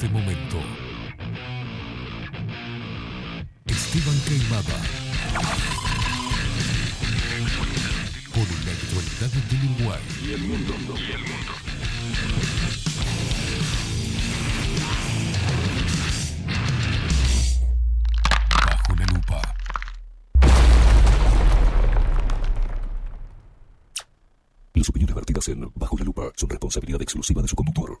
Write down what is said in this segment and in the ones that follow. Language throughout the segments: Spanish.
este momento. Esteban Queimada. Con la actualidad del Uruguay. Y el mundo. Y el mundo. Bajo la lupa. Las opiniones vertidas en Bajo la Lupa son responsabilidad exclusiva de su conductor.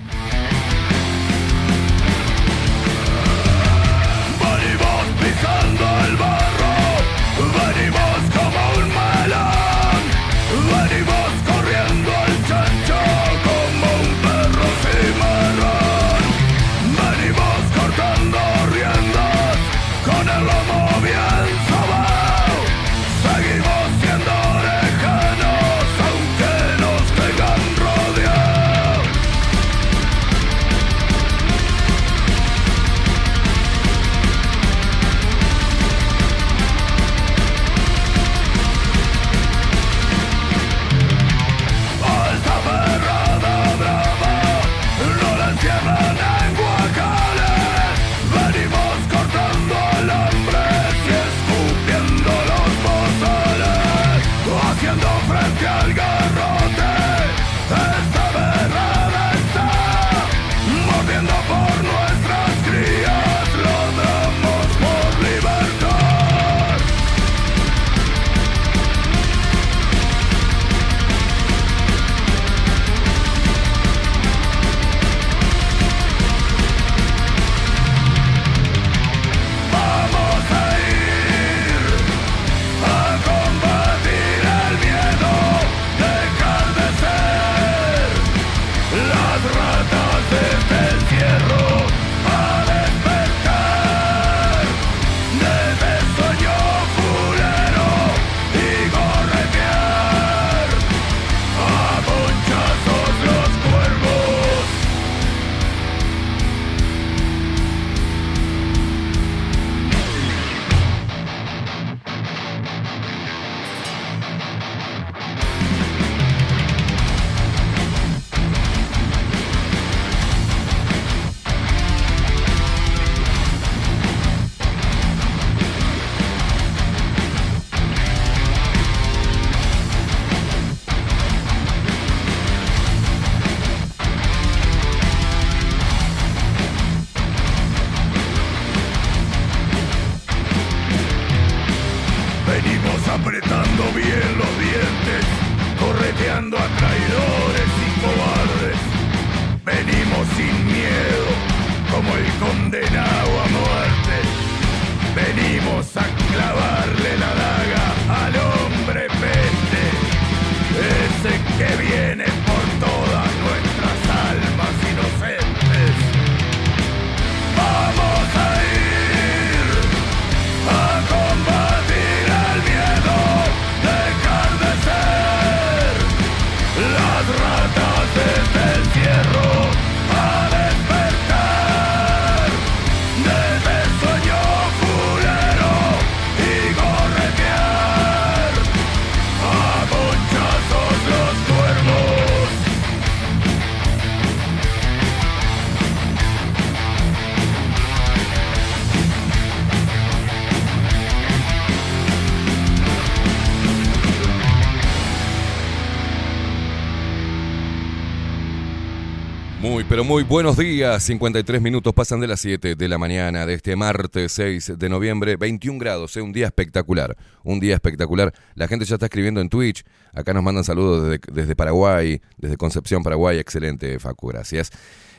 Muy buenos días. 53 minutos pasan de las 7 de la mañana de este martes 6 de noviembre. 21 grados, ¿eh? un día espectacular. Un día espectacular. La gente ya está escribiendo en Twitch. Acá nos mandan saludos desde, desde Paraguay, desde Concepción, Paraguay. Excelente, Facu, gracias.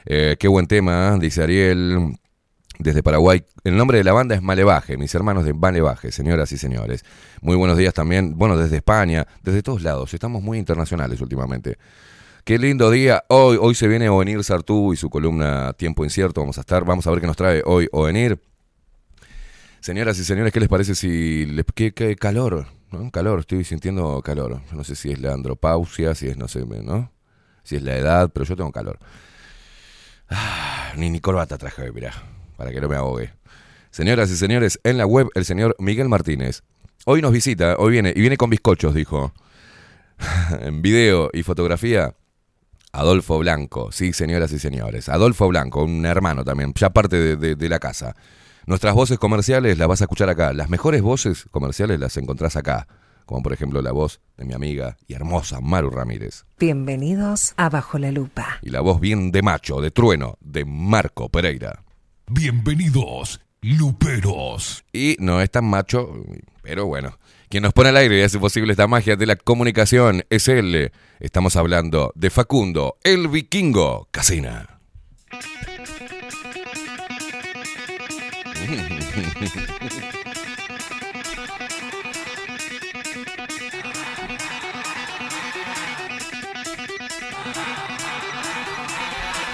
Eh, qué buen tema, ¿eh? dice Ariel. Desde Paraguay, el nombre de la banda es Malevaje, mis hermanos de Malevaje, señoras y señores. Muy buenos días también, bueno, desde España, desde todos lados, estamos muy internacionales últimamente. Qué lindo día. Hoy, hoy se viene Ovenir Sartú y su columna Tiempo Incierto. Vamos a estar, vamos a ver qué nos trae hoy Ovenir. Señoras y señores, ¿qué les parece si qué, calor? Calor, estoy sintiendo calor. No sé si es la andropausia, si es, no sé, ¿no? Si es la edad, pero yo tengo calor. Ah, ni ni corbata traje hoy, mirá, para que no me ahogue. Señoras y señores, en la web el señor Miguel Martínez. Hoy nos visita, hoy viene, y viene con bizcochos, dijo. en video y fotografía, Adolfo Blanco. Sí, señoras y señores. Adolfo Blanco, un hermano también, ya parte de, de- de la casa. Nuestras voces comerciales las vas a escuchar acá. Las mejores voces comerciales las encontrás acá. Como por ejemplo la voz de mi amiga y hermosa Maru Ramírez. Bienvenidos a Bajo la Lupa. Y la voz bien de macho, de trueno, de Marco Pereira. Bienvenidos, luperos. Y no es tan macho, pero bueno. Quien nos pone al aire y hace posible esta magia de la comunicación es él. Estamos hablando de Facundo, el vikingo Casina.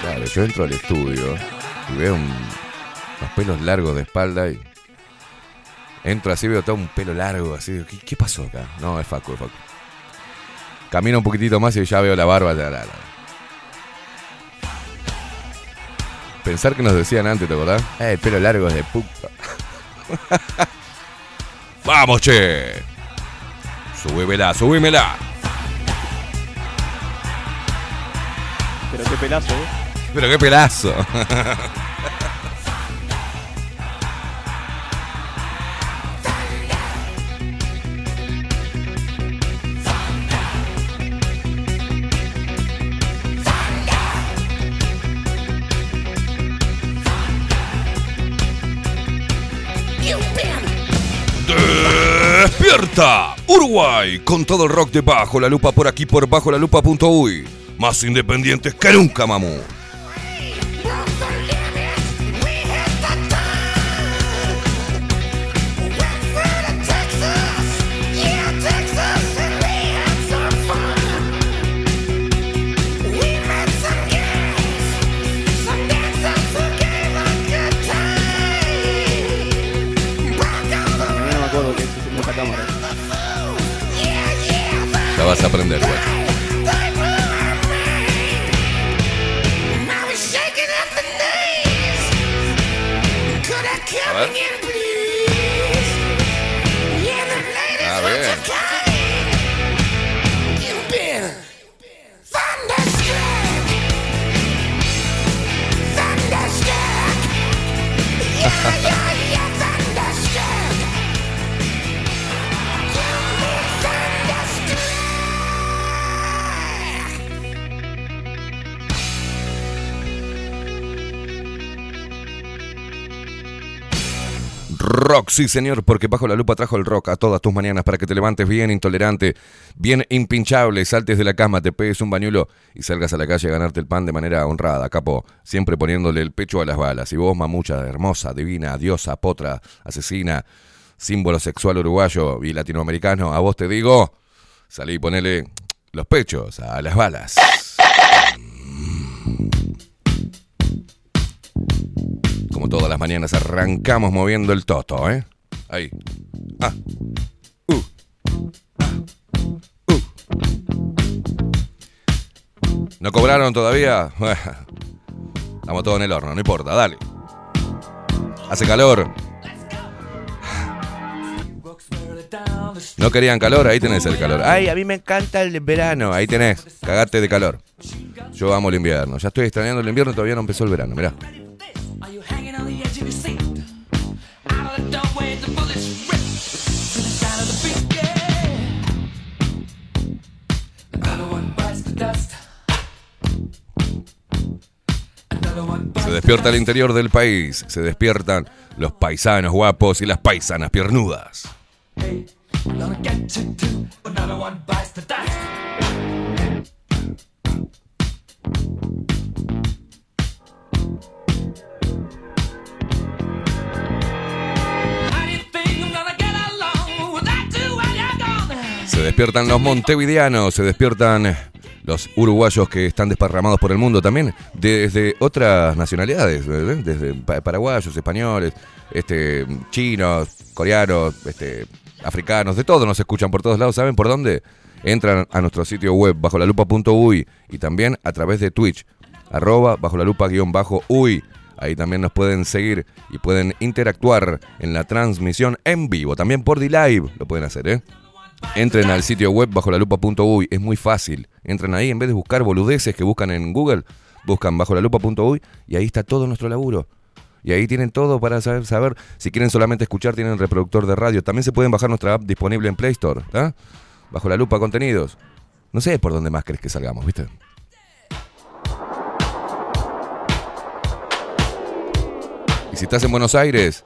Claro, yo entro al estudio y veo un- unos pelos largos de espalda y entro así, veo todo un pelo largo, así, ¿qué, qué pasó acá? No, es Facu, es Facu. Camino un poquitito más y ya veo la barba. la, la, la. Pensar que nos decían antes, ¿te acordás? Eh, el pelo largo es de puta. ¡Vamos, che! Subímela, subímela. Pero qué pelazo, ¿eh? Pero qué pelazo. ¡Despierta! Uruguay, con todo el rock de Bajo la Lupa por aquí por bajo la lupa.uy. Más independientes que nunca, mamú. Vas a aprender, güey. A ver. Rock, sí señor, porque bajo la lupa trajo el rock a todas tus mañanas para que te levantes bien intolerante, bien impinchable, saltes de la cama, te pegues un bañuelo y salgas a la calle a ganarte el pan de manera honrada, capo, siempre poniéndole el pecho a las balas. Y vos, mamucha, hermosa, divina, diosa, potra, asesina, símbolo sexual uruguayo y latinoamericano, a vos te digo, salí y ponele los pechos a las balas. Como todas las mañanas arrancamos moviendo el toto, ¿eh? Ahí. Ah. Uh. Ah. Uh. ¿No cobraron todavía? Estamos todos en el horno, no importa, dale. Hace calor. No querían calor, ahí tenés el calor. Ay, a mí me encanta el verano, ahí tenés, cagate de calor. Yo amo el invierno, ya estoy extrañando el invierno, todavía no empezó el verano, mirá. Se despierta el interior del país, se despiertan los paisanos guapos y las paisanas piernudas. Se despiertan los montevideanos, se despiertan los uruguayos que están desparramados por el mundo también, desde otras nacionalidades, ¿eh? desde pa- paraguayos, españoles, este, chinos, coreanos, este, africanos, de todo nos escuchan por todos lados. ¿Saben por dónde? Entran a nuestro sitio web bajo la lupa.uy y también a través de Twitch, arroba bajo la lupa guion bajo uy. Ahí también nos pueden seguir y pueden interactuar en la transmisión en vivo. También por D-Live lo pueden hacer, ¿eh? Entren al sitio web bajo la lupa.uy, es muy fácil. Entran ahí, en vez de buscar boludeces que buscan en Google, buscan bajo la lupa.uy y ahí está todo nuestro laburo. Y ahí tienen todo para saber, saber. Si quieren solamente escuchar, tienen reproductor de radio. También se pueden bajar nuestra app disponible en Play Store. Bajo la lupa contenidos. No sé por dónde más querés que salgamos, ¿viste? Y si estás en Buenos Aires,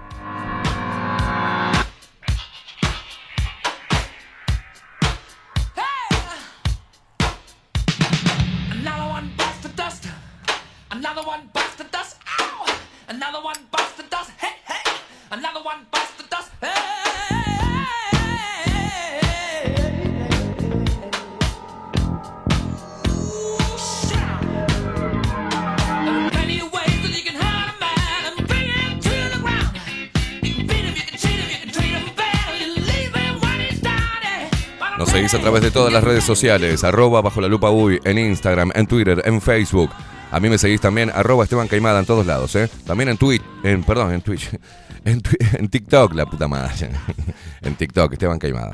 A través de todas las redes sociales, arroba bajo la lupa uy, en Instagram, en Twitter, en Facebook. A mí me seguís también, arroba Esteban Caimada en todos lados, ¿eh? También en Twitch, en, perdón, en Twitch, en, en TikTok, la puta madre. en TikTok, Esteban Caimada.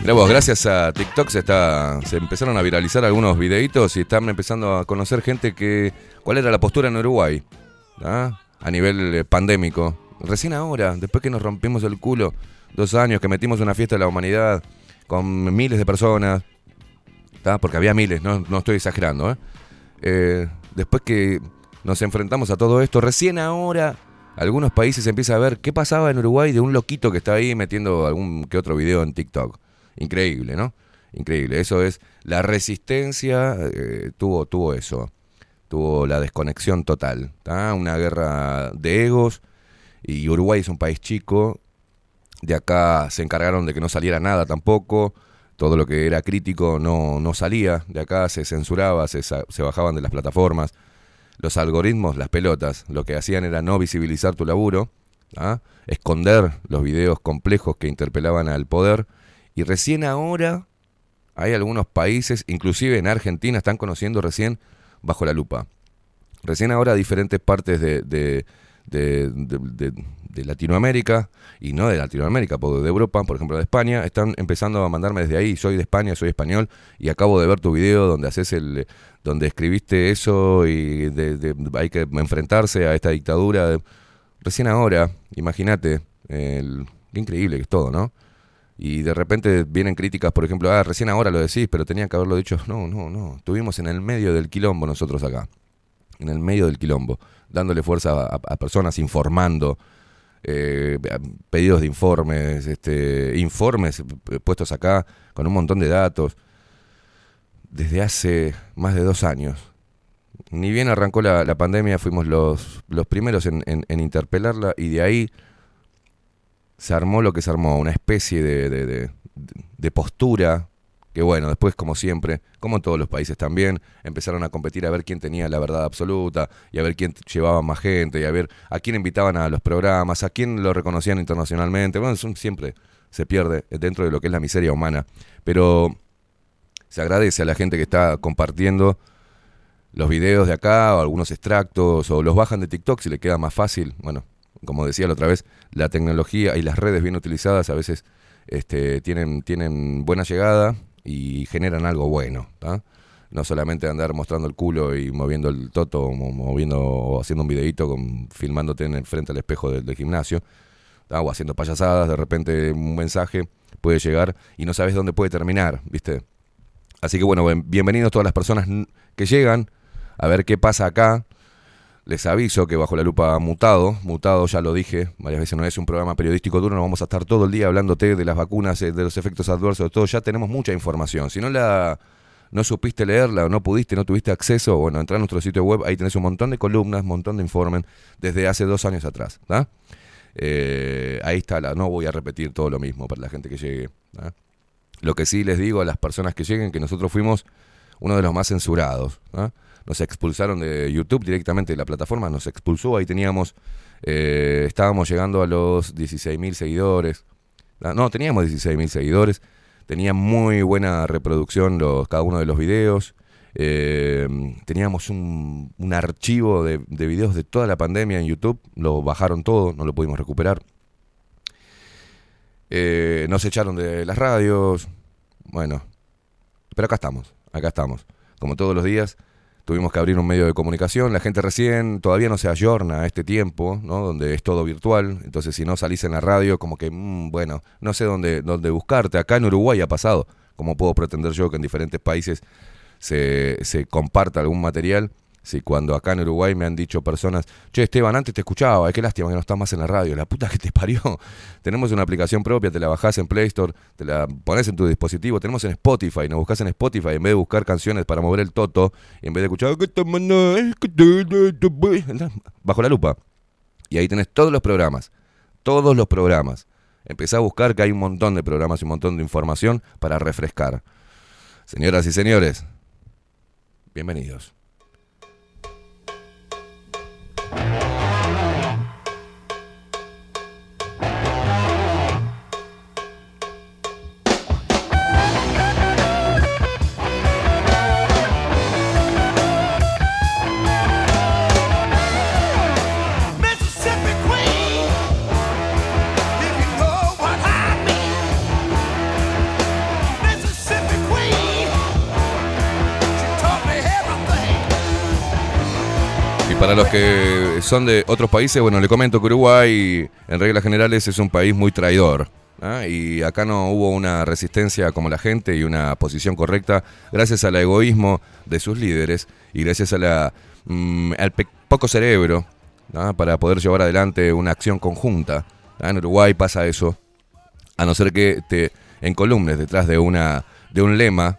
Mirá vos, gracias a TikTok se está, se empezaron a viralizar algunos videitos y están empezando a conocer gente que, cuál era la postura en Uruguay, ¿ah? a nivel eh, pandémico. Recién ahora, después que nos rompimos el culo, dos años, que metimos una fiesta de la humanidad con miles de personas, ¿tá? porque había miles, no, no estoy exagerando, ¿eh? Eh, después que nos enfrentamos a todo esto, recién ahora algunos países empieza a ver qué pasaba en Uruguay de un loquito que está ahí metiendo algún que otro video en TikTok. Increíble, ¿no? Increíble. Eso es la resistencia eh, tuvo tuvo eso, tuvo la desconexión total, ¿tá? Una guerra de egos y Uruguay es un país chico. De acá se encargaron de que no saliera nada tampoco. Todo lo que era crítico no, no salía. De acá se censuraba, se, se bajaban de las plataformas. Los algoritmos, las pelotas, lo que hacían era no visibilizar tu laburo, ¿ah? esconder los videos complejos que interpelaban al poder. Y recién ahora hay algunos países, inclusive en Argentina, están conociendo recién bajo la lupa. Recién ahora diferentes partes de, de- de- de- Latinoamérica, y no de Latinoamérica, porque de Europa, por ejemplo de España, están empezando a mandarme desde ahí, soy de España, soy español, y acabo de ver tu video donde haces el donde escribiste eso y de- de- hay que enfrentarse a esta dictadura. Recién ahora, imagínate, qué increíble que es todo, ¿no? Y de repente vienen críticas, por ejemplo, ah, recién ahora lo decís, pero tenían que haberlo dicho. No, no, no. Estuvimos en el medio del quilombo nosotros acá. En el medio del quilombo. Dándole fuerza a personas, informando. Eh, pedidos de informes, este, informes puestos acá con un montón de datos. Desde hace más de dos años. Ni bien arrancó la, pandemia, fuimos los, los primeros en, interpelarla y de ahí se armó lo que se armó, una especie de- de- de postura que bueno, después como siempre, como en todos los países también, empezaron a competir a ver quién tenía la verdad absoluta y a ver quién llevaba más gente y a ver a quién invitaban a los programas, a quién lo reconocían internacionalmente. Bueno, eso siempre se pierde dentro de lo que es la miseria humana, pero se agradece a la gente que está compartiendo los videos de acá o algunos extractos o los bajan de TikTok si le queda más fácil. Bueno, como decía la otra vez, la tecnología y las redes bien utilizadas a veces este, tienen, tienen buena llegada y generan algo bueno. ¿tá? No solamente andar mostrando el culo y moviendo el toto o mo- moviendo o haciendo un videito con, filmándote en el frente al espejo del, gimnasio ¿tá? o haciendo payasadas, de repente un mensaje puede llegar y no sabes dónde puede terminar, ¿viste? Así que bueno, bien- bienvenidos todas las personas que llegan a ver qué pasa acá. Les aviso que bajo la lupa mutado, mutado ya lo dije varias veces, no es un programa periodístico duro, no vamos a estar todo el día hablándote de las vacunas, eh, de los efectos adversos, de todo, ya tenemos mucha información. Si no la no supiste leerla o no pudiste, no tuviste acceso, bueno, entra a nuestro sitio web, ahí tenés un montón de columnas, un montón de informes desde hace dos años atrás. Eh, ahí está, la, no voy a repetir todo lo mismo para la gente que llegue. Lo que sí les digo a las personas que lleguen, que nosotros fuimos uno de los más censurados. Nos expulsaron de YouTube directamente de la plataforma, nos expulsó, ahí teníamos, eh, estábamos llegando a los 16.000 seguidores. Ah, No, teníamos 16.000 seguidores, tenía muy buena reproducción los, cada uno de los videos. Eh, teníamos un, un archivo de, de videos de toda la pandemia en YouTube, lo bajaron todo, no lo pudimos recuperar. Eh, nos echaron de las radios, bueno, pero acá estamos, acá estamos. Como todos los días, tuvimos que abrir un medio de comunicación. La gente recién todavía no se ayorna a este tiempo, ¿no? Donde es todo virtual. Entonces, si no salís en la radio, como que, mm, bueno, no sé dónde, dónde buscarte. Acá en Uruguay ha pasado. como puedo pretender yo que en diferentes países se, se comparta algún material? Si cuando acá en Uruguay me han dicho personas, che Esteban, antes te escuchaba, qué lástima que no estás más en la radio, la puta que te parió. Tenemos una aplicación propia, te la bajás en Play Store, te la pones en tu dispositivo, tenemos en Spotify, nos buscas en Spotify, en vez de buscar canciones para mover el toto, en vez de escuchar, bajo la lupa. Y ahí tenés todos los programas, todos los programas. Empezá a buscar que hay un montón de programas y un montón de información para refrescar. Señoras y señores, bienvenidos. Los que son de otros países, bueno, le comento que Uruguay, en reglas generales, es un país muy traidor. ¿ah? Y acá no hubo una resistencia como la gente y una posición correcta gracias al egoísmo de sus líderes y gracias mm, al poco cerebro ¿ah? para poder llevar adelante una acción conjunta. ¿ah? En Uruguay pasa eso, a no ser que te encolumnes detrás de, una, de un lema,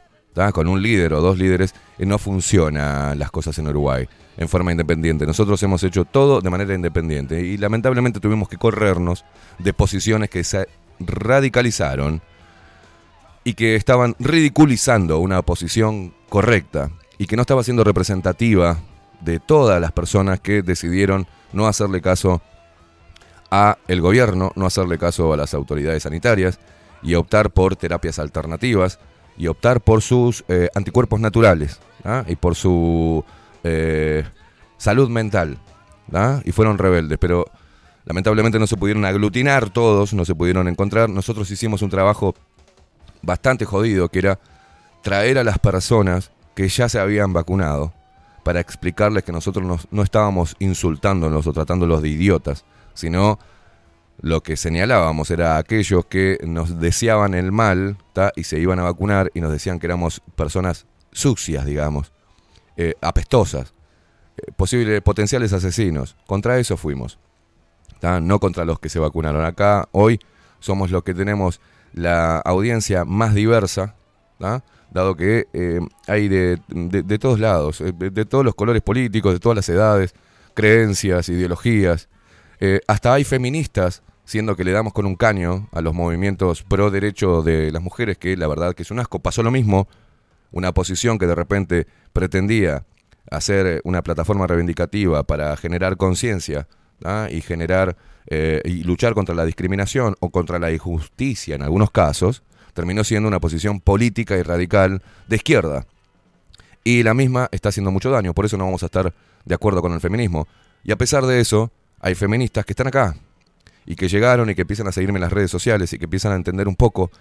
con un líder o dos líderes, eh, no funcionan las cosas en Uruguay en forma independiente. Nosotros hemos hecho todo de manera independiente y lamentablemente tuvimos que corrernos de posiciones que se radicalizaron y que estaban ridiculizando una posición correcta y que no estaba siendo representativa de todas las personas que decidieron no hacerle caso a el gobierno, no hacerle caso a las autoridades sanitarias y optar por terapias alternativas y optar por sus eh, anticuerpos naturales ¿ah? y por su eh, salud mental. Y fueron rebeldes, pero lamentablemente no se pudieron aglutinar todos, no se pudieron encontrar. Nosotros hicimos un trabajo bastante jodido, que era traer a las personas que ya se habían vacunado para explicarles que nosotros nos- no estábamos insultándolos o tratándolos de idiotas, sino lo que señalábamos era aquellos que nos deseaban el mal y se iban a vacunar y nos decían que éramos personas sucias, digamos, eh, apestosas, eh, posibles potenciales asesinos. Contra eso fuimos, no contra los que se vacunaron. Acá hoy somos los que tenemos la audiencia más diversa, dado que eh, hay de, de- todos lados, de, de todos los colores políticos, de todas las edades, creencias, ideologías. Hasta hay feministas, siendo que le damos con un caño a los movimientos pro derecho de las mujeres, que la verdad que es un asco. Pasó lo mismo, una posición que de repente pretendía hacer eh, una plataforma reivindicativa para generar conciencia ¿ah? y generar eh, y luchar contra la discriminación o contra la injusticia en algunos casos, terminó siendo una posición política y radical de izquierda. Y la misma está haciendo mucho daño, por eso no vamos a estar de acuerdo con el feminismo. Y a pesar de eso, hay feministas que están acá y que llegaron y que empiezan a seguirme en las redes sociales y que empiezan a entender un poco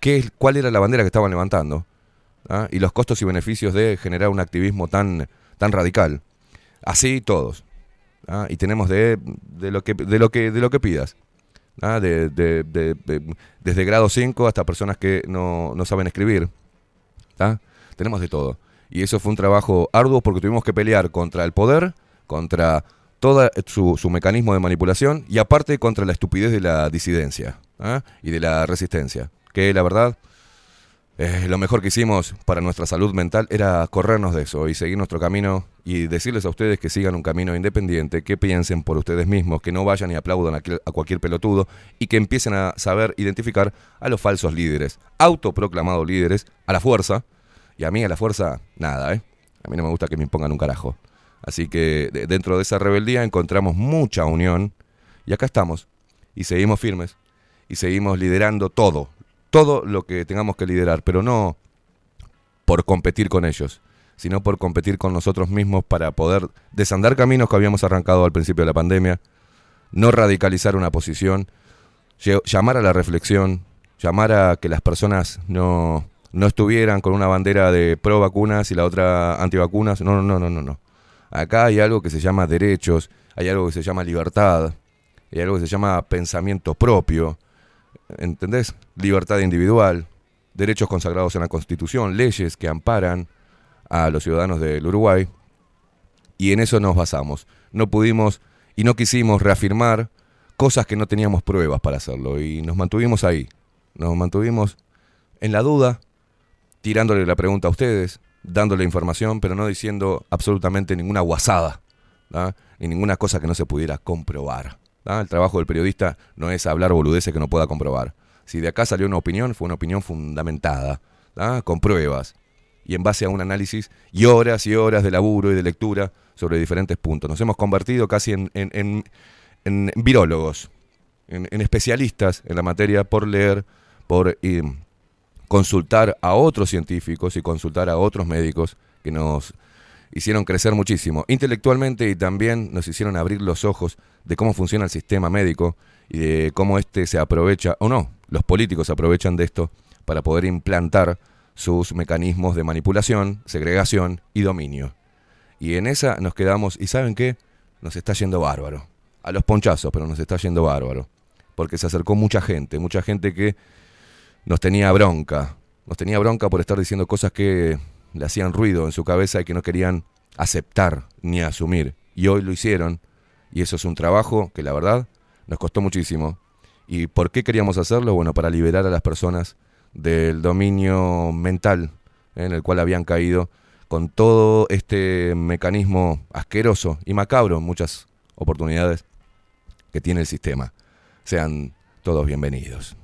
qué, cuál era la bandera que estaban levantando ¿ah? y los costos y beneficios de generar un activismo tan, tan radical. Así todos. ¿ah? Y tenemos de, de, lo que, de, lo que, de lo que pidas. ¿ah? De, de- de- de- desde grado 5 hasta personas que no, no saben escribir. Tenemos de todo. Y eso fue un trabajo arduo porque tuvimos que pelear contra el poder, contra todo su, su mecanismo de manipulación y aparte contra la estupidez de la disidencia y de la resistencia. Que la verdad, eh, lo mejor que hicimos para nuestra salud mental era corrernos de eso y seguir nuestro camino y decirles a ustedes que sigan un camino independiente, que piensen por ustedes mismos, que no vayan y aplaudan a, cualquier pelotudo y que empiecen a saber identificar a los falsos líderes, autoproclamados líderes, a la fuerza Y a mí a la fuerza, nada, ¿eh? A mí no me gusta que me impongan un carajo. Así que de- dentro de esa rebeldía encontramos mucha unión y acá estamos. Y seguimos firmes. Y seguimos liderando todo. Todo lo que tengamos que liderar, pero no por competir con ellos, sino por competir con nosotros mismos para poder desandar caminos que habíamos arrancado al principio de la pandemia, no radicalizar una posición, llamar a la reflexión, llamar a que las personas no, no estuvieran con una bandera de pro vacunas y la otra antivacunas. No, no, no, no, no. Acá hay algo que se llama derechos, hay algo que se llama libertad, hay algo que se llama pensamiento propio, ¿entendés? Libertad individual, derechos consagrados en la Constitución, leyes que amparan a los ciudadanos del Uruguay, y en eso nos basamos. No pudimos y no quisimos reafirmar cosas que no teníamos pruebas para hacerlo, y nos mantuvimos ahí, nos mantuvimos en la duda, tirándole la pregunta a ustedes, dándole información, pero no diciendo absolutamente ninguna guasada, ni ninguna cosa que no se pudiera comprobar. El trabajo del periodista no es hablar boludeces que no pueda comprobar. Si de acá salió una opinión, fue una opinión fundamentada, con pruebas, y en base a un análisis y horas y horas de laburo y de lectura sobre diferentes puntos. Nos hemos convertido casi en, en- en- virólogos, en, especialistas en la materia por leer, por consultar a otros científicos y consultar a otros médicos que nos hicieron crecer muchísimo intelectualmente y también nos hicieron abrir los ojos de cómo funciona el sistema médico y de cómo éste se aprovecha, o no, los políticos aprovechan de esto para poder implantar sus mecanismos de manipulación, segregación y dominio. Y en esa nos quedamos, y ¿saben qué? Nos está yendo bárbaro. A los ponchazos, pero nos está yendo bárbaro. Porque se acercó mucha gente, mucha gente que nos tenía bronca. Nos tenía bronca por estar diciendo cosas que le hacían ruido en su cabeza y que no querían aceptar ni asumir. Y hoy lo hicieron. Y eso es un trabajo que la verdad nos costó muchísimo. ¿Y por qué queríamos hacerlo? Bueno, para liberar a las personas del dominio mental en el cual habían caído con todo este mecanismo asqueroso y macabro en muchas oportunidades que tiene el sistema. Sean todos bienvenidos.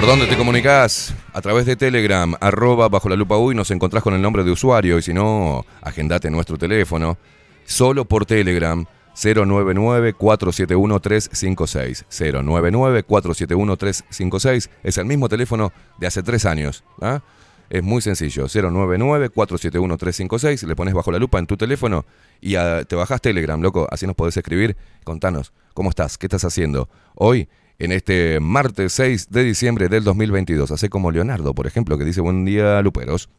¿Por dónde te comunicas? A través de Telegram, arroba bajo la lupa uy, nos encontrás con el nombre de usuario y si no, agendate nuestro teléfono. Solo por Telegram, 099-471-356. 099-471-356 es el mismo teléfono de hace tres años. ¿ah? Es muy sencillo, 099-471-356, le pones bajo la lupa en tu teléfono y ah, te bajás Telegram, loco, así nos podés escribir. Contanos, ¿cómo estás? ¿Qué estás haciendo? Hoy, en este martes 6 de diciembre del 2022, hace como Leonardo, por ejemplo, que dice, buen día, Luperos.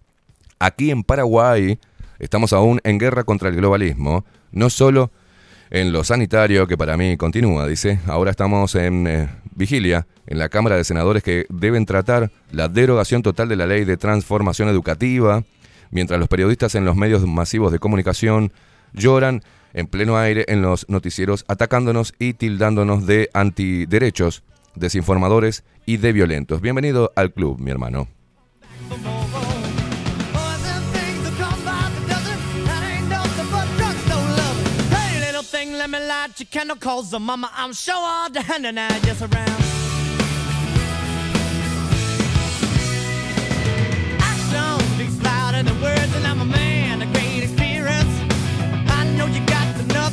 Aquí en Paraguay estamos aún en guerra contra el globalismo, no solo en lo sanitario, que para mí continúa, dice, ahora estamos en eh, vigilia en la Cámara de Senadores que deben tratar la derogación total de la ley de transformación educativa, mientras los periodistas en los medios masivos de comunicación lloran en pleno aire en los noticieros atacándonos y tildándonos de antiderechos, desinformadores y de violentos. Bienvenido al club, mi hermano.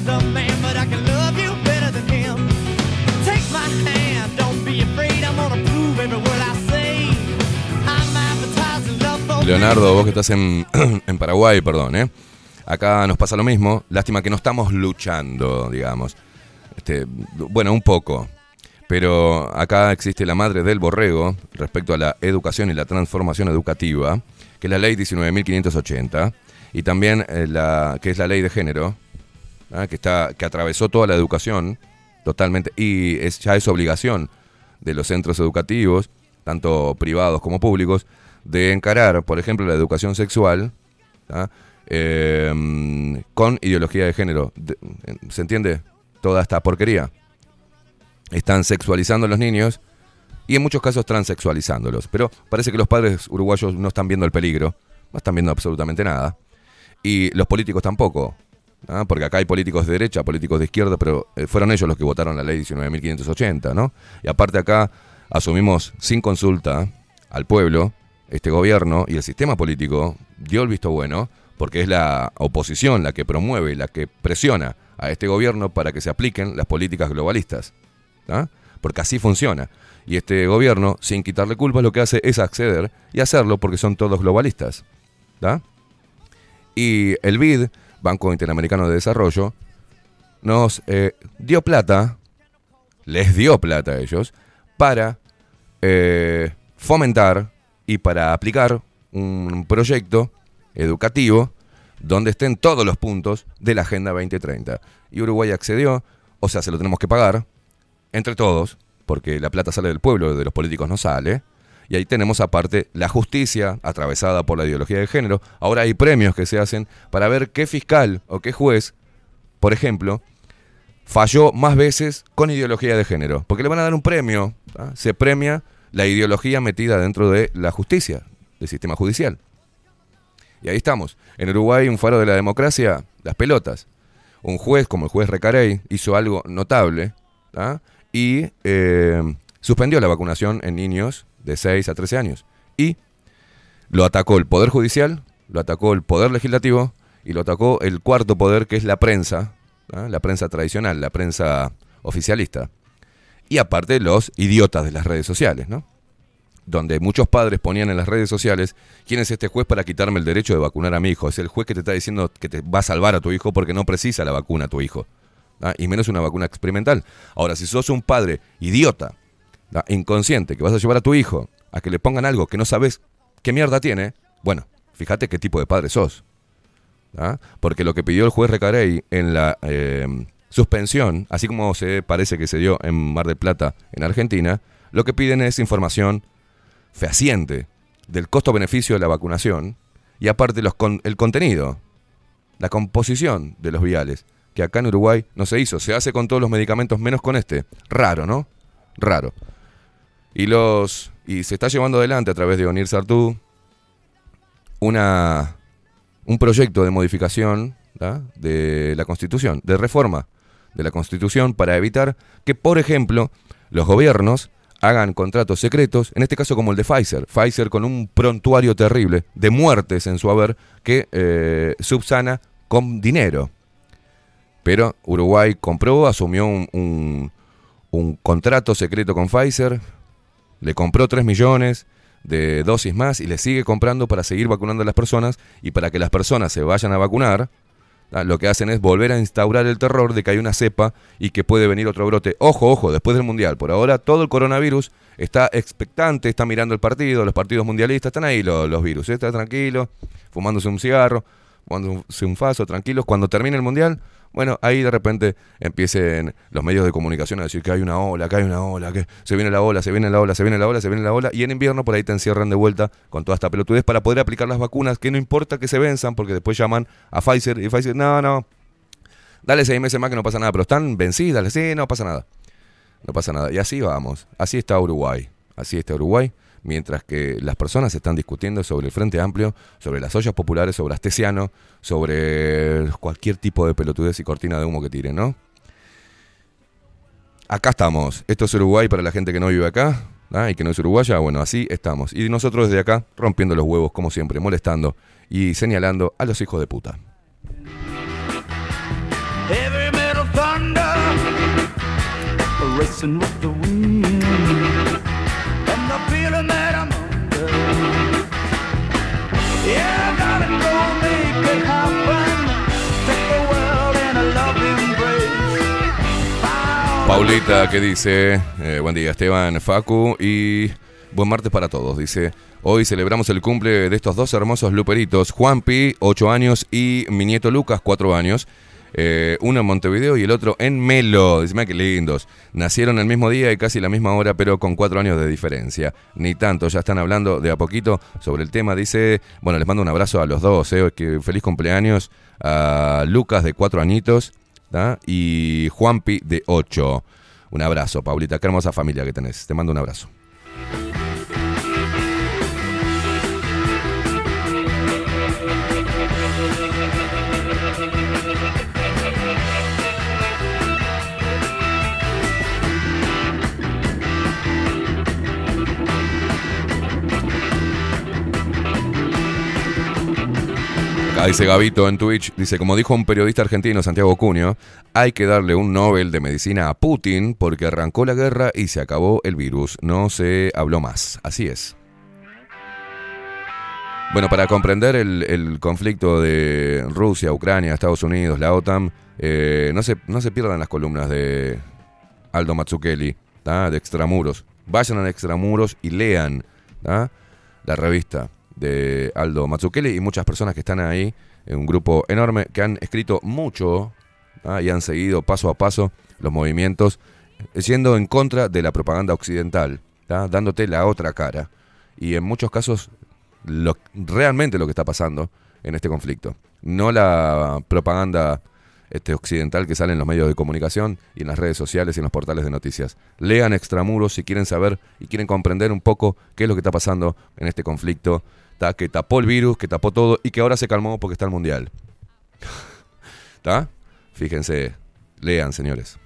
Got another man, but I can love you better than him. Take my hand, don't be afraid, I'm gonna prove every word I say. I'm advertising love for Leonardo, vos que estás en, en Paraguay, perdón, ¿eh? Acá nos pasa lo mismo. Lástima que no estamos luchando, digamos. Este, bueno, un poco. Pero acá existe la madre del borrego respecto a la educación y la transformación educativa, que es la ley 19.580, y también eh, la que es la ley de género, ¿ah? que, está, que atravesó toda la educación totalmente, y es, ya es obligación de los centros educativos, tanto privados como públicos, de encarar, por ejemplo, la educación sexual ¿ah? Eh, con ideología de género. ¿Se entiende? Toda esta porquería. Están sexualizando a los niños y en muchos casos transexualizándolos. Pero parece que los padres uruguayos no están viendo el peligro, no están viendo absolutamente nada. Y los políticos tampoco. Porque acá hay políticos de derecha, políticos de izquierda, pero eh, fueron ellos los que votaron la ley 19.580, ¿no? Y aparte acá asumimos sin consulta al pueblo, este gobierno y el sistema político dio el visto bueno, porque es la oposición la que promueve, la que presiona a este gobierno para que se apliquen las políticas globalistas. ¿ah? Porque así funciona. Y este gobierno, sin quitarle culpa, lo que hace es acceder y hacerlo porque son todos globalistas. ¿ah? Y el BID, Banco Interamericano de Desarrollo, nos eh, dio plata, les dio plata a ellos, para eh, fomentar y para aplicar un proyecto educativo donde estén todos los puntos de la Agenda 2030. Y Uruguay accedió, o sea, se lo tenemos que pagar, entre todos, porque la plata sale del pueblo, de los políticos no sale. Y ahí tenemos aparte la justicia atravesada por la ideología de género. Ahora hay premios que se hacen para ver qué fiscal o qué juez, por ejemplo, falló más veces con ideología de género. Porque le van a dar un premio. ¿ah? Se premia la ideología metida dentro de la justicia, del sistema judicial. Y ahí estamos. En Uruguay, un faro de la democracia, las pelotas. Un juez como el juez Recarey hizo algo notable ¿ah? y eh, suspendió la vacunación en niños de 6 a 13 años. Y lo atacó el Poder Judicial, lo atacó el Poder Legislativo y lo atacó el cuarto poder que es la prensa, ¿ah? la prensa tradicional, la prensa oficialista. Y aparte los idiotas de las redes sociales, ¿no? donde muchos padres ponían en las redes sociales, ¿quién es este juez para quitarme el derecho de vacunar a mi hijo? Es el juez que te está diciendo que te va a salvar a tu hijo porque no precisa la vacuna a tu hijo. ¿ah? Y menos una vacuna experimental. Ahora, si sos un padre idiota, inconsciente, que vas a llevar a tu hijo a que le pongan algo que no sabes qué mierda tiene, bueno, fíjate qué tipo de padre sos. ¿ah? Porque lo que pidió el juez Recarey en la eh, suspensión, así como se parece que se dio en Mar del Plata, en Argentina, lo que piden es información fehaciente del costo-beneficio de la vacunación y aparte los el contenido, la composición de los viales, que acá en Uruguay no se hizo, se hace con todos los medicamentos menos con este. Raro, ¿no? Raro. Y los y se está llevando adelante a través de Onir Sartú una un proyecto de modificación de la Constitución, de reforma de la Constitución para evitar que, por ejemplo, los gobiernos hagan contratos secretos, en este caso como el de Pfizer. Pfizer con un prontuario terrible de muertes en su haber que eh, subsana con dinero. Pero Uruguay compró, asumió un, un, contrato secreto con Pfizer, le compró 3 millones de dosis más y le sigue comprando para seguir vacunando a las personas y para que las personas se vayan a vacunar Ah, lo que hacen es volver a instaurar el terror de que hay una cepa y que puede venir otro brote. Ojo, ojo, después del Mundial. Por ahora todo el coronavirus está expectante, está mirando el partido, los partidos mundialistas, están ahí los, los virus. ¿eh? Está tranquilo, fumándose un cigarro, fumándose un faso, tranquilos. Cuando termine el Mundial, bueno, ahí de repente empiecen los medios de comunicación a decir que hay una ola, que hay una ola, que se viene la ola, se viene la ola, se viene la ola, se viene la ola, y en invierno por ahí te encierran de vuelta con toda esta pelotudez para poder aplicar las vacunas, que no importa que se venzan, porque después llaman a Pfizer y Pfizer, no, no, dale seis meses más que no pasa nada, pero están vencidas, sí, no pasa nada. No pasa nada. Y así vamos, así está Uruguay, así está Uruguay mientras que las personas están discutiendo sobre el Frente Amplio, sobre las ollas populares, sobre Astesiano, sobre cualquier tipo de pelotudez y cortina de humo que tiren, ¿no? Acá estamos. Esto es Uruguay para la gente que no vive acá ¿ah? y que no es uruguaya. Bueno, así estamos. Y nosotros desde acá rompiendo los huevos, como siempre, molestando y señalando a los hijos de puta. Heavy Paulita que dice, eh, buen día Esteban, Facu y buen martes para todos. Dice, hoy celebramos el cumple de estos dos hermosos luperitos, Juanpi, 8 años, y mi nieto Lucas, 4 años. Eh, uno en Montevideo y el otro en Melo. Dice, mira qué lindos. Nacieron el mismo día y casi la misma hora, pero con cuatro años de diferencia. Ni tanto, ya están hablando de a poquito sobre el tema. Dice, bueno, les mando un abrazo a los dos. eh, que feliz cumpleaños a Lucas de cuatro añitos y Juanpi de ocho. Un abrazo, Paulita. Qué hermosa familia que tenés. Te mando un abrazo. Acá dice Gabito en Twitch, dice, como dijo un periodista argentino, Santiago Cunio, hay que darle un Nobel de Medicina a Putin porque arrancó la guerra y se acabó el virus. No se habló más. Así es. Bueno, para comprender el, conflicto de Rusia, Ucrania, Estados Unidos, la OTAN, eh, no, se, no se pierdan las columnas de Aldo Mazzucchelli, de Extramuros. Vayan a Extramuros y lean la revista de Aldo Mazzucchelli y muchas personas que están ahí, en un grupo enorme, que han escrito mucho ¿tá? y han seguido paso a paso los movimientos, siendo en contra de la propaganda occidental, dándote la otra cara. Y en muchos casos, realmente lo que está pasando en este conflicto. No la propaganda este, occidental que sale en los medios de comunicación y en las redes sociales y en los portales de noticias. Lean Extramuros si quieren saber y quieren comprender un poco qué es lo que está pasando en este conflicto ¿tá? que tapó el virus, que tapó todo y que ahora se calmó porque está el mundial. ¿Está? Fíjense, lean, señores.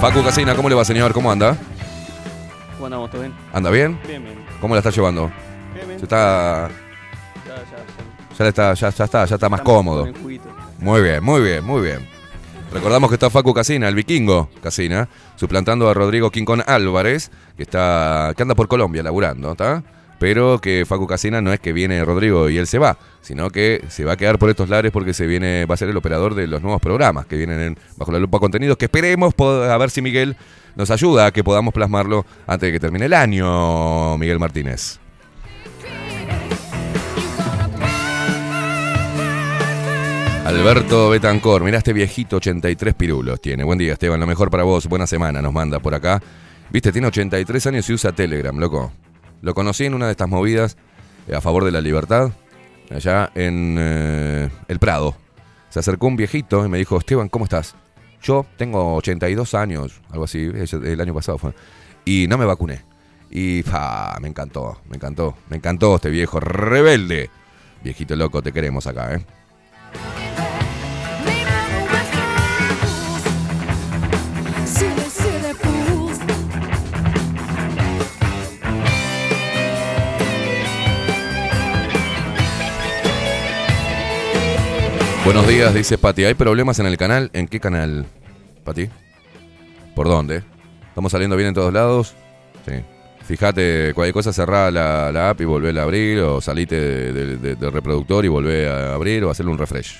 Facu Casina, ¿cómo le va, señor? ¿Cómo anda? ¿Cómo andamos? ¿Todo bien? ¿Anda bien? Bien, bien. ¿Cómo la está llevando? Bien, bien. Se está, ya, está, ya, ya está, ya está más cómodo. Muy bien, muy bien, muy bien. Recordamos que está Facu Casina, el vikingo Casina, suplantando a Rodrigo Quincón Álvarez, que está que anda por Colombia laburando, ¿está? Pero que Facu Casina no es que viene Rodrigo y él se va, sino que se va a quedar por estos lares porque se viene, va a ser el operador de los nuevos programas que vienen en Bajo la Lupa Contenidos, que esperemos a ver si Miguel nos ayuda a que podamos plasmarlo antes de que termine el año, Miguel Martínez. Alberto Betancor, mirá este viejito, 83 pirulos tiene. Buen día, Esteban, lo mejor para vos, buena semana, nos manda por acá. Viste, tiene 83 años y usa Telegram, loco. Lo conocí en una de estas movidas eh, a favor de la libertad, allá en eh, El Prado. Se acercó un viejito y me dijo, Esteban, ¿cómo estás? Yo tengo 82 años, algo así, el año pasado fue. Y no me vacuné. Y fa, me encantó, me encantó, me encantó este viejo rebelde. Viejito loco, te queremos acá, ¿eh? Buenos días, dice Pati. ¿Hay problemas en el canal? ¿En qué canal, Pati? ¿Por dónde? ¿Estamos saliendo bien en todos lados? Sí. Fíjate, cualquier cosa cerrá la, app y volvé a abrir, o salite de- de- de- del reproductor y volvé a abrir, o hacerle un refresh.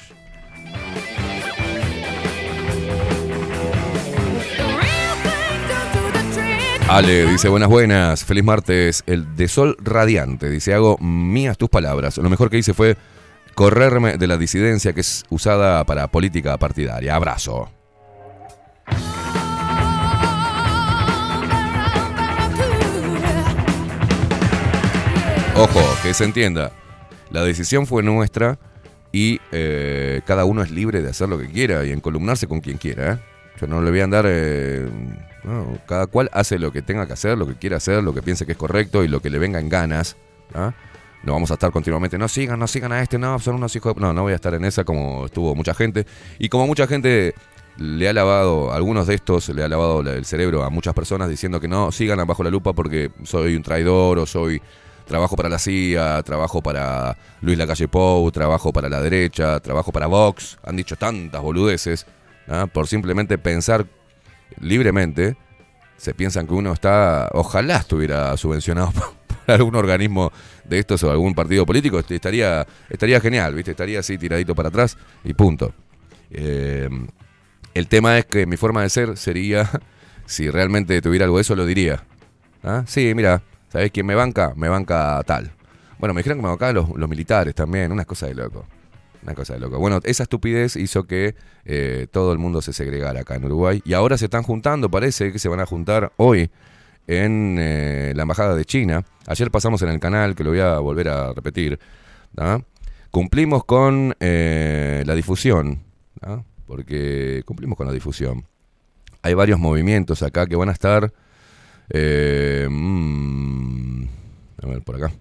Ale dice buenas buenas, feliz martes, el de sol radiante, dice hago mías tus palabras, lo mejor que hice fue correrme de la disidencia que es usada para política partidaria, abrazo. Ojo, que se entienda, la decisión fue nuestra y eh, cada uno es libre de hacer lo que quiera y encolumnarse con quien quiera. ¿eh? Yo no le voy a andar... eh, cada cual hace lo que tenga que hacer, lo que quiera hacer, lo que piense que es correcto y lo que le venga en ganas. ¿ah? Vamos a estar continuamente, no sigan, no sigan a este, no, son unos hijos... de-". No, no voy a estar en esa como estuvo mucha gente. Y como mucha gente le ha lavado, algunos de estos le ha lavado la- el cerebro a muchas personas diciendo que no sigan a bajo la lupa porque soy un traidor o soy trabajo para la CIA, trabajo para Luis Lacalle Pou, trabajo para la derecha, trabajo para Vox. Han dicho tantas boludeces ¿ah? por simplemente pensar libremente. Se piensan que uno está, ojalá estuviera subvencionado algún organismo de estos o algún partido político, este, estaría, estaría genial, ¿viste? Estaría así tiradito para atrás y punto. Eh, el tema es que mi forma de ser sería, si realmente tuviera algo de eso, lo diría. ¿Ah? Sí, mira, ¿sabés quién me banca? Me banca tal. Bueno, me dijeron que me bancaban los, militares también, una cosa de loco. Una cosa de loco. Bueno, esa estupidez hizo que eh, todo el mundo se segregara acá en Uruguay. Y ahora se están juntando, parece que se van a juntar hoy en eh, la Embajada de China. Ayer pasamos en el canal, que lo voy a volver a repetir. Cumplimos con eh, la difusión, porque cumplimos con la difusión. Hay varios movimientos acá que van a estar... eh, mm, a ver, por acá.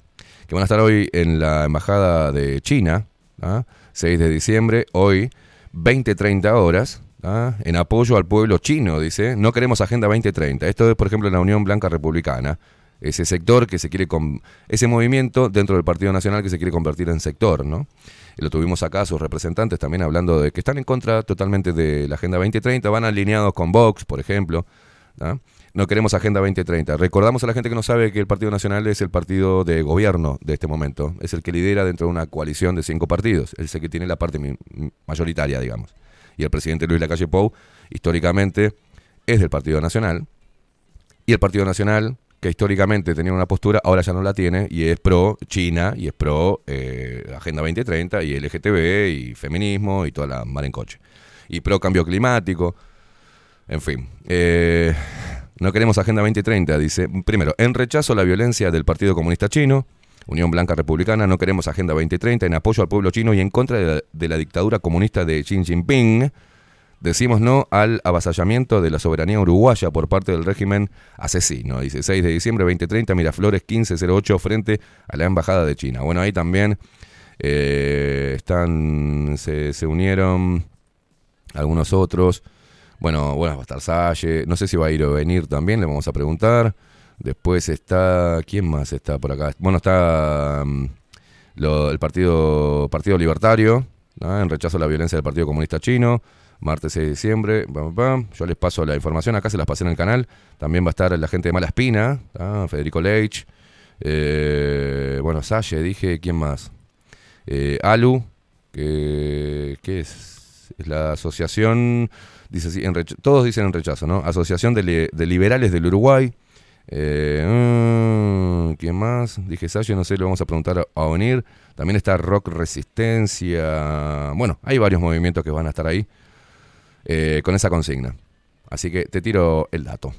Que van a estar hoy en la Embajada de China, ¿tá? 6 de diciembre, hoy, 20-30 horas, ¿tá? en apoyo al pueblo chino, dice. No queremos Agenda 2030. Esto es, por ejemplo, en la Unión Blanca Republicana. Ese sector que se quiere... con- ese movimiento dentro del Partido Nacional que se quiere convertir en sector, ¿no? Lo tuvimos acá, sus representantes también hablando de que están en contra totalmente de la Agenda 2030, van alineados con Vox, por ejemplo. ¿tá? No queremos Agenda 2030. Recordamos a la gente que no sabe que el Partido Nacional es el partido de gobierno de este momento. Es el que lidera dentro de una coalición de cinco partidos. Es el que tiene la parte mayoritaria, digamos. Y el presidente Luis Lacalle Pou, históricamente, es del Partido Nacional. Y el Partido Nacional, que históricamente tenía una postura, ahora ya no la tiene y es pro China y es pro eh, Agenda 2030 y LGTB y feminismo y toda la mar en coche. Y pro cambio climático. En fin. eh, no queremos Agenda 2030, dice. Primero, en rechazo a la violencia del Partido Comunista Chino. Unión Blanca Republicana, no queremos Agenda 2030, en apoyo al pueblo chino y en contra de la, dictadura comunista de Xi Jinping. Decimos no al avasallamiento de la soberanía uruguaya por parte del régimen asesino. Dice 6 de diciembre 2030, Miraflores 1508 frente a la Embajada de China. Bueno, ahí también eh, están, se, se unieron algunos otros. Bueno, bueno, va a estar Salle. No sé si va a ir o venir también, le vamos a preguntar. Después está. ¿Quién más está por acá? Bueno, está mm, el Partido, partido Libertario, en rechazo a la violencia del Partido Comunista Chino. Martes 6 de diciembre. Yo les paso la información. Acá se las pasé en el canal. También va a estar la gente de Mala Espina. Federico Leitch. eh, bueno, Salle, dije. ¿Quién más? Eh, Alu, que, ¿qué es? Es la asociación, dice así, en todos dicen en rechazo, ¿no? Asociación de, de Liberales del Uruguay. Eh, ¿Quién más? Dije Salle, no sé, le vamos a preguntar a, venir. También está Rock Resistencia. Bueno, hay varios movimientos que van a estar ahí eh, con esa consigna. Así que te tiro el dato.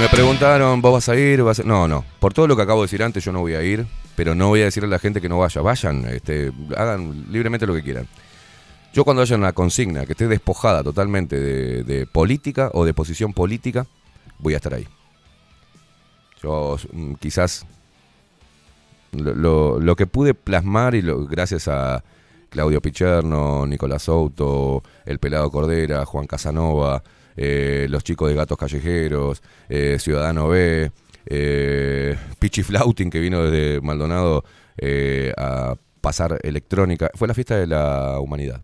Me preguntaron, ¿vos vas a ir? ¿Vas a-?" No, no. Por todo lo que acabo de decir antes, yo no voy a ir. Pero no voy a decirle a la gente que no vaya. Vayan, este, hagan libremente lo que quieran. Yo cuando haya una consigna que esté despojada totalmente de, de política o de posición política, voy a estar ahí. Yo mm, quizás lo que pude plasmar y lo- gracias a Claudio Picherno, Nicolás Souto, El Pelado Cordera, Juan Casanova, eh, los chicos de Gatos Callejeros, eh, Ciudadano B, eh, Pichi Flautin que vino desde Maldonado eh, a pasar electrónica. Fue la fiesta de la humanidad.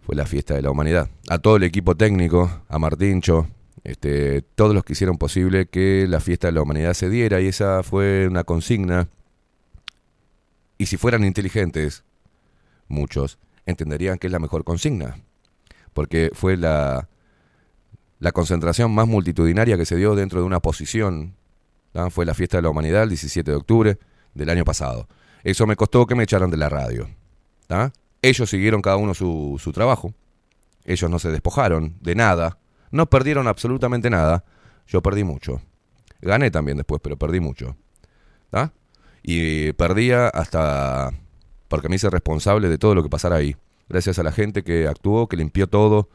Fue la fiesta de la humanidad. A todo el equipo técnico, a Martincho, este, todos los que hicieron posible que la fiesta de la humanidad se diera y esa fue una consigna. Y si fueran inteligentes, muchos entenderían que es la mejor consigna, porque fue la, la concentración más multitudinaria que se dio dentro de una posición. Fue la fiesta de la humanidad el 17 de octubre del año pasado. Eso me costó que me echaran de la radio. ¿tá? Ellos siguieron cada uno su, su trabajo. Ellos no se despojaron de nada. No perdieron absolutamente nada. Yo perdí mucho. Gané también después, pero perdí mucho. ¿tá? Y perdía hasta porque me hice responsable de todo lo que pasara ahí. Gracias a la gente que actuó, que limpió todo.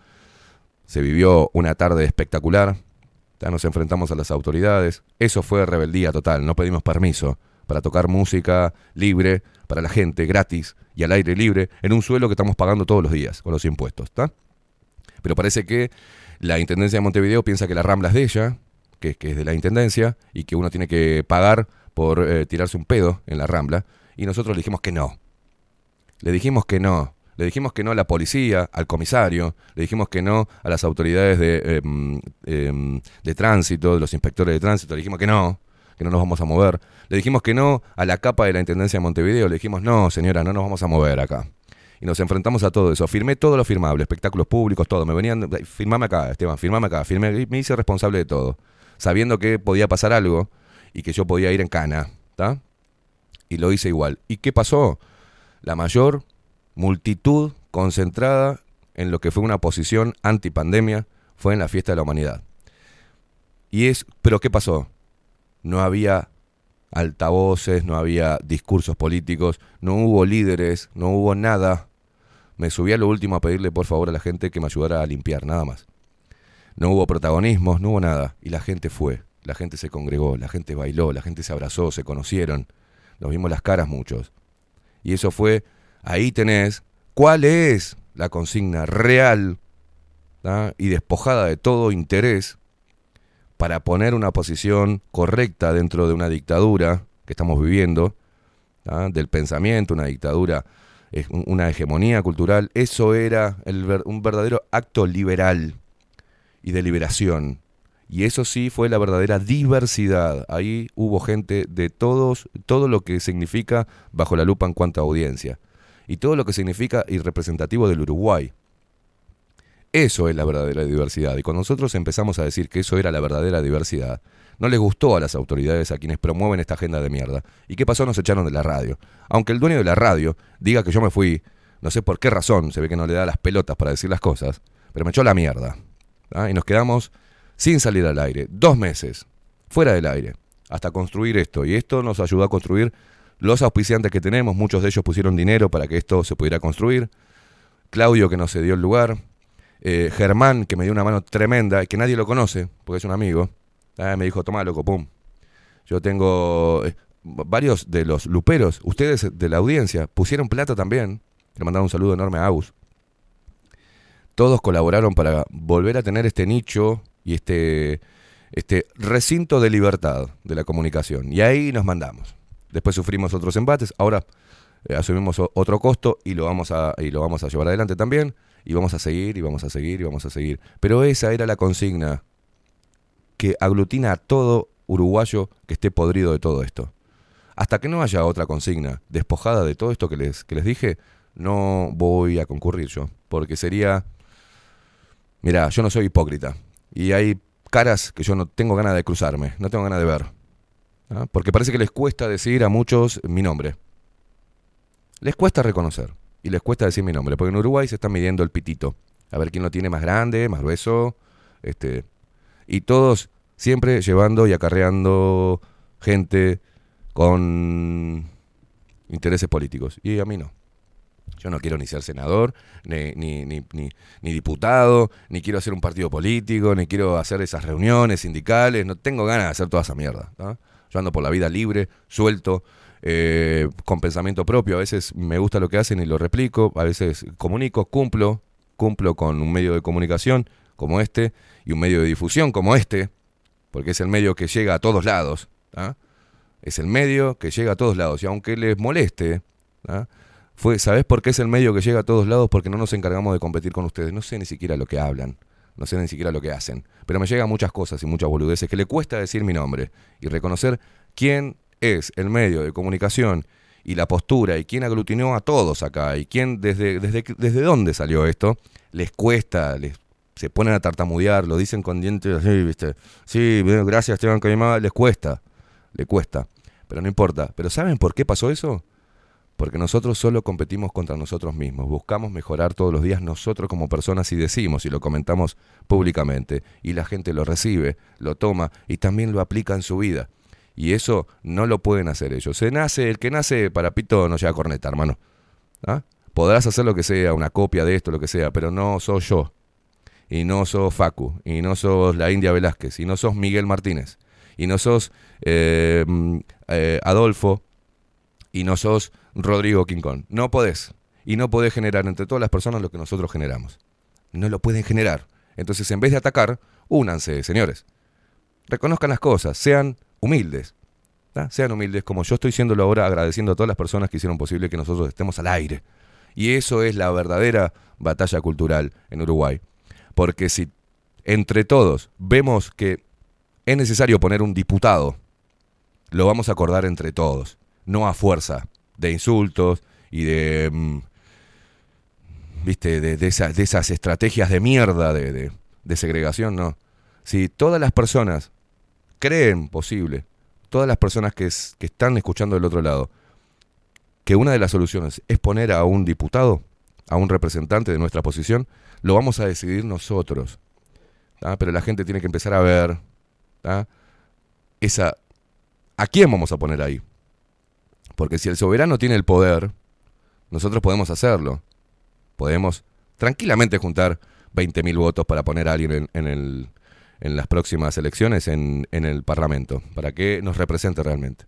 Se vivió una tarde espectacular. ¿tá? Nos enfrentamos a las autoridades. Eso fue rebeldía total. No pedimos permiso para tocar música libre para la gente, gratis y al aire libre, en un suelo que estamos pagando todos los días con los impuestos. ¿está? Pero parece que la Intendencia de Montevideo piensa que la Rambla es de ella, que, que es de la Intendencia, y que uno tiene que pagar por eh, tirarse un pedo en la Rambla. Y nosotros le dijimos que no. Le dijimos que no. Le dijimos que no a la policía, al comisario, le dijimos que no a las autoridades de, em, em, de tránsito, de los inspectores de tránsito, le dijimos que no, que no nos vamos a mover. Le dijimos que no a la capa de la Intendencia de Montevideo, le dijimos, no, señora, no nos vamos a mover acá. Y nos enfrentamos a todo eso. Firmé todo lo firmable, espectáculos públicos, todo. Me venían, firmame acá, Esteban, firmame acá. Firmé, me hice responsable de todo. Sabiendo que podía pasar algo y que yo podía ir en cana, ¿está? Y lo hice igual. ¿Y qué pasó? La mayor multitud concentrada en lo que fue una posición antipandemia, fue en la fiesta de la humanidad. Y es, pero ¿qué pasó? No había altavoces, no había discursos políticos, no hubo líderes, no hubo nada. Me subí a lo último a pedirle por favor a la gente que me ayudara a limpiar, nada más. No hubo protagonismos, no hubo nada. Y la gente fue, la gente se congregó, la gente bailó, la gente se abrazó, se conocieron. Nos vimos las caras muchos. Y eso fue, ahí tenés, ¿cuál es la consigna real y despojada de todo interés para poner una posición correcta dentro de una dictadura que estamos viviendo, del pensamiento, una dictadura, una hegemonía cultural? Eso era un verdadero acto liberal y de liberación. Y eso sí fue la verdadera diversidad. Ahí hubo gente de todos, todo lo que significa bajo la lupa en cuanto a audiencia. Y todo lo que significa y representativo del Uruguay. Eso es la verdadera diversidad. Y cuando nosotros empezamos a decir que eso era la verdadera diversidad, no les gustó a las autoridades a quienes promueven esta agenda de mierda. ¿Y qué pasó? Nos echaron de la radio. Aunque el dueño de la radio diga que yo me fui, no sé por qué razón, se ve que no le da las pelotas para decir las cosas, pero me echó la mierda. ¿ah? Y nos quedamos sin salir al aire, dos meses, fuera del aire, hasta construir esto. Y esto nos ayudó a construir los auspiciantes que tenemos, muchos de ellos pusieron dinero para que esto se pudiera construir. Claudio que nos cedió el lugar, eh, Germán que me dio una mano tremenda, que nadie lo conoce, porque es un amigo. Ah, me dijo, toma loco, pum. Yo tengo eh, varios de los luperos, ustedes de la audiencia, pusieron plata también. Le mandaron un saludo enorme a Agus. Todos colaboraron para volver a tener este nicho y este, este recinto de libertad de la comunicación. Y ahí nos mandamos. Después sufrimos otros embates, ahora eh, asumimos otro costo y lo, vamos a, y lo vamos a llevar adelante también. Y vamos a seguir, y vamos a seguir, y vamos a seguir. Pero esa era la consigna que aglutina a todo uruguayo que esté podrido de todo esto. Hasta que no haya otra consigna despojada de todo esto que les, que les dije, no voy a concurrir yo. Porque sería... Mirá, yo no soy hipócrita. Y hay caras que yo no tengo ganas de cruzarme, no tengo ganas de ver. Porque parece que les cuesta decir a muchos mi nombre. Les cuesta reconocer. Y les cuesta decir mi nombre. Porque en Uruguay se está midiendo el pitito. A ver quién lo tiene más grande, más grueso. Este, y todos siempre llevando y acarreando gente con intereses políticos. Y a mí no. Yo no quiero ni ser senador, ni, ni, ni, ni, ni diputado, ni quiero hacer un partido político, ni quiero hacer esas reuniones sindicales. No tengo ganas de hacer toda esa mierda. ¿no? Yo ando por la vida libre, suelto, eh, con pensamiento propio. A veces me gusta lo que hacen y lo replico. A veces comunico, cumplo, cumplo con un medio de comunicación como este y un medio de difusión como este, porque es el medio que llega a todos lados. ¿ah? Es el medio que llega a todos lados. Y aunque les moleste, ¿ah? fue, ¿sabés por qué es el medio que llega a todos lados? Porque no nos encargamos de competir con ustedes. No sé ni siquiera lo que hablan. No sé ni siquiera lo que hacen. Pero me llegan muchas cosas y muchas boludeces que le cuesta decir mi nombre y reconocer quién es el medio de comunicación y la postura y quién aglutinó a todos acá y quién desde, desde, desde dónde salió esto. Les cuesta, les, se ponen a tartamudear, lo dicen con dientes así, ¿viste? Sí, gracias Esteban Caimada, les cuesta, le cuesta. Pero no importa. ¿Pero saben por qué pasó eso? Porque nosotros solo competimos contra nosotros mismos, buscamos mejorar todos los días nosotros como personas y decimos y lo comentamos públicamente y la gente lo recibe, lo toma y también lo aplica en su vida. Y eso no lo pueden hacer ellos. Se nace, el que nace para pito no llega corneta, hermano. ¿Ah? Podrás hacer lo que sea, una copia de esto, lo que sea, pero no sos yo. Y no sos Facu, y no sos la India Velázquez, y no sos Miguel Martínez, y no sos eh, mm, eh, Adolfo, y no sos Rodrigo Quincón. No podés. Y no podés generar entre todas las personas lo que nosotros generamos. No lo pueden generar. Entonces, en vez de atacar, únanse, señores. Reconozcan las cosas, sean humildes. Sean humildes, como yo estoy siéndolo ahora, agradeciendo a todas las personas que hicieron posible que nosotros estemos al aire. Y eso es la verdadera batalla cultural en Uruguay. Porque si entre todos vemos que es necesario poner un diputado, lo vamos a acordar entre todos, no a fuerza de insultos y de, mm, viste, de, de esa- de esas estrategias de mierda de, segregación, no. Si todas las personas creen posible, todas las personas que, es- que están escuchando del otro lado, que una de las soluciones es poner a un diputado, a un representante de nuestra posición, lo vamos a decidir nosotros. Pero la gente tiene que empezar a ver ¿tá? esa a quién vamos a poner ahí. Porque si el soberano tiene el poder, nosotros podemos hacerlo. Podemos tranquilamente juntar 20.000 votos para poner a alguien en, en el, en las próximas elecciones en, el Parlamento, para que nos represente realmente.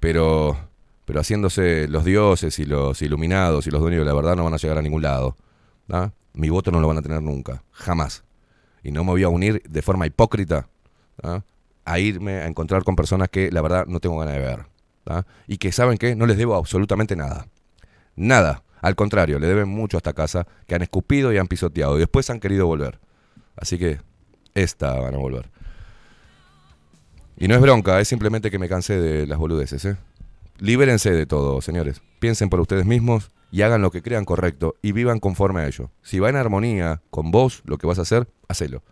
Pero, pero haciéndose los dioses y los iluminados y los dueños de la verdad no van a llegar a ningún lado. Mi voto no lo van a tener nunca, jamás. Y no me voy a unir de forma hipócrita a irme a encontrar con personas que la verdad no tengo ganas de ver. Y que saben que no les debo absolutamente nada. Nada. Al contrario, le deben mucho a esta casa que han escupido y han pisoteado y después han querido volver. Así que esta van a volver. Y no es bronca, es simplemente que me cansé de las boludeces. ¿eh? Libérense de todo, señores. Piensen por ustedes mismos y hagan lo que crean correcto y vivan conforme a ello. Si va en armonía con vos, lo que vas a hacer, hacelo.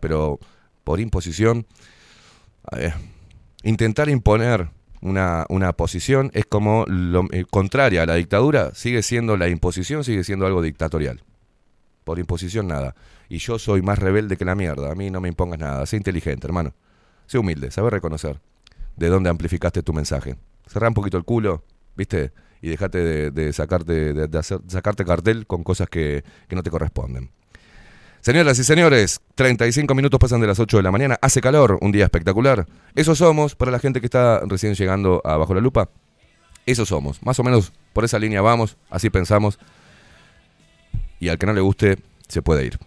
Pero por imposición, a ver, intentar imponer una, una posición es como lo eh, contraria a la dictadura, sigue siendo la imposición, sigue siendo algo dictatorial. Por imposición nada. Y yo soy más rebelde que la mierda. A mí no me impongas nada. Sé inteligente, hermano. Sé humilde, sabe reconocer de dónde amplificaste tu mensaje. Cerrá un poquito el culo, ¿viste? Y dejate de, sacarte, de, de hacer, sacarte cartel con cosas que, que no te corresponden. Señoras y señores, 35 minutos pasan de las 8 de la mañana. Hace calor, un día espectacular. Eso somos, para la gente que está recién llegando a Bajo la Lupa. Eso somos. Más o menos por esa línea vamos, así pensamos. Y al que no le guste, se puede ir.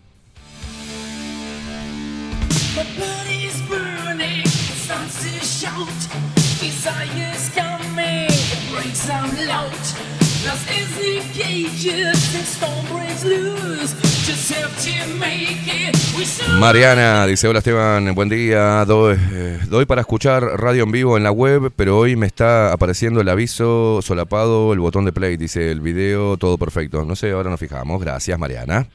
Mariana dice, hola Esteban, buen día. Doy, eh, doy para escuchar radio en vivo en la web, pero hoy me está apareciendo el aviso solapado, el botón de play, dice el video, todo perfecto. No sé, ahora nos fijamos. Gracias, Mariana.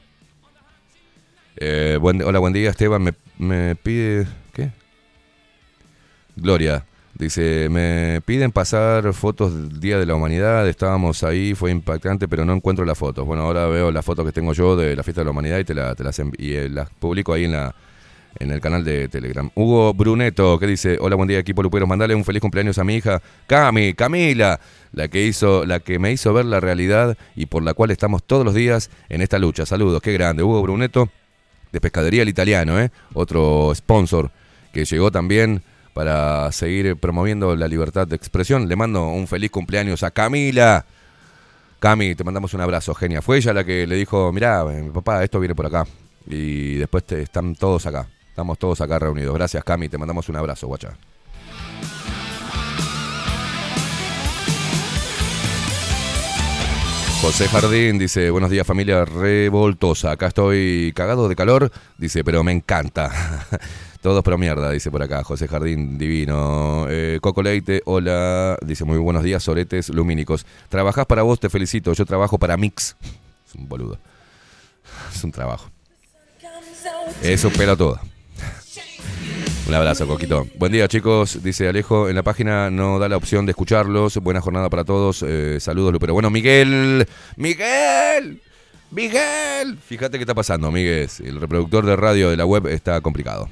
Eh, buen- hola, buen día, Esteban. Me, me pide... ¿Qué? Gloria. Dice, me piden pasar fotos del Día de la Humanidad, estábamos ahí, fue impactante, pero no encuentro las fotos. Bueno, ahora veo las fotos que tengo yo de la Fiesta de la Humanidad y te, la- eh, las publico ahí en la en el canal de Telegram. Hugo Bruneto, que dice, hola, buen día equipo Luperos, mandale un feliz cumpleaños a mi hija, Cami, Camila, la que hizo, la que me hizo ver la realidad y por la cual estamos todos los días en esta lucha. Saludos, qué grande. Hugo Bruneto, de Pescadería el Italiano, ¿eh? otro sponsor que llegó también para seguir promoviendo la libertad de expresión. Le mando un feliz cumpleaños a Camila. Cami, te mandamos un abrazo, genia. Fue ella la que le dijo, mirá, eh, mi papá, esto viene por acá. Y después te- están todos acá. Estamos todos acá reunidos. Gracias, Cami. Te mandamos un abrazo, guacha. José Jardín dice, buenos días familia revoltosa, acá estoy cagado de calor, dice, pero me encanta. Todos pro mierda, dice por acá, José Jardín, divino. Eh, Coco Leite, hola, dice, muy buenos días, soretes lumínicos. Trabajás para vos, te felicito, yo trabajo para Mix. Es un boludo. Es un trabajo. out. Eso pela todo. Un abrazo, Coquito. Buen día, chicos. Dice Alejo, en la página no da la opción de escucharlos. Buena jornada para todos. Eh, saludos, Pero Bueno, Miguel. Miguel. Miguel. Fíjate qué está pasando, Miguel. El reproductor de radio de la web está complicado.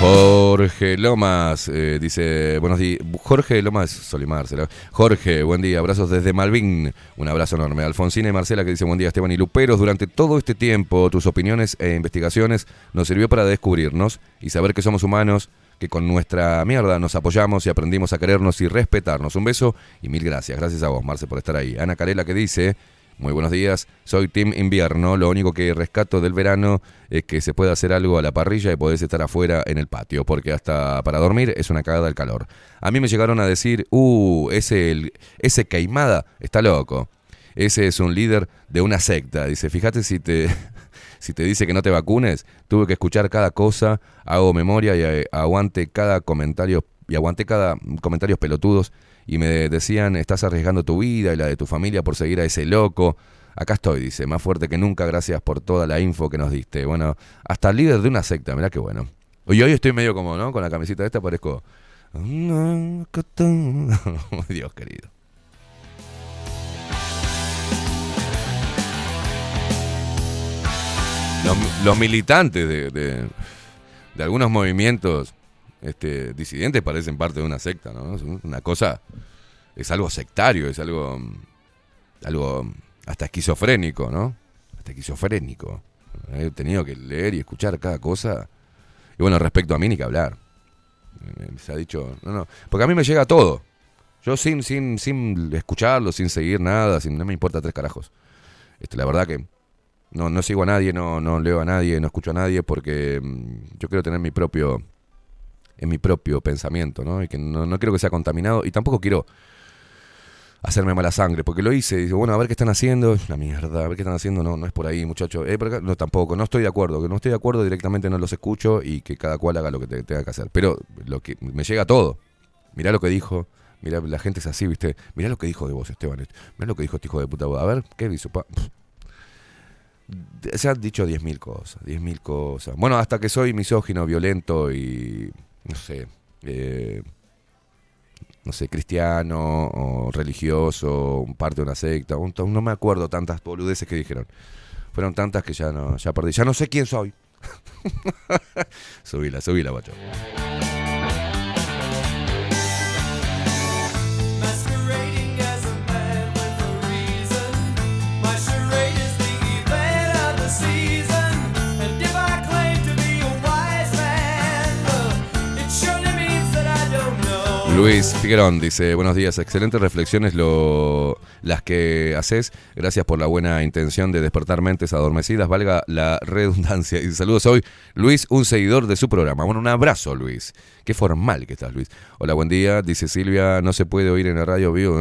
Jorge Lomas eh, dice, buenos días. Jorge Lomas Solimar, será. Jorge, buen día, abrazos desde Malvin. Un abrazo enorme. Alfonsina y Marcela que dice, buen día Esteban y Luperos. Durante todo este tiempo, tus opiniones e investigaciones nos sirvió para descubrirnos y saber que somos humanos, que con nuestra mierda nos apoyamos y aprendimos a querernos y respetarnos. Un beso y mil gracias. Gracias a vos, Marce, por estar ahí. Ana Carela que dice... Muy buenos días, soy Team Invierno. Lo único que rescato del verano es que se puede hacer algo a la parrilla y podés estar afuera en el patio, porque hasta para dormir es una cagada el calor. A mí me llegaron a decir, uh, ese, el- ese Queimada está loco. Ese es un líder de una secta. Dice, fíjate si te, si te dice que no te vacunes, tuve que escuchar cada cosa, hago memoria y eh, aguante cada comentario, y aguanté cada comentarios pelotudos y me decían, estás arriesgando tu vida y la de tu familia por seguir a ese loco. Acá estoy, dice, más fuerte que nunca, gracias por toda la info que nos diste. Bueno, hasta líder de una secta, mirá qué bueno. Y hoy estoy medio como, ¿no? Con la camiseta esta parezco... Dios querido. Los, militantes de- de algunos movimientos este, disidentes parecen parte de una secta, ¿no? Es una cosa, es algo sectario, es algo, algo hasta esquizofrénico, ¿no? Hasta esquizofrénico. He tenido que leer y escuchar cada cosa. Y bueno, respecto a mí ni que hablar. Se ha dicho, no, no, porque a mí me llega todo. Yo sin, sin, sin escucharlo, sin seguir nada, sin, no me importa tres carajos. Este, la verdad que no, no sigo a nadie, no, no leo a nadie, no escucho a nadie porque mm, yo quiero tener mi propio, en mi propio pensamiento, ¿no? Y que no, no quiero que sea contaminado y tampoco quiero hacerme mala sangre, porque lo hice y bueno, a ver qué están haciendo, una mierda, a ver qué están haciendo, no, no es por ahí, muchacho, eh, no, tampoco, no estoy de acuerdo, que no estoy de acuerdo, directamente no los escucho y que cada cual haga lo que te- tenga que hacer, pero lo que me llega todo, mirá lo que dijo, mirá, la gente es así, viste, mirá lo que dijo de vos, Esteban, mirá lo que dijo este hijo de puta, a ver, ¿qué dice? Se han dicho 10.000 cosas, 10.000 cosas. Bueno, hasta que soy misógino, violento y, no sé, eh, no sé, cristiano o religioso, parte de una secta, no me acuerdo tantas boludeces que dijeron. Fueron tantas que ya no, ya perdí. Ya no sé quién soy. subila, subila, guacho. Luis Figuerón dice, buenos días, excelentes reflexiones lo, las que haces, gracias por la buena intención de despertar mentes adormecidas, valga la redundancia. Y saludos hoy, Luis, un seguidor de su programa. Bueno, un abrazo, Luis. Qué formal que estás, Luis. Hola, buen día, dice Silvia, no se puede oír en la radio vivo.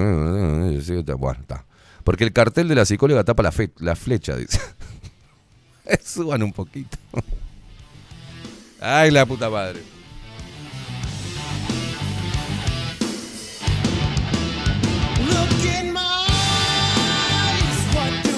Sí, está- Bueno, está. Porque el cartel de la psicóloga tapa la, la flecha, dice. Suban un poquito. Ay, la puta madre.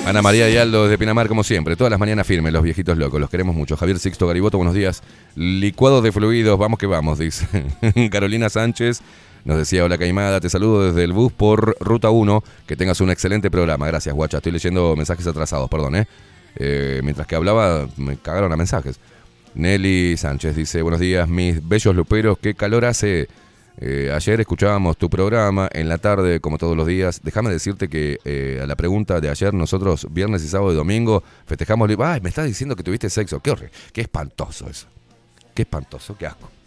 Ana María y Aldo de Pinamar, como siempre. Todas las mañanas firmes, los viejitos locos. Los queremos mucho. Javier Sixto Gariboto, buenos días. Licuados de fluidos, vamos que vamos, dice. Carolina Sánchez nos decía, hola Caimada, te saludo desde el bus por Ruta 1. Que tengas un excelente programa. Gracias, guacha. Estoy leyendo mensajes atrasados, perdón, ¿eh? Eh, mientras que hablaba, me cagaron a mensajes. Nelly Sánchez dice, buenos días, mis bellos luperos, qué calor hace. Eh, ayer escuchábamos tu programa en la tarde, como todos los días. Déjame decirte que eh, a la pregunta de ayer, nosotros viernes y sábado y domingo festejamos. Me estás diciendo que tuviste sexo. Qué horrible. Qué espantoso eso. Qué espantoso, qué asco.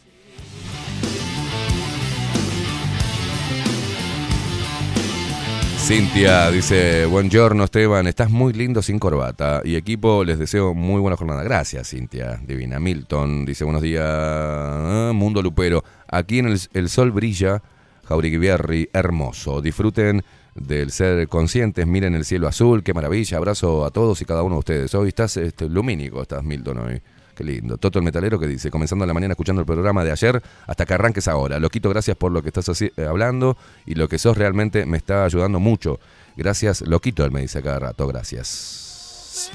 Cintia dice, buongiorno Esteban, estás muy lindo sin corbata. Y equipo, les deseo muy buena jornada. Gracias, Cintia, divina. Milton dice, buenos días, ah, mundo lupero. Aquí en el, el sol brilla, Jauriguiberri, hermoso. Disfruten del ser conscientes, miren el cielo azul, qué maravilla. Abrazo a todos y cada uno de ustedes. Hoy estás este, lumínico, estás Milton hoy. Lindo. Toto el metalero que dice, comenzando la mañana escuchando el programa de ayer hasta que arranques ahora. Loquito, gracias por lo que estás así- eh, hablando y lo que sos realmente me está ayudando mucho. Gracias, Loquito, él me dice cada rato, gracias.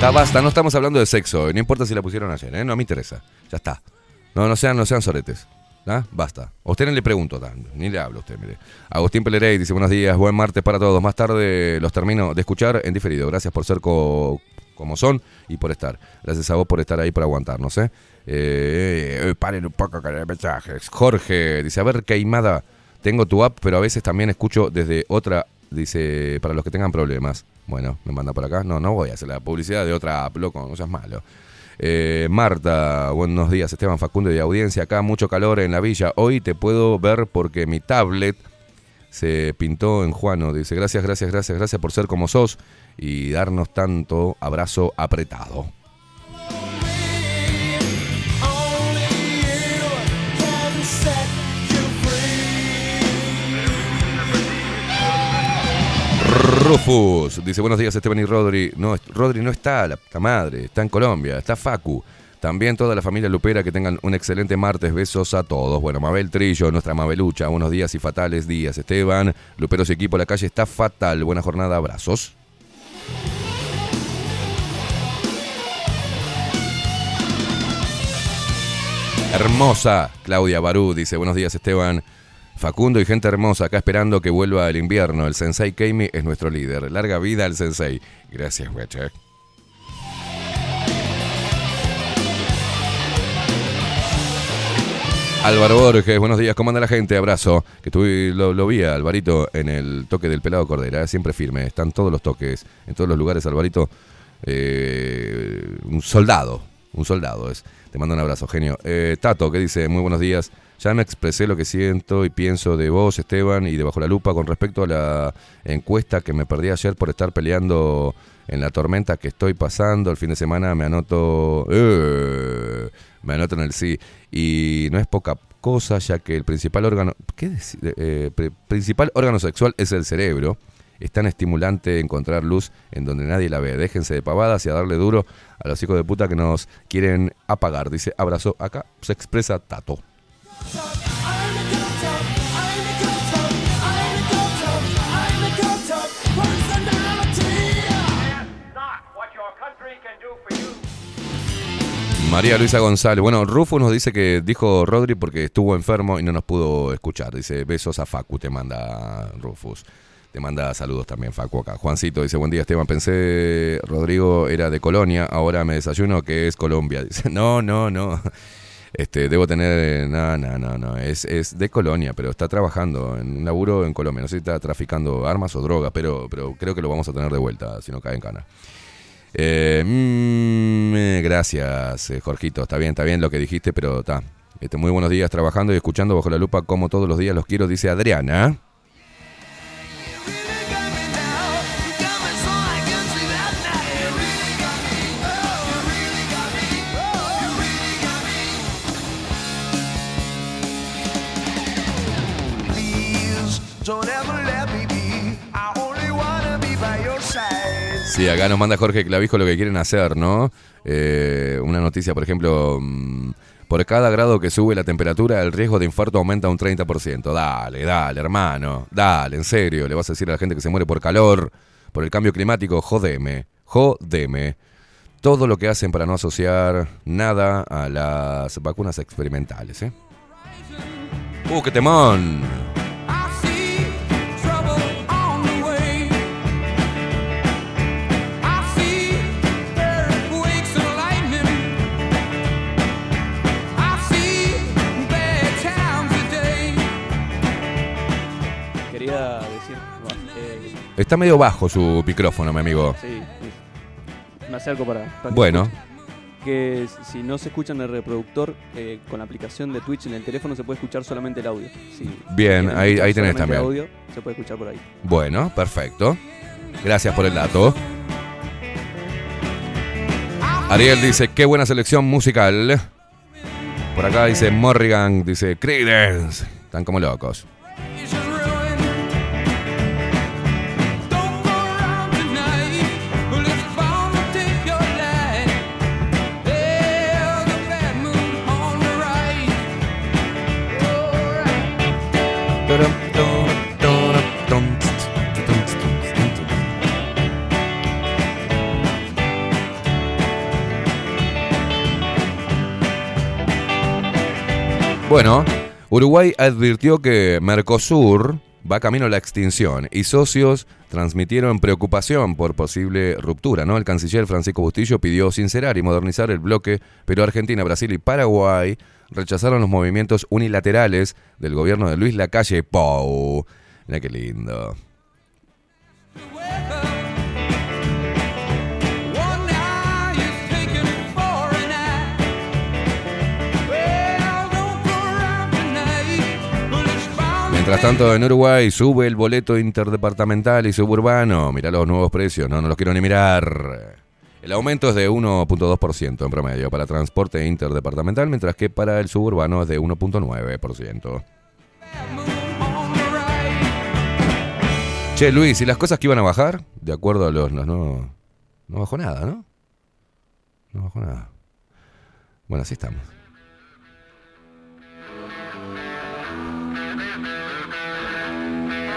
Basta, no estamos hablando de sexo, no importa si la pusieron ayer, ¿eh? no me interesa. Ya está. No, no sean, no sean soretes. ¿ah? Basta. A usted no le pregunto, ni le hablo a usted, mire. Agustín Pelerey dice, buenos días, buen martes para todos. Más tarde los termino de escuchar en diferido. Gracias por ser co- como son y por estar. Gracias a vos por estar ahí, por aguantarnos, ¿eh? Eh, eh, paren un poco con los mensajes. Jorge dice, a ver, Queimada, tengo tu app, pero a veces también escucho desde otra, dice, para los que tengan problemas. Bueno, me manda por acá. No, no voy a hacer la publicidad de otra app, loco, no seas malo. Eh, Marta, buenos días, Esteban Facundo de audiencia. Acá mucho calor en la villa. Hoy te puedo ver porque mi tablet se pintó en Juano. Dice, gracias, gracias, gracias, gracias por ser como sos y darnos tanto abrazo apretado. Rufus dice buenos días Esteban y Rodri. No, Rodri no está, la madre, está en Colombia, está Facu. También toda la familia Lupera que tengan un excelente martes. Besos a todos. Bueno, Mabel Trillo, nuestra Mabelucha. Buenos días y fatales días. Esteban, Luperos y equipo, la calle está fatal. Buena jornada, abrazos. Hermosa, Claudia Barú dice, buenos días Esteban. Facundo y gente hermosa, acá esperando que vuelva el invierno. El Sensei Keimi es nuestro líder. Larga vida al Sensei. Gracias, Weche. Álvaro Borges, buenos días, ¿cómo anda la gente? Abrazo. Que tuve, lo, lo vi Alvarito en el toque del pelado Cordera, eh, siempre firme, están todos los toques, en todos los lugares, Alvarito. eh, un soldado, un soldado es. Te mando un abrazo, genio. Eh, Tato, que dice, muy buenos días. Ya me expresé lo que siento y pienso de vos, Esteban, y de Bajo la Lupa con respecto a la encuesta que me perdí ayer por estar peleando en la tormenta que estoy pasando. El fin de semana me anoto... eh, me anoto en el sí. Y no es poca cosa, ya que el principal órgano... ¿Qué eh, pri- principal órgano sexual es el cerebro. Es tan estimulante encontrar luz en donde nadie la ve. Déjense de pavadas y a darle duro a los hijos de puta que nos quieren apagar. Dice, abrazo. Acá se expresa Tato. María Luisa González. Bueno, Rufus nos dice que dijo Rodri porque estuvo enfermo y no nos pudo escuchar. Dice, besos a Facu, te manda Rufus. Te manda saludos también, Facu, acá. Juancito dice, buen día, Esteban. Pensé Rodrigo era de Colonia, ahora me desayuno que es Colombia. Dice, no, no, no. Este, debo tener, no, no, no, no, es, es de Colonia, pero está trabajando en un laburo en Colombia. No sé si está traficando armas o droga, pero, pero creo que lo vamos a tener de vuelta si no cae en cana. Eh, mm, eh, gracias, eh, Jorgito. Está bien, está bien lo que dijiste, pero está. Este, muy buenos días trabajando y escuchando bajo la lupa como todos los días los quiero, dice Adriana. Sí, acá nos manda Jorge Clavijo lo que quieren hacer, ¿no? Eh, una noticia, por ejemplo, mm, por cada grado que sube la temperatura, el riesgo de infarto aumenta un 30%. Dale, dale, hermano, dale, en serio, le vas a decir a la gente que se muere por calor, por el cambio climático, jodeme, jodeme. Todo lo que hacen para no asociar nada a las vacunas experimentales, ¿eh? ¡Uh, qué temón! Está medio bajo su micrófono, mi amigo. sí, sí. me acerco para. para que Bueno. escuchen. Que si no se escucha en el reproductor, eh, con la aplicación de Twitch en el teléfono se puede escuchar solamente el audio. Si Bien, ahí- ahí tenés también. audio, se puede escuchar por ahí. Bueno, perfecto. Gracias por el dato. Ariel dice, qué buena selección musical. Por acá dice Morrigan, dice Creedence. Están como locos. Bueno, Uruguay advirtió que Mercosur va camino a la extinción y socios transmitieron preocupación por posible ruptura, ¿no? El canciller Francisco Bustillo pidió sincerar y modernizar el bloque, pero Argentina, Brasil y Paraguay rechazaron los movimientos unilaterales del gobierno de Luis Lacalle Pou. Mira qué lindo. Mientras tanto, en Uruguay sube el boleto interdepartamental y suburbano. Mirá los nuevos precios, no, no los quiero ni mirar. El aumento es de 1.2% en promedio para transporte interdepartamental, mientras que para el suburbano es de 1.9%. Che, Luis, ¿y las cosas que iban a bajar? De acuerdo a los... los no, no bajó nada, ¿no? No bajó nada. Bueno, así estamos.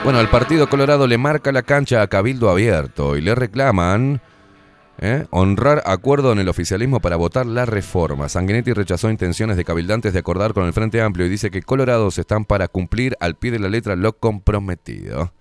Bueno, el Partido Colorado le marca la cancha a Cabildo Abierto y le reclaman ¿eh? honrar acuerdo en el oficialismo para votar la reforma. Sanguinetti rechazó intenciones de cabildantes de acordar con el Frente Amplio y dice que Colorados están para cumplir al pie de la letra lo comprometido.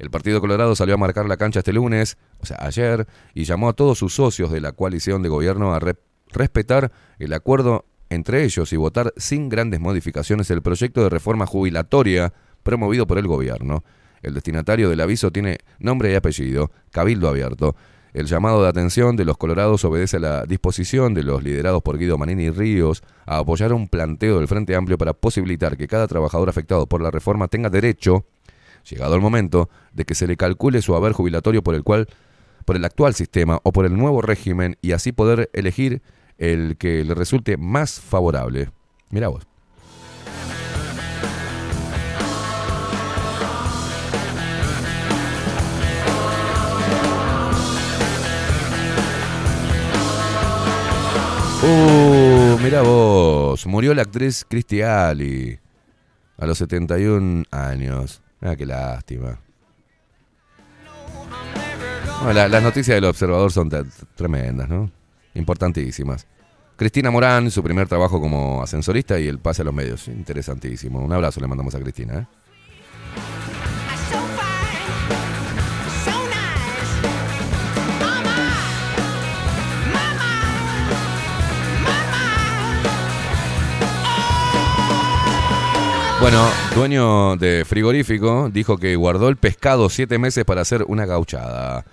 El Partido Colorado salió a marcar la cancha este lunes, o sea, ayer, y llamó a todos sus socios de la coalición de gobierno a re- respetar el acuerdo entre ellos y votar sin grandes modificaciones el proyecto de reforma jubilatoria promovido por el gobierno. El destinatario del aviso tiene nombre y apellido, Cabildo Abierto. El llamado de atención de los colorados obedece a la disposición de los liderados por Guido Manini Ríos a apoyar un planteo del Frente Amplio para posibilitar que cada trabajador afectado por la reforma tenga derecho, llegado el momento, de que se le calcule su haber jubilatorio por el cual por el actual sistema o por el nuevo régimen y así poder elegir el que le resulte más favorable. Mira vos. Uh, mira vos. Murió la actriz Christy Ali a los 71 años. Ah, qué lástima. Las noticias del observador son tremendas, ¿no? Importantísimas. Cristina Morán, su primer trabajo como ascensorista y el pase a los medios. Interesantísimo. Un abrazo le mandamos a Cristina. ¿eh? Bueno, dueño de frigorífico dijo que guardó el pescado siete meses para hacer una gauchada.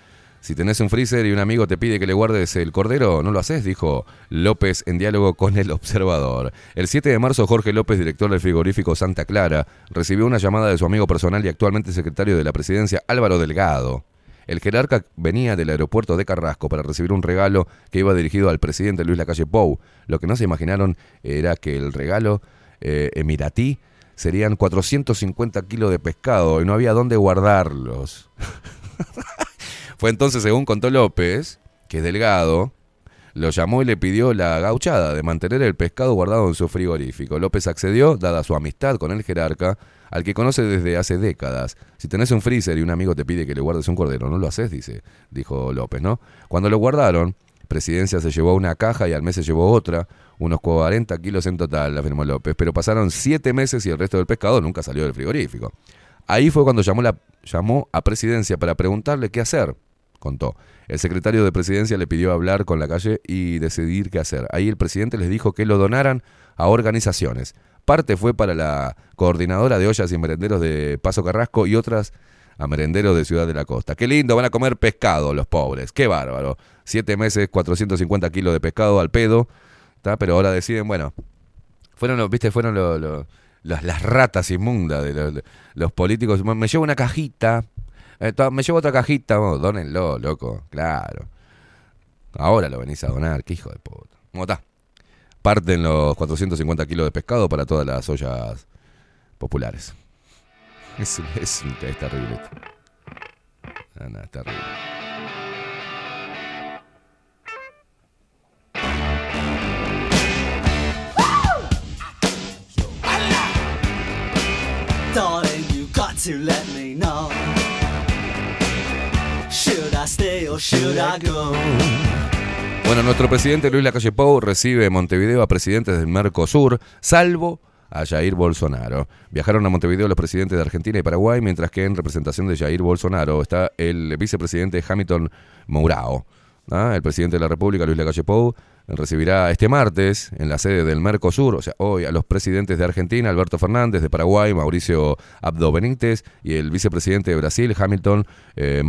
Si tenés un freezer y un amigo te pide que le guardes el cordero, no lo haces, dijo López en diálogo con el observador. El 7 de marzo, Jorge López, director del frigorífico Santa Clara, recibió una llamada de su amigo personal y actualmente secretario de la presidencia, Álvaro Delgado. El jerarca venía del aeropuerto de Carrasco para recibir un regalo que iba dirigido al presidente Luis Lacalle Pou. Lo que no se imaginaron era que el regalo eh, emiratí serían 450 kilos de pescado y no había dónde guardarlos. Fue entonces, según contó López, que Delgado lo llamó y le pidió la gauchada de mantener el pescado guardado en su frigorífico. López accedió, dada su amistad con el jerarca, al que conoce desde hace décadas. Si tenés un freezer y un amigo te pide que le guardes un cordero, no lo haces, dice, dijo López, ¿no? Cuando lo guardaron, Presidencia se llevó una caja y al mes se llevó otra, unos 40 kilos en total, afirmó López, pero pasaron siete meses y el resto del pescado nunca salió del frigorífico. Ahí fue cuando llamó, la, llamó a Presidencia para preguntarle qué hacer, contó. El secretario de Presidencia le pidió hablar con la calle y decidir qué hacer. Ahí el presidente les dijo que lo donaran a organizaciones. Parte fue para la coordinadora de ollas y merenderos de Paso Carrasco y otras a merenderos de Ciudad de la Costa. Qué lindo, van a comer pescado los pobres. Qué bárbaro. Siete meses, 450 kilos de pescado al pedo. ¿tá? Pero ahora deciden, bueno, fueron los, viste, fueron los, las, ratas inmundas de los, políticos. Me llevo una cajita. eh, me llevo otra cajita. Oh, dónenlo, loco. Claro. Ahora lo venís a donar. Qué hijo de puta. ¿Cómo está? Parten los 450 kilos de pescado para todas las ollas populares. Es, es, terrible. esto. Es terrible. To let me know. Should I stay or should I go? Bueno, nuestro presidente Luis Lacalle Pou recibe en Montevideo a presidentes del Mercosur, salvo a Jair Bolsonaro. Viajaron a Montevideo los presidentes de Argentina y Paraguay, mientras que en representación de Jair Bolsonaro está el vicepresidente Hamilton Mourao. ¿Ah? El presidente de la República, Luis Lacalle Pou, recibirá este martes en la sede del Mercosur, o sea, hoy a los presidentes de Argentina, Alberto Fernández, de Paraguay, Mauricio Abdo Benítez, y el vicepresidente de Brasil, Hamilton eh,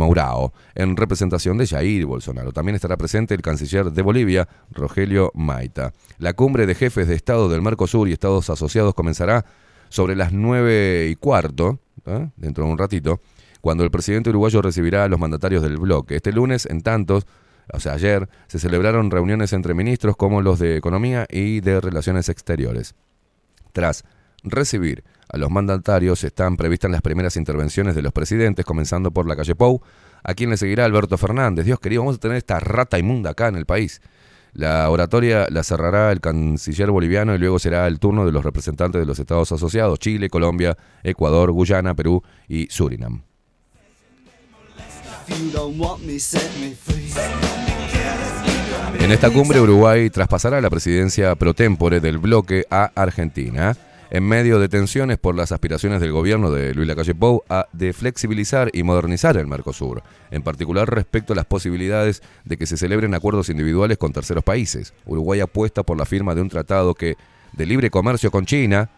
en representación de Jair Bolsonaro. También estará presente el canciller de Bolivia, Rogelio Maita. La cumbre de jefes de Estado del Mercosur y Estados asociados comenzará sobre las nueve y cuarto, ¿eh? dentro de un ratito, cuando el presidente uruguayo recibirá a los mandatarios del bloque. Este lunes, en tantos, o sea, ayer, se celebraron reuniones entre ministros como los de Economía y de Relaciones Exteriores. Tras recibir a los mandatarios están previstas las primeras intervenciones de los presidentes, comenzando por la calle Pou, a quien le seguirá Alberto Fernández. Dios querido, vamos a tener esta rata inmunda acá en el país. La oratoria la cerrará el canciller boliviano y luego será el turno de los representantes de los estados asociados, Chile, Colombia, Ecuador, Guyana, Perú y Surinam. En esta cumbre Uruguay traspasará la presidencia pro tempore del bloque a Argentina, en medio de tensiones por las aspiraciones del gobierno de Luis Lacalle Pou a de flexibilizar y modernizar el Mercosur, en particular respecto a las posibilidades de que se celebren acuerdos individuales con terceros países. Uruguay apuesta por la firma de un tratado que de libre comercio con China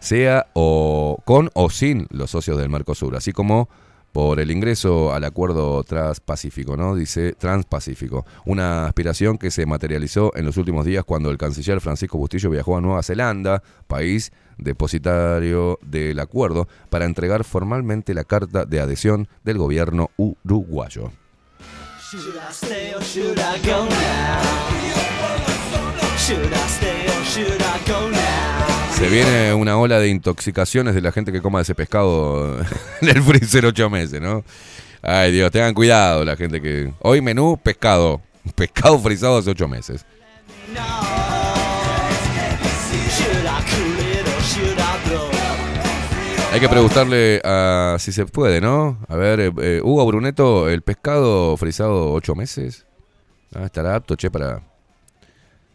sea o con o sin los socios del Mercosur, así como por el ingreso al acuerdo transpacífico, ¿no? Dice transpacífico, una aspiración que se materializó en los últimos días cuando el canciller Francisco Bustillo viajó a Nueva Zelanda, país depositario del acuerdo, para entregar formalmente la carta de adhesión del gobierno uruguayo. Se viene una ola de intoxicaciones de la gente que coma ese pescado en el freezer ocho meses, ¿no? Ay Dios, tengan cuidado la gente que... Hoy menú, pescado. Pescado frisado hace ocho meses. Hay que preguntarle a si se puede, ¿no? A ver, eh, eh, Hugo Bruneto, ¿el pescado frisado ocho meses? Ah, ¿Estará apto, che, para...?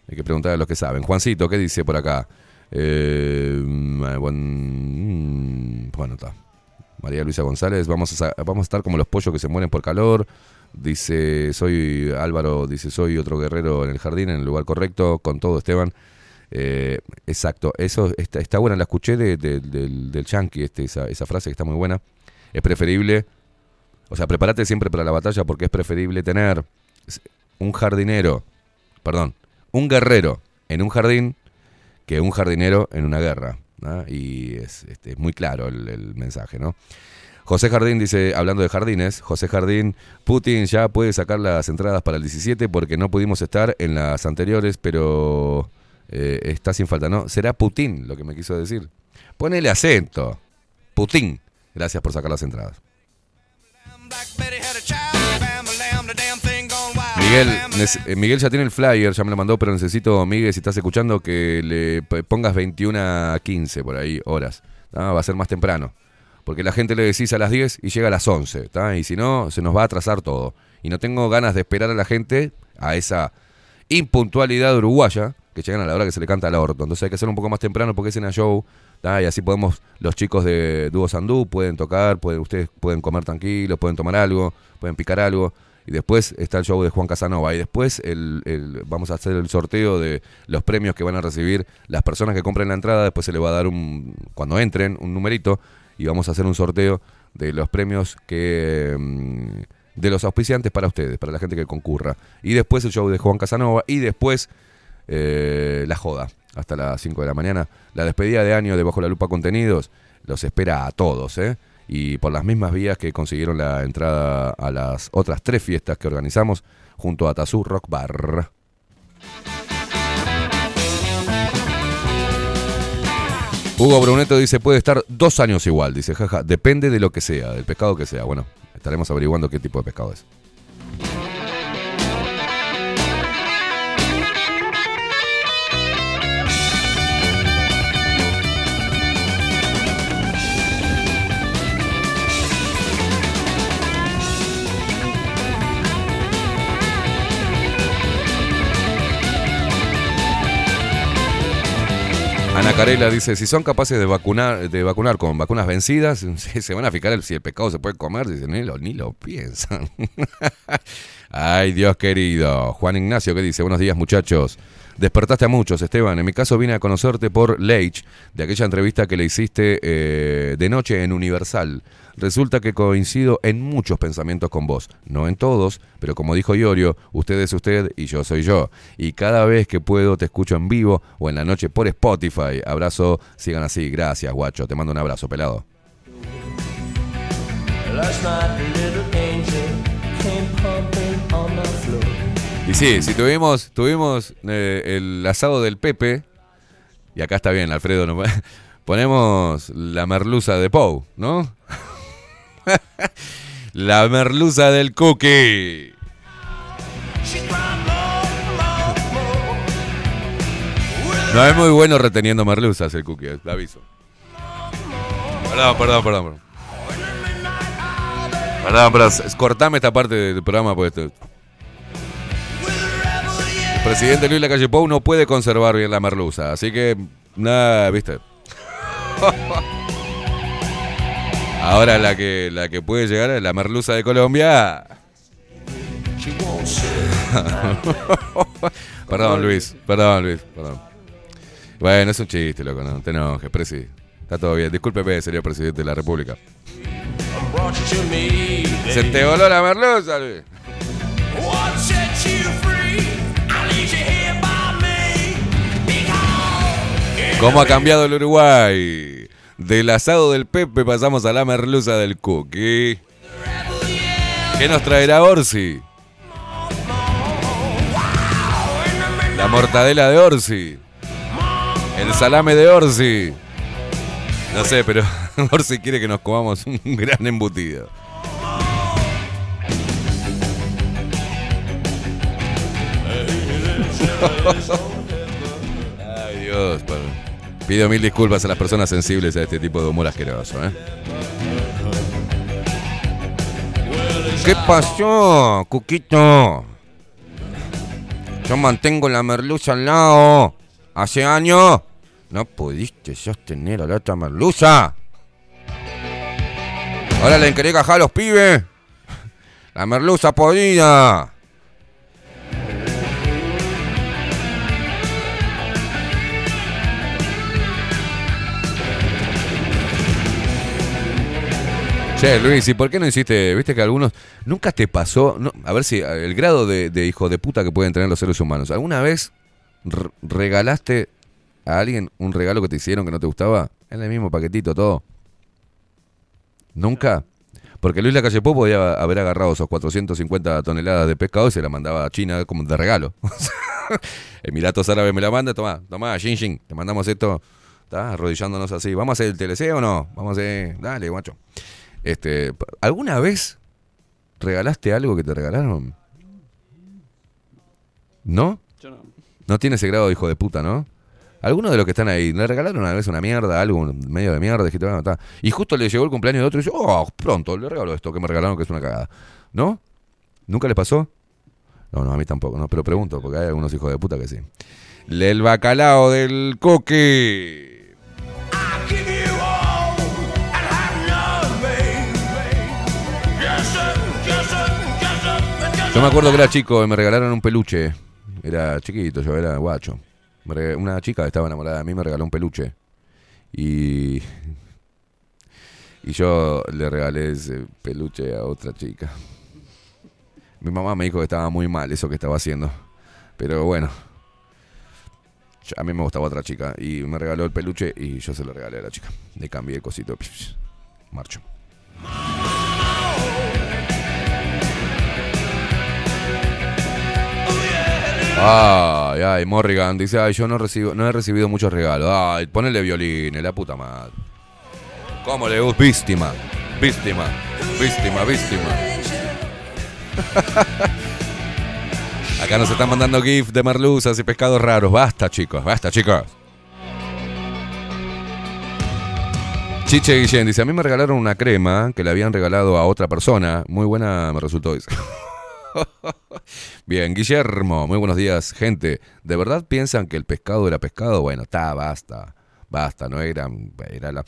Hay que preguntar a los que saben. Juancito, ¿qué dice por acá? Eh, mm, mm, bueno, está. María Luisa González, vamos a, vamos a estar como los pollos que se mueren por calor. Dice, soy Álvaro, dice, soy otro guerrero en el jardín, en el lugar correcto, con todo, Esteban. Eh, exacto, eso está, está buena, la escuché de- de- del, del Yankee, este, esa, esa frase que está muy buena. Es preferible, o sea, prepárate siempre para la batalla porque es preferible tener un jardinero, perdón, un guerrero en un jardín que un jardinero en una guerra. Y es este, muy claro el, el mensaje, ¿no? José Jardín dice, hablando de jardines, José Jardín, Putin ya puede sacar las entradas para el 17 porque no pudimos estar en las anteriores, pero eh, está sin falta, ¿no? Será Putin lo que me quiso decir. Ponele acento. Putin. Gracias por sacar las entradas. Miguel, eh, Miguel ya tiene el flyer, ya me lo mandó, pero necesito, Miguel, si estás escuchando, que le pongas 21 a 15 por ahí, horas. Va a ser más temprano. Porque la gente le decís a las 10 y llega a las 11. ¿tá? Y si no, se nos va a atrasar todo. Y no tengo ganas de esperar a la gente a esa impuntualidad uruguaya, que llegan a la hora que se le canta al orto. Entonces hay que hacer un poco más temprano porque es en a show. Y así podemos, los chicos de Dúo Sandú pueden tocar, pueden, ustedes pueden comer tranquilos, pueden tomar algo, pueden picar algo. Y después está el show de Juan Casanova. Y después el, el- vamos a hacer el sorteo de los premios que van a recibir las personas que compren la entrada. Después se les va a dar un, cuando entren, un numerito. Y vamos a hacer un sorteo de los premios que... mm, de los auspiciantes para ustedes, para la gente que concurra. Y después el show de Juan Casanova. Y después eh, la joda. Hasta las 5 de la mañana. La despedida de año de Bajo la Lupa Contenidos los espera a todos, ¿eh? Y por las mismas vías que consiguieron la entrada a las otras tres fiestas que organizamos junto a Tazú Rock Bar. Hugo Bruneto dice, puede estar dos años igual, dice, jaja, depende de lo que sea, del pescado que sea. Bueno, estaremos averiguando qué tipo de pescado es. Ana Carela dice, si son capaces de vacunar, de vacunar con vacunas vencidas, se van a fijar si el pescado se puede comer, dice, ni lo, ni lo piensan. Ay, Dios querido. Juan Ignacio, ¿qué dice? Buenos días, muchachos. Despertaste a muchos, Esteban. En mi caso vine a conocerte por Leitch, de aquella entrevista que le hiciste eh, de noche en Universal. Resulta que coincido en muchos pensamientos con vos. No en todos, pero como dijo Iorio, usted es usted y yo soy yo. Y cada vez que puedo te escucho en vivo o en la noche por Spotify. Abrazo, sigan así. Gracias, guacho. Te mando un abrazo, pelado. Y sí, si tuvimos, tuvimos eh, el asado del Pepe, y acá está bien, Alfredo, no, Ponemos la merluza de Pou, ¿no? la merluza del cookie. No es muy bueno reteniendo merluzas el cookie, eh, te aviso. Perdón, perdón, perdón. Perdón, perdón, cortame esta parte del programa esto... El presidente Luis Lacalle Pou no puede conservar bien la merluza, así que nada, ¿viste? Ahora la que la que puede llegar es la merluza de Colombia. perdón, Luis, perdón, Luis, perdón. Bueno, es un chiste, loco, no te enojes, presi. Está todo bien. Discúlpeme, señor presidente de la República. Se te voló la merluza, Luis. ¿Cómo ha cambiado el Uruguay? Del asado del Pepe pasamos a la merluza del Cookie. ¿Qué nos traerá Orsi? La mortadela de Orsi. El salame de Orsi. No sé, pero Orsi quiere que nos comamos un gran embutido. Ay, Dios. pa- Pido mil disculpas a las personas sensibles a este tipo de humor asqueroso, ¿eh? ¿Qué pasó, Cuquito? Yo mantengo la merluza al lado. Hace años no pudiste sostener a la otra merluza. Ahora le cajar a los pibes. La merluza podrida. Che, Luis, ¿y por qué no hiciste? Viste que algunos. Nunca te pasó. a ver si. El grado de, hijo de puta que pueden tener los seres humanos. ¿Alguna vez regalaste a alguien un regalo que te hicieron que no te gustaba? En el mismo paquetito, todo. ¿Nunca? Porque Luis Lacalle Pou podía haber agarrado esos 450 toneladas de pescado y se la mandaba a China como de regalo. Emiratos Árabes me la manda, toma, toma, Xin Xin, te mandamos esto. ¿Está? Arrodillándonos así. ¿Vamos a hacer el TLC o no? Vamos a hacer. Dale, guacho. Este, ¿Alguna vez regalaste algo que te regalaron? ¿No? Yo no. No tiene ese grado de hijo de puta, ¿no? Algunos de los que están ahí, le regalaron una vez una mierda, algo medio de mierda, dijiste, bueno, está. y justo le llegó el cumpleaños de otro y dice, oh, pronto, le regalo esto que me regalaron que es una cagada. ¿No? ¿Nunca les pasó? No, no, a mí tampoco, no, pero pregunto, porque hay algunos hijos de puta que sí. El bacalao del coque. Yo me acuerdo que era chico y me regalaron un peluche. Era chiquito, yo era guacho. Una chica estaba enamorada de mí me regaló un peluche. Y. Y yo le regalé ese peluche a otra chica. Mi mamá me dijo que estaba muy mal eso que estaba haciendo. Pero bueno. A mí me gustaba otra chica. Y me regaló el peluche y yo se lo regalé a la chica. Le cambié el cosito. Marcho. Ay, ay, Morrigan dice, ay, yo no recibo, no he recibido muchos regalos. Ay, ponele violines, la puta madre. ¿Cómo le gusta? Víctima, víctima, víctima, víctima. Acá nos están mandando GIF de merluzas y pescados raros. Basta, chicos, basta, chicos. Chiche Guillén dice, a mí me regalaron una crema que le habían regalado a otra persona. Muy buena me resultó. dice. Bien, Guillermo, muy buenos días, gente. ¿De verdad piensan que el pescado era pescado? Bueno, está, basta, basta, no era, era la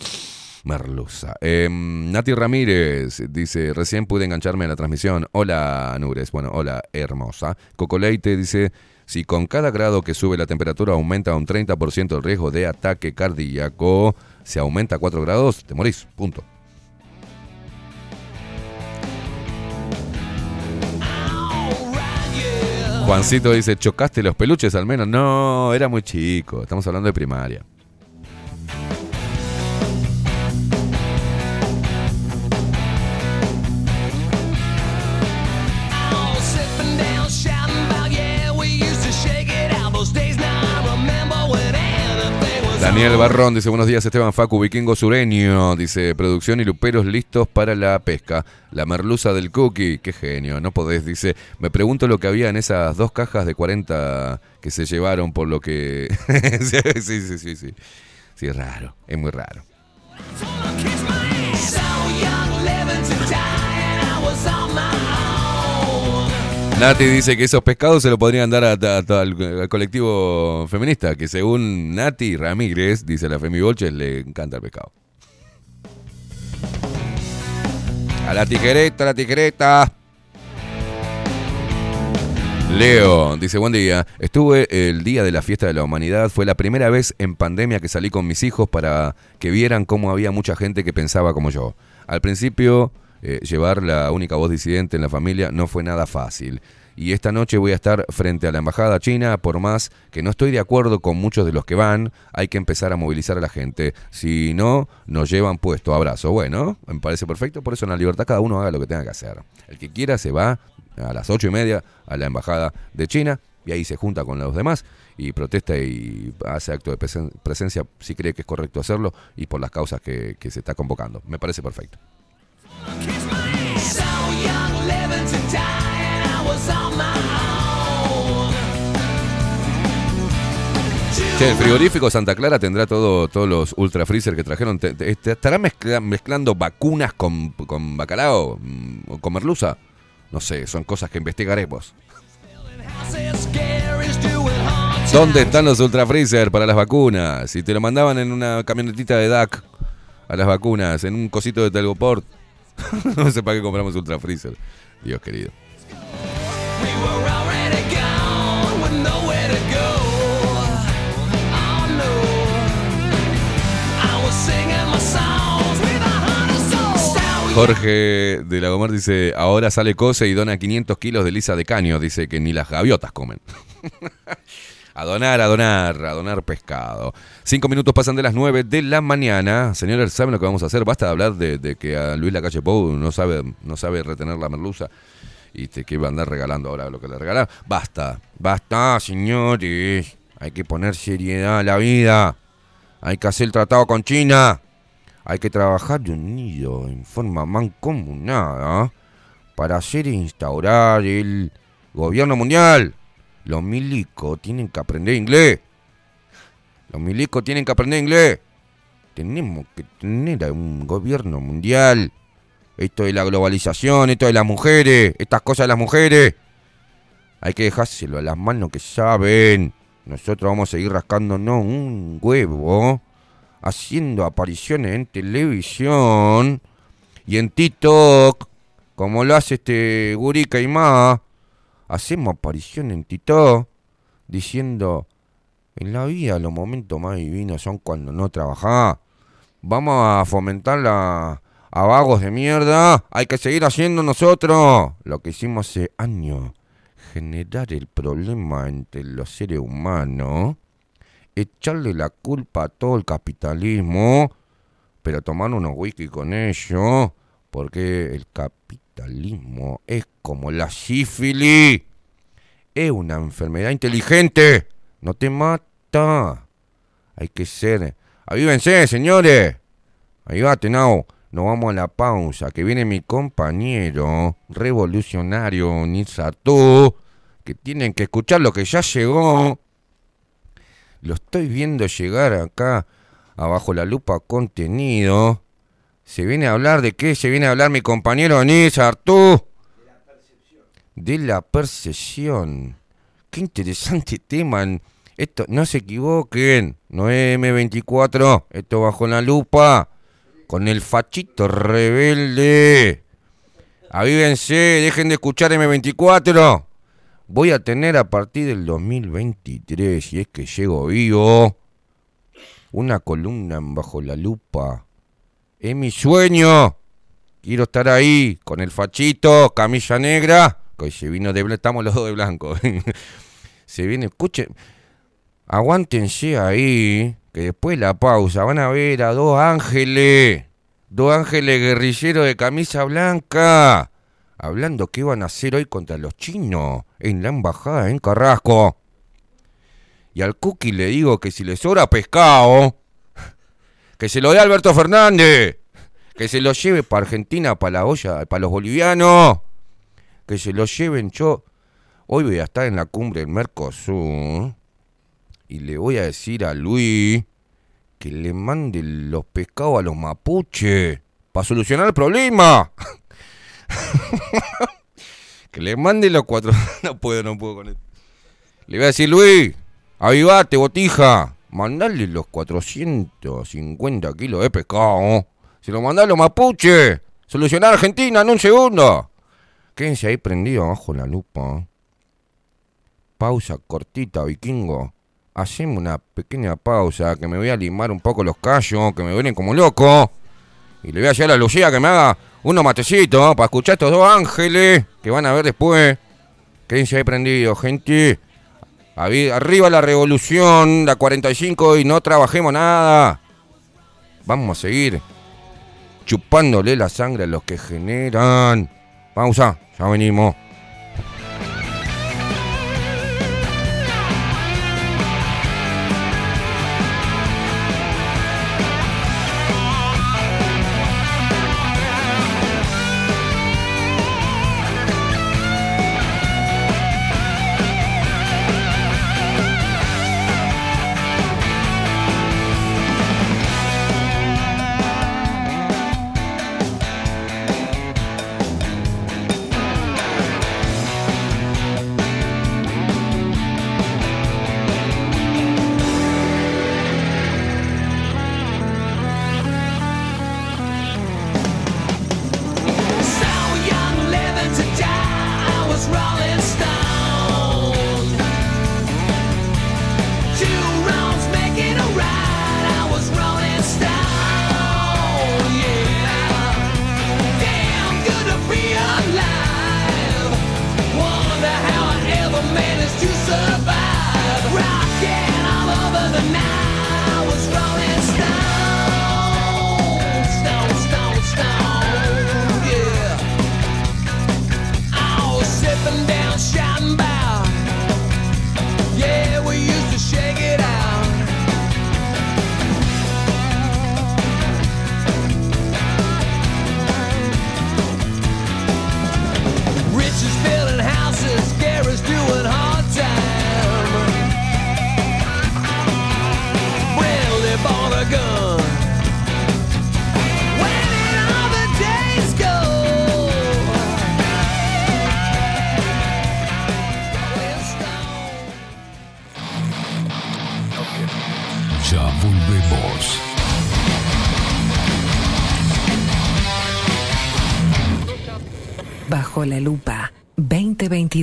merluza. Em, Nati Ramírez dice, recién pude engancharme en la transmisión. Hola, Nures, bueno, hola, hermosa. Coco Leite dice, si con cada grado que sube la temperatura aumenta un 30% el riesgo de ataque cardíaco, si aumenta 4 grados, te morís, punto. Juancito dice, ¿chocaste los peluches al menos? No, era muy chico. Estamos hablando de primaria. Daniel Barrón dice, buenos días Esteban Facu, vikingo sureño. Dice, producción y luperos listos para la pesca. La merluza del cookie, qué genio, no podés. Dice, me pregunto lo que había en esas dos cajas de 40 que se llevaron por lo que... sí, sí, sí, sí, sí. Es raro, es muy raro. Nati dice que esos pescados se lo podrían dar a- al colectivo feminista, que según Nati Ramírez, dice la Femi Bolches, le encanta el pescado. A la tijereta, a la tijereta. Leo dice, buen día. Estuve el día de la fiesta de la humanidad. Fue la primera vez en pandemia que salí con mis hijos para que vieran cómo había mucha gente que pensaba como yo. Al principio, eh, llevar la única voz disidente en la familia no fue nada fácil. Y esta noche voy a estar frente a la embajada china, por más que no estoy de acuerdo con muchos de los que van, hay que empezar a movilizar a la gente. Si no, nos llevan puesto. Abrazo. Bueno, me parece perfecto, por eso en la libertad cada uno haga lo que tenga que hacer. El que quiera se va a las ocho y media a la embajada de China y ahí se junta con los demás y protesta y hace acto de presen- presencia si cree que es correcto hacerlo y por las causas que se está convocando. Me parece perfecto. Che, el frigorífico Santa Clara tendrá todo, todos los ultra freezer que trajeron. Te- ¿Estará mezcla- mezclando vacunas con, con bacalao mm, o con merluza? No sé, son cosas que investigaremos. ¿Dónde están los ultra freezer para las vacunas? Si te lo mandaban en una camionetita de DAC a las vacunas, en un cosito de Telgoport, no sé para qué compramos ultra freezer. Dios querido. Jorge de Lagomar dice, ahora sale Cose y dona 500 kilos de lisa de caño. Dice que ni las gaviotas comen. a donar, a donar, a donar pescado. Cinco minutos pasan de las nueve de la mañana. Señores, ¿saben lo que vamos a hacer? Basta de hablar de, de que a Luis Lacalle Pou no sabe, no sabe retener la merluza y te, que iba a andar regalando ahora lo que le regalaron. Basta, basta, señores. Hay que poner seriedad a la vida. Hay que hacer el tratado con China. Hay que trabajar unido en forma mancomunada para hacer e instaurar el gobierno mundial. Los milicos tienen que aprender inglés. Los milicos tienen que aprender inglés. Tenemos que tener un gobierno mundial. Esto de la globalización, esto de las mujeres, estas cosas de las mujeres. Hay que dejárselo a las manos que saben. Nosotros vamos a seguir rascándonos un huevo, haciendo apariciones en televisión y en TikTok, como lo hace este Guri Caimá. Hacemos apariciones en TikTok diciendo, en la vida los momentos más divinos son cuando no trabajás. Vamos a fomentar la, a vagos de mierda. Hay que seguir haciendo nosotros lo que hicimos hace años. Generar el problema entre los seres humanos. Echarle la culpa a todo el capitalismo. Pero tomar unos whisky con ellos. Porque el capitalismo es como la sífilis. Es una enfermedad inteligente. No te mata. Hay que ser. Avívense, señores. Ahí va, Tenao. Nos vamos a la pausa. Que viene mi compañero revolucionario Nizatú. Que tienen que escuchar lo que ya llegó. Lo estoy viendo llegar acá. Abajo la lupa contenido. Se viene a hablar de qué? Se viene a hablar mi compañero Nizatú. De la percepción. Qué interesante tema. Esto, no se equivoquen. No es M24. Esto bajo la lupa. Con el fachito rebelde. Avívense, dejen de escuchar M24. Voy a tener a partir del 2023, si es que llego vivo, una columna bajo la lupa. Es mi sueño. Quiero estar ahí con el fachito, camisa negra. Que vino de estamos los dos de blanco. se viene, escuchen, aguántense ahí, que después de la pausa van a ver a dos ángeles, dos ángeles guerrilleros de camisa blanca, hablando qué van a hacer hoy contra los chinos en la embajada en Carrasco. Y al Cookie le digo que si le sobra pescado, Que se lo dé Alberto Fernández. Que se lo lleve para Argentina, para la olla, para los bolivianos. Que se lo lleven yo. Hoy voy a estar en la cumbre del Mercosur. Y le voy a decir a Luis que le mande los pescados a los mapuches. Para solucionar el problema. que le mande los cuatro. No puedo, no puedo con esto. Le voy a decir, Luis, avivate, botija. Mandale los 450 kilos de pescado. Se lo mandá a los. Solucionar Argentina en un segundo. Quédense ahí prendido bajo la lupa. Pausa cortita, vikingo. Hacemos una pequeña pausa, que me voy a limar un poco los callos, que me vienen como loco. Y le voy a decir a Lucía que me haga unos matecitos para escuchar a estos dos ángeles que van a ver después. Quédense ahí prendidos, gente. Arriba la revolución, la 45 y no trabajemos nada. Vamos a seguir chupándole la sangre a los que generan. Pausa, ya venimos.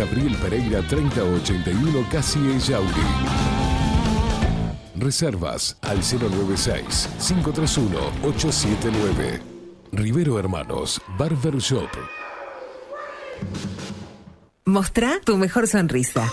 Gabriel Pereira 3081 Casi Yauri. Reservas al 096-531-879. Rivero Hermanos, Barber Shop. Mostrá tu mejor sonrisa.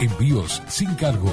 Envíos sin cargo.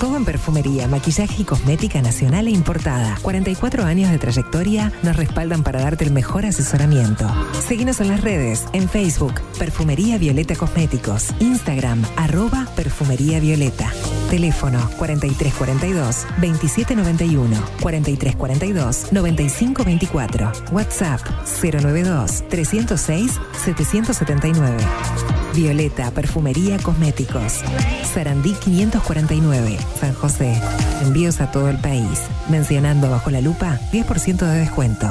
Todo en perfumería, maquillaje y cosmética nacional e importada. 44 años de trayectoria nos respaldan para darte el mejor asesoramiento. Seguinos en las redes, en Facebook, Perfumería Violeta Cosméticos, Instagram, arroba Perfumería Violeta. Teléfono 4342-2791, 4342-9524, WhatsApp 092-306-779. Violeta Perfumería Cosméticos. Sarandí 549, San José. Envíos a todo el país. Mencionando bajo la lupa, 10% de descuento.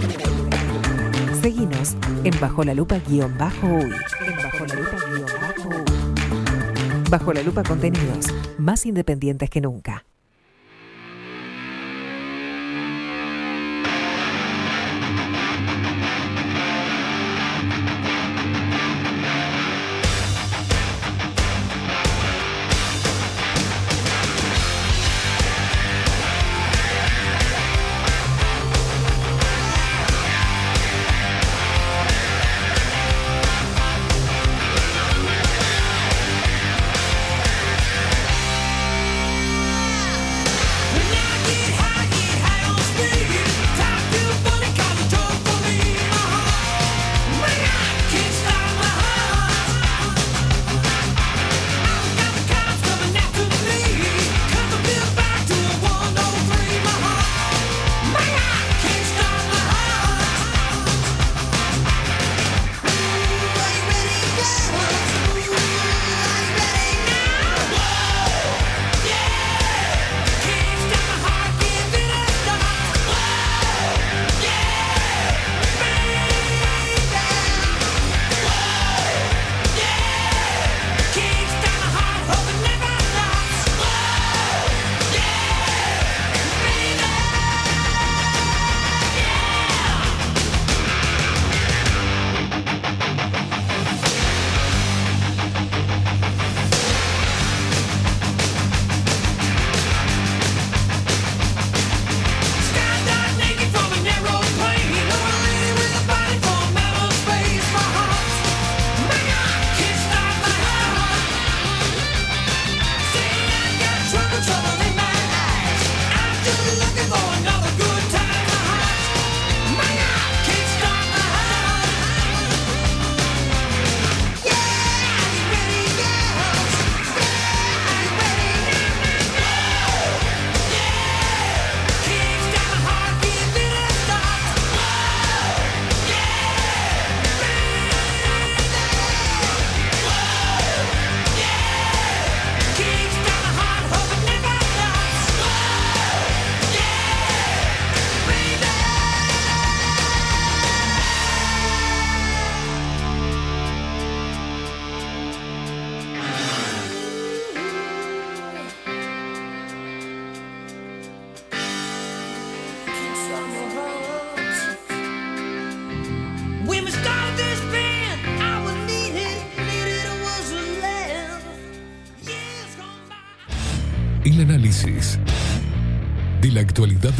Seguinos en Bajo la Lupa guion bajo uy. En Bajo la Lupa uy. Bajo la Lupa contenidos más independientes que nunca.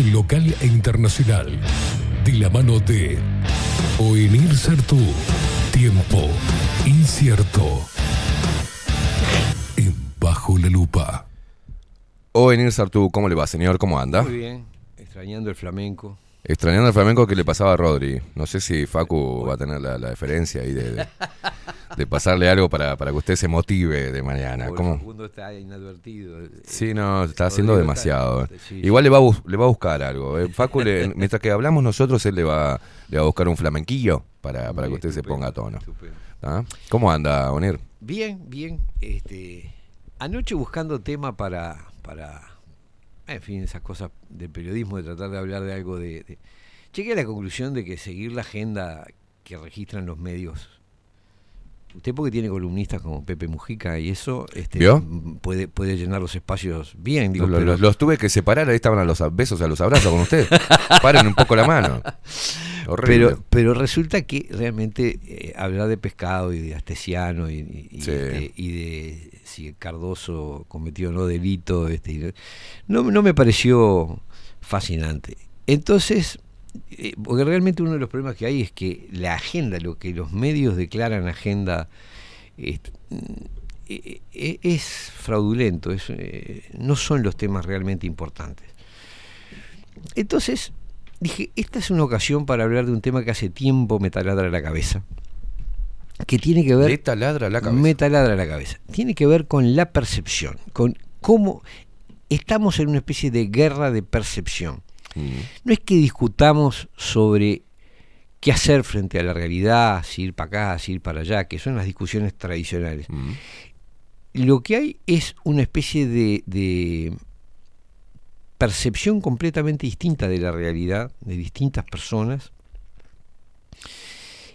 Local e internacional. De la mano de Oenir Sartú. Tiempo incierto. En Bajo la Lupa. O Enir Sartú, ¿cómo le va, señor? ¿Cómo anda? Muy bien, extrañando el flamenco. Extrañando el flamenco que le pasaba a Rodri. No sé si Facu va a tener la, la deferencia ahí de, de- de pasarle algo para, para que usted se motive de mañana. ¿Cómo? Facundo está inadvertido. Sí, no, está haciendo demasiado. está- sí, Igual le va, a le va a buscar algo. eh. Facu, le- mientras que hablamos nosotros, él le va, le va a buscar un flamenquillo para, para que usted se ponga a tono. ¿Ah? ¿Cómo anda, Onir? Bien, bien. Este, anoche buscando tema para, para, en fin, esas cosas del periodismo, de tratar de hablar de algo de, de- Llegué a la conclusión de que seguir la agenda que registran los medios. Usted porque tiene columnistas como Pepe Mujica y eso este, puede, puede llenar los espacios bien, digo, pero- los, los tuve que separar, ahí estaban a los besos, a los abrazos con usted. Paren un poco la mano. Horrible. Pero, pero resulta que realmente eh, hablar de pescado y de Astesiano y, y- y, Sí. este, y de si Cardoso cometió o no delito, este, no, no me pareció fascinante. Entonces, eh, porque realmente uno de los problemas que hay es que la agenda, lo que los medios declaran agenda, eh, eh, es fraudulento, es, no son los temas realmente importantes. Entonces, dije, esta es una ocasión para hablar de un tema que hace tiempo me taladra la cabeza. Que tiene que ver. Le taladra la cabeza. Me taladra la cabeza. Tiene que ver con la percepción, con cómo estamos en una especie de guerra de percepción. No es que discutamos sobre qué hacer frente a la realidad, si ir para acá, si ir para allá, que son las discusiones tradicionales. Lo que hay es una especie de, de percepción completamente distinta de la realidad de distintas personas.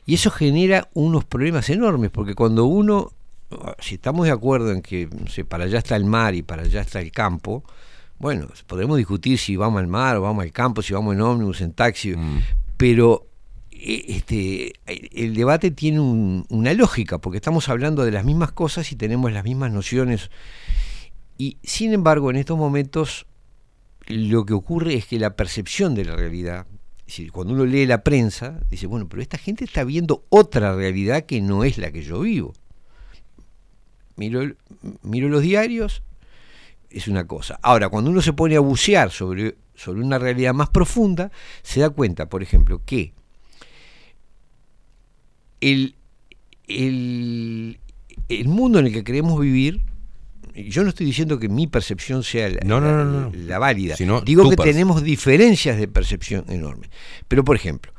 Y eso genera unos problemas enormes, porque cuando uno, si estamos de acuerdo en que no sé, para allá está el mar y para allá está el campo, bueno, podremos discutir si vamos al mar o vamos al campo, si vamos en ómnibus, en taxi, pero eh, este, el debate tiene un- una lógica, porque estamos hablando de las mismas cosas y tenemos las mismas nociones. Y sin embargo, en estos momentos, lo que ocurre es que la percepción de la realidad, decir, cuando uno lee la prensa, dice, bueno, pero esta gente está viendo otra realidad que no es la que yo vivo. Miro, miro los diarios, es una cosa. Ahora, cuando uno se pone a bucear sobre, sobre una realidad más profunda, se da cuenta, por ejemplo, que el, el, el mundo en el que queremos vivir, yo no estoy diciendo que mi percepción sea la, No, no, no, no. la válida, Sino digo que tenemos diferencias de percepción enormes. Pero, por ejemplo,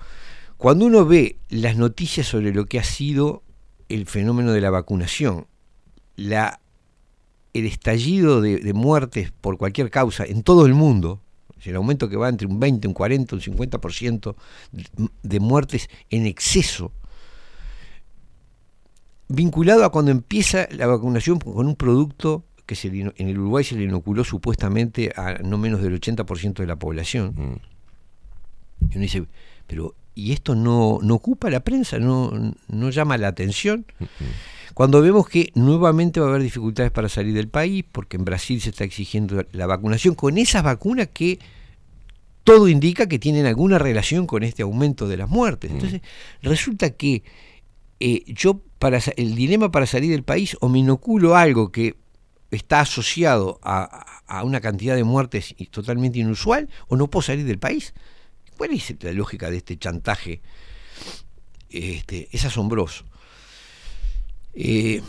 cuando uno ve las noticias sobre lo que ha sido el fenómeno de la vacunación, la, el estallido de, de muertes por cualquier causa en todo el mundo, el aumento que va entre un 20, un 40, un 50% de- de muertes en exceso, vinculado a cuando empieza la vacunación con un producto que se en el Uruguay se le inoculó supuestamente a no menos del 80% de la población. Y uno dice, pero ¿y esto no, no ocupa la prensa? ¿No, ¿No llama la atención? Cuando vemos que nuevamente va a haber dificultades para salir del país, porque en Brasil se está exigiendo la vacunación con esas vacunas que todo indica que tienen alguna relación con este aumento de las muertes. Entonces, resulta que eh, yo, para el dilema para salir del país, o me inoculo algo que está asociado a, a una cantidad de muertes totalmente inusual, o no puedo salir del país. ¿Cuál es la lógica de este chantaje? Este, es asombroso. Eh,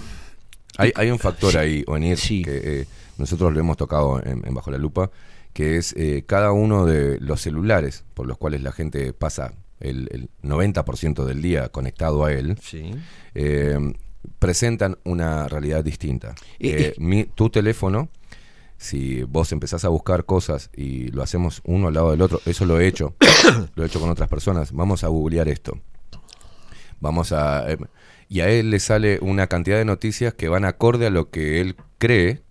Hay, hay un factor ahí, Onir, que eh, nosotros lo hemos tocado en, en Bajo la Lupa, que es eh, cada uno de los celulares por los cuales la gente pasa el, el 90% del día conectado a él, Sí. eh, presentan una realidad distinta. Eh, mi- tu teléfono, si vos empezás a buscar cosas y lo hacemos uno al lado del otro, eso lo he hecho, lo he hecho con otras personas, vamos a googlear esto. Vamos a... eh, y a él le sale una cantidad de noticias que van acorde a lo que él cree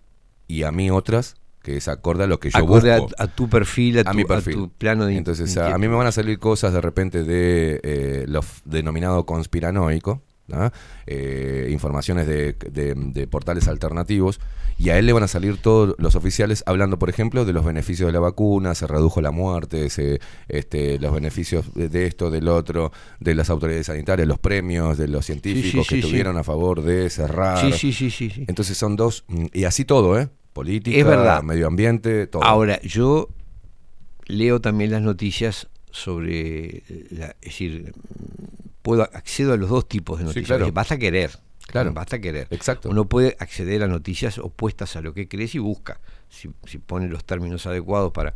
y a mí otras que es acorde a lo que yo Acorde a- busco. a tu perfil, a tu- mi a perfil. tu plano de Entonces, a, a mí me van a salir cosas de repente de eh, lo denominado conspiranoico, ¿ah? Eh, informaciones de, de- de portales alternativos, y a él le van a salir todos los oficiales hablando, por ejemplo, de los beneficios de la vacuna, se redujo la muerte, se, este, los beneficios de, esto, del otro, de las autoridades sanitarias, los premios de los científicos sí, que sí. estuvieron a favor de cerrar. Entonces son dos, y así todo, ¿eh? Política, Es verdad. medio ambiente, todo. Ahora, yo leo también las noticias sobre, la, es decir, puedo accedo a los dos tipos de Sí, noticias. claro. Basta querer. Claro. Basta querer. Exacto. Uno puede acceder a noticias opuestas a lo que crees y busca, si, si pone los términos adecuados para...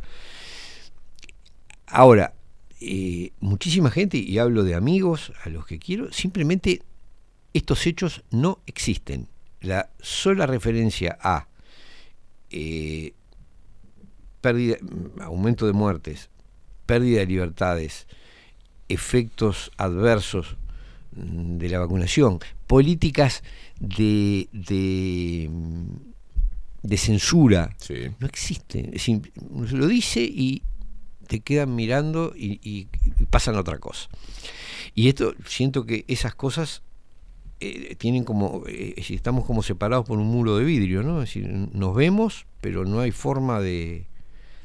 Ahora, eh, muchísima gente, y hablo de amigos, a los que quiero, simplemente estos hechos no existen. La sola referencia a eh, pérdida, aumento de muertes, pérdida de libertades, efectos adversos de la vacunación, políticas de, de, de censura, no existen. Es decir, lo dice y te quedan mirando y, y- y pasan a otra cosa. Y esto, siento que esas cosas eh, tienen como, eh, estamos como separados por un muro de vidrio, ¿no? Es decir, nos vemos, pero no hay forma de,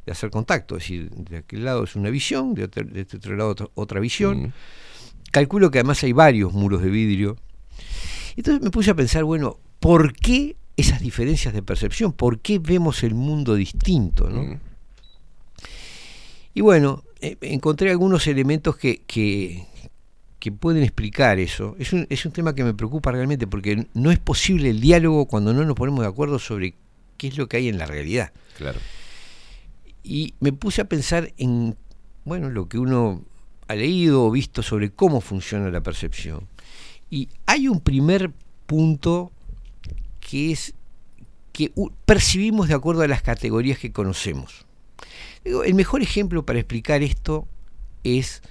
de hacer contacto. Es decir, de aquel lado es una visión, de, otro- de este otro lado otra, otra visión. Calculo que además hay varios muros de vidrio. Entonces me puse a pensar, bueno, ¿por qué esas diferencias de percepción? ¿Por qué vemos el mundo distinto? ¿no? Y bueno, eh, encontré algunos elementos que, que, que pueden explicar eso. Es un, es un tema que me preocupa realmente porque no es posible el diálogo cuando no nos ponemos de acuerdo sobre qué es lo que hay en la realidad. Claro. Y me puse a pensar en, bueno, lo que uno ha leído o visto sobre cómo funciona la percepción. Y hay un primer punto que es que percibimos de acuerdo a las categorías que conocemos. Digo, el mejor ejemplo para explicar esto es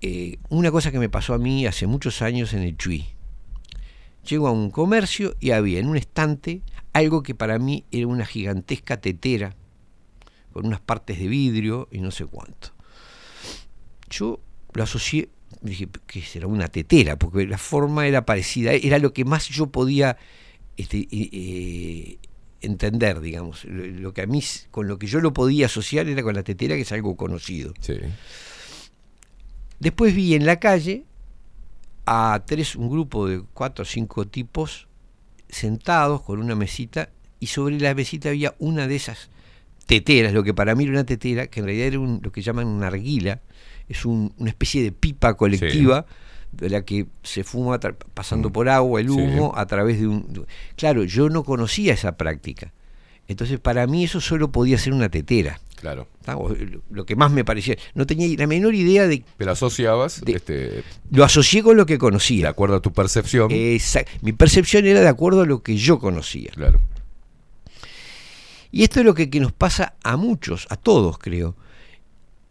eh, una cosa que me pasó a mí hace muchos años en el Chuy. Llego a un comercio y había en un estante algo que para mí era una gigantesca tetera con unas partes de vidrio y no sé cuánto. Yo lo asocié, dije, que será una tetera, porque la forma era parecida, era lo que más yo podía este, eh, eh, entender, digamos. Lo, que a mí, con lo que yo lo podía asociar era con la tetera, que es algo conocido. Después vi en la calle a tres, un grupo de cuatro o cinco tipos sentados con una mesita y sobre la mesita había una de esas teteras, lo que para mí era una tetera, que en realidad era un- lo que llaman una arguila, es un- una especie de pipa colectiva de la que se fuma pasando por agua el Sí. humo a través de un... Claro, yo no conocía esa práctica. Entonces para mí eso solo podía ser una tetera. Claro. lo- que más me parecía. No tenía la menor idea de... Pero asociabas, este, Lo asocié con lo que conocía. de acuerdo a tu percepción. Exact- Mi percepción era de acuerdo a lo que yo conocía. Claro. Y esto es lo que, que nos pasa a muchos, a todos creo,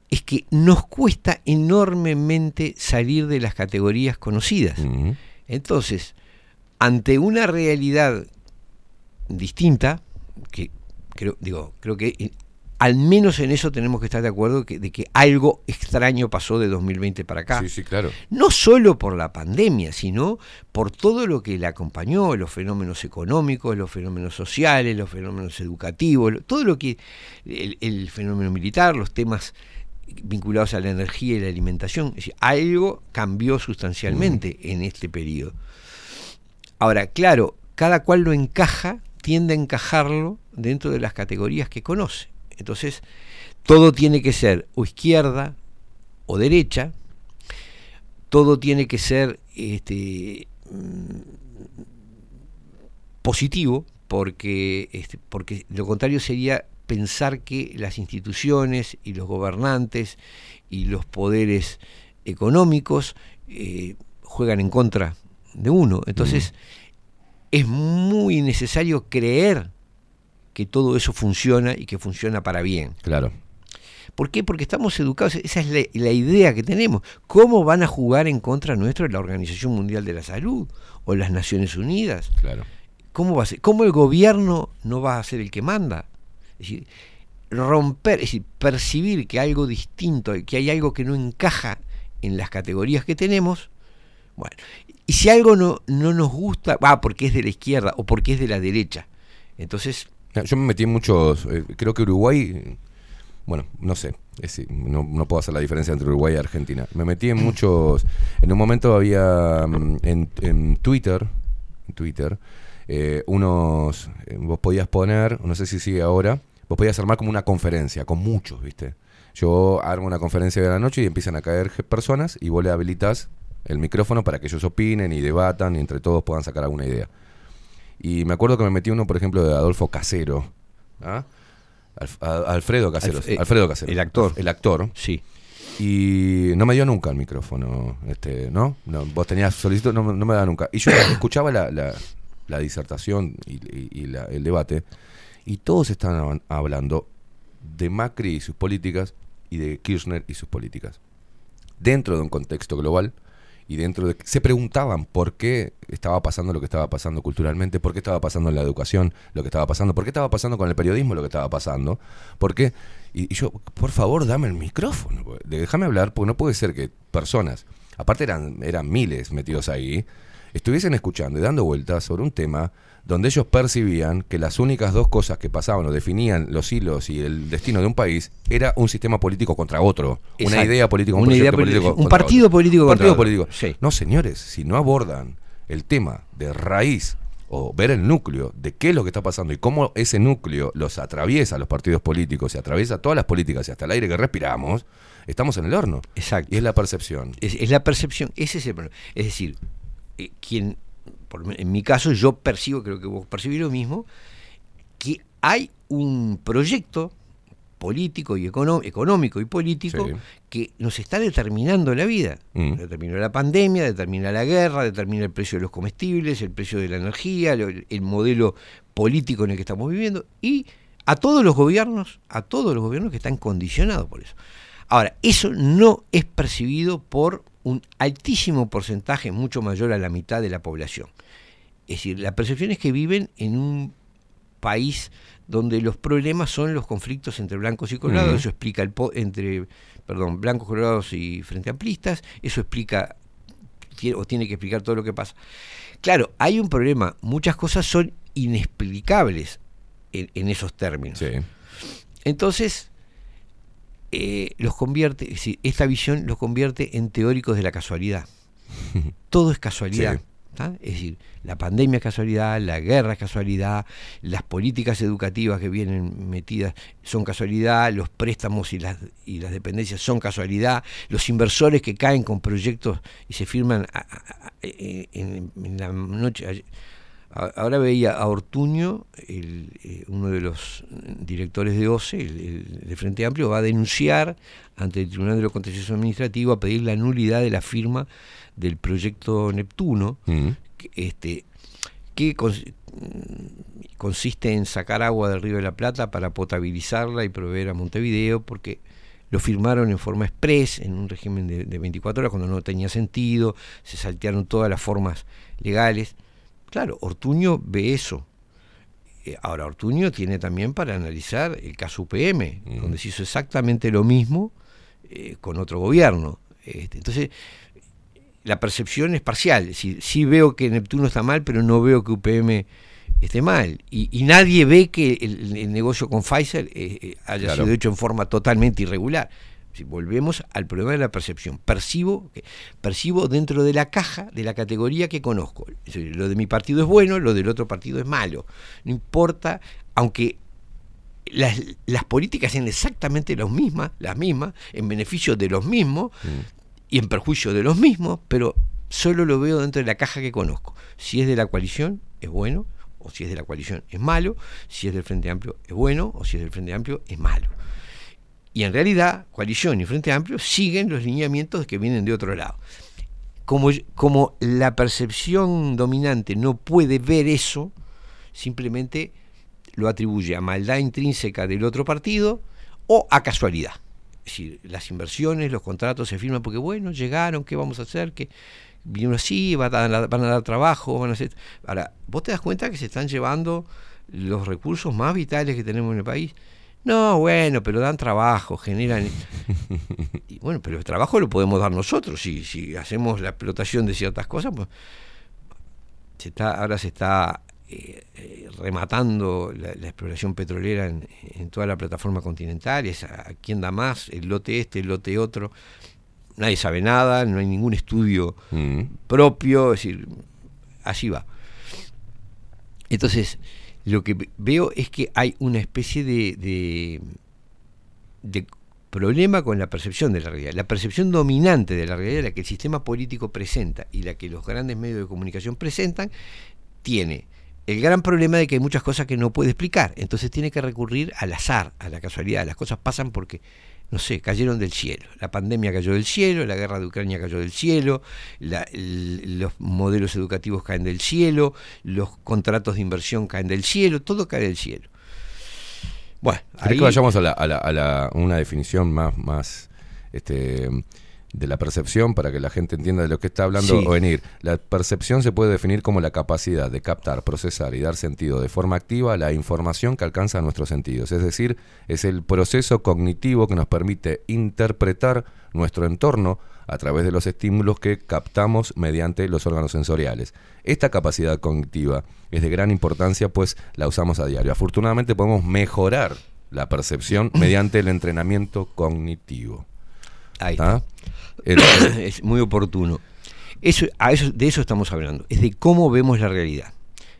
es que nos cuesta enormemente salir de las categorías conocidas. Entonces, ante una realidad distinta, que creo, digo, creo que al menos en eso tenemos que estar de acuerdo que- de que algo extraño pasó de 2020 para acá. Sí, sí, claro. No solo por la pandemia, sino por todo lo que la acompañó, los fenómenos económicos, los fenómenos sociales, los fenómenos educativos, todo lo que el, el fenómeno militar, los temas vinculados a la energía y la alimentación, es decir, algo cambió sustancialmente en este periodo. Ahora, claro, cada cual lo encaja, tiende a encajarlo dentro de las categorías que conoce. Entonces, todo tiene que ser o izquierda o derecha, todo tiene que ser este, mm, positivo, porque, este, porque lo contrario sería pensar que las instituciones y los gobernantes y los poderes económicos eh, juegan en contra de uno. Entonces, es muy necesario creer que todo eso funciona y que funciona para bien. Claro. ¿Por qué? Porque estamos educados, esa es la, la idea que tenemos. ¿Cómo van a jugar en contra nuestro la Organización Mundial de la Salud o las Naciones Unidas? Claro. ¿Cómo va a ser? ¿Cómo el gobierno no va a ser el que manda? Es decir, romper, es decir, percibir que algo distinto, que hay algo que no encaja en las categorías que tenemos, Bueno, y si algo no, no nos gusta, va, porque es de la izquierda o porque es de la derecha. Entonces, Yo me metí en muchos. eh, creo que Uruguay. Bueno, no sé. es no, no puedo hacer la diferencia entre Uruguay y Argentina. Me metí en muchos. En un momento había mm, en, en Twitter. En Twitter. eh, unos. eh, vos podías poner. No sé si sigue ahora. Vos podías armar como una conferencia con muchos, ¿viste? Yo armo una conferencia de la noche y empiezan a caer personas y vos le habilitas el micrófono para que ellos opinen y debatan y entre todos puedan sacar alguna idea. Y me acuerdo que me metí uno, por ejemplo, de Adolfo Casero. ¿ah? Alf- Alfredo Caseros. Alf- eh, Alfredo Casero. el actor. El actor. sí. Y no me dio nunca el micrófono, este, ¿no? no vos tenías solicitud, no, me- no me da nunca. Y yo escuchaba la, la- la disertación y, y- y la- el debate, y todos estaban hablando de Macri y sus políticas y de Kirchner y sus políticas. Dentro de un contexto global y dentro de... Se preguntaban por qué estaba pasando lo que estaba pasando culturalmente, por qué estaba pasando en la educación lo que estaba pasando, por qué estaba pasando con el periodismo lo que estaba pasando, por qué... Y, yo, por favor, dame el micrófono, déjame hablar, porque no puede ser que personas, aparte eran, eran miles metidos ahí, estuviesen escuchando y dando vueltas sobre un tema donde ellos percibían que las únicas dos cosas que pasaban o definían los hilos y el destino de un país era un sistema político contra otro, una idea política, un Una idea político un partido otro. político Un partido otro. político. Sí. No, señores, si no abordan el tema de raíz o ver el núcleo de qué es lo que está pasando y cómo ese núcleo los atraviesa a los partidos políticos y atraviesa todas las políticas y hasta el aire que respiramos, estamos en el horno. Exacto. Y es la percepción. Es, es la percepción, ese es el problema. Es decir, eh, quien, por en mi caso, yo percibo, creo que vos percibís lo mismo, que hay un proyecto político y económico y político Sí. que nos está determinando la vida. Mm. Determina la pandemia, determina la guerra, determina el precio de los comestibles, el precio de la energía, el modelo político en el que estamos viviendo y a todos los gobiernos, a todos los gobiernos que están condicionados por eso. Ahora, eso no es percibido por un altísimo porcentaje, mucho mayor a la mitad de la población. Es decir, la percepción es que viven en un país donde los problemas son los conflictos entre blancos y colorados, eso explica el po- entre, perdón, blancos, colorados y frente amplistas, eso explica o tiene que explicar todo lo que pasa. Claro, hay un problema, muchas cosas son inexplicables en, en esos términos. Sí. Entonces, eh, los convierte, es decir, esta visión los convierte en teóricos de la casualidad. Todo es casualidad. Es decir, la pandemia es casualidad, la guerra es casualidad, las políticas educativas que vienen metidas son casualidad, los préstamos y las, y las dependencias son casualidad, los inversores que caen con proyectos y se firman a- a- a- en, en la noche. Ahora veía a Ortuño, el, eh, uno de los directores de OCE, el, el de Frente Amplio, va a denunciar ante el Tribunal de lo Contencioso Administrativo a pedir la nulidad de la firma del proyecto Neptuno, Mm. que, este, que cons- mm, consiste en sacar agua del río de la Plata para potabilizarla y proveer a Montevideo, porque lo firmaron en forma express, en un régimen de, de 24 horas, cuando no tenía sentido, se saltearon todas las formas legales. Claro, Ortuño ve eso. Eh, Ahora, Ortuño tiene también para analizar el caso UPM, donde se hizo exactamente lo mismo eh, con otro gobierno. Este, entonces, la percepción es parcial. Sí veo que Neptuno está mal, pero no veo que UPM esté mal. Y, y nadie ve que el, el negocio con Pfizer eh, eh, haya Claro. sido hecho en forma totalmente irregular. Si volvemos al problema de la percepción. Percibo, percibo dentro de la caja, de la categoría que conozco. Lo de mi partido es bueno, lo del otro partido es malo. No importa, aunque las, las políticas sean exactamente las mismas, las mismas, en beneficio de los mismos y en perjuicio de los mismos, pero solo lo veo dentro de la caja que conozco. Si es de la coalición, es bueno, o si es de la coalición, es malo, si es del Frente Amplio, es bueno, o si es del Frente Amplio, es malo. Y en realidad, coalición y Frente Amplio siguen los lineamientos que vienen de otro lado. Como, como la percepción dominante no puede ver eso, simplemente lo atribuye a maldad intrínseca del otro partido o a casualidad. Es decir, las inversiones, los contratos se firman porque, bueno, llegaron, ¿qué vamos a hacer? que Vinieron así, van a, dar- van a dar trabajo, van a hacer... Ahora, vos te das cuenta que se están llevando los recursos más vitales que tenemos en el país. No, bueno, pero dan trabajo, generan... Y bueno, pero el trabajo lo podemos dar nosotros. Si, si hacemos la explotación de ciertas cosas, pues se está, ahora se está eh, eh, rematando la, la exploración petrolera en, en toda la plataforma continental. Es a, a quién da más, el lote este, el lote otro. Nadie sabe nada, no hay ningún estudio Mm. propio, es decir, así va. Entonces, lo que ve- veo es que hay una especie de problema con la percepción de la realidad. La percepción dominante de la realidad, la que el sistema político presenta y la que los grandes medios de comunicación presentan, tiene el gran problema de que hay muchas cosas que no puede explicar. Entonces tiene que recurrir al azar, a la casualidad. Las cosas pasan porque, no sé, cayeron del cielo. La pandemia cayó del cielo, la guerra de Ucrania cayó del cielo, la- el- los modelos educativos caen del cielo, los contratos de inversión caen del cielo, todo cae del cielo. Bueno, ¿Querés ahí- que vayamos a, la, a, la- a la- una definición más, más este, de la percepción para que la gente entienda de lo que está hablando Sí. o venir? La percepción se puede definir como la capacidad de captar, procesar y dar sentido de forma activa a la información que alcanza nuestros sentidos. Es decir, es el proceso cognitivo que nos permite interpretar nuestro entorno a través de los estímulos que captamos mediante los órganos sensoriales. Esta capacidad cognitiva es de gran importancia pues la usamos a diario. Afortunadamente podemos mejorar la percepción mediante el entrenamiento cognitivo. Ahí ¿Está? está. es muy oportuno. Eso, a eso, de eso estamos hablando, es de cómo vemos la realidad.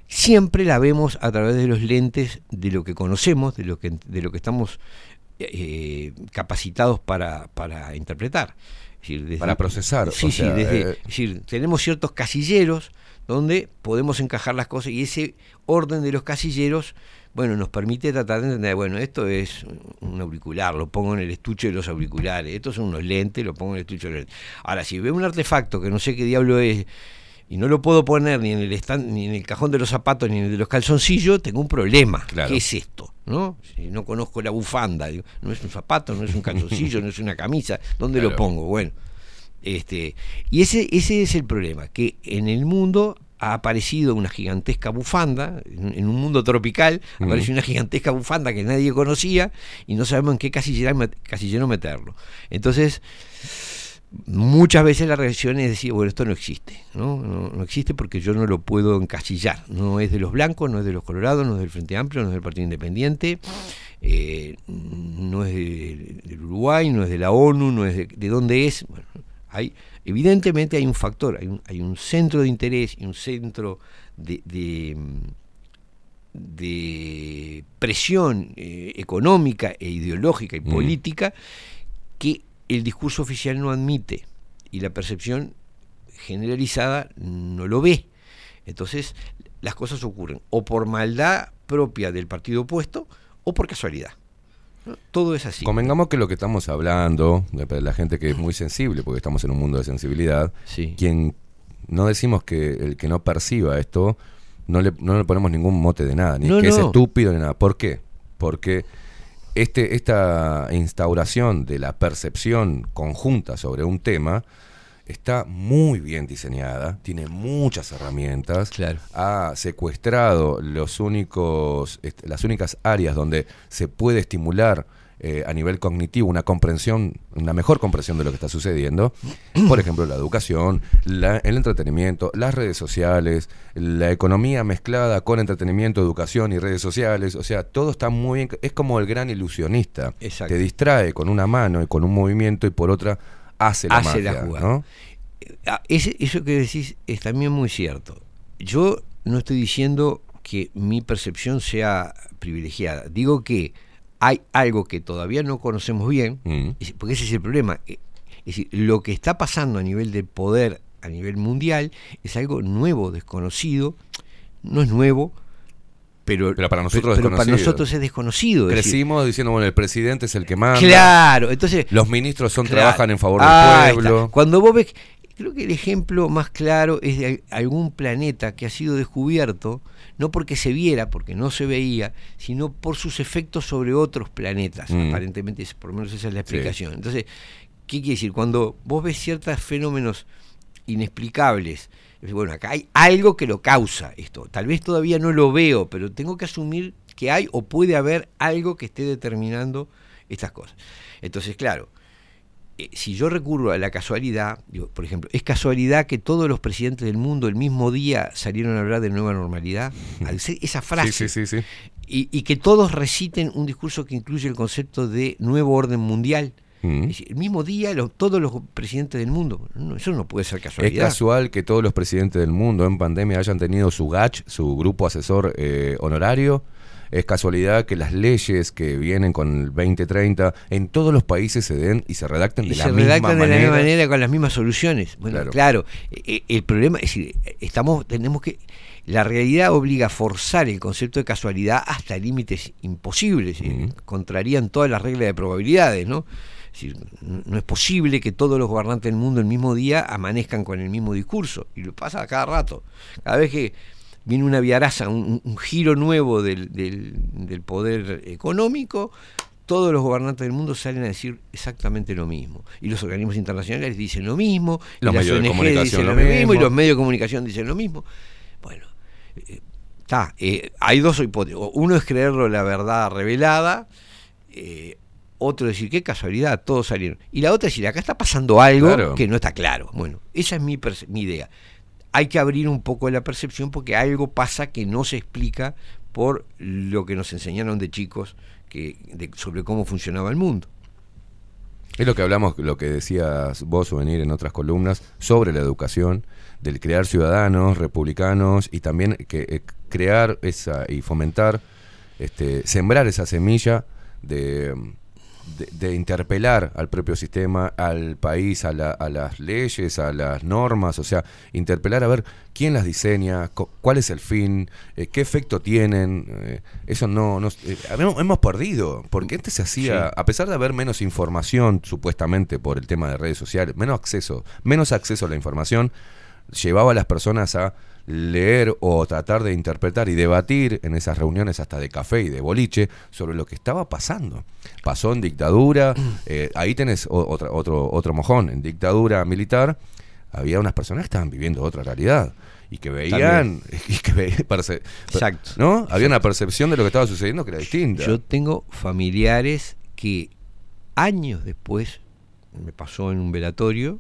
Siempre la vemos a través de los lentes de lo que conocemos, de lo que, de lo que estamos eh, capacitados para, para interpretar. Es decir, desde- Para procesar, Sí, o sí, sea, desde- eh, es decir, tenemos ciertos casilleros donde podemos encajar las cosas y ese orden de los casilleros, bueno, nos permite tratar de entender, bueno, esto es un auricular, lo pongo en el estuche de los auriculares, estos son unos lentes, lo pongo en el estuche de los lentes. Ahora, si veo un artefacto que no sé qué diablo es y no lo puedo poner ni en el stand, ni en el cajón de los zapatos ni en el de los calzoncillos, tengo un problema. Claro. ¿Qué es esto? ¿No? Si no conozco la bufanda, digo, no es un zapato, no es un calzoncillo, no es una camisa, ¿dónde lo pongo? Bueno, este, y ese, ese es el problema, que en el mundo ha aparecido una gigantesca bufanda, en, un mundo tropical, apareció una gigantesca bufanda que nadie conocía y no sabemos en qué casillero, casillero meterlo. Entonces, muchas veces la reacción es decir, bueno, esto no existe, ¿no? No, no existe porque yo no lo puedo encasillar. No es de los blancos, no es de los colorados, no es del Frente Amplio, no es del Partido Independiente, eh, no es de- del Uruguay, no es de la ONU, no es de, de dónde es. Bueno, hay, evidentemente hay un factor, hay un, hay un centro de interés y un centro de, de, de presión eh, económica e ideológica y Mm. política que el discurso oficial no admite y la percepción generalizada no lo ve. Entonces, las cosas ocurren o por maldad propia del partido opuesto o por casualidad. Todo es así. Convengamos que lo que estamos hablando, la gente que es muy sensible, porque estamos en un mundo de sensibilidad, Sí. quien no decimos que el que no perciba esto, no le, no le ponemos ningún mote de nada, ni No, que es estúpido ni nada. ¿Por qué? Porque este, esta instauración de la percepción conjunta sobre un tema está muy bien diseñada, tiene muchas herramientas, Claro. ha secuestrado los únicos, las únicas áreas donde se puede estimular eh, a nivel cognitivo una comprensión, una mejor comprensión de lo que está sucediendo. Por ejemplo, la educación, la- el entretenimiento, las redes sociales, la economía mezclada con entretenimiento, educación y redes sociales. O sea, todo está muy bien. Es como el gran ilusionista. Exacto. Te distrae con una mano y con un movimiento y por otra hace la Hace la magia, jugada. ¿no? Ah, ese- eso que decís es también muy cierto. Yo no estoy diciendo que mi percepción sea privilegiada. Digo que hay algo que todavía no conocemos bien, Mm. porque ese es el problema. Eh, Es decir, lo que está pasando a nivel de poder a nivel mundial es algo nuevo, desconocido. No es nuevo, pero, Pero para nosotros pero para desconocido. nosotros es desconocido. decir, Crecimos diciendo, bueno, el presidente es el que manda. Claro, entonces Los ministros son Claro. trabajan en favor Ah, del pueblo. está. Cuando vos ves, creo que el ejemplo más claro es de al- algún planeta que ha sido descubierto, no porque se viera, porque no se veía, sino por sus efectos sobre otros planetas. Mm. Aparentemente, por lo menos esa es la Sí. explicación. Entonces, ¿qué quiere decir? Cuando vos ves ciertos fenómenos inexplicables, es, bueno, acá hay algo que lo causa esto. Tal vez todavía no lo veo, pero tengo que asumir que hay o puede haber algo que esté determinando estas cosas. Entonces, claro, eh, si yo recurro a la casualidad, digo, por ejemplo, ¿es casualidad que todos los presidentes del mundo el mismo día salieron a hablar de nueva normalidad? Al ser esa frase. Sí, sí, sí, sí. Y, y que todos reciten un discurso que incluye el concepto de nuevo orden mundial. Mm. Es decir, el mismo día lo- todos los presidentes del mundo. No, eso no puede ser Es casualidad. casual que todos los presidentes del mundo en pandemia hayan tenido su GACH, su grupo asesor eh, honorario. Es casualidad que las leyes que vienen con el 2030 en todos los países se den y se redacten y de la se misma redactan de manera. la misma manera con las mismas soluciones. Bueno, Claro. claro, eh, el problema es decir, estamos, tenemos que, la realidad obliga a forzar el concepto de casualidad hasta límites imposibles, eh, contrarían todas las reglas de probabilidades, ¿no? Decir, no es posible que todos los gobernantes del mundo el mismo día amanezcan con el mismo discurso, y lo pasa a cada rato. Cada vez que viene una viaraza, un, un- giro nuevo del, del- del poder económico, todos los gobernantes del mundo salen a decir exactamente lo mismo. Y los organismos internacionales dicen lo mismo, y Los las medios de ONG comunicación dicen lo mismo, y los medios de comunicación dicen lo mismo. Bueno, está. hay dos hipótesis. Uno es creerlo la verdad revelada, eh, otro decir qué casualidad, todos salieron. Y la otra decir, acá está pasando algo Claro. que no está claro. Bueno, esa es mi, mi idea. Hay que abrir un poco la percepción porque algo pasa que no se explica por lo que nos enseñaron de chicos que, de- sobre cómo funcionaba el mundo. Es lo que hablamos, lo que decías vos, venir en otras columnas, sobre la educación, del crear ciudadanos republicanos y también que eh, crear esa y fomentar, este, sembrar esa semilla de, de, de interpelar al propio sistema, al país, a, la- a las leyes, a las normas, o sea, interpelar a ver quién las diseña, cuál es el fin, eh, qué efecto tienen. eh, eso no, no eh, hemos, hemos perdido, porque antes se hacía, Sí. a pesar de haber menos información, supuestamente por el tema de redes sociales, menos acceso, menos acceso a la información, llevaba a las personas a leer o tratar de interpretar y debatir en esas reuniones hasta de café y de boliche sobre lo que estaba pasando. Pasó en dictadura, eh, ahí tenés o- otra, otro, otro mojón, en dictadura militar había unas personas que estaban viviendo otra realidad y que veían, y que ve- perce- Exacto. ¿no? Había una percepción de lo que estaba sucediendo que era distinta. Yo tengo familiares que años después, me pasó en un velatorio,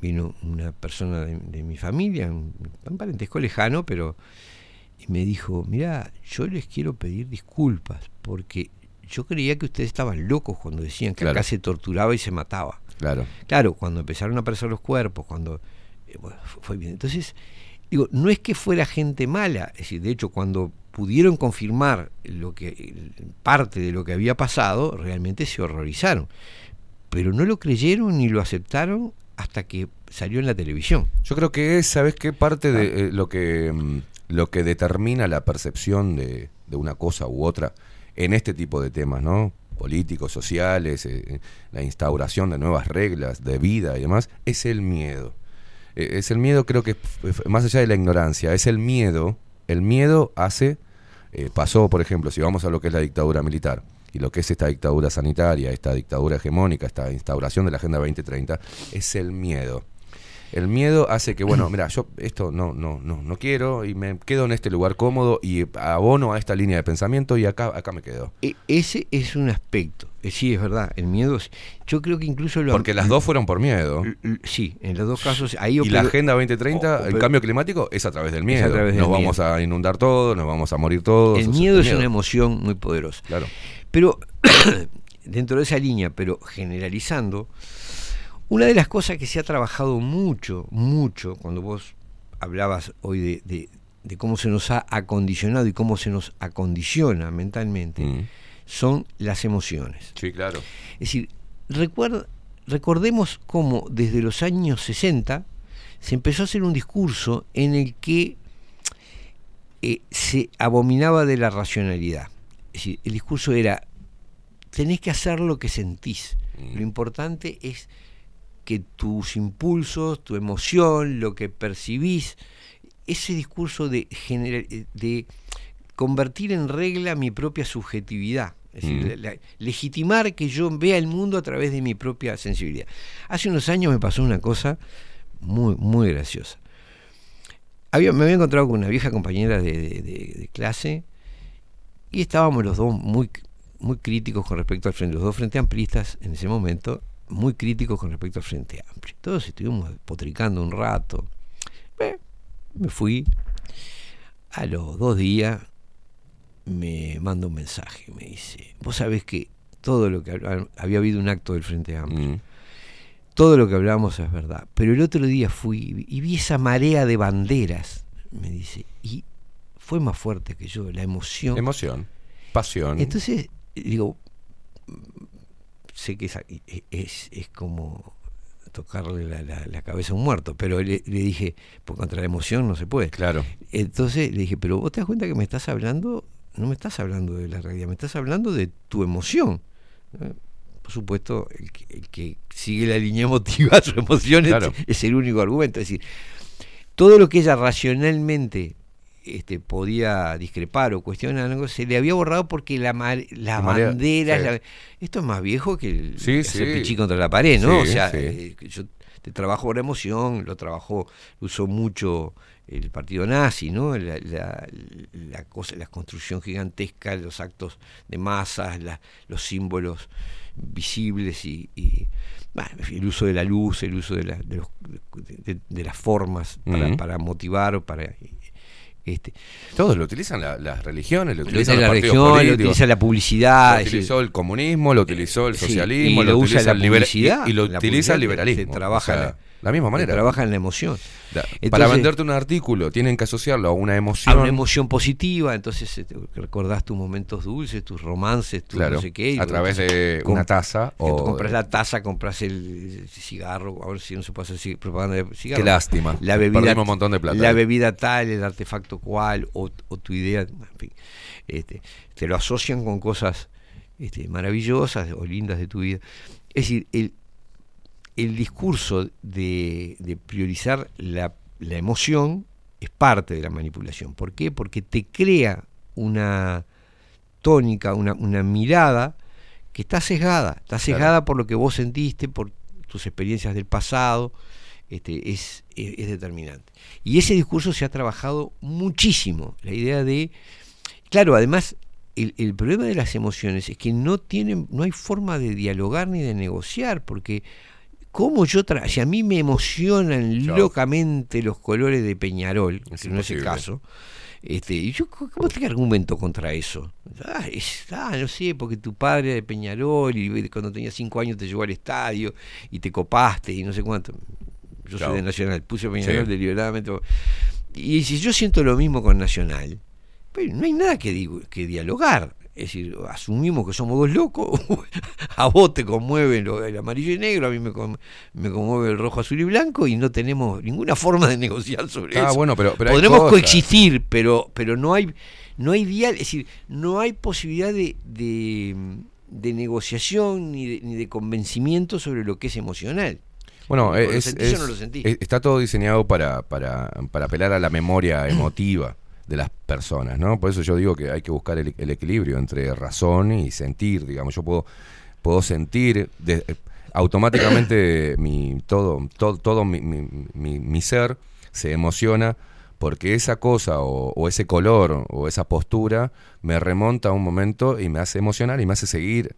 vino una persona de, de mi familia, un, un parentesco lejano, pero y me dijo, mira, yo les quiero pedir disculpas, porque yo creía que ustedes estaban locos cuando decían que Claro. acá se torturaba y se mataba. Claro. Claro, cuando empezaron a aparecer los cuerpos, cuando eh, bueno, fue bien. Entonces, digo, no es que fuera gente mala, es decir, de hecho, cuando pudieron confirmar lo que parte de lo que había pasado, realmente se horrorizaron. Pero no lo creyeron ni lo aceptaron hasta que salió en la televisión. Yo creo que es, ¿sabes qué? Parte de eh, lo que mm, lo que determina la percepción de, de una cosa u otra en este tipo de temas, ¿no? Políticos, sociales, eh, la instauración de nuevas reglas de vida y demás, es el miedo. Eh, es el miedo, creo que más allá de la ignorancia, es el miedo. El miedo hace, eh, pasó, por ejemplo, si vamos a lo que es la dictadura militar y lo que es esta dictadura sanitaria, esta dictadura hegemónica, esta instauración de la Agenda 2030, es el miedo. El miedo hace que, bueno, mira, yo esto no, no, no, no quiero y me quedo en este lugar cómodo y abono a esta línea de pensamiento y acá, acá me quedo. E- ese es un aspecto. Eh, sí, es verdad, el miedo. Yo creo que incluso lo. Porque las dos fueron por miedo. Sí, en los dos casos. Ahí Y la Agenda 2030, o- el cambio climático, es a través del a miedo. través del nos vamos a inundar todos, nos vamos a morir todos. El miedo es una emoción muy poderosa. Claro. Pero dentro de esa línea, pero generalizando, una de las cosas que se ha trabajado mucho, mucho, cuando vos hablabas hoy de, de- de cómo se nos ha acondicionado y cómo se nos acondiciona mentalmente, Mm. son las emociones. Sí, claro. Es decir, recuerda, recordemos cómo desde los años 60 se empezó a hacer un discurso en el que eh, se abominaba de la racionalidad. Es decir, el discurso era, tenés que hacer lo que sentís. Lo importante es que tus impulsos, tu emoción, lo que percibís, ese discurso de, de convertir en regla mi propia subjetividad. Es decir, Mm. la- la- legitimar que yo vea el mundo a través de mi propia sensibilidad. Hace unos años me pasó una cosa muy, muy graciosa. Había, me había encontrado con una vieja compañera de, de- de- de clase Y estábamos los dos muy, muy críticos con respecto al frente, los dos frente amplistas en ese momento, muy críticos con respecto al frente amplio. Todos estuvimos potricando un rato. Eh, me fui. A los dos días me manda un mensaje, me dice, vos sabés que todo lo que había habido un acto del Frente Amplio. Todo lo que hablábamos es verdad. Pero el otro día fui y vi esa marea de banderas, me dice, y fue más fuerte que yo, la emoción. Emoción, pasión. Entonces, digo, sé que es, es, es como tocarle la, la- la cabeza a un muerto, pero le, le dije, por contra la emoción no se puede. Claro. Entonces le dije, pero vos te das cuenta que me estás hablando, no me estás hablando de la realidad, me estás hablando de tu emoción. Por supuesto, el que, el que sigue la línea emotiva, su emoción es- es, el único argumento. Es decir, todo lo que ella racionalmente este, podía discrepar o cuestionar algo, se le había borrado porque la, ma- La sí. la- esto es más viejo que el Sí, pichí contra la pared, ¿no? O sea, eh, yo te trabajo la emoción, lo trabajó, lo usó mucho el partido nazi, ¿no? La, la, la cosa, la construcción gigantesca, los actos de masas, la- los símbolos visibles y, y, bueno, el uso de la luz, el uso de, la- de, los- de- de las formas para, para motivar o para este Todos lo utilizan la- las religiones, lo utilizan los la partidos religión, lo utiliza la publicidad, Lo utilizó el comunismo, lo utilizó el Sí, socialismo, y lo, lo usa utiliza la el y, y lo la utiliza el liberalismo. se trabaja o sea, la- misma manera. trabaja en la emoción. Da- para venderte un artículo tienen que asociarlo a una a emoción. una emoción positiva, entonces eh, te- recordás tus momentos dulces, tus romances, tus Claro, no sé qué. a través de una taza tú o- compras la taza, compras el, el cigarro, ahora si no se puede hacer propaganda de cigarro. Qué lástima, La bebida, un montón de plata La bebida tal, el artefacto cual, o, o tu idea, en fin, este, te lo asocian con cosas este, maravillosas o lindas de tu vida. Es decir, el, el discurso de, de priorizar la, la emoción es parte de la manipulación. ¿Por qué? Porque te crea una tónica, una, una mirada que está sesgada, está sesgada por lo que vos sentiste, por tus experiencias del pasado, este, es, es- es determinante. Y ese discurso se ha trabajado muchísimo, la idea de, claro, además el, el problema de las emociones es que no tienen, no hay forma de dialogar ni de negociar, porque cómo yo tra si a mí me emocionan locamente los colores de Peñarol, Es que no es el caso, este, y yo cómo te argumento contra eso. Ah, es- ah, no sé, porque tu padre era de Peñarol y cuando tenía cinco años te llevó al estadio y te copaste y no sé cuánto. Yo soy de Nacional, puse Peñarol Sí. deliberadamente. Y si yo siento lo mismo con Nacional, pues no hay nada que, digo- que dialogar. Es decir, asumimos que somos dos locos. a vos te conmueve lo- el amarillo y negro, a mí me, con- me conmueve el rojo, azul y blanco y no tenemos ninguna forma de negociar sobre Ah, eso. bueno, pero- pero Podremos coexistir, pero, pero no hay no hay dial- es decir, no hay posibilidad de, de, de negociación ni de, ni de convencimiento sobre lo que es emocional. Bueno, ¿Lo es, sentís o es- no está todo diseñado para, para, para apelar a la memoria emotiva de las personas, ¿no? Por eso yo digo que hay que buscar el, equilibrio entre razón y sentir, digamos, yo puedo, puedo sentir de- eh, automáticamente mi, todo, todo, todo mi, mi- mi- ser se emociona porque esa cosa o, o ese color o esa postura me remonta a un momento y me hace emocionar y me hace seguir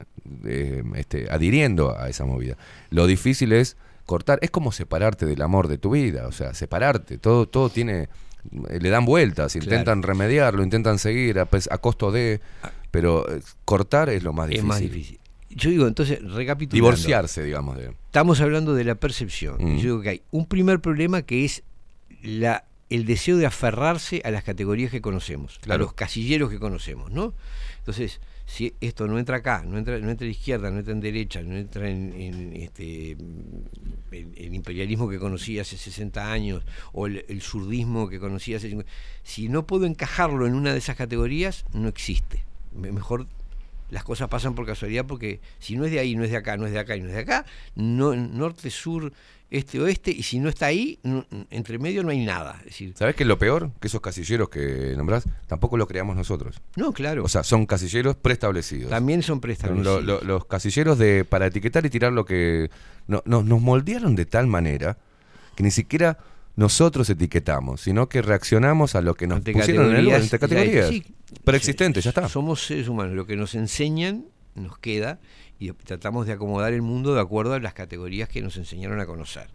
eh, este, adhiriendo a esa movida. Lo difícil es cortar, es como separarte del amor de tu vida, o sea, separarte, todo, todo tiene, le dan vueltas, intentan remediarlo, intentan seguir a, pes- a costo de, pero eh, cortar es lo más Es difícil. más difícil. Yo digo, entonces, recapitulando. Divorciarse, digamos, de... Estamos hablando de la percepción. Mm. Yo digo que hay un primer problema que es la, el deseo de aferrarse a las categorías que conocemos, a los casilleros que conocemos, ¿no? Entonces, si esto no entra acá, no entra, no entra en izquierda, no entra en derecha, no entra en, este, el, imperialismo que conocí hace 60 años o el, surdismo que conocí hace 50 si no puedo encajarlo en una de esas categorías, no existe. Me- Mejor las cosas pasan por casualidad porque si no es de ahí, no es de acá, no es de acá y no es de acá, no, norte, sur, este, oeste, y si no está ahí, entre medio no hay nada. Es decir, ¿Sabes qué es lo peor? Que esos casilleros que nombrás tampoco los creamos nosotros. no, claro. O sea, son casilleros preestablecidos. También son preestablecidos. lo- lo- los casilleros de para etiquetar y tirar lo que no, no- nos moldearon de tal manera que ni siquiera nosotros etiquetamos, sino que reaccionamos a lo que nos Ante pusieron en el lugar, categorías. sí, Preexistentes, ya está. Somos seres humanos, lo que nos enseñan nos queda y tratamos de acomodar el mundo de acuerdo a las categorías que nos enseñaron a conocer.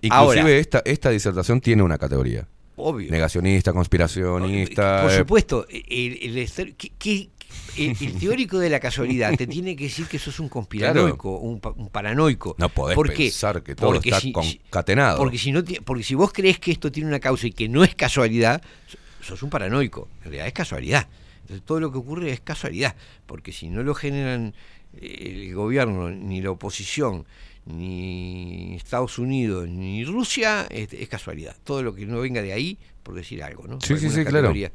Inclusive Ahora- esta, esta disertación tiene una categoría. Obvio. Negacionista, conspiracionista. Por eh, supuesto, el, el estar- ¿qué- qué- el- el teórico de la casualidad te tiene que decir que sos un conspiranoico, un, pa- un paranoico. No podés pensar que todo Porque está si- concatenado. Porque si, no, porque si vos crees que esto tiene una causa y que no es casualidad, so- sos un paranoico. En realidad es casualidad. Entonces todo lo que ocurre es casualidad. Porque si no lo generan eh, el gobierno, ni la oposición, ni Estados Unidos, ni Rusia, es, es casualidad. Todo lo que no venga de ahí, por decir algo, ¿no? Sí, sí, sí, claro. categoría.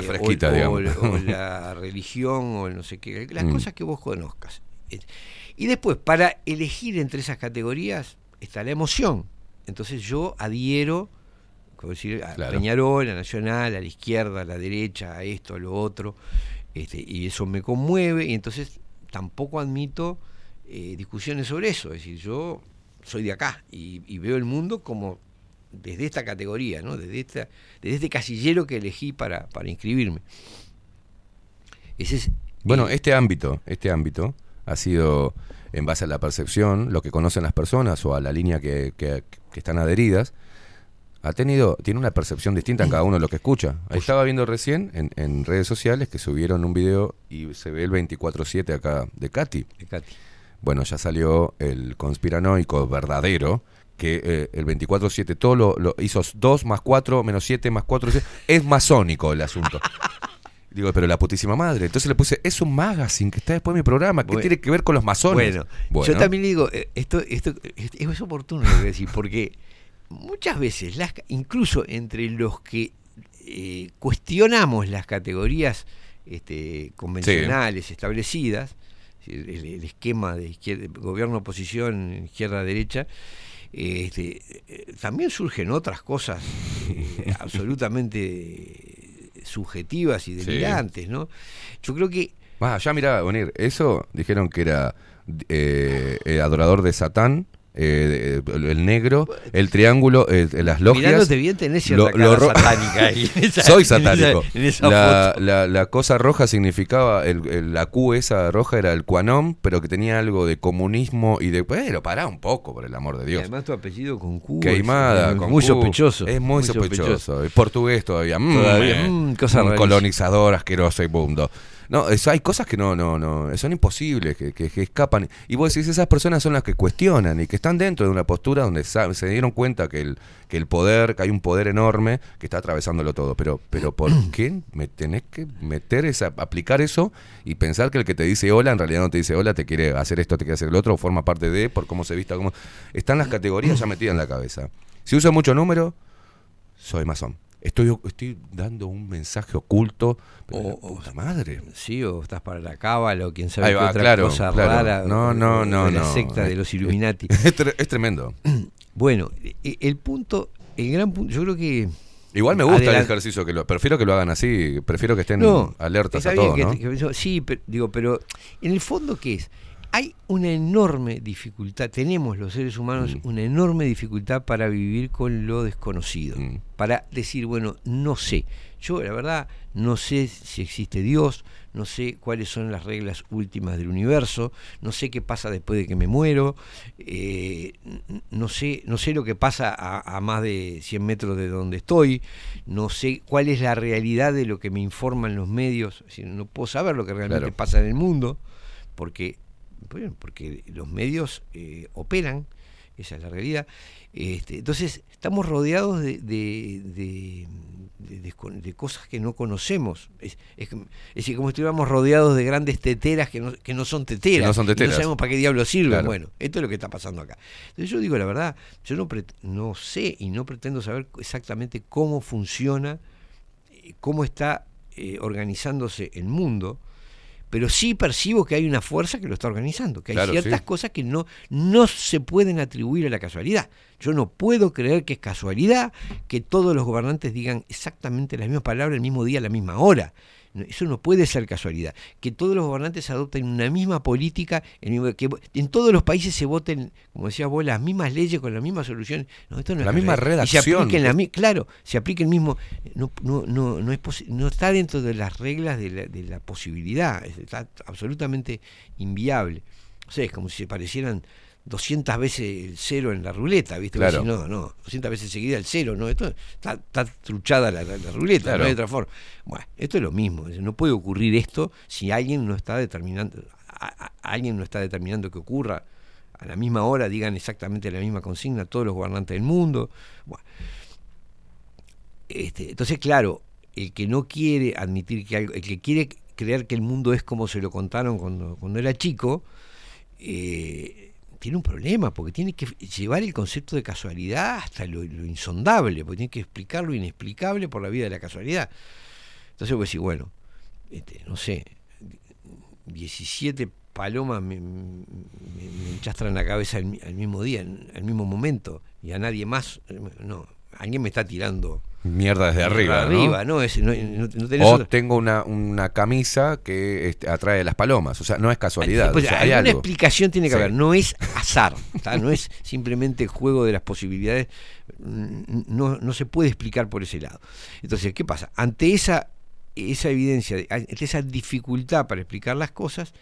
Este, fresquita, o- digamos. O, o la religión, o el no sé qué, las Mm. cosas que vos conozcas. Y después, para elegir entre esas categorías, está la emoción. Entonces yo adhiero, como decir, a Claro. Peñarol, a Nacional, a la izquierda, a la derecha, a esto, a lo otro, este, y eso me conmueve, y entonces tampoco admito eh, discusiones sobre eso. Es decir, yo soy de acá y, y veo el mundo como desde esta categoría, ¿no? desde, esta, desde este casillero que elegí para, para inscribirme. Ese es Bueno, este ámbito, este ámbito ha sido en base a la percepción, lo que conocen las personas o a la línea que, que- que están adheridas, ha tenido, tiene una percepción distinta en cada uno de lo que escucha. Ahí estaba viendo recién en, en redes sociales que subieron un video y se ve el 24-7 acá de Katy. de Katy. Bueno, ya salió el conspiranoico verdadero, que eh, el 24-7 todo lo, lo hizo 2 más 4 menos 7 más 4, es masónico el asunto. Digo, pero la putísima madre. Entonces le puse, es un magazine que está después de mi programa. ¿Qué Bueno. tiene que ver con los masones? Bueno, Bueno. yo también digo, eh, esto, esto es, es oportuno lo que decir, porque muchas veces, las, incluso entre los que eh, cuestionamos las categorías este, convencionales establecidas, el, el esquema de izquierda, gobierno oposición, izquierda derecha, eh, este, eh, también surgen otras cosas eh, absolutamente subjetivas y Sí. delirantes, ¿no? Yo creo que Ah, ya mira, venir. Eso dijeron que era eh, adorador de Satán, eh, el, negro, el triángulo, eh, las logias. Mirándote bien tenés cierta cara ro- satánica ahí, en esa- Soy en esa- satánico. en esa la, foto. la- la cosa roja significaba, el, el- la Q esa roja era el Quanom, pero que tenía algo de comunismo y de... Pero pará un poco, por el amor de Y Dios. además tu apellido con Q. Queimada, es, con muy Q. sospechoso. Es muy, sospechoso. Es portugués todavía. Mm, Todavía, eh, mm, cosa rarísima. colonizador asqueroso y mundo. No, eso, hay cosas que no, no, no, son imposibles, que, que- que escapan. Y vos decís, esas personas son las que cuestionan y que están dentro de una postura donde sa- se dieron cuenta que el, que el poder, que hay un poder enorme que está atravesándolo todo. Pero, pero ¿por qué me tenés que meter esa, aplicar eso y pensar que el que te dice hola en realidad no te dice hola, te quiere hacer esto, te quiere hacer el otro, forma parte de, por cómo se vista, cómo. Están las categorías ya metidas en la cabeza. Si uso mucho número, soy masón. Estoy, estoy dando un mensaje oculto, pero la puta madre. Sí, o estás para la cábala o quién sabe Ahí qué va, otra claro, cosa claro. rara. No, o- no, o no, de la no. secta de los Illuminati. Es, tre- es tremendo. Bueno, e- el punto, el gran punto, yo creo que. Igual me gusta el ejercicio, que lo, prefiero que lo hagan así, prefiero que estén No, alertas a todo, ¿no? que sí, pero, digo, pero en el fondo, ¿qué es? Hay una enorme dificultad, tenemos los seres humanos Mm. una enorme dificultad para vivir con lo desconocido, Mm. para decir, bueno, no sé. Yo, la verdad, no sé si existe Dios, no sé cuáles son las reglas últimas del universo, no sé qué pasa después de que me muero, eh, no, sé, no sé lo que pasa a, a más de 100 metros de donde estoy, no sé cuál es la realidad de lo que me informan los medios, es decir, no puedo saber lo que realmente Claro. pasa en el mundo, porque, bueno, porque los medios eh, operan, esa es la realidad. Este, entonces, estamos rodeados de, de, de- de- cosas que no conocemos. Es, es, es decir, como si estuviéramos rodeados de grandes teteras que no, que no son teteras. Que no son y teteras. sabemos para qué diablos sirven. Claro. Bueno, esto es lo que está pasando acá. Entonces, yo digo la verdad, yo no, no sé y no pretendo saber exactamente cómo funciona, eh, cómo está eh, organizándose el mundo, pero sí percibo que hay una fuerza que lo está organizando, que hay Claro, ciertas sí. cosas que no, no se pueden atribuir a la casualidad. Yo no puedo creer que es casualidad que todos los gobernantes digan exactamente las mismas palabras el mismo día, a la misma hora. Eso no puede ser casualidad. Que todos los gobernantes adopten una misma política, que en todos los países se voten, como decías vos, las mismas leyes con las mismas soluciones. No, esto no es La misma. Y se redacción. apliquen la claro, se aplique el mismo. No, no, no, no, es no está dentro de las reglas de la, de la posibilidad. es- Está absolutamente inviable. O sea, es como si se parecieran 200 veces el cero en la ruleta, ¿viste? Claro. no, no, 200 veces seguida el cero, ¿no? Esto está, está truchada la, la- la ruleta, Claro. no hay otra forma. Bueno, esto es lo mismo, no puede ocurrir esto si alguien no está determinando, a- a- alguien no está determinando que ocurra a la misma hora, digan exactamente la misma consigna todos los gobernantes del mundo. Bueno, este, entonces, claro, el que no quiere admitir que algo, el que quiere creer que el mundo es como se lo contaron cuando, cuando era chico, eh, tiene un problema, porque tiene que llevar el concepto de casualidad hasta lo, insondable, porque tiene que explicar lo inexplicable por la vida de la casualidad. Entonces vos decís, bueno, este, no sé, 17 palomas me, me, enchastran la cabeza al, al mismo día, al mismo momento, y a nadie más, no, alguien me está tirando Mierda desde arriba, arriba, ¿no? Es- no, no- tenés O otra- tengo una, una camisa que este, atrae las palomas. O sea, no es casualidad. Pues o sea, hay alguna algo. explicación tiene que Sí. haber, no es azar, no es simplemente juego de las posibilidades, mm, no, no se puede explicar por ese lado. Entonces, ¿qué pasa? Ante esa, esa evidencia, ante esa dificultad para explicar las cosas,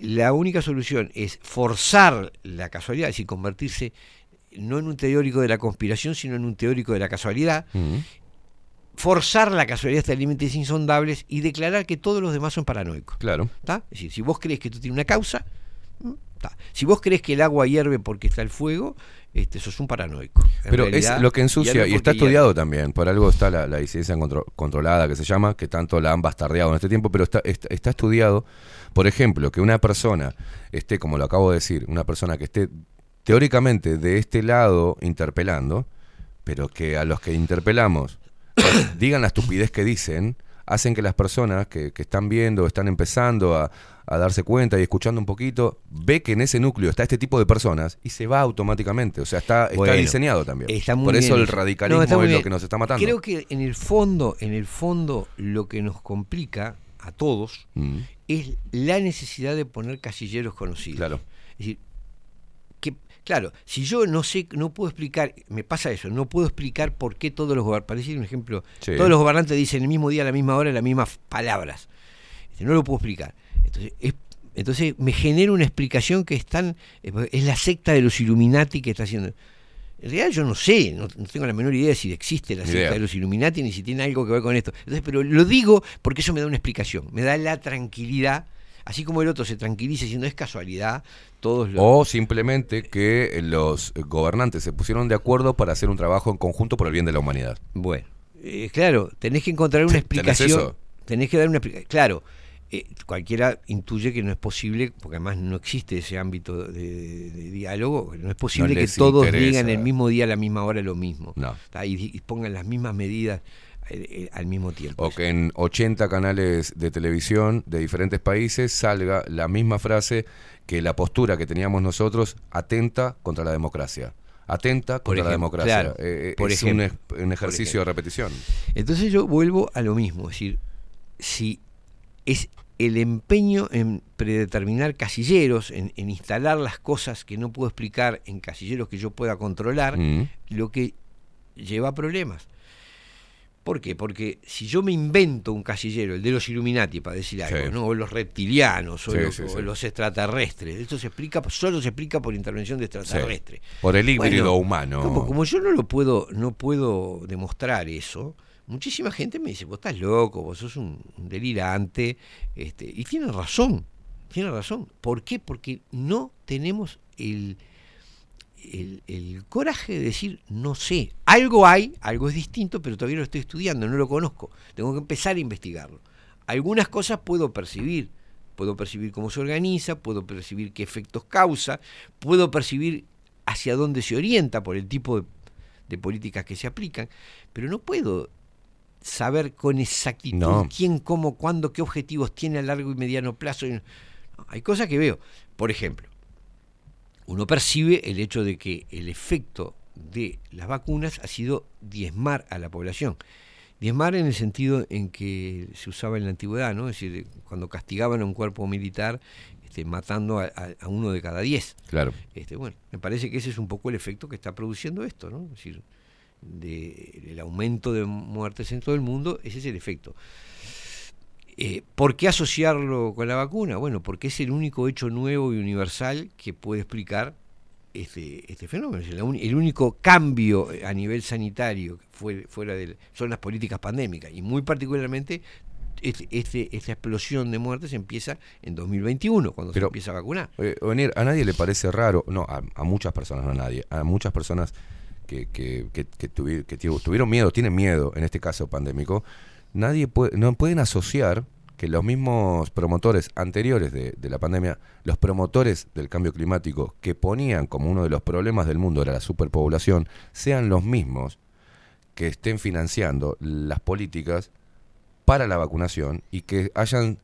la única solución es forzar la casualidad, es decir, convertirse no en un teórico de la conspiración, sino en un teórico de la casualidad, Mm. forzar la casualidad hasta límites insondables y declarar que todos los demás son paranoicos. Claro. ¿Está? Es decir, si vos crees que esto tiene una causa, mm, está. si vos crees que el agua hierve porque está el fuego, este, sos un paranoico. En Pero realidad, es lo que ensucia y está hierve. estudiado también. Por algo está la, la disidencia contro- controlada que se llama, que tanto la han bastardeado en este tiempo, pero está, está, está estudiado, por ejemplo, que una persona esté, como lo acabo de decir, una persona que esté teóricamente de este lado interpelando, pero que a los que interpelamos digan la estupidez que dicen, hacen que las personas que, que están viendo, están empezando a, a darse cuenta y escuchando un poquito, ve que en ese núcleo está este tipo de personas y se va automáticamente. O sea, está, está Bueno, diseñado también. está muy Por eso bien el radicalismo No, es lo que nos está matando. Creo que en el fondo, en el fondo, lo que nos complica a todos Mm, es la necesidad de poner casilleros conocidos. Claro. Es decir, claro, si yo no sé, no puedo explicar, me pasa eso, no puedo explicar por qué todos los gobernantes, para decir un ejemplo, Sí. todos los gobernantes dicen el mismo día, a la misma hora, las mismas palabras. Este, no lo puedo explicar. Entonces, es- entonces me genera una explicación que es tan, es la secta de los Illuminati que está haciendo. En realidad yo no sé, no, no tengo la menor idea si existe la secta de los Illuminati ni si tiene algo que ver con esto. Entonces, pero lo digo porque eso me da una explicación, me da la tranquilidad, así como el otro se tranquiliza diciendo es casualidad, todos los... O simplemente que los gobernantes se pusieron de acuerdo para hacer un trabajo en conjunto por el bien de la humanidad. Bueno, eh, claro, tenés que encontrar una ¿Tenés explicación. eso? Tenés que dar una explicación. Claro, eh, cualquiera intuye que no es posible, porque además no existe ese ámbito de, de- de diálogo, no es posible que todos interesa. digan el mismo día, a la misma hora lo mismo. No. Y, y pongan las mismas medidas eh, eh, al mismo tiempo. O que en 80 canales de televisión de diferentes países salga la misma frase que la postura que teníamos nosotros atenta contra la democracia. Atenta Por contra la democracia. claro, Eh, por es ejemplo, un, ejercicio de repetición. Entonces yo vuelvo a lo mismo, es decir, si es el empeño en predeterminar casilleros, en, en instalar las cosas que no puedo explicar en casilleros que yo pueda controlar, Mm. lo que lleva a problemas. ¿Por qué? Porque si yo me invento un casillero, el de los Illuminati, para decir algo, Sí. ¿no? o los reptilianos, o, Sí, los, sí, o sí. los extraterrestres, esto se explica, solo se explica por intervención de extraterrestres. Por el híbrido Bueno, humano. Como, como yo no lo puedo, no puedo demostrar eso, muchísima gente me dice, vos estás loco, vos sos un, un delirante, este, y tienen razón, tienen razón. ¿Por qué? Porque no tenemos el, el, el coraje de decir, no sé, algo hay, algo es distinto, pero todavía lo estoy estudiando, no lo conozco, tengo que empezar a investigarlo. Algunas cosas puedo percibir, puedo percibir cómo se organiza, puedo percibir qué efectos causa, puedo percibir hacia dónde se orienta por el tipo de, de políticas que se aplican, pero no puedo saber con exactitud No. quién, cómo, cuándo, qué objetivos tiene a largo y mediano plazo. No, hay cosas que veo. Por ejemplo, uno percibe el hecho de que el efecto de las vacunas ha sido diezmar a la población. Diezmar en el sentido en que se usaba en la antigüedad, ¿no? Es decir, cuando castigaban a un cuerpo militar este, matando a, uno de cada diez. Claro. Este, bueno, me parece que ese es un poco el efecto que está produciendo esto, ¿no? Es decir, de- del aumento de muertes en todo el mundo, ese es el efecto. Eh, ¿Por qué asociarlo con la vacuna? Bueno, porque es el único hecho nuevo y universal que puede explicar este, este fenómeno. Es el único cambio a nivel sanitario fue- fuera de son las políticas pandémicas y muy particularmente este, este- esta explosión de muertes empieza en 2021 cuando Pero- se empieza a vacunar. Eh, Venir, a nadie le parece raro, no, a, a muchas personas, no a nadie, a muchas personas que, que, que, que tuvi- que tu- tuvieron miedo, tienen miedo, en este caso pandémico, nadie puede, no pueden asociar que los mismos promotores anteriores de, de la pandemia, los promotores del cambio climático que ponían como uno de los problemas del mundo era la superpoblación, sean los mismos que estén financiando las políticas para la vacunación y que hayan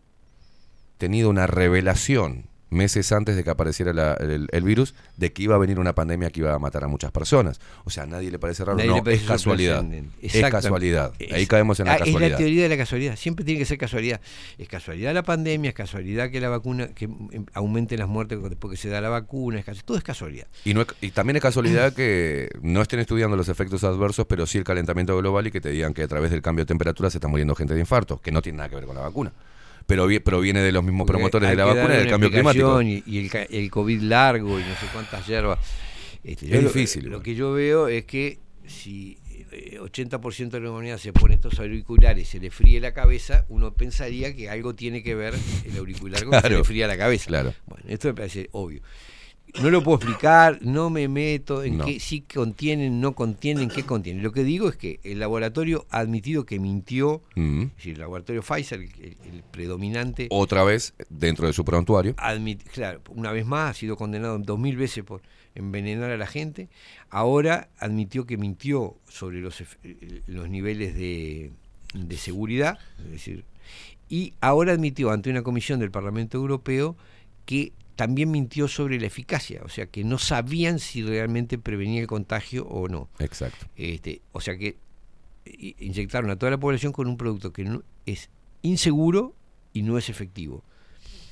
tenido una revelación meses antes de que apareciera la- el, el virus de que iba a venir una pandemia que iba a matar a muchas personas. O sea, a nadie le parece raro. Nadie no, parece es casualidad. Es casualidad. Ahí caemos en la ah, casualidad. Es la teoría de la casualidad. Siempre tiene que ser casualidad. Es casualidad la pandemia, es casualidad que la vacuna, que em, aumenten las muertes después que se da la vacuna, es casu- todo es casualidad. Y, no es- y también es casualidad que no estén estudiando los efectos adversos, pero sí el calentamiento global y que te digan que a través del cambio de temperatura se está muriendo gente de infarto, que no tiene nada que ver con la vacuna. Pero vi- proviene de los mismos promotores de la vacuna y del cambio climático. Y, y el, el COVID largo y no sé cuántas hierbas. Este, Es lo- difícil, Lo, que yo veo es que si eh, 80% de la humanidad se pone estos auriculares, se le fríe la cabeza, uno pensaría que algo tiene que ver el auricular con que se le fría la cabeza. Claro. Bueno, esto me parece obvio. No lo puedo explicar, no me meto en No. qué sí contienen, no contienen, qué contienen. Lo que digo es que el laboratorio ha admitido que mintió, Mm. es decir, el laboratorio Pfizer, el, predominante, Otra vez, dentro de su prontuario. admit- claro, una vez más ha sido condenado dos mil veces por envenenar a la gente. Ahora admitió que mintió sobre los, los niveles de, de seguridad, es decir, y ahora admitió ante una comisión del Parlamento Europeo que también mintió sobre la eficacia, o sea que no sabían si realmente prevenía el contagio o no. Exacto. Este, o sea que i- inyectaron a toda la población con un producto que no, es inseguro y no es efectivo.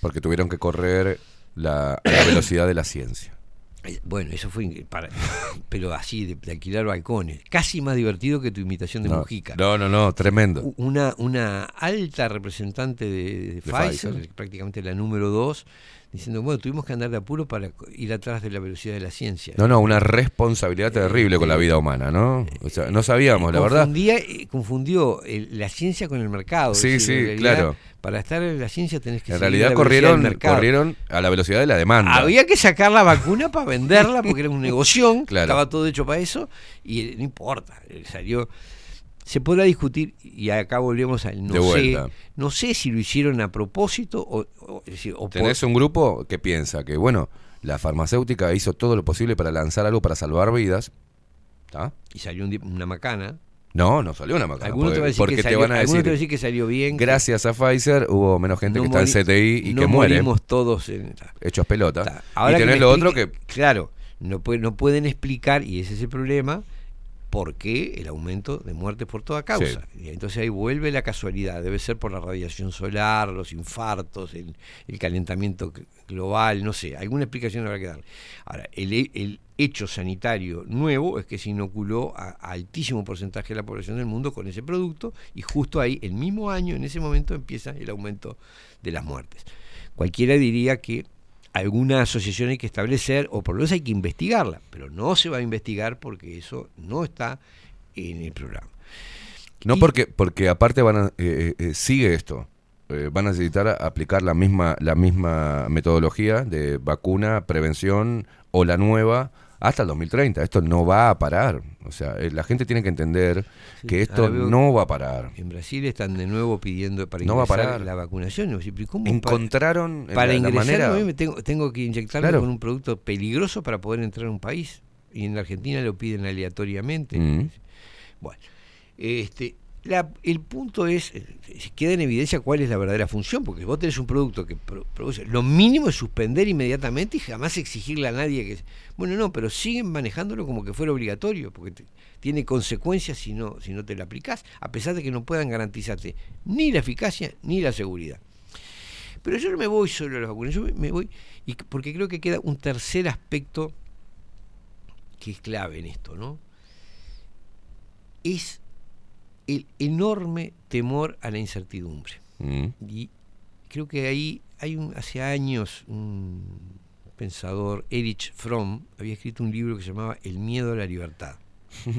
Porque tuvieron que correr la, a la velocidad de la ciencia. Eh, Bueno, eso fue para, pero así de, de alquilar balcones, casi más divertido que tu imitación de No, Mujica. no, no, no, tremendo. Una, una alta representante de, de Pfizer, Pfizer. prácticamente la número dos, diciendo, bueno, tuvimos que andar de apuro para ir atrás de la velocidad de la ciencia. No, no, una responsabilidad terrible con la vida humana, ¿no? O sea, no sabíamos, la verdad. Eh, confundió la ciencia con el mercado. Sí, decir, sí, realidad, claro. Para estar en la ciencia tenés que En realidad la corrieron, mercado. corrieron a la velocidad de la demanda. Había que sacar la vacuna para venderla porque era un negocio, Claro. estaba todo hecho para eso y eh, no importa, eh, salió. Se podrá discutir y acá volvemos al no sé, no sé si lo hicieron a propósito o, o- por- Tenés un grupo que piensa que, bueno, la farmacéutica hizo todo lo posible para lanzar algo para salvar vidas. ¿tá? y salió un una macana. No, no salió una macana. Algunos te porque van a decir porque que te salió- van a decir, te decir que salió bien. gracias a Pfizer hubo menos gente no que está en CTI y no que muere. morimos todos en, Hechos pelota. Ahora y tenés lo otro que Claro, no, puede- no pueden explicar, y ese es el problema, por qué el aumento de muertes por toda causa. Y entonces ahí vuelve la casualidad, debe ser por la radiación solar, los infartos, el, el calentamiento global, no sé, alguna explicación habrá que darle. Ahora, el hecho sanitario nuevo es que se inoculó a, a altísimo porcentaje de la población del mundo con ese producto y justo ahí, el mismo año, en ese momento, empieza el aumento de las muertes. Cualquiera diría que alguna asociación hay que establecer o por lo menos hay que investigarla, pero no se va a investigar porque eso no está en el programa. No Y- porque, porque aparte van a, eh, eh, sigue esto. Eh, van a necesitar a- aplicar la misma, la misma metodología de vacuna, prevención o la nueva hasta el 2030. Esto no va a parar. O sea, eh, la gente tiene que entender Sí, que esto no va a parar. En Brasil están de nuevo pidiendo para No va a ingresar parar. la vacunación. Yo decía, ¿pero cómo Encontraron para, la, la ingresar manera. a mí me tengo, tengo que inyectarme Claro. con un producto peligroso para poder entrar a un país. Y en la Argentina lo piden aleatoriamente. Mm. Bueno, este, el punto es, eh, queda en evidencia cuál es la verdadera función, porque vos tenés un producto que pro- produce, lo mínimo es suspender inmediatamente y jamás exigirle a nadie que... Bueno, no, pero siguen manejándolo como que fuera obligatorio, porque tiene consecuencias si no, si no te lo aplicás, a pesar de que no puedan garantizarte ni la eficacia ni la seguridad. Pero yo no me voy solo a las vacunas, yo me- voy, porque creo que queda un tercer aspecto que es clave en esto, ¿no? Es el enorme temor a la incertidumbre. Mm. Y creo que ahí hay un, hace años un pensador, Erich Fromm, había escrito un libro que se llamaba El miedo a la libertad.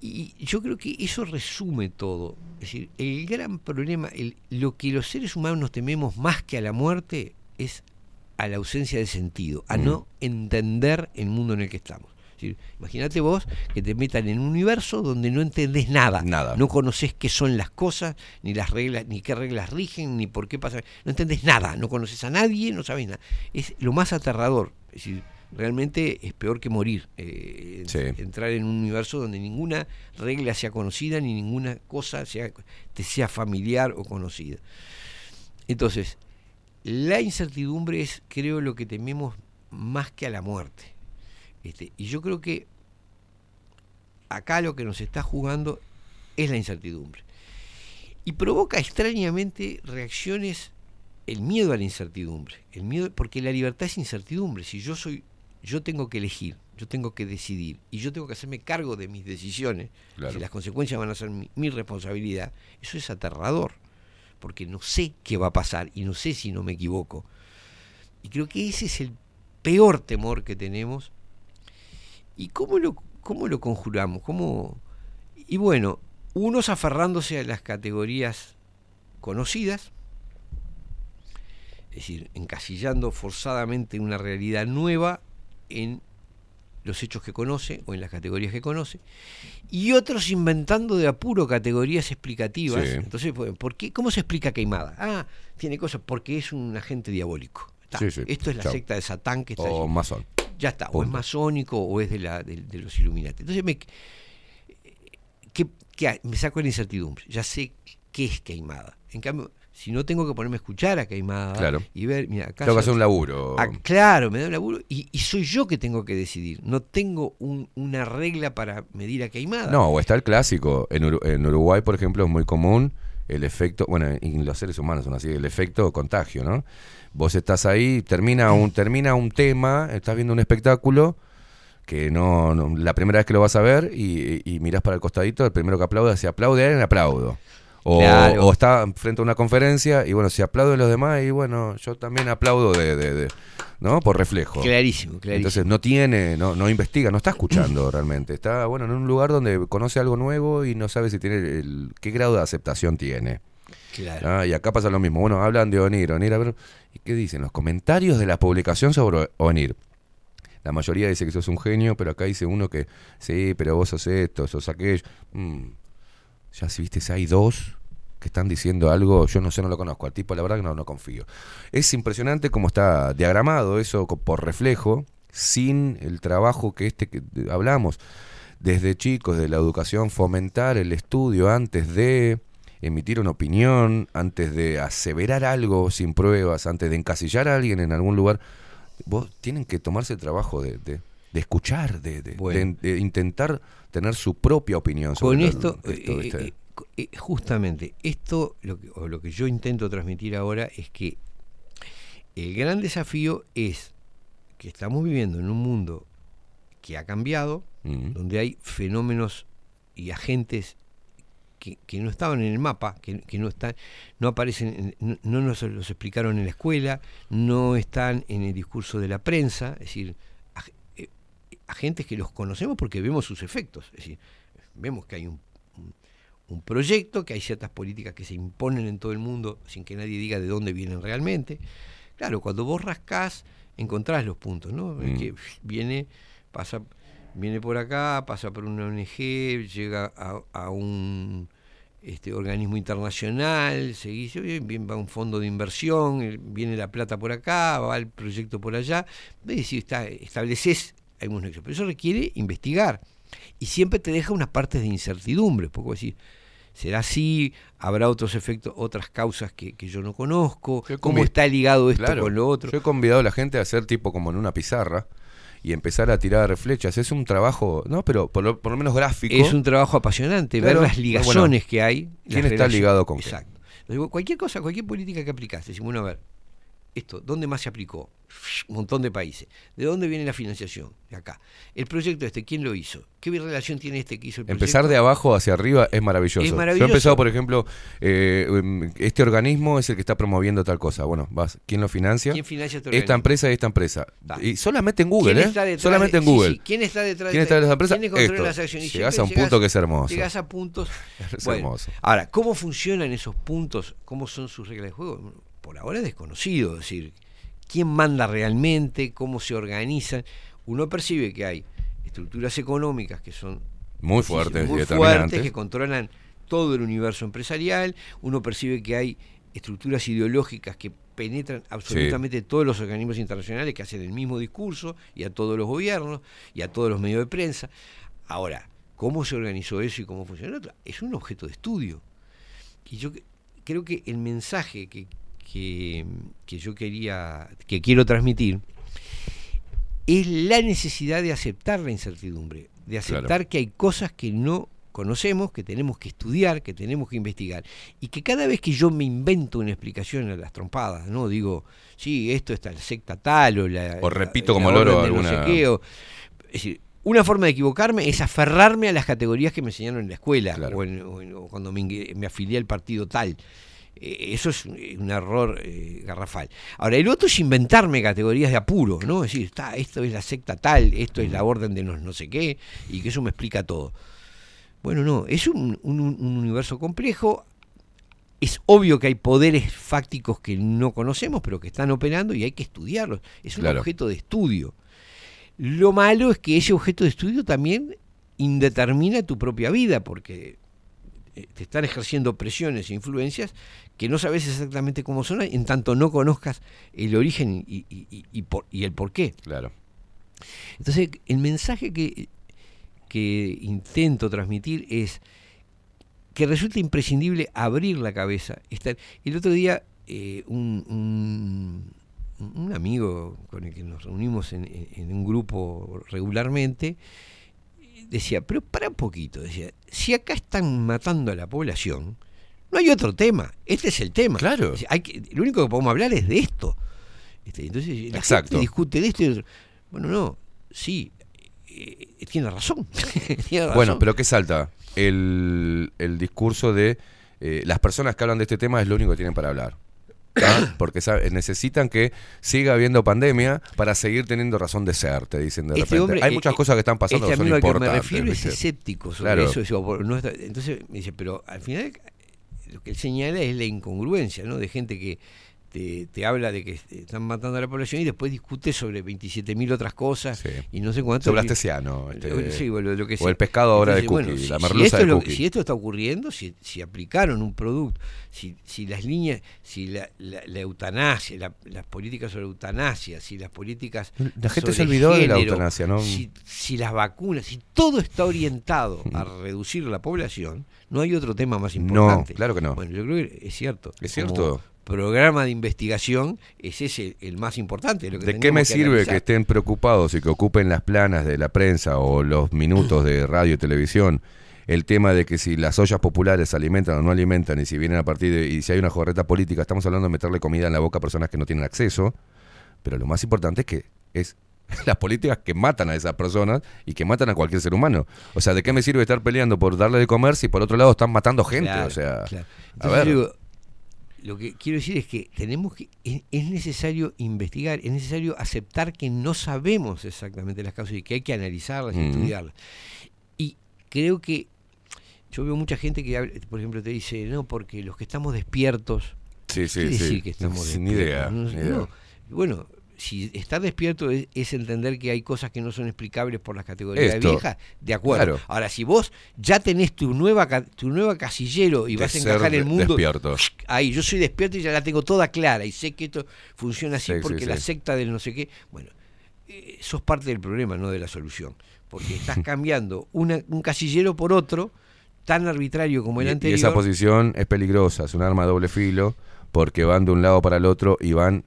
Y yo creo que eso resume todo. Es decir, el gran problema, el- lo que los seres humanos tememos más que a la muerte es a la ausencia de sentido, a Mm. no entender el mundo en el que estamos. Decir, Imagínate vos que te metan en un universo donde no entendés nada. Nada. No conoces qué son las cosas, ni las reglas, ni qué reglas rigen, ni por qué pasa. No entendés nada, no conoces a nadie, no sabes nada. Es lo más aterrador. Es decir, realmente es peor que morir. eh, Sí. Entrar en un universo donde ninguna regla sea conocida, ni ninguna cosa sea, te sea familiar o conocida. Entonces, la incertidumbre es, creo, lo que tememos más que a la muerte. Este, y yo creo que acá lo que nos está jugando es la incertidumbre. Y provoca extrañamente reacciones el miedo a la incertidumbre. El miedo, porque la libertad es incertidumbre. Si yo soy, yo tengo que elegir, yo tengo que decidir, y yo tengo que hacerme cargo de mis decisiones, Claro. si las consecuencias van a ser mi, mi responsabilidad, eso es aterrador. Porque no sé qué va a pasar y no sé si no me equivoco. Y creo que ese es el peor temor que tenemos. ¿Y cómo lo, cómo lo conjuramos? ¿Cómo? Y bueno, unos aferrándose a las categorías conocidas, es decir, encasillando forzadamente una realidad nueva en los hechos que conoce o en las categorías que conoce, y otros inventando de apuro categorías explicativas. Sí. Entonces, ¿por qué? ¿cómo se explica Queimada? Ah, tiene cosas, porque es un agente diabólico. Está. Sí, sí. Esto es la Chao. secta de Satán que está O allí. masón. Ya está, o es masónico o es de, la, de, de los Illuminati. Entonces me, ¿qué- qué hay? me saco la incertidumbre. Ya sé qué es Queimada. En cambio, si no tengo que ponerme a escuchar a Queimada Claro. y ver, mira, acá Tengo que hacer un laburo. Ah, claro, me da un laburo y, y soy yo que tengo que decidir. No tengo un- una regla para medir a Queimada. No, o está el clásico. En, Uru- en Uruguay, por ejemplo, es muy común el efecto, bueno, y los seres humanos son así, el efecto contagio, ¿no? Vos estás ahí, termina un, termina un tema, estás viendo un espectáculo que no, no- la primera vez que lo vas a ver y, y mirás para el costadito, el primero que aplaude, si aplaude a él, aplaudo. O, Claro. o está frente a una conferencia y bueno, si aplauden los demás y bueno, yo también aplaudo de, de- de- ¿no? Por reflejo. Clarísimo, clarísimo. Entonces no tiene, no, no investiga, no está escuchando realmente. Está, bueno, en un lugar donde conoce algo nuevo y no sabe si tiene el, qué grado de aceptación tiene. Claro. Ah, y acá pasa lo mismo. Bueno, hablan de Onir, Onir, a ver, ¿y qué dicen? Los comentarios de la publicación sobre Onir. La mayoría dice que sos un genio, pero acá dice uno que, sí, pero vos sos esto, sos aquello. Mm, ya si viste, si hay dos que están diciendo algo, yo no sé, no lo conozco. Al tipo, la verdad que no, no confío. Es impresionante cómo está diagramado eso por reflejo, sin el trabajo que este que hablamos. Desde chicos, de la educación, fomentar el estudio antes de emitir una opinión, antes de aseverar algo sin pruebas, antes de encasillar a alguien en algún lugar. Vos tienen que tomarse el trabajo de, de- de escuchar, de, de- Bueno. de- de intentar tener su propia opinión sobre Con esto, esto, eh, ¿viste? eh, eh, justamente, esto, lo que, o lo que yo intento transmitir ahora es que el gran desafío es que estamos viviendo en un mundo que ha cambiado, donde hay fenómenos y agentes que, que no estaban en el mapa, que, que no están, no aparecen, en- no, no nos los explicaron en la escuela, no están en el discurso de la prensa, es decir, ag- eh, agentes que los conocemos porque vemos sus efectos, es decir, vemos que hay un, un- un proyecto, que hay ciertas políticas que se imponen en todo el mundo sin que nadie diga de dónde vienen realmente. Claro, cuando vos rascás, encontrás los puntos, ¿no? Es Mm. que viene, pasa, viene por acá, pasa por una ONG, llega a, a un este, organismo internacional, se dice, bien, va un fondo de inversión, eh, viene la plata por acá, va el proyecto por allá, ves si está, estableces algunos nexos, pero eso requiere investigar. Y siempre te deja unas partes de incertidumbre, poco decir, ¿será así? ¿Habrá otros efectos, otras causas que, que yo no conozco? Yo ¿Cómo está ligado esto Claro, con lo otro? Yo he convidado a la gente a hacer tipo como en una pizarra y empezar a tirar flechas. Es un trabajo, ¿no? Pero por lo, por lo menos gráfico. Es un trabajo apasionante, Claro, ver las ligaciones bueno. que hay. ¿Quién está ligado con qué? Exacto. Digo, Cualquier cosa, cualquier política que aplicaste, decimos, bueno, a ver, esto, ¿dónde más se aplicó? Un montón de países. ¿De dónde viene la financiación? De acá. El proyecto este, ¿quién lo hizo? ¿Qué relación tiene este que hizo el Empezar proyecto? de abajo hacia arriba es maravilloso. Es Yo he maravilloso. empezado, por ejemplo, eh, em, este organismo es el que está promoviendo tal cosa. Bueno, vas, ¿quién lo financia? ¿Quién financia este Esta empresa y esta empresa. Da. Y solamente en Google, ¿Quién ¿eh? está detrás Solamente en sí, Google. sí, ¿Quién está detrás ¿Quién está detrás de esa empresa? ¿Quiénes controlan Esto. las acciones? Llegás a un punto que es hermoso. Llegás a puntos. Es bueno, hermoso. Ahora, ¿cómo funcionan esos puntos? ¿Cómo son sus reglas de juego? Por ahora es desconocido. Es decir, ¿quién manda realmente? ¿Cómo se organizan? Uno percibe que hay estructuras económicas que son Muy fuertes muy fuertes, que controlan todo el universo empresarial. Uno percibe que hay estructuras ideológicas que penetran absolutamente todos los organismos internacionales que hacen el mismo discurso y a todos los gobiernos y a todos los medios de prensa. Ahora, ¿cómo se organizó eso y cómo funciona? otro? Es un objeto de estudio. Y yo creo que el mensaje que, que, que yo quería, que quiero transmitir, es la necesidad de aceptar la incertidumbre, de aceptar Claro. que hay cosas que no conocemos, que tenemos que estudiar, que tenemos que investigar, y que cada vez que yo me invento una explicación a las trompadas, no digo, sí, esto está la secta tal o la O repito la- como la loro no sé alguna- qué, o- es decir, una forma de equivocarme es aferrarme a las categorías que me enseñaron en la escuela o, en- o en- o cuando me, me afilié al partido tal. Eh, Eso es un un error eh, garrafal. Ahora, el otro es inventarme categorías de apuro, ¿no? Es decir, está, esto es la secta tal, esto es la orden de no, no sé qué, y que eso me explica todo. Bueno, no, es un, un- un universo complejo. Es obvio que hay poderes fácticos que no conocemos, pero que están operando y hay que estudiarlos. Es un Claro. objeto de estudio. Lo malo es que ese objeto de estudio también indetermina tu propia vida, porque eh, te están ejerciendo presiones e influencias que no sabes exactamente cómo son, en tanto no conozcas el origen y, y- y- y por- y el porqué. Claro. Entonces, el mensaje que, que intento transmitir es que resulta imprescindible abrir la cabeza. Estar- El otro día, eh, un, un- un amigo con el que nos reunimos en, en- en un grupo regularmente, decía, pero para un poquito, decía, si acá están matando a la población, no hay otro tema, este es el tema. Claro. Hay que- lo único que podemos hablar es de esto. Este, entonces, la Exacto. gente discute de esto y. Bueno, no, sí, eh, tiene razón. tiene razón. Bueno, pero ¿qué salta? El, el discurso de eh, las personas que hablan de este tema es lo único que tienen para hablar. Porque sabe- necesitan que siga habiendo pandemia para seguir teniendo razón de ser, te dicen de Este repente. hombre, Hay eh, muchas eh, cosas que están pasando este que son amigo al que me importantes. refiero es escéptico sobre Claro. eso. no está- entonces me dice, pero al final lo que él señala es la incongruencia, ¿no? De gente que te, te habla de que están matando a la población y después discute sobre 27.000 otras cosas y no sé cuánto. Sobre Astesiano, este, Sí, bueno, lo que o el pescado ahora de cookie, bueno, la si- merluza si esto de es lo- cookie. Si esto está ocurriendo, si, si aplicaron un producto, si, si las líneas, si la, la- la eutanasia, la- las políticas sobre eutanasia, si las políticas. La gente se sobre olvidó de la eutanasia, ¿no? Si, si las vacunas, si todo está orientado a reducir la población, no hay otro tema más No, importante. claro que no. Bueno, yo creo que es cierto. Es Como cierto. Programa de investigación es ese el más importante. lo que ¿De qué me que sirve analizar. que estén preocupados y que ocupen las planas de la prensa o los minutos de radio y televisión el tema de que si las ollas populares se alimentan o no alimentan y si vienen a partir de y si hay una jorreta política, estamos hablando de meterle comida en la boca a personas que no tienen acceso, pero lo más importante es que es las políticas que matan a esas personas y que matan a cualquier ser humano. O sea, ¿de qué me sirve estar peleando por darle de comer si por otro lado están matando gente? Claro, o sea, claro. a ver. digo, lo que quiero decir es que tenemos que es, es necesario investigar, es necesario aceptar que no sabemos exactamente las causas y que hay que analizarlas y estudiarlas. Y creo que yo veo mucha gente que, por ejemplo, te dice, no, porque los que estamos despiertos, Sí, sí, ¿qué quiere sí. decir que estamos Sin despiertos? idea, No, ni idea. no. Bueno, si estar despierto es, es entender que hay cosas que no son explicables por las categorías Esto, viejas, de acuerdo. claro. Ahora, si vos ya tenés tu nueva tu nueva casillero y De vas a encajar el mundo, despierto. ahí yo soy despierto y ya la tengo toda clara y sé que esto funciona así Sí, sí, porque sí. la secta del no sé qué, bueno, eh, sos parte del problema, no de la solución. porque estás cambiando una- un casillero por otro tan arbitrario como el Y- y, anterior. esa posición es peligrosa, es un arma de doble filo, porque van de un lado para el otro y van,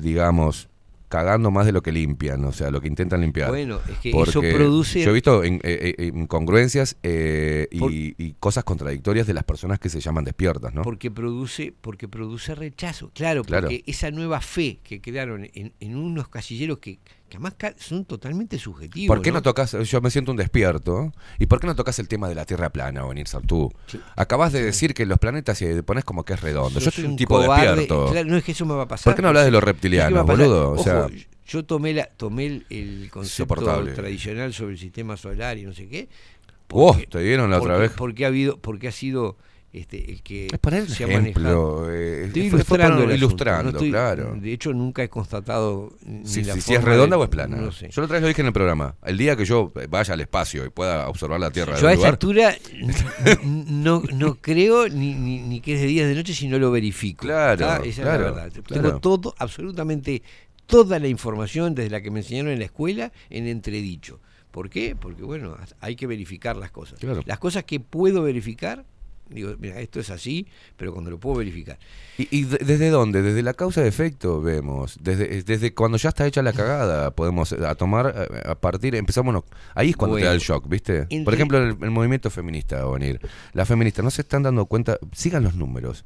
digamos, cagando más de lo que limpian, o sea, lo que intentan limpiar. Bueno, es que Porque eso produce- Yo he visto in- eh, eh, incongruencias eh, y, cosas contradictorias de las personas que se llaman despiertas, ¿no? Porque produce, porque produce rechazo. Claro, Claro. porque esa nueva fe que crearon en, en unos casilleros que, que además son totalmente subjetivos. ¿Por qué no tocas? Yo me siento un despierto. ¿Y por qué no tocas el tema de la Tierra plana, Benir Sartú? Acabas de decir que los planetas y pones como que es redondo. Yo soy un un tipo cobarde. despierto. Claro, no es que eso me va a pasar. ¿Por qué no hablas de los ¿Sabes qué me va a reptilianos, boludo? O Ojo, sea, yo tomé la tomé el, el concepto tradicional sobre el sistema solar y no sé qué. Oh, te dieron la otra porque- vez. Porque ha habido, porque ha sido este, el que Es poner se ejemplo, manejado. eh, Estoy ilustrando, el ilustrando, no estoy- claro. De hecho, nunca he constatado ni si, la si- si es redonda de- o es plana. No sé. Yo la otra vez lo dije en el programa. El día que yo vaya al espacio y pueda observar la Tierra Yo a esa altura no, no creo ni, ni, ni que es de día de noche si no lo verifico. Claro, ¿tá? Esa claro, es la verdad. claro. Tengo todo, absolutamente toda la información desde la que me enseñaron en la escuela en entredicho. ¿Por qué? Porque bueno, hay que verificar las cosas. Claro. Las cosas que puedo verificar, digo, mira, esto es así, pero cuando lo puedo verificar. ¿Y, y de- desde dónde? Desde la causa de efecto vemos. Desde, es- desde cuando ya está hecha la cagada, podemos eh, a tomar, eh, a partir, empezamos. no- ahí es cuando te da Bueno, el shock, ¿viste? entre- Por ejemplo, el, el movimiento feminista va a venir. Las feministas no se están dando cuenta, sigan los números.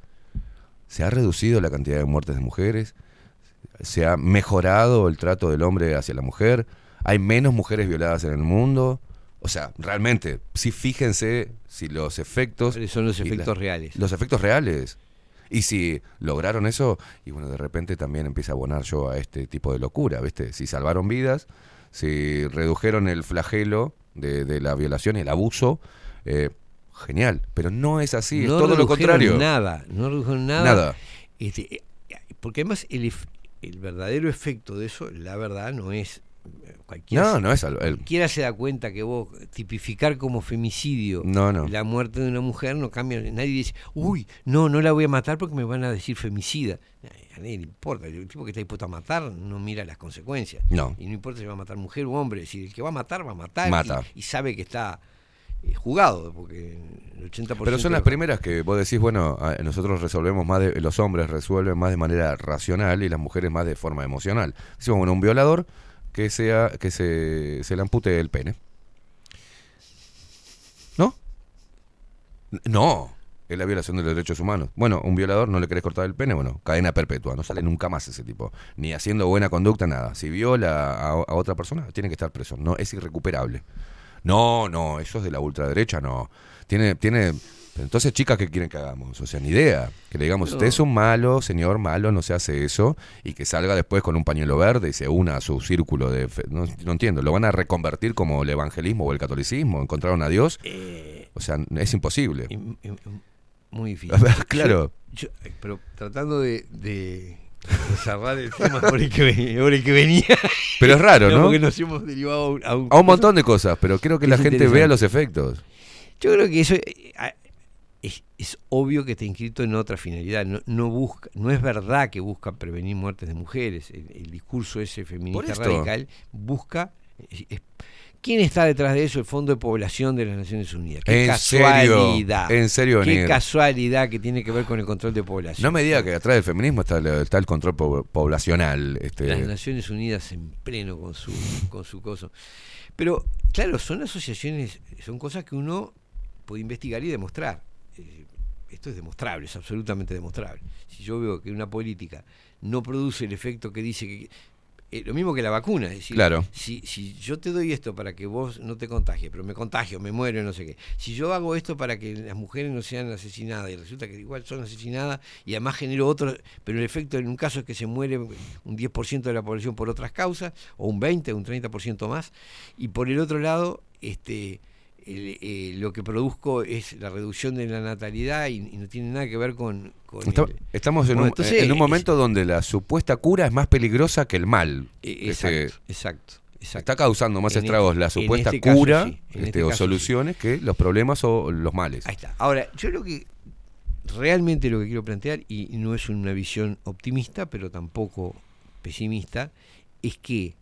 Se ha reducido la cantidad de muertes de mujeres, se ha mejorado el trato del hombre hacia la mujer, hay menos mujeres violadas en el mundo. O sea, realmente, sí fíjense si los efectos... ¿Cuáles son los la- efectos reales? Los efectos reales. Y si lograron eso, y bueno, de repente también empieza a abonar yo a este tipo de locura, ¿viste? Si salvaron vidas, si redujeron el flagelo de, de la violación y el abuso, eh, genial. Pero no es así, es todo lo contrario. Nada, no redujeron nada. Nada. Este, eh, porque además el verdadero efecto de eso, la verdad, no es eh, cualquiera. No, se- no es el- Cualquiera se da cuenta que vos tipificar como femicidio No, no. la muerte de una mujer no cambia. Nadie dice, uy, no, no la voy a matar porque me van a decir femicida. A nadie le importa. El tipo que está dispuesto a matar no mira las consecuencias. No. Y no importa si va a matar mujer o hombre. Es decir, el que va a matar, va a matar. Mata. Y, y sabe que está eh, jugado. Porque el 80% Pero son las primeras que vos decís, bueno, nosotros resolvemos más de, los hombres resuelven más de manera racional y las mujeres más de forma emocional. Decimos, bueno, un violador que sea, que se, se le ampute el pene. ¿No? No, es la violación de los derechos humanos. Bueno, un violador no le querés cortar el pene, bueno, cadena perpetua, no sale nunca más ese tipo. Ni haciendo buena conducta, nada. Si viola a, a otra persona, tiene que estar preso. No, es irrecuperable. No, no, eso es de la ultraderecha, no. Tiene, tiene. Entonces, chicas, ¿qué quieren que hagamos? O sea, ni idea. Que le digamos, Pero- usted es un malo, señor malo, no se hace eso. Y que salga después con un pañuelo verde y se una a su círculo de. fe- No, no entiendo. ¿Lo van a reconvertir como el evangelismo o el catolicismo? ¿Encontraron a Dios? O sea, es imposible. Im- im- im- Muy difícil. Claro. Yo- yo- pero tratando de, de cerrar el tema por el que, venía. Pero es raro, ¿no? Porque nos hemos derivado a un, a un- A un montón de cosas, pero quiero que Es la gente vea los efectos. Yo creo que eso eh, es, es obvio que está inscrito en otra finalidad. No, no busca, no es verdad que busca prevenir muertes de mujeres. El, el discurso ese feminista radical busca. es- ¿Quién está detrás de eso? El Fondo de Población de las Naciones Unidas. Qué En serio, casualidad. en serio, Qué casualidad que tiene que ver con el control de población. No me diga que atrás del feminismo está, el- está el control po- poblacional. Este, las Naciones Unidas en pleno con su con su coso. Pero claro, son asociaciones, son cosas que uno puede investigar y demostrar. Eh, esto es demostrable, es absolutamente demostrable. Si yo veo que una política no produce el efecto que dice que eh, lo mismo que la vacuna, es decir, Claro. si, si yo te doy esto para que vos no te contagies, pero me contagio, me muero, no sé qué. Si yo hago esto para que las mujeres no sean asesinadas y resulta que igual son asesinadas y además genero otro, pero el efecto en un caso es que se muere un 10% de la población por otras causas, o un 20, un 30% más, y por el otro lado, este eh, lo que produzco es la reducción de la natalidad y, y no tiene nada que ver con... con Está- el- estamos en, Bueno, un, entonces, en un es- momento donde la supuesta cura es más peligrosa que el mal. Eh, Este, exacto, exacto. Está causando más En estragos este- la supuesta este caso cura sí, este, este o soluciones que los problemas o los males. Ahí está. Ahora, yo lo que realmente lo que quiero plantear, y no es una visión optimista, pero tampoco pesimista, es que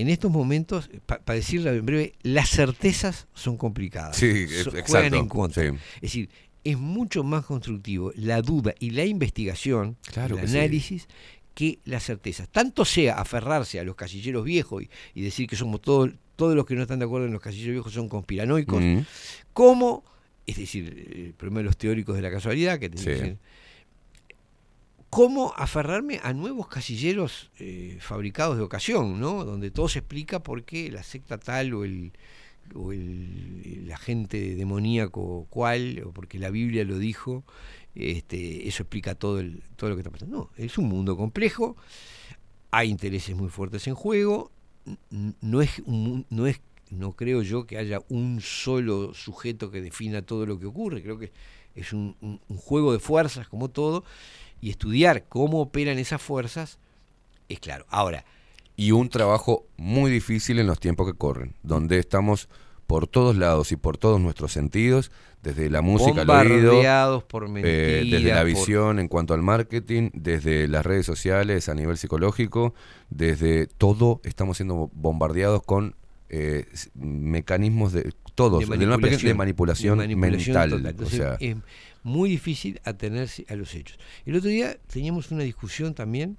en estos momentos, para decirlo en breve, las certezas son complicadas. Sí, es- So- Juegan exacto, en contra. sí. Es decir, es mucho más constructivo la duda y la investigación, Claro el que sí. análisis, que las certezas. Tanto sea aferrarse a los casilleros viejos y, y decir que somos todos, todos los que no están de acuerdo en los casilleros viejos son conspiranoicos, Mm. como, es decir, el problema de los teóricos de la casualidad, que Sí. dicen, cómo aferrarme a nuevos casilleros eh, fabricados de ocasión, ¿no? Donde todo se explica por qué la secta tal o el o el, el agente demoníaco cual, o porque la Biblia lo dijo, este, eso explica todo el, todo lo que está pasando. No, es un mundo complejo, hay intereses muy fuertes en juego, no es, un no es, no creo yo que haya un solo sujeto que defina todo lo que ocurre, creo que es un- un juego de fuerzas como todo, y estudiar cómo operan esas fuerzas es claro. Ahora, Y un trabajo muy difícil en los tiempos que corren, donde estamos por todos lados y por todos nuestros sentidos, desde la música al oído, por eh, desde la por- visión en cuanto al marketing, desde las redes sociales a nivel psicológico, desde todo estamos siendo bombardeados con eh, mecanismos de todos, de, una pe- de manipulación, de manipulación mental. o Entonces, sea, es muy difícil atenerse a los hechos. El otro día teníamos una discusión también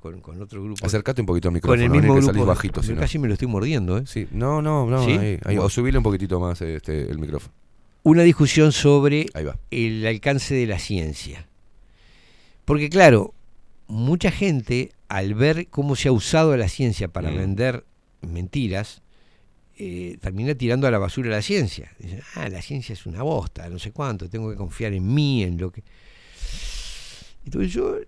con, con otro grupo. Acércate un poquito al Con micrófono, el Dani, mismo grupo. salís bajito. Casi me lo estoy mordiendo, ¿eh? Sí, no, no, no, ¿Sí? ahí, ahí, Bueno. o subile un poquitito más este, el micrófono. Una discusión sobre el alcance de la ciencia. Porque claro, mucha gente al ver cómo se ha usado la ciencia para Mm. vender mentiras, eh, termina tirando a la basura la ciencia. Dice, ah, la ciencia es una bosta, no sé cuánto, tengo que confiar en mí, en lo que... Entonces yo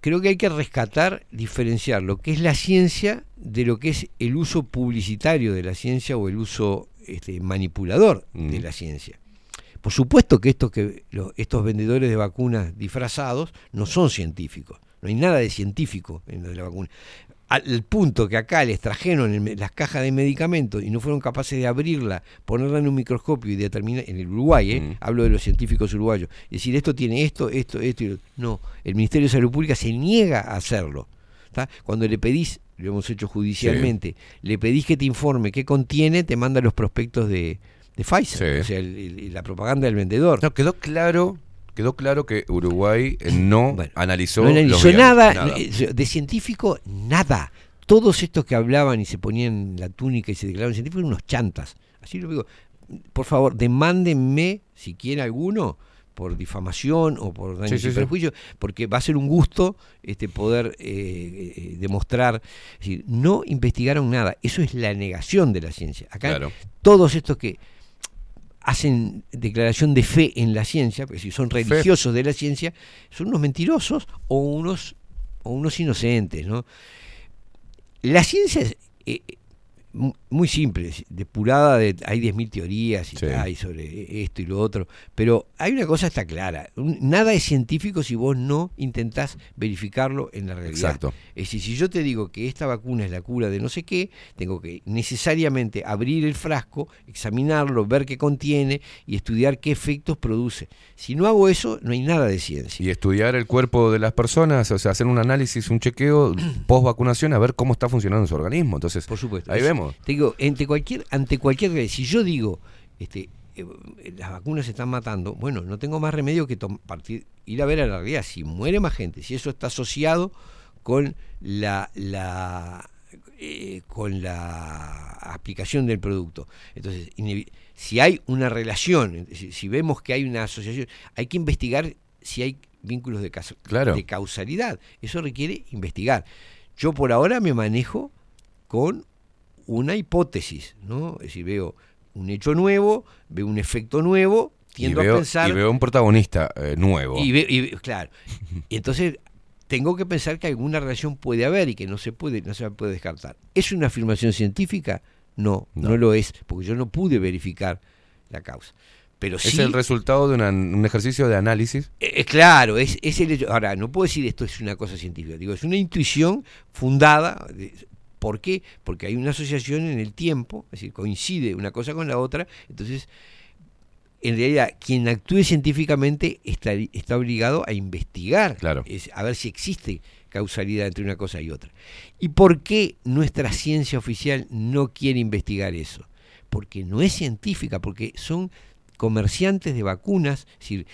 creo que hay que rescatar, diferenciar lo que es la ciencia de lo que es el uso publicitario de la ciencia o el uso este, manipulador de la ciencia. Por supuesto que, estos que estos vendedores de vacunas disfrazados no son científicos. No hay nada de científico en lo de la vacuna. Al punto que acá les trajeron las cajas de medicamentos y no fueron capaces de abrirla, ponerla en un microscopio y determinar, en el Uruguay, ¿eh? hablo de los científicos uruguayos, y decir esto tiene esto, esto, esto y lo No, el Ministerio de Salud Pública se niega a hacerlo. ¿tá? Cuando le pedís, lo hemos hecho judicialmente, le pedís que te informe qué contiene, te manda los prospectos de, de Pfizer, o sea, el- el- la propaganda del vendedor. No, quedó claro, quedó claro que Uruguay eh, no analizó, No los analizó nada, de científico, nada. Todos estos que hablaban y se ponían la túnica y se declaraban científicos eran unos chantas. Así lo digo. Por favor, demándenme, si quiere alguno, por difamación o por daño Sí, y sí, sí. perjuicio, porque va a ser un gusto este poder eh, eh, demostrar. Es decir, no investigaron nada. Eso es la negación de la ciencia. Acá Claro. todos estos que hacen declaración de fe en la ciencia, porque si son religiosos de la ciencia, son unos mentirosos o unos, o unos inocentes, ¿no? La ciencia es eh, muy simple, depurada, de, hay 10.000 teorías y hay sobre esto y lo otro, pero hay una cosa está clara, nada es científico si vos no intentás verificarlo en la realidad. Exacto. Es decir, si yo te digo que esta vacuna es la cura de no sé qué, tengo que necesariamente abrir el frasco, examinarlo, ver qué contiene y estudiar qué efectos produce. Si no hago eso, no hay nada de ciencia. Y estudiar el cuerpo de las personas, o sea, hacer un análisis, un chequeo post vacunación, a ver cómo está funcionando su organismo. Entonces, Por supuesto. ahí Es- vemos. Te digo, ante cualquier, ante cualquier, si yo digo, este, eh, las vacunas se están matando, bueno, no tengo más remedio que partir, ir a ver a la realidad. Si muere más gente, si eso está asociado con la, la eh, con la aplicación del producto. Entonces, si hay una relación, decir, si vemos que hay una asociación, hay que investigar si hay vínculos de, Claro. de causalidad. Eso requiere investigar. Yo por ahora me manejo con una hipótesis, ¿no? Es decir, veo un hecho nuevo, veo un efecto nuevo, tiendo veo, a pensar y veo un protagonista eh, nuevo. y ve- y claro. Y entonces tengo que pensar que alguna relación puede haber y que no se puede, no se puede descartar. ¿Es una afirmación científica? No, no, lo es, porque yo no pude verificar la causa. Pero es el resultado de una- un ejercicio de análisis. eh, eh, claro, es, es el hecho. Ahora, no puedo decir esto es una cosa científica, digo, es una intuición fundada. ¿Por qué? Porque hay una asociación en el tiempo, es decir, coincide una cosa con la otra, entonces, en realidad, quien actúe científicamente está, está obligado a investigar, Claro. es- a ver si existe causalidad entre una cosa y otra. ¿Y por qué nuestra ciencia oficial no quiere investigar eso? Porque no es científica, porque son comerciantes de vacunas, es decir,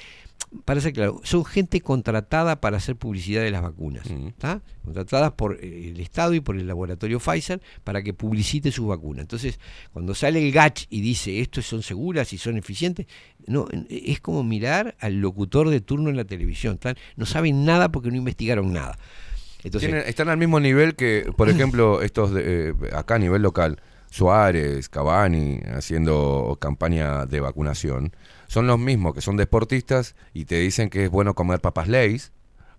para ser claro, son gente contratada para hacer publicidad de las vacunas, ¿está? contratadas por eh, el Estado y por el laboratorio Pfizer para que publicite sus vacunas. Entonces, cuando sale el GACH y dice estos son seguras y son eficientes, no, es como mirar al locutor de turno en la televisión, ¿tá? no saben nada porque no investigaron nada. Entonces, Tienen- están al mismo nivel que, por ejemplo, estos de, eh, acá a nivel local, Suárez, Cavani, haciendo campaña de vacunación, son los mismos que son deportistas y te dicen que es bueno comer papas Lays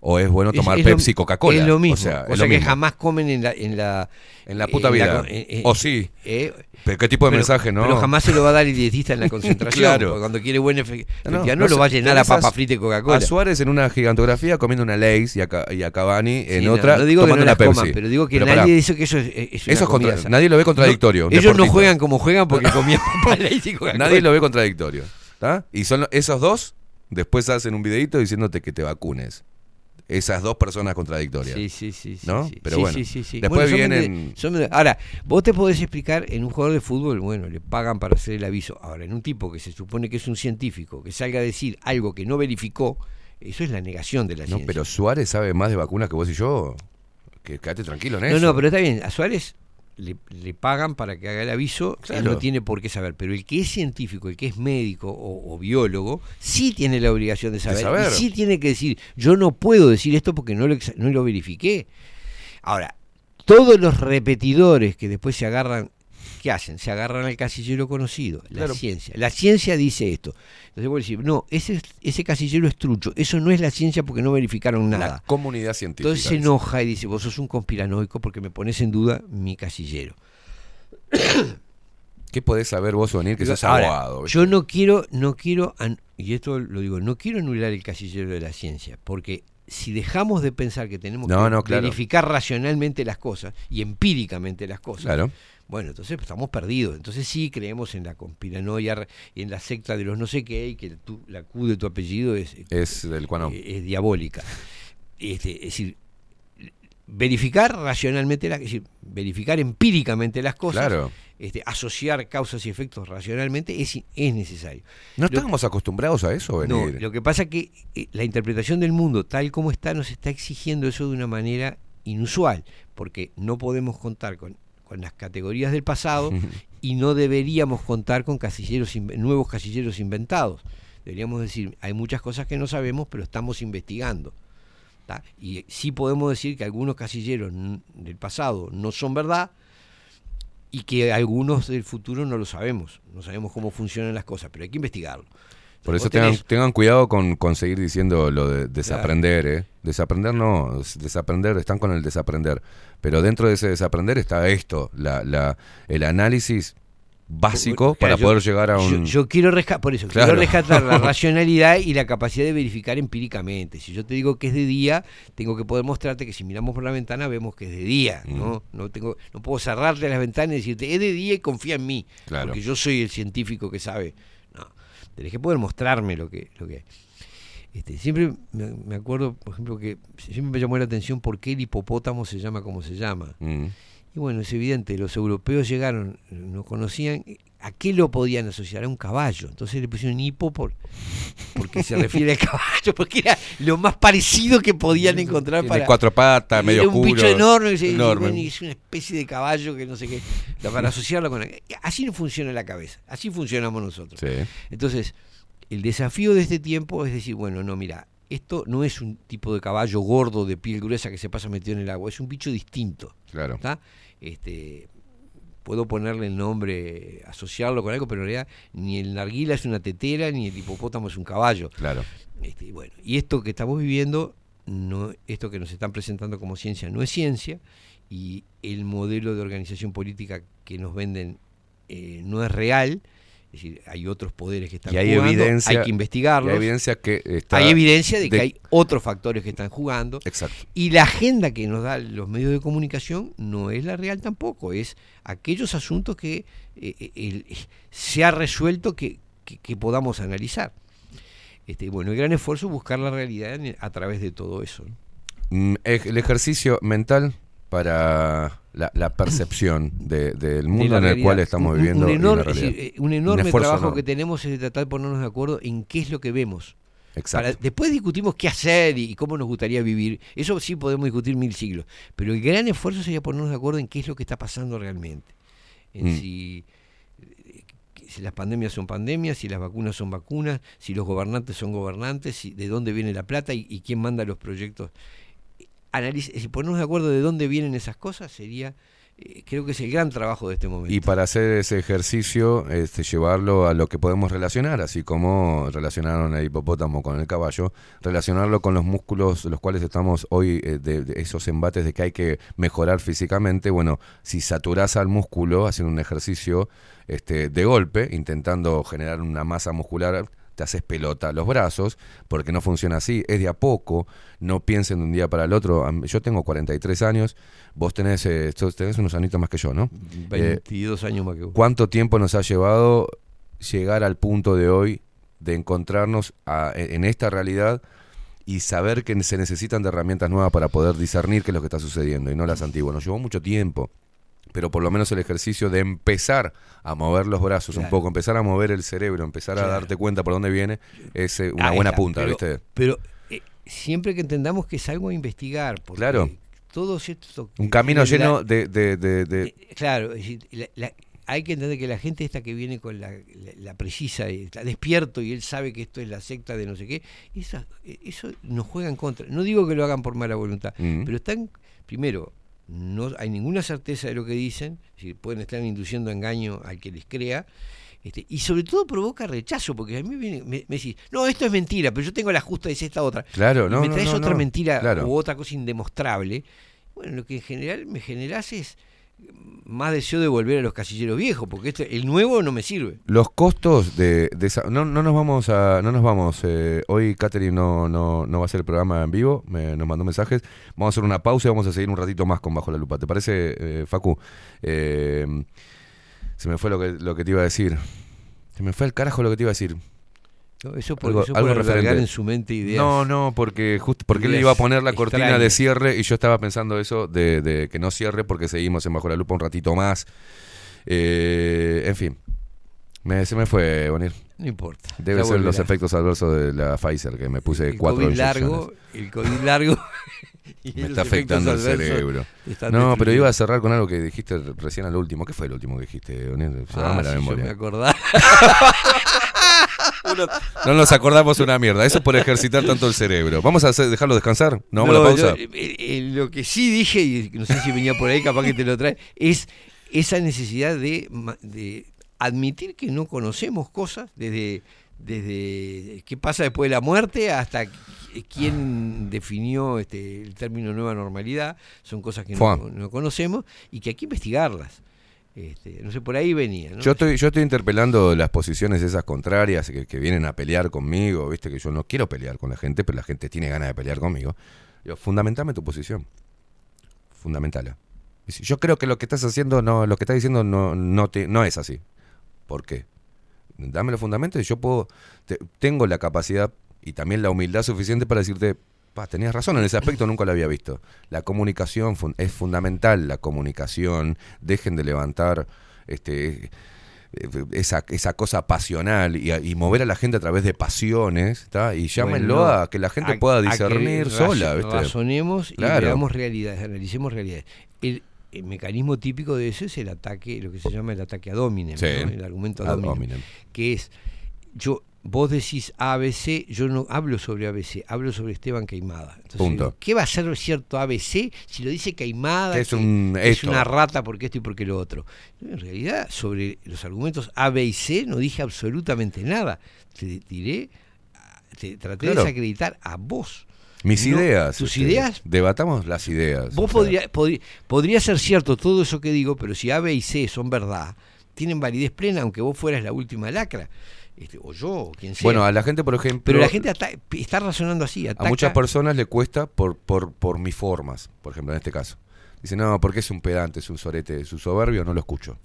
o es bueno tomar es Pepsi, Coca-Cola. Es lo mismo. O sea, cosa lo que mismo. jamás comen en la en la En la puta en vida. eh, eh, o sí. eh, Pero qué tipo de pero- mensaje, ¿no? Pero jamás se lo va a dar el dietista en la concentración. Claro. Cuando quiere buen efe- No, no, lo va a llenar a papa frita y Coca-Cola. A Suárez en una gigantografía comiendo una Lays y a, y a Cavani en Sí, no, otra no digo que tomando no una Pepsi. coman, pero digo que nadie dice que eso es, es una Eso contra- nadie lo ve contradictorio, ellos no juegan como juegan porque comían papas Lay's y Coca-Cola. Nadie lo ve contradictorio. ¿tá? Y son esos dos, después hacen un videito diciéndote que te vacunes. Esas dos personas contradictorias. Sí, sí, sí. sí, ¿No? sí. Pero Sí, bueno. sí, sí, sí. Después Bueno, son vienen. son ahora, vos te podés explicar en un jugador de fútbol, bueno, le pagan para hacer el aviso. Ahora, en un tipo que se supone que es un científico, que salga a decir algo que no verificó, eso es la negación de la No, ciencia. pero Suárez sabe más de vacunas que vos y yo. Que quédate tranquilo en No, eso. no, pero está bien. A Suárez le, le pagan para que haga el aviso, él Claro. no tiene por qué saber. Pero el que es científico, el que es médico o, o biólogo, sí tiene la obligación de saber. saber. Y sí tiene que decir, yo no puedo decir esto porque no lo, no lo verifiqué. Ahora, todos los repetidores que después se agarran, ¿qué hacen? Se agarran al casillero conocido, la Claro. ciencia. La ciencia dice esto. Entonces vos decís, no, ese, ese casillero es trucho. Eso no es la ciencia porque no verificaron nada. La comunidad científica. Entonces se enoja y dice, vos sos un conspiranoico porque me pones en duda mi casillero. ¿Qué podés saber vos, venir que sos ahora, abogado? yo no quiero, no quiero, y esto lo digo, no quiero anular el casillero de la ciencia, porque si dejamos de pensar que tenemos No, que no, claro. verificar racionalmente las cosas y empíricamente las cosas, Claro. Bueno, entonces pues, estamos perdidos. Entonces sí creemos en la conspiranoia y en la secta de los no sé qué y que tu- la Q de tu apellido es, Es del cuano. eh, es diabólica. Este, es decir, verificar racionalmente, las, es decir, verificar empíricamente las cosas, Claro. este, asociar causas y efectos racionalmente es, es necesario. ¿No Lo- estábamos acostumbrados a eso, no, lo que pasa es que eh, la interpretación del mundo tal como está nos está exigiendo eso de una manera inusual, porque no podemos contar con, con las categorías del pasado y no deberíamos contar con casilleros nuevos casilleros inventados. Deberíamos decir, hay muchas cosas que no sabemos, pero estamos investigando. ¿tá? Y sí podemos decir que algunos casilleros del pasado no son verdad y que algunos del futuro no lo sabemos. No sabemos cómo funcionan las cosas, pero hay que investigarlo. Por eso tengan, tenés- tengan cuidado con, con seguir diciendo lo de desaprender, ¿eh? Desaprender no, es- desaprender, están con el desaprender. Pero dentro de ese desaprender está esto, la, la, el análisis básico Claro, para yo- poder llegar a un... Yo, quiero rescatar, por eso, Claro. quiero rescatar la racionalidad y la capacidad de verificar empíricamente. Si yo te digo que es de día, tengo que poder mostrarte que si miramos por la ventana vemos que es de día. Mm. ¿no? No, tengo, no puedo cerrarte las ventanas y decirte es de día y confía en mí. Claro. Porque yo soy el científico que sabe. Tenés que poder mostrarme lo que, lo que hay. Este, siempre me, me acuerdo, por ejemplo, que siempre me llamó la atención por qué el hipopótamo se llama como se llama. Mm. Y bueno, es evidente, los europeos llegaron, no conocían a qué lo podían asociar a un caballo. Entonces le pusieron hipo por, porque se refiere al caballo, porque era lo más parecido que podían encontrar Tiene para. cuatro patas, medio un bicho oscuro, enorme, enorme. es una especie de caballo que no sé qué, para asociarlo con. Así no funciona la cabeza, así funcionamos nosotros. Sí. Entonces, el desafío de este tiempo es decir, bueno, no, mira, esto no es un tipo de caballo gordo de piel gruesa que se pasa metido en el agua, es un bicho distinto. Claro. ¿está? Este, puedo ponerle el nombre, asociarlo con algo, pero en realidad ni el narguila es una tetera, ni el hipopótamo es un caballo. Claro. Este, y bueno, y esto que estamos viviendo, no, esto que nos están presentando como ciencia no es ciencia, y el modelo de organización política que nos venden eh, no es real. Es decir, hay otros poderes que están Y hay jugando, evidencia, hay que investigarlos. hay evidencia que está Hay evidencia de que hay otros factores que están jugando. Exacto. Y la agenda que nos dan los medios de comunicación no es la real tampoco, es aquellos asuntos que eh, eh, el- se ha resuelto que, que- que podamos analizar. Este, bueno, el gran esfuerzo es buscar la realidad a través de todo eso. ¿no? Mm, El ejercicio mental para la, la percepción de- del de mundo la en el cual estamos Un- viviendo. Un, y la enorme, decir, eh, un enorme trabajo enorme. que tenemos es de tratar de ponernos de acuerdo en qué es lo que vemos. Exacto. Para- después discutimos qué hacer y, y cómo nos gustaría vivir. Eso sí podemos discutir mil siglos. Pero el gran esfuerzo sería ponernos de acuerdo en qué es lo que está pasando realmente. En Mm. si, eh, si las pandemias son pandemias, si las vacunas son vacunas, si los gobernantes son gobernantes, si, de dónde viene la plata y, y quién manda los proyectos. Analiz- si ponernos de acuerdo de dónde vienen esas cosas sería, eh, creo que es el gran trabajo de este momento. Y para hacer ese ejercicio, este, llevarlo a lo que podemos relacionar, así como relacionaron el hipopótamo con el caballo, relacionarlo con los músculos, los cuales estamos hoy, eh, de, esos embates de que hay que mejorar físicamente. Bueno, si saturás al músculo haciendo un ejercicio este, de golpe, intentando generar una masa muscular, haces pelota los brazos, porque no funciona así, es de a poco, no piensen de un día para el otro. Yo tengo 43 años, vos tenés, eh, tenés unos añitos más que yo, ¿no? Eh, 22 años más que vos. ¿Cuánto tiempo nos ha llevado llegar al punto de hoy de encontrarnos a- en en esta realidad y saber que se necesitan de herramientas nuevas para poder discernir qué es lo que está sucediendo y no las antiguas? Nos llevó mucho tiempo, pero por lo menos el ejercicio de empezar a mover los brazos un poco, empezar a mover el cerebro, empezar a Claro. darte cuenta por dónde viene, es eh, una Ahí buena está, punta, pero- ¿viste? Pero eh, siempre que entendamos que es algo a investigar. Porque Claro. Todos estos. Un camino la- lleno de... de- de- de- eh, Claro, es decir, la- la- hay que entender que la gente esta que viene con la, precisa, y está despierto y él sabe que esto es la secta de no sé qué, esa- eso nos juega en contra. No digo que lo hagan por mala voluntad, Mm. pero están, primero, no hay ninguna certeza de lo que dicen, es decir, pueden estar induciendo engaño al que les crea, este, y sobre todo provoca rechazo, porque a mí viene- me, me decís, no, esto es mentira, pero yo tengo la justa de esta otra. Claro, Y no, me no, traes no, otra no, mentira claro. u otra cosa indemostrable. Bueno, lo que en general me generas es más deseo de volver a los casilleros viejos, porque este, el nuevo no me sirve. Los costos de, esa- no, no nos vamos a, no nos vamos. eh, hoy Catherine no, no, no va a hacer el programa en vivo, me- nos mandó mensajes. Vamos a hacer una pausa y vamos a seguir un ratito más con Bajo la Lupa. ¿Te parece, eh, Facu? Eh, se me fue lo que, lo que te iba a decir. Se me fue el carajo lo que te iba a decir. ¿No? Eso por, Algo- eso algo por en su mente ideas. No, no, porque justo porque él iba a poner la cortina de cierre y yo estaba pensando eso de, de que no cierre porque seguimos en Bajo la Lupa un ratito más. Eh, en fin, me- se me fue, Bonir. No importa. Debe ser los efectos adversos de la Pfizer, que me puse El cuatro COVID largo, el COVID largo. y Me está afectando el cerebro. No, pero iba a cerrar con algo que dijiste recién al último. ¿Qué fue el último que dijiste, Bonir? Ah, la yo memoria. me acordaba. No nos acordamos una mierda. Eso es por ejercitar tanto el cerebro. ¿Vamos a hacer- dejarlo descansar? ¿No vamos a la pausa? yo, eh, eh, lo que sí dije, y no sé si venía por ahí, capaz que te lo trae, es esa necesidad de, admitir que no conocemos cosas desde, desde qué pasa después de la muerte hasta qui- quién definió este, el término nueva normalidad. Son cosas que no, no conocemos y que hay que investigarlas. Este, no sé, por ahí venía. Yo estoy, yo estoy interpelando las posiciones esas contrarias que, vienen a pelear conmigo, viste que yo no quiero pelear con la gente, pero la gente tiene ganas de pelear conmigo. Digo, fundamentame tu posición. Fundamentala. Yo creo que lo que estás haciendo, no, lo que estás diciendo no, no, te, no es así. ¿Por qué? Dame los fundamentos y yo puedo, te- tengo la capacidad y también la humildad suficiente para decirte, pa, tenías razón, en ese aspecto nunca lo había visto. La comunicación fun- es fundamental, la comunicación, dejen de levantar este eh, esa, esa cosa pasional y, a- y mover a la gente a través de pasiones, ¿tá? y llámenlo Bueno, a que la gente a- pueda a discernir sola, ¿viste? Razonemos y Claro. veamos realidades, analicemos realidades. El, el mecanismo típico de eso es el ataque, lo que se llama el ataque Sí. ¿no? el argumento hominem, hominem. que es, yo vos decís ABC, yo no hablo sobre ABC, hablo sobre Esteban Queimada. Entonces, Punto. ¿Qué va a ser cierto ABC si lo dice Queimada? Que es que un es una rata porque esto y porque lo otro. En realidad, sobre los argumentos A, B y C no dije absolutamente nada. Te diré, te traté Claro. de desacreditar a vos. Mis No, ideas. Tus este, ideas, Debatamos las ideas. vos podría, podri- podría ser cierto todo eso que digo, pero si A, B y C son verdad, tienen validez plena, aunque vos fueras la última lacra. Este, o yo, o quien sea. Bueno, a la gente, por ejemplo. pero la gente está razonando así. A muchas personas le cuesta por, por, por mis formas, por ejemplo, en este caso. Dicen, no, porque es un pedante, es un sorete, es un soberbio, no lo escucho.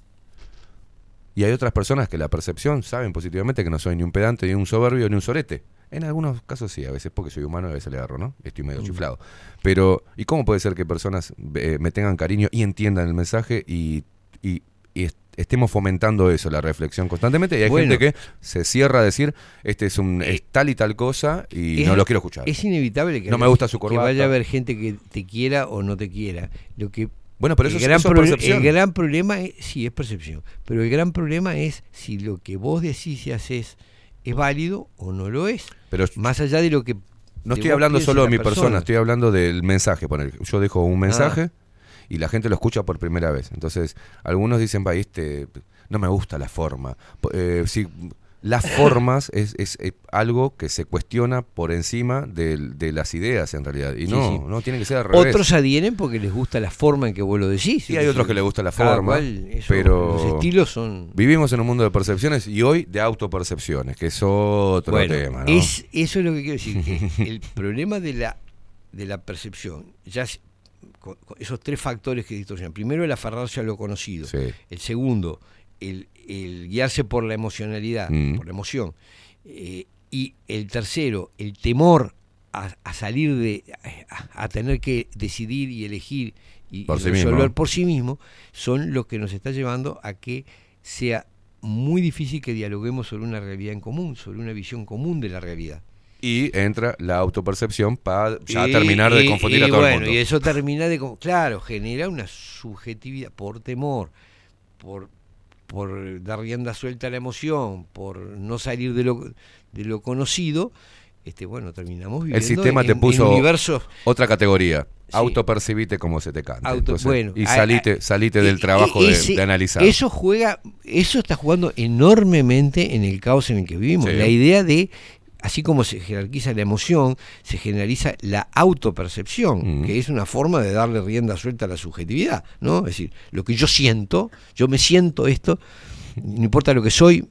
Y hay otras personas que la percepción saben positivamente que no soy ni un pedante, ni un soberbio, ni un sorete. En algunos casos sí, a veces porque soy humano, a veces le agarro, ¿no? Estoy medio chiflado. Pero, ¿y cómo puede ser que personas eh, me tengan cariño y entiendan el mensaje y, y- estemos fomentando eso, la reflexión constantemente? Y hay Bueno. gente que se cierra a decir, este es un es tal y tal cosa y Es- no lo quiero escuchar. Es inevitable que, No me gusta su que vaya a haber gente que te quiera o no te quiera. Lo que Bueno, pero eso el es- gran, eso es percepción. el gran problema es, sí, es percepción, pero el gran problema es si lo que vos decís y haces es válido o no lo es. Pero Más allá de lo que... No estoy hablando solo de mi persona, persona. estoy hablando del mensaje. Poner. Yo dejo un mensaje Ah. Y la gente lo escucha por primera vez. Entonces, algunos dicen, va, este, no me gusta la forma. Eh, sí, las formas es, es, eh, algo que se cuestiona por encima del- de, las ideas en realidad. Y Sí, no, sí. no tiene que ser al revés. Otros adhieren porque les gusta la forma en que vos lo decís. Y hay otros que les gusta la Cada forma, cual, eso, pero Los estilos son... vivimos en un mundo de percepciones y hoy de autopercepciones, que es otro Bueno, tema. ¿no? es, eso es lo que quiero decir. que el problema de la, de la percepción, ya es- con- con esos tres factores que distorsionan. Primero, el aferrarse a lo conocido. Sí. El segundo, el, el guiarse por la emocionalidad, Mm. por la emoción. Eh, y el tercero, el temor a, a salir de. A, a tener que decidir y elegir y, Por y sí resolver mismo. por sí mismo, son los que nos está llevando a que sea muy difícil que dialoguemos sobre una realidad en común, sobre una visión común de la realidad. Y entra la autopercepción para ya Y- terminar de y- confundir y a todo bueno, el mundo. Y eso termina de, claro, genera una subjetividad por temor, por, por dar rienda suelta a la emoción, por no salir de lo, de lo conocido, este, bueno, terminamos viviendo El sistema en, te puso universos otra categoría. Sí. Autopercibite como se te canta. Auto- Entonces, bueno, y salite, a- salite del trabajo de- analizar. Eso juega, eso está jugando enormemente en el caos en el que vivimos. Sí. La idea de, así como se jerarquiza la emoción, se generaliza la autopercepción, Mm. que es una forma de darle rienda suelta a la subjetividad, ¿no? Es decir, lo que yo siento, yo me siento esto, no importa lo que soy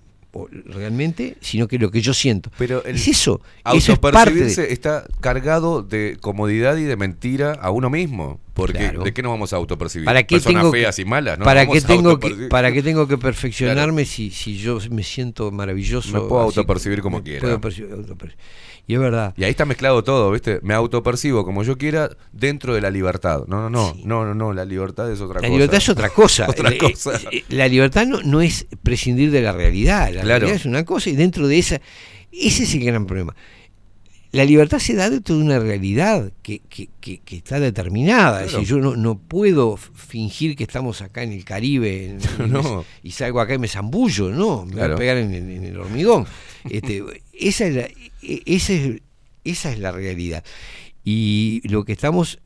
realmente, sino que lo que yo siento. Pero el es eso, eso es parte Autopercibirse de, está cargado de comodidad y de mentira a uno mismo. Porque Claro. ¿de qué nos vamos a autopercibir? ¿Para qué Personas tengo que- feas y malas, ¿no? ¿Para qué tengo que, para qué tengo que perfeccionarme si, si yo me siento maravilloso? Me puedo autopercibir como quiera. puedo percibir- autopercibir. Y es verdad. Y ahí está mezclado todo, ¿viste? Me autopercibo como yo quiera dentro de la libertad. No, no, no, Sí. no, no, no, la libertad es otra La cosa. libertad es otra cosa. Otra Eh, cosa. eh, La libertad no, no es prescindir de la realidad. La Claro. realidad es una cosa y dentro de esa. Ese es el gran problema. La libertad se da dentro de una realidad que, que- que- que está determinada. Es Claro. decir, yo no, no puedo fingir que estamos acá en el Caribe en- y, No. me- y salgo acá y me zambullo. No, me voy Claro. a pegar en el hormigón. Este, esa, es la, esa, es, esa es la realidad. Y lo que estamos.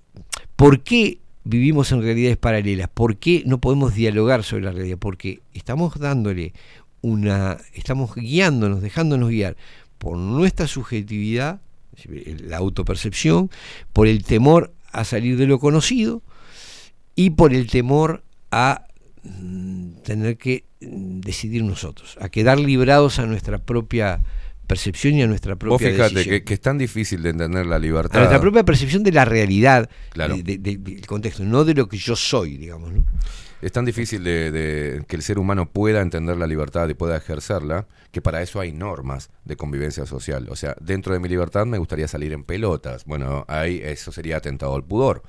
¿Por qué vivimos en realidades paralelas? ¿Por qué no podemos dialogar sobre la realidad? Porque estamos dándole una. Estamos guiándonos, dejándonos guiar por nuestra subjetividad, la autopercepción, por el temor a salir de lo conocido y por el temor a mm, tener que decidir nosotros, a quedar librados a nuestra propia percepción y a nuestra Vos propia fíjate decisión. que, que es tan difícil de entender la a libertad. nuestra propia percepción de la realidad, Claro. de- de- de- del contexto, no de lo que yo soy, digamos. ¿no? Es tan difícil de, de que el ser humano pueda entender la libertad y pueda ejercerla, que para eso hay normas de convivencia social. O sea, dentro de mi libertad me gustaría salir en pelotas. Bueno, ahí eso sería atentado al pudor.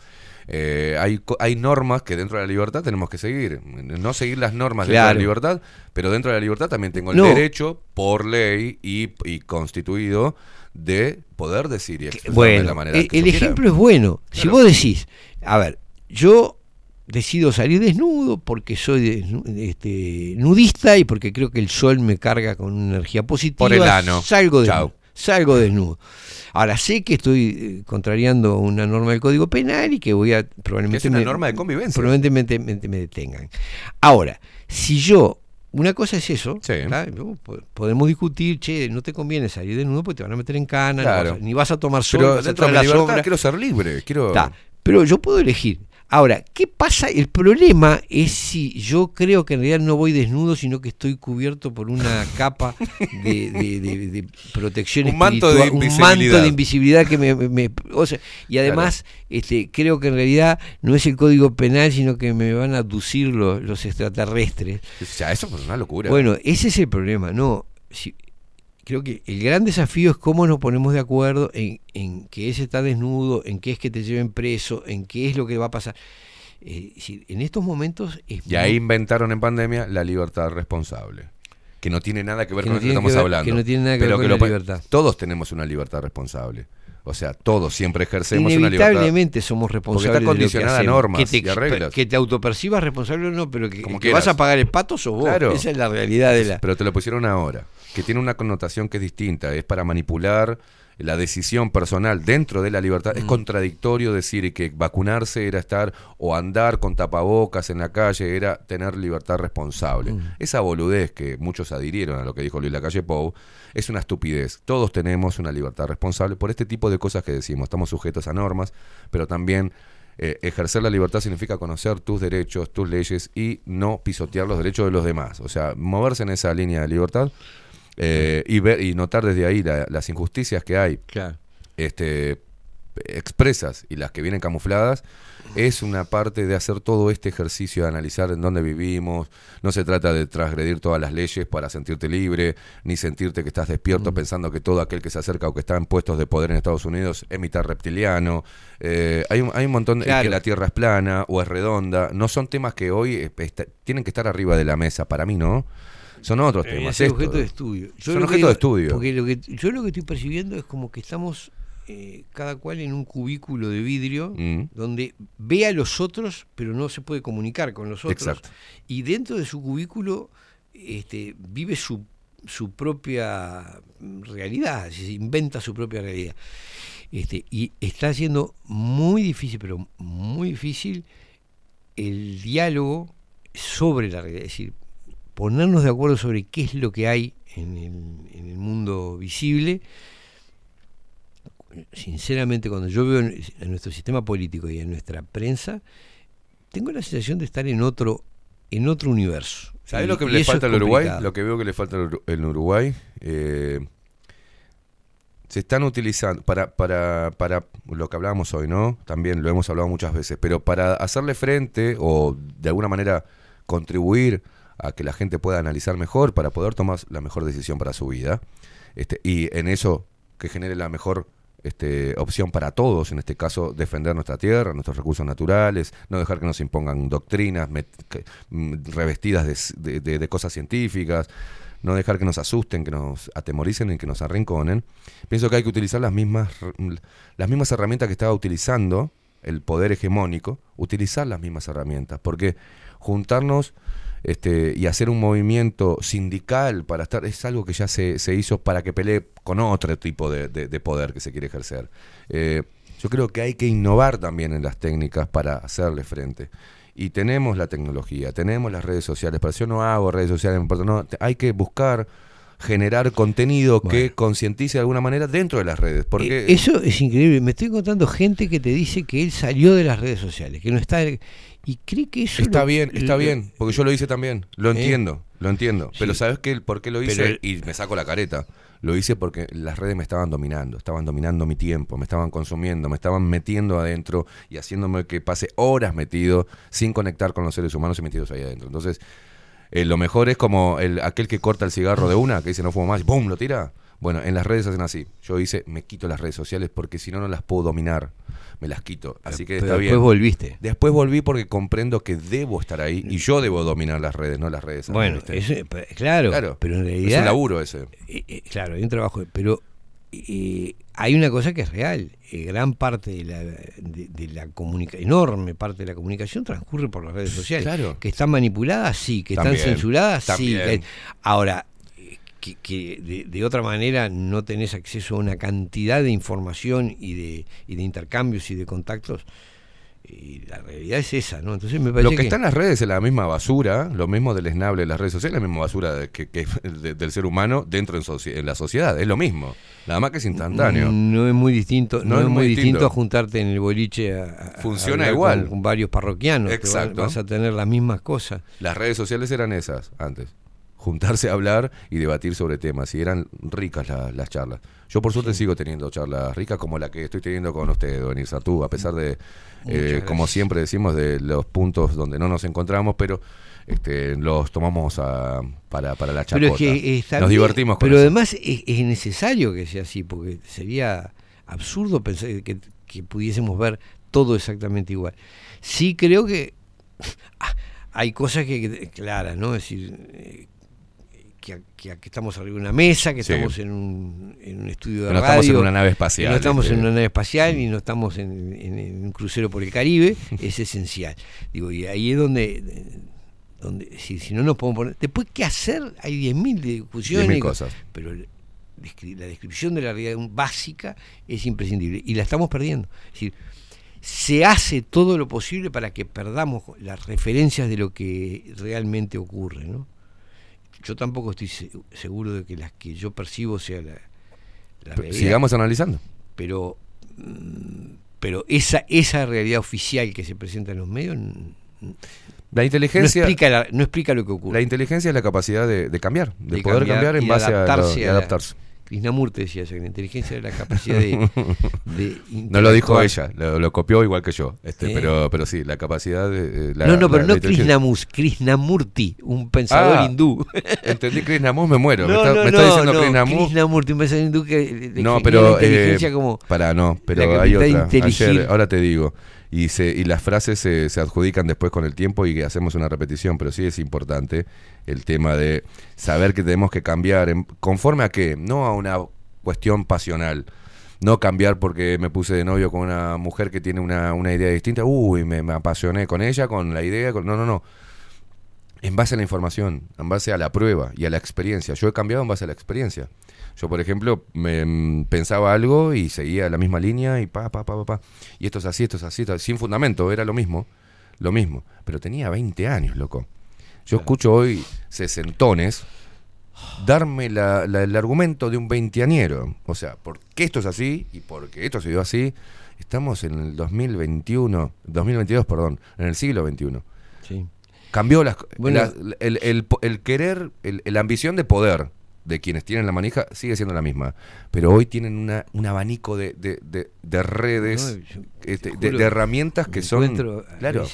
Eh, hay, hay normas que dentro de la libertad tenemos que seguir. No seguir las normas dentro de la libertad, pero dentro de la libertad también tengo el No. derecho, por ley y, y constituido, de poder decir y expresarme de Bueno, la manera el, que el quiera. ejemplo es bueno. Si Claro. vos decís, a ver, yo decido salir desnudo porque soy este, nudista y porque creo que el sol me carga con una energía positiva. Por el ano. Salgo Chau. Salgo desnudo. Ahora sé que estoy eh, contrariando una norma del Código Penal y que voy a probablemente es una me- norma de convivencia. Probablemente me, detengan. Ahora, si yo una cosa es eso, podemos discutir, che, no te conviene salir desnudo porque te van a meter en cana, no Claro. vas a- ni vas a tomar sol, Pero dentro de la libertad sombra. quiero ser libre. Quiero... Pero yo puedo elegir. Ahora, ¿qué pasa? El problema es si yo creo que en realidad no voy desnudo, sino que estoy cubierto por una capa de, de- de- de protección Un manto de espiritual, un manto invisibilidad. de invisibilidad que me... me- o sea, y además este, creo que en realidad no es el código penal, sino que me van a aducir los, los extraterrestres. O sea, eso es una locura. Bueno, ese es el problema, ¿no? Si- creo que el gran desafío es cómo nos ponemos de acuerdo en, en qué es estar desnudo, en qué es que te lleven preso, en qué es lo que va a pasar. Eh, si- en estos momentos es Y ahí muy- inventaron en pandemia la libertad responsable. Que no tiene nada que ver Que con no lo que estamos que ver- hablando. que no tiene nada que Pero ver con la libertad. Todos tenemos una libertad responsable. O sea, todos siempre ejercemos una libertad. Inevitablemente somos responsables Porque está de lo que condicionada a normas que te, y reglas. Que te autopercibas responsable o no, pero que, Como que vas a pagar el pato sos vos. Claro. Esa es la realidad de la... Pero te lo pusieron ahora, que tiene una connotación que es distinta, es para manipular la decisión personal dentro de la libertad. Mm. Es contradictorio decir que vacunarse era estar o andar con tapabocas en la calle era tener libertad responsable. Mm. Esa boludez que muchos adhirieron a lo que dijo Luis Lacalle Pou es una estupidez. Todos tenemos una libertad responsable por este tipo de cosas que decimos. Estamos sujetos a normas, pero también eh, ejercer la libertad significa conocer tus derechos, tus leyes y no pisotear los derechos de los demás. O sea, moverse en esa línea de libertad eh, y ver y notar desde ahí la- las injusticias que hay Claro. este, expresas y las que vienen camufladas es una parte de hacer todo este ejercicio de analizar en dónde vivimos. No se trata de transgredir todas las leyes para sentirte libre, ni sentirte que estás despierto pensando que todo aquel que se acerca o que está en puestos de poder en Estados Unidos es mitad reptiliano. Eh, hay, un, hay un montón de Claro. que la Tierra es plana o es redonda. No son temas que hoy eh, está- tienen que estar arriba de la mesa. Para mí no. Son otros Debería temas. estos. objeto de estudio. Yo Son objeto de estudio. Porque lo que, yo lo que estoy percibiendo es como que estamos eh, cada cual en un cubículo de vidrio Mm. donde ve a los otros, pero no se puede comunicar con los otros. Exacto. Y dentro de su cubículo este, vive su, su propia realidad, es decir, inventa su propia realidad. Este, y está siendo muy difícil, pero muy difícil, el diálogo sobre la realidad. Es decir, ponernos de acuerdo sobre qué es lo que hay en el, en el mundo visible. Sinceramente, cuando yo veo en, en nuestro sistema político y en nuestra prensa, tengo la sensación de estar en otro, en otro universo. ¿Sabes lo que le falta al Uruguay? Lo que veo que le falta al Uruguay. eh, se están utilizando para, para, para lo que hablábamos hoy, ¿no? También lo hemos hablado muchas veces, pero para hacerle frente o de alguna manera contribuir a que la gente pueda analizar mejor, para poder tomar la mejor decisión para su vida, este, y en eso que genere la mejor este, opción para todos, en este caso defender nuestra tierra, nuestros recursos naturales, no dejar que nos impongan doctrinas mm, revestidas de, de- de- cosas científicas, no dejar que nos asusten, que nos atemoricen y que nos arrinconen. Pienso que hay que utilizar las mismas, r- las mismas herramientas que estaba utilizando el poder hegemónico, utilizar las mismas herramientas, porque juntarnos este, y hacer un movimiento sindical para estar es algo que ya se, se hizo para que pelee con otro tipo de, de- de poder que se quiere ejercer. Eh, yo creo que hay que innovar también en las técnicas para hacerle frente. Y tenemos la tecnología, tenemos las redes sociales, pero yo no hago redes sociales, no, hay que buscar generar contenido que concientice de alguna manera dentro de las redes. Porque Eh, Eso es increíble. Me estoy encontrando gente que te dice que él salió de las redes sociales, que no está. Y cree que eso. Está lo- bien, está lo- bien, porque yo lo hice también, lo ¿Eh? entiendo, lo entiendo. Pero. ¿sabes qué? por qué lo hice? Pero Y me saco la careta. Lo hice porque las redes me estaban dominando, estaban dominando mi tiempo, me estaban consumiendo, me estaban metiendo adentro y haciéndome que pase horas metido sin conectar con los seres humanos y metidos ahí adentro. Entonces, eh, lo mejor es como el, aquel que corta el cigarro de una, que dice no fumo más, y ¡pum! lo tira. Bueno, en las redes hacen así. Yo hice, me quito las redes sociales porque si no, no las puedo dominar. Me las quito. Así que Pero está bien. después volviste. Después volví porque comprendo que debo estar ahí y yo debo dominar las redes, no las redes. Bueno, claro, Claro. pero en Es un laburo ese. eh, eh, claro, hay un trabajo. Pero eh, hay una cosa que es real. eh, gran parte de la, de, de la comunicación, enorme parte de la comunicación transcurre por las redes sociales. Claro. Que están manipuladas, sí. Que También, están censuradas, también. sí. que- ahora, que, que de, de otra manera no tenés acceso a una cantidad de información y de, y de intercambios y de contactos. Y la realidad es esa, ¿no? Entonces me parece Lo que, está en las redes es la misma basura, lo mismo del esnable de las redes sociales, la misma basura de- que, que de- del ser humano dentro en, soci- en la sociedad. Es lo mismo. Nada más que es instantáneo. No es muy distinto, no, es muy distinto. distinto. a juntarte en el boliche a, Funciona igual. con, con varios parroquianos. Exacto. vas a tener las mismas cosas. Las redes sociales eran esas antes. Juntarse a hablar y debatir sobre temas. Y eran ricas la- las charlas. Yo por suerte sigo teniendo charlas ricas como la que estoy teniendo con usted, Don Tú, a pesar de, eh, como siempre decimos, de los puntos donde no nos encontramos, pero este, los tomamos a- para, para la es que está nos divertimos con Pero eso. además es, es necesario que sea así, porque sería absurdo pensar que, que pudiésemos ver todo exactamente igual. Sí creo que hay cosas que, que- claras, ¿no? Es decir, que, que aquí estamos arriba de una mesa, que Sí. estamos en un, en un estudio de Que no radio, estamos en una nave que espacial, no estamos este. en una nave espacial y no estamos en, en- en un crucero por el Caribe, es esencial. Digo, y ahí es donde, donde si, si no nos podemos poner... Después, ¿qué hacer? Hay 10.000 discusiones. 10.000 cosas. Pero la descripción de la realidad básica es imprescindible y la estamos perdiendo. Es decir, se hace todo lo posible para que perdamos las referencias de lo que realmente ocurre, ¿no? Yo tampoco estoy se- seguro de que las que yo percibo sea la, la realidad. sigamos analizando. Pero, mm, pero esa, esa realidad oficial que se presenta en los medios La inteligencia, no, explica la- no explica lo que ocurre. la inteligencia es la capacidad de, de cambiar, de, De poder cambiar, en y base a, lo- la- adaptarse. Krishnamurti decía eso, que la inteligencia es la capacidad de, de No lo dijo ella, lo, lo copió igual que yo. Este, Sí. pero, pero sí, la capacidad de. eh, la- no, no, pero la- no la inteligencia- Krishnamurti, Krishnamurti, un pensador Ah, hindú. Entendí Krishnamurti, me muero. me No, está, no, me está no, diciendo no, Krishnamurti. Krishnamurti, un pensador hindú que No, la pero. inteligencia eh, como para, no, la pero hay capacidad de otra. Ayer, ahora te digo. Y, se, y las frases se, se adjudican después con el tiempo y hacemos una repetición, pero sí es importante el tema de saber que tenemos que cambiar. en- ¿Conforme a qué? No a una cuestión pasional. No cambiar porque me puse de novio con una mujer que tiene una, una idea distinta. Uy, me, me apasioné con ella, con la idea. con- No, no, no. En base a la información, en base a la prueba y a la experiencia. Yo he cambiado en base a la experiencia. Yo, por ejemplo, me, mm, pensaba algo y seguía la misma línea y pa, pa, pa, pa, pa. Y esto es así, esto es así, esto- sin fundamento, era lo mismo, lo mismo. Pero tenía 20 años, loco. Yo escucho hoy sesentones darme la- la- el argumento de un veinteañero. O sea, ¿por qué esto es así y por qué esto se dio así? Estamos en el 2021, 2022, perdón, en el siglo XXI. Sí. Cambió las, Bueno. las- el, el- el querer, la ambición de poder de quienes tienen la manija sigue siendo la misma. Pero hoy tienen una, un abanico de, de- de- de redes, No, yo este, te de, juro, de herramientas que son... Claro.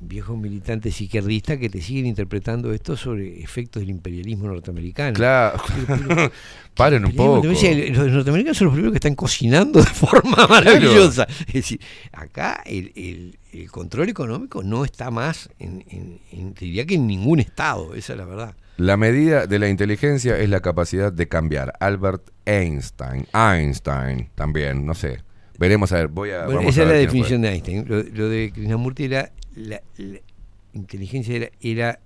viejos militantes izquierdistas que te siguen interpretando esto sobre efectos del imperialismo norteamericano. Claro. Pero- pero- Paren un poco. Los norteamericanos son los primeros que están cocinando de forma maravillosa. Es decir, acá el, el- el control económico no está más, en, en- en- te diría que en ningún estado, esa es la verdad. La medida de la inteligencia es la capacidad de cambiar. Albert Einstein. Einstein también, no sé. Veremos a ver. Voy a. Bueno, vamos esa a es la definición de Einstein. Lo, lo de Krishnamurti era la, la inteligencia era, era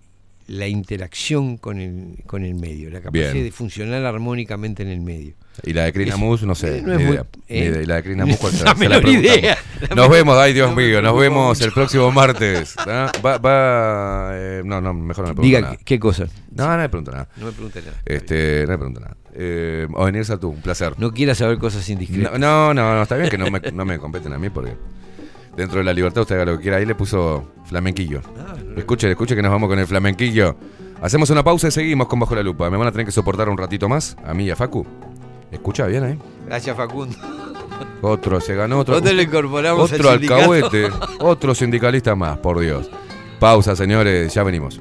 la interacción con el, con el medio, la capacidad Bien. de funcionar armónicamente en el medio. Y la de Krishnamurti, no sé. Eh, no ni muy- idea. Ni eh, la de Krishnamurti, ¿cuál será? la Se la idea. Nos vemos, ay Dios mío, nos vemos el próximo martes. ¿ah? Va, va, eh, no, no, mejor no me pregunto Diga, nada. ¿qué, qué cosa? No, no me pregunto nada. No me pregunte nada. Este, no me pregunto nada. Eh, Ovenirsa tú, un placer. No quieras saber cosas indiscretas. No, no, no, está bien que no me, no me competen a mí porque dentro de la libertad usted haga lo que quiera. Ahí le puso flamenquillo. Escuche, escuche que nos vamos con el flamenquillo. Hacemos una pausa y seguimos con Bajo la Lupa. Me van a tener que soportar un ratito más, a mí y a Facu. Escucha bien, ¿eh? Gracias, Facundo. Otro, se ganó otro. ¿Dónde le incorporamos Otro al alcahuete, otro sindicalista más, por Dios. Pausa, señores, ya venimos.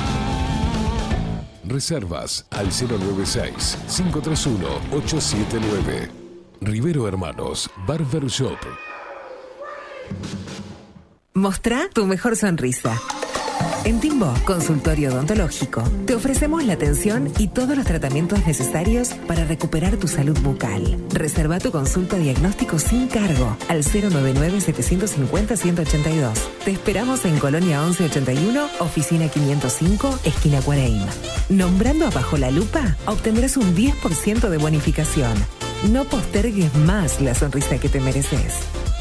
Reservas al 096-531-879. Rivero Hermanos, Barber Shop. Mostrá tu mejor sonrisa. En Timbo, consultorio odontológico, te ofrecemos la atención y todos los tratamientos necesarios para recuperar tu salud bucal. Reserva tu consulta diagnóstico sin cargo al 099-750-182. Te esperamos en Colonia 1181, oficina 505, esquina Cuareim. Nombrando a Bajo la Lupa, obtendrás un 10% de bonificación. No postergues más la sonrisa que te mereces.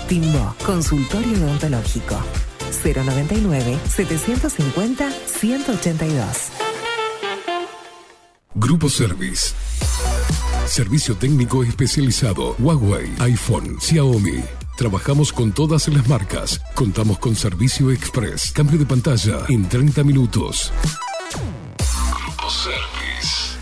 Timbo, consultorio odontológico. 099-750-182. Grupo Service. Servicio técnico especializado. Huawei, iPhone, Xiaomi. Trabajamos con todas las marcas. Contamos con servicio express. Cambio de pantalla en 30 minutos.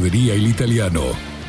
Pescadería El Italiano.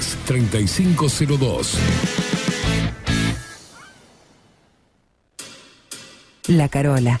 3502. La Carola.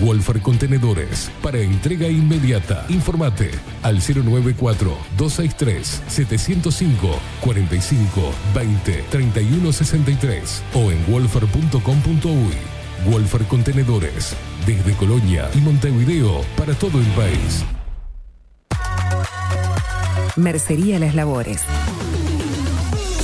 Wolfer Contenedores para entrega inmediata. Informate al 094-263-705 45 20 31 63 o en wolfer.com.uy. Wolfer Contenedores desde Colonia y Montevideo para todo el país. Mercería Las Labores.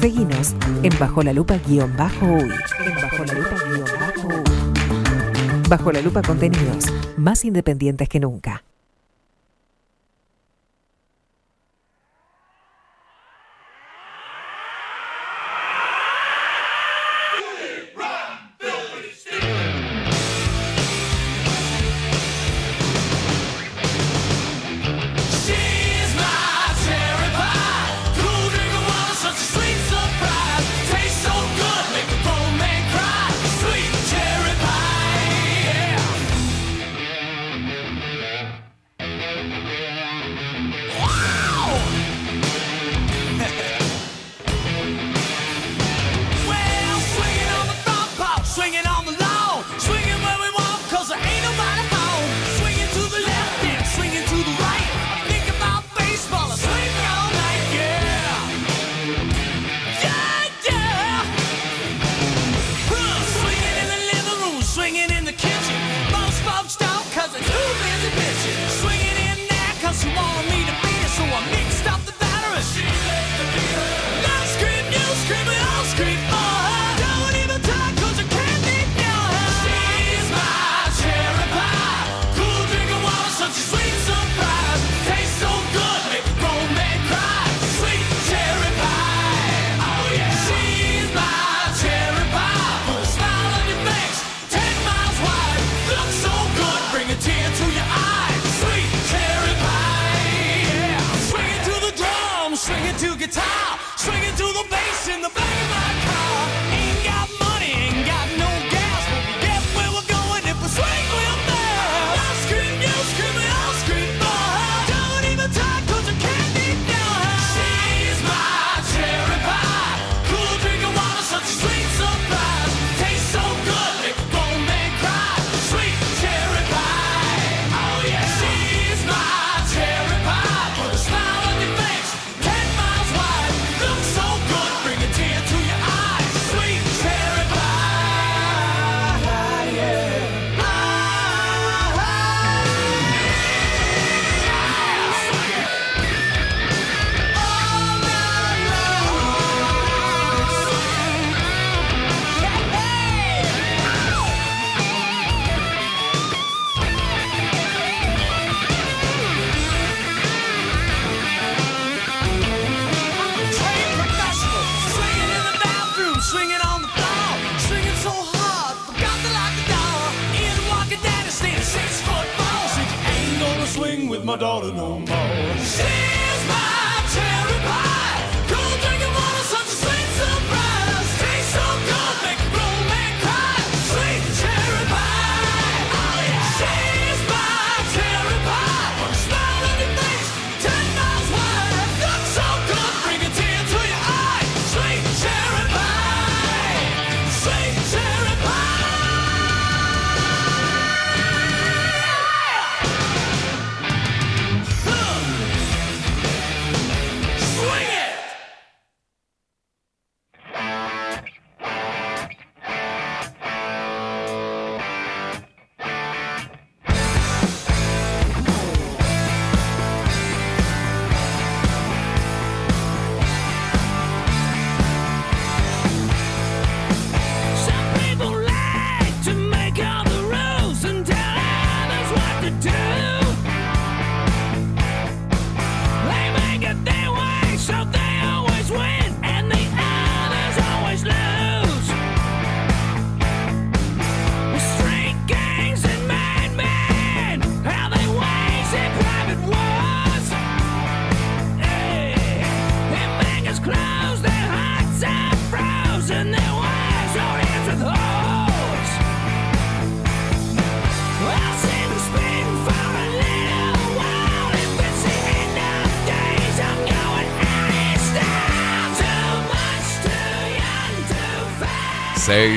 Seguinos en Bajo la Lupa guion bajo uy. En Bajo la Lupa-Bajo la Lupa Contenidos, más independientes que nunca.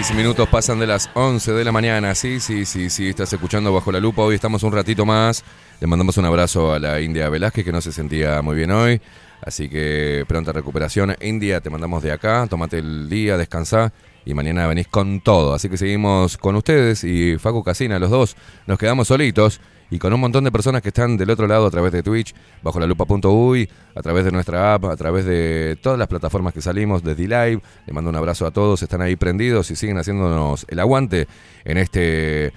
Seis minutos pasan de las 11 de la mañana. Sí, sí, sí, sí. Estás escuchando Bajo la Lupa. Hoy estamos un ratito más. Le mandamos un abrazo a la India Velázquez, que no se sentía muy bien hoy. Así que pronta recuperación. India, te mandamos de acá. Tómate el día, descansá. Y mañana venís con todo. Así que seguimos con ustedes y Facu Casina, los dos. Nos quedamos solitos y con un montón de personas que están del otro lado a través de Twitch, bajo la lupa.uy, a través de nuestra app, a través de todas las plataformas que salimos, desde live. Le mando un abrazo a todos, están ahí prendidos y siguen haciéndonos el aguante en este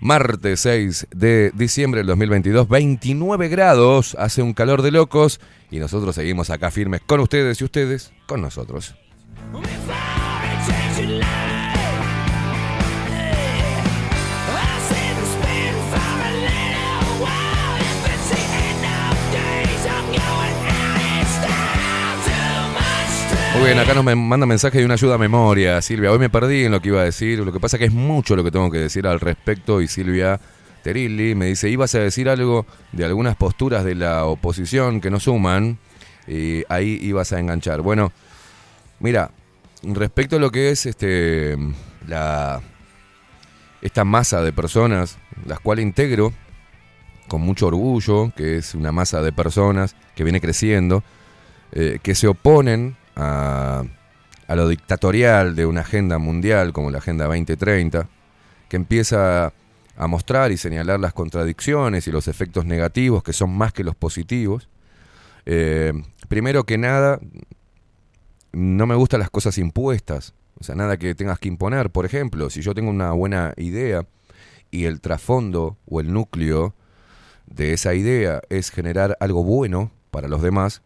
martes 6 de diciembre del 2022. 29 grados, hace un calor de locos y nosotros seguimos acá firmes con ustedes y ustedes con nosotros. Muy bien, acá nos manda mensaje de una ayuda a memoria, Silvia. Hoy me perdí en lo que iba a decir. Lo que pasa que es mucho lo que tengo que decir al respecto. Y Silvia Terilli me dice: ibas a decir algo de algunas posturas de la oposición que no suman. Y ahí ibas a enganchar. Bueno, mira, respecto a lo que es este la esta masa de personas, las cuales integro con mucho orgullo, que es una masa de personas que viene creciendo, eh, que se oponen a, lo dictatorial de una agenda mundial como la Agenda 2030, que empieza a mostrar y señalar las contradicciones y los efectos negativos que son más que los positivos. Eh, primero que nada, no me gustan las cosas impuestas, o sea, nada que tengas que imponer. Por ejemplo, si yo tengo una buena idea y el trasfondo o el núcleo de esa idea es generar algo bueno para los demás,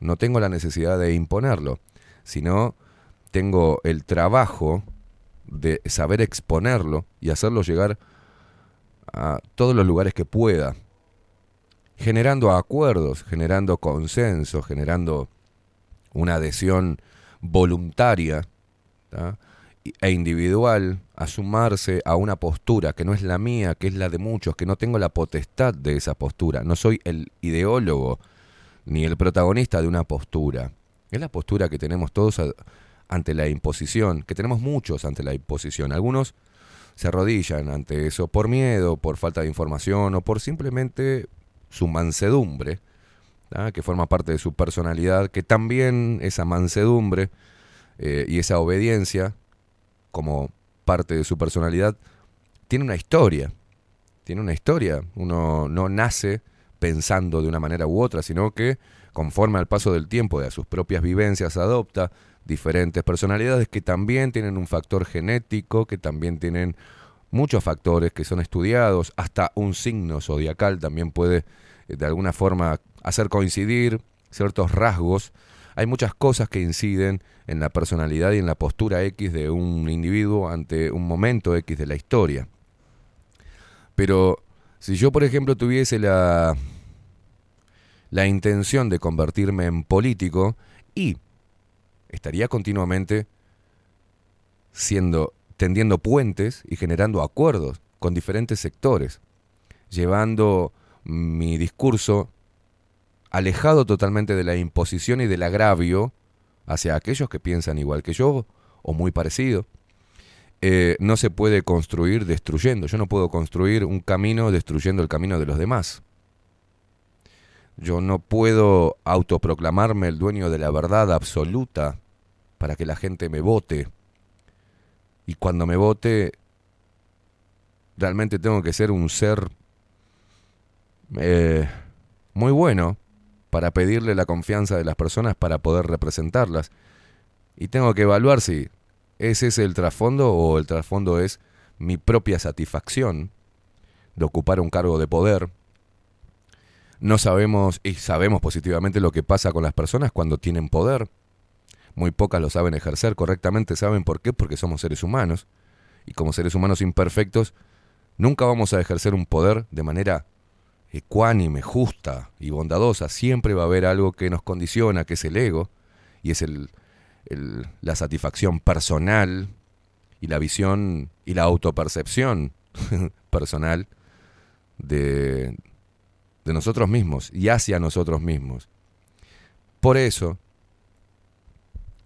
no tengo la necesidad de imponerlo, sino tengo el trabajo de saber exponerlo y hacerlo llegar a todos los lugares que pueda, generando acuerdos, generando consenso, generando una adhesión voluntaria e individual a sumarse a una postura que no es la mía, que es la de muchos, que no tengo la potestad de esa postura, no soy el ideólogo ni el protagonista de una postura. Es la postura que tenemos todos ante la imposición, que tenemos muchos ante la imposición. Algunos se arrodillan ante eso por miedo, por falta de información o por simplemente su mansedumbre, que forma parte de su personalidad, que también esa mansedumbre eh, y esa obediencia, como parte de su personalidad, tiene una historia. Tiene una historia. Uno no nace pensando de una manera u otra, sino que conforme al paso del tiempo y a sus propias vivencias adopta diferentes personalidades que también tienen un factor genético, que también tienen muchos factores que son estudiados, hasta un signo zodiacal también puede eh, de alguna forma hacer coincidir ciertos rasgos. Hay muchas cosas que inciden en la personalidad y en la postura X de un individuo ante un momento X de la historia. Pero si yo, por ejemplo, tuviese la, la intención de convertirme en político y estaría continuamente siendo tendiendo puentes y generando acuerdos con diferentes sectores, llevando mi discurso alejado totalmente de la imposición y del agravio hacia aquellos que piensan igual que yo o muy parecido. Eh, no se puede construir destruyendo. Yo no puedo construir un camino destruyendo el camino de los demás. Yo no puedo autoproclamarme el dueño de la verdad absoluta para que la gente me vote. Y cuando me vote, realmente tengo que ser un ser eh, muy bueno para pedirle la confianza de las personas para poder representarlas. Y tengo que evaluar si ese es el trasfondo o el trasfondo es mi propia satisfacción de ocupar un cargo de poder. No sabemos y sabemos positivamente lo que pasa con las personas cuando tienen poder. Muy pocas lo saben ejercer correctamente. ¿Saben por qué? Porque somos seres humanos. Y como seres humanos imperfectos, nunca vamos a ejercer un poder de manera ecuánime, justa y bondadosa. Siempre va a haber algo que nos condiciona, que es el ego, y es el, la satisfacción personal y la visión y la autopercepción personal de, de nosotros mismos y hacia nosotros mismos. Por eso,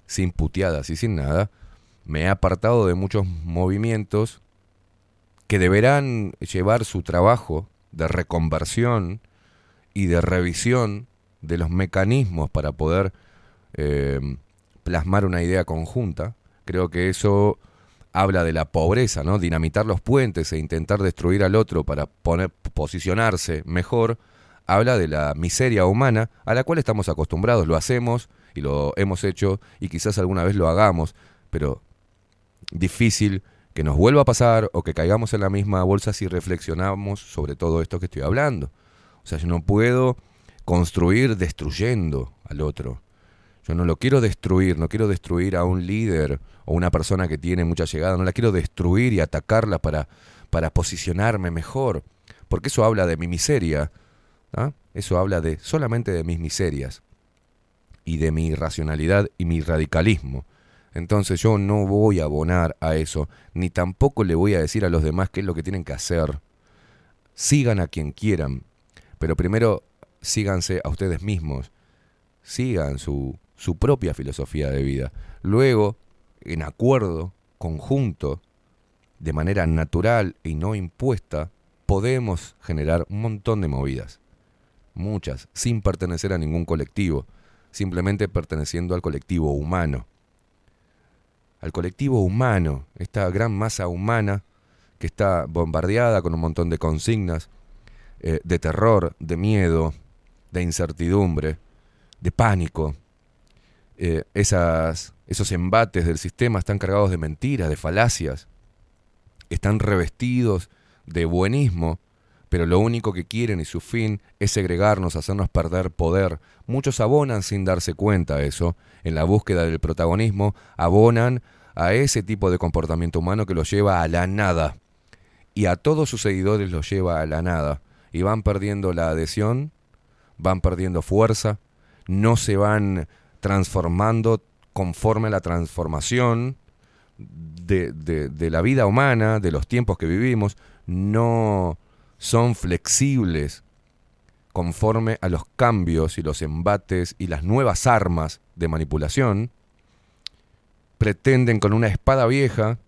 sin puteadas y sin nada, me he apartado de muchos movimientos que deberán llevar su trabajo de reconversión y de revisión de los mecanismos para poder eh, plasmar una idea conjunta. Creo que eso habla de la pobreza, ¿no? Dinamitar los puentes e intentar destruir al otro para poner, posicionarse mejor, habla de la miseria humana a la cual estamos acostumbrados, lo hacemos y lo hemos hecho y quizás alguna vez lo hagamos, pero difícil que nos vuelva a pasar o que caigamos en la misma bolsa si reflexionamos sobre todo esto que estoy hablando. O sea, yo no puedo construir destruyendo al otro. Yo no lo quiero destruir, no quiero destruir a un líder o una persona que tiene mucha llegada, no la quiero destruir y atacarla para, para posicionarme mejor, porque eso habla de mi miseria, ¿ah? eso habla de solamente de mis miserias y de mi irracionalidad y mi radicalismo. Entonces yo no voy a abonar a eso, ni tampoco le voy a decir a los demás qué es lo que tienen que hacer. Sigan a quien quieran, pero primero síganse a ustedes mismos, sigan su, su propia filosofía de vida. Luego, en acuerdo, conjunto, de manera natural y no impuesta, podemos generar un montón de movidas. Muchas, sin pertenecer a ningún colectivo, simplemente perteneciendo al colectivo humano. Al colectivo humano, esta gran masa humana que está bombardeada con un montón de consignas eh, de terror, de miedo, de incertidumbre, de pánico. Eh, esas, esos embates del sistema están cargados de mentiras, de falacias, están revestidos de buenismo, pero lo único que quieren y su fin es segregarnos, hacernos perder poder. Muchos abonan sin darse cuenta eso, en la búsqueda del protagonismo, abonan a ese tipo de comportamiento humano que los lleva a la nada. Y a todos sus seguidores los lleva a la nada. Y van perdiendo la adhesión, van perdiendo fuerza, no se van transformando conforme a la transformación de, de, de la vida humana, de los tiempos que vivimos, no son flexibles conforme a los cambios y los embates y las nuevas armas de manipulación, pretenden con una espada vieja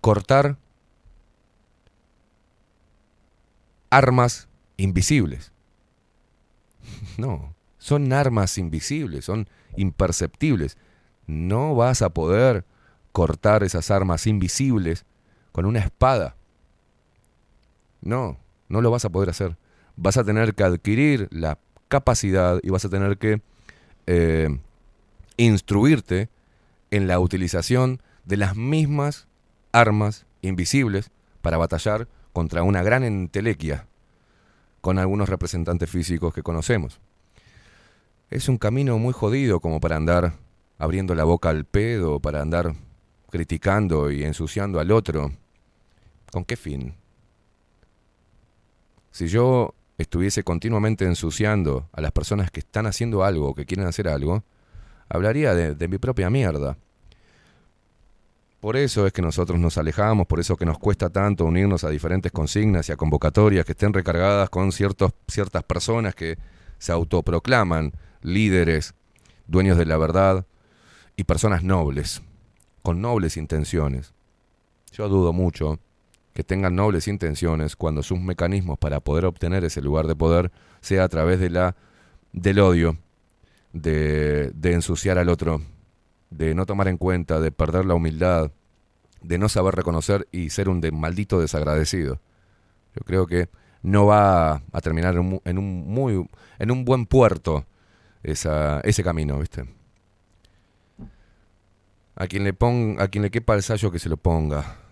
cortar armas invisibles. No, son armas invisibles, son imperceptibles. No vas a poder cortar esas armas invisibles con una espada. No, no lo vas a poder hacer. Vas a tener que adquirir la capacidad y vas a tener que eh, instruirte en la utilización de las mismas armas invisibles para batallar contra una gran entelequia con algunos representantes físicos que conocemos. Es un camino muy jodido como para andar abriendo la boca al pedo, para andar criticando y ensuciando al otro. ¿Con qué fin? Si yo estuviese continuamente ensuciando a las personas que están haciendo algo que quieren hacer algo, hablaría de, de mi propia mierda. Por eso es que nosotros nos alejamos, por eso que nos cuesta tanto unirnos a diferentes consignas y a convocatorias que estén recargadas con ciertos, ciertas personas que se autoproclaman líderes, dueños de la verdad y personas nobles, con nobles intenciones. Yo dudo mucho que tengan nobles intenciones cuando sus mecanismos para poder obtener ese lugar de poder sea a través de la del odio, de, de ensuciar al otro, de no tomar en cuenta, de perder la humildad, de no saber reconocer y ser un maldito desagradecido. Yo creo que no va a terminar en un, muy en un buen puerto ese camino, ¿viste? A quien le ponga, a quien le quepa el sallo que se lo ponga.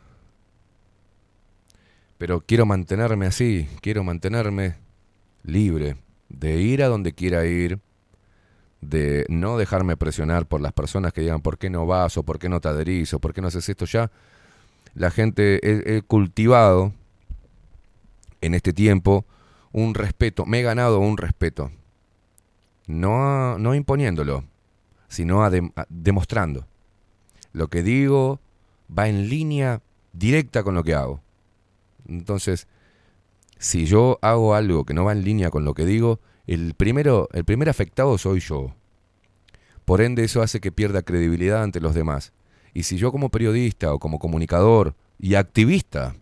Pero quiero mantenerme así, quiero mantenerme libre de ir a donde quiera ir, de no dejarme presionar por las personas que digan por qué no vas o por qué no te adherís o por qué no haces esto ya. La gente he, cultivado en este tiempo un respeto, me he ganado un respeto, no, no imponiéndolo, sino a a- demostrando. Lo que digo va en línea directa con lo que hago. Entonces, si yo hago algo que no va en línea con lo que digo, el primero, el primer afectado soy yo. Por ende, eso hace que pierda credibilidad ante los demás. Y si yo como periodista o como comunicador y activista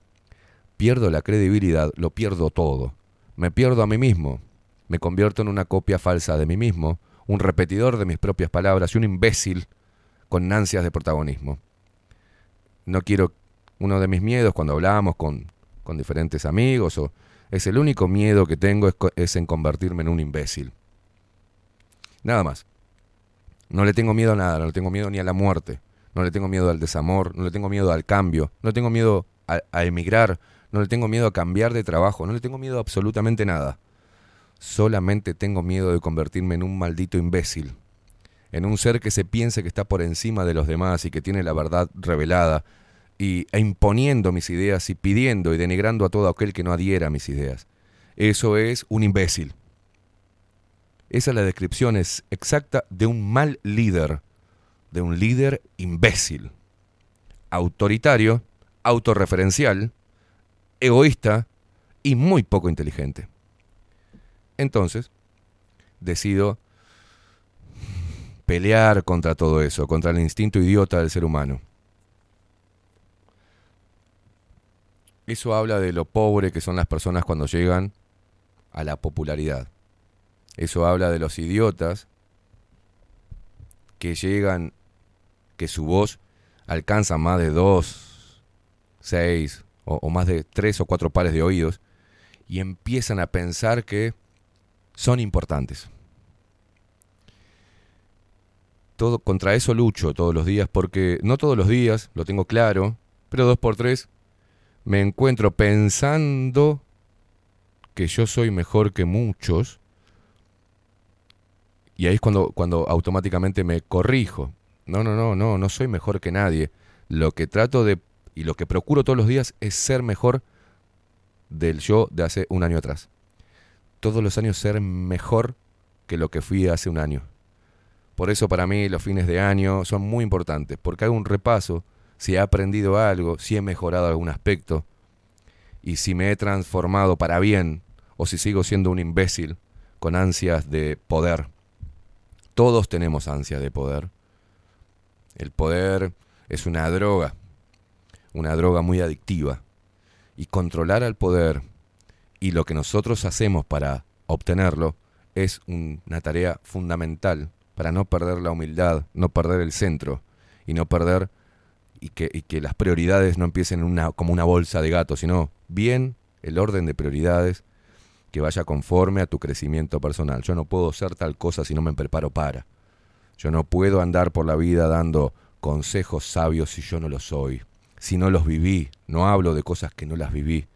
pierdo la credibilidad, lo pierdo todo. Me pierdo a mí mismo. Me convierto en una copia falsa de mí mismo, un repetidor de mis propias palabras y un imbécil con ansias de protagonismo. No quiero, uno de mis miedos cuando hablamos con, con diferentes amigos, o es el único miedo que tengo es, en convertirme en un imbécil. Nada más. No le tengo miedo a nada, no le tengo miedo ni a la muerte, no le tengo miedo al desamor, no le tengo miedo al cambio, no le tengo miedo a, a emigrar, no le tengo miedo a cambiar de trabajo, no le tengo miedo a absolutamente nada. Solamente tengo miedo de convertirme en un maldito imbécil, en un ser que se piense que está por encima de los demás y que tiene la verdad revelada, y, e imponiendo mis ideas y pidiendo y denigrando a todo aquel que no adhiera a mis ideas. Eso es un imbécil. Esa es la descripción es exacta de un mal líder, de un líder imbécil, autoritario, autorreferencial, egoísta y muy poco inteligente. Entonces, decido pelear contra todo eso, contra el instinto idiota del ser humano. Eso habla de lo pobre que son las personas cuando llegan a la popularidad. Eso habla de los idiotas que llegan, que su voz alcanza más de dos, seis o, o más de tres o cuatro pares de oídos y empiezan a pensar que son importantes. Todo, contra eso lucho todos los días porque no todos los días, lo tengo claro, pero dos por tres me encuentro pensando que yo soy mejor que muchos y ahí es cuando, cuando automáticamente me corrijo. No, no, no, no, no soy mejor que nadie. Lo que trato de, y lo que procuro todos los días es ser mejor del yo de hace un año atrás. Todos los años ser mejor que lo que fui hace un año. Por eso para mí los fines de año son muy importantes, porque hago un repaso, si he aprendido algo, si he mejorado algún aspecto, y si me he transformado para bien, o si sigo siendo un imbécil con ansias de poder. Todos tenemos ansias de poder. El poder es una droga, una droga muy adictiva. Y controlar al poder y lo que nosotros hacemos para obtenerlo es un- una tarea fundamental para no perder la humildad, no perder el centro y no perder y que, las prioridades no empiecen como una bolsa de gato, sino bien el orden de prioridades que vaya conforme a tu crecimiento personal. Yo no puedo ser tal cosa si no me preparo para. Yo no puedo andar por la vida dando consejos sabios si yo no los soy. Si no los viví, no hablo de cosas que no las viví.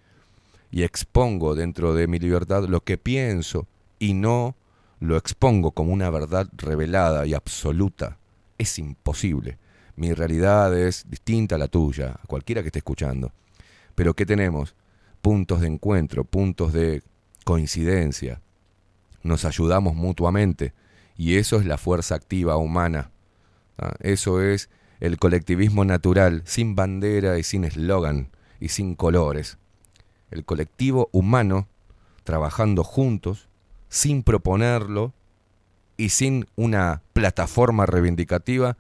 Y expongo dentro de mi libertad lo que pienso y no lo expongo como una verdad revelada y absoluta. Es imposible. Mi realidad es distinta a la tuya, a cualquiera que esté escuchando. Pero ¿qué tenemos? Puntos de encuentro, puntos de coincidencia. Nos ayudamos mutuamente y eso es la fuerza activa humana. ¿ah? Eso es el colectivismo natural, sin bandera y sin eslogan y sin colores. El colectivo humano trabajando juntos, sin proponerlo y sin una plataforma reivindicativa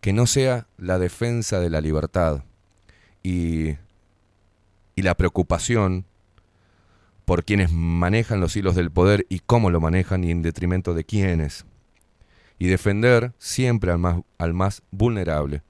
que no sea la defensa de la libertad y, y la preocupación por quienes manejan los hilos del poder y cómo lo manejan y en detrimento de quiénes. Y defender siempre al más, al más vulnerable.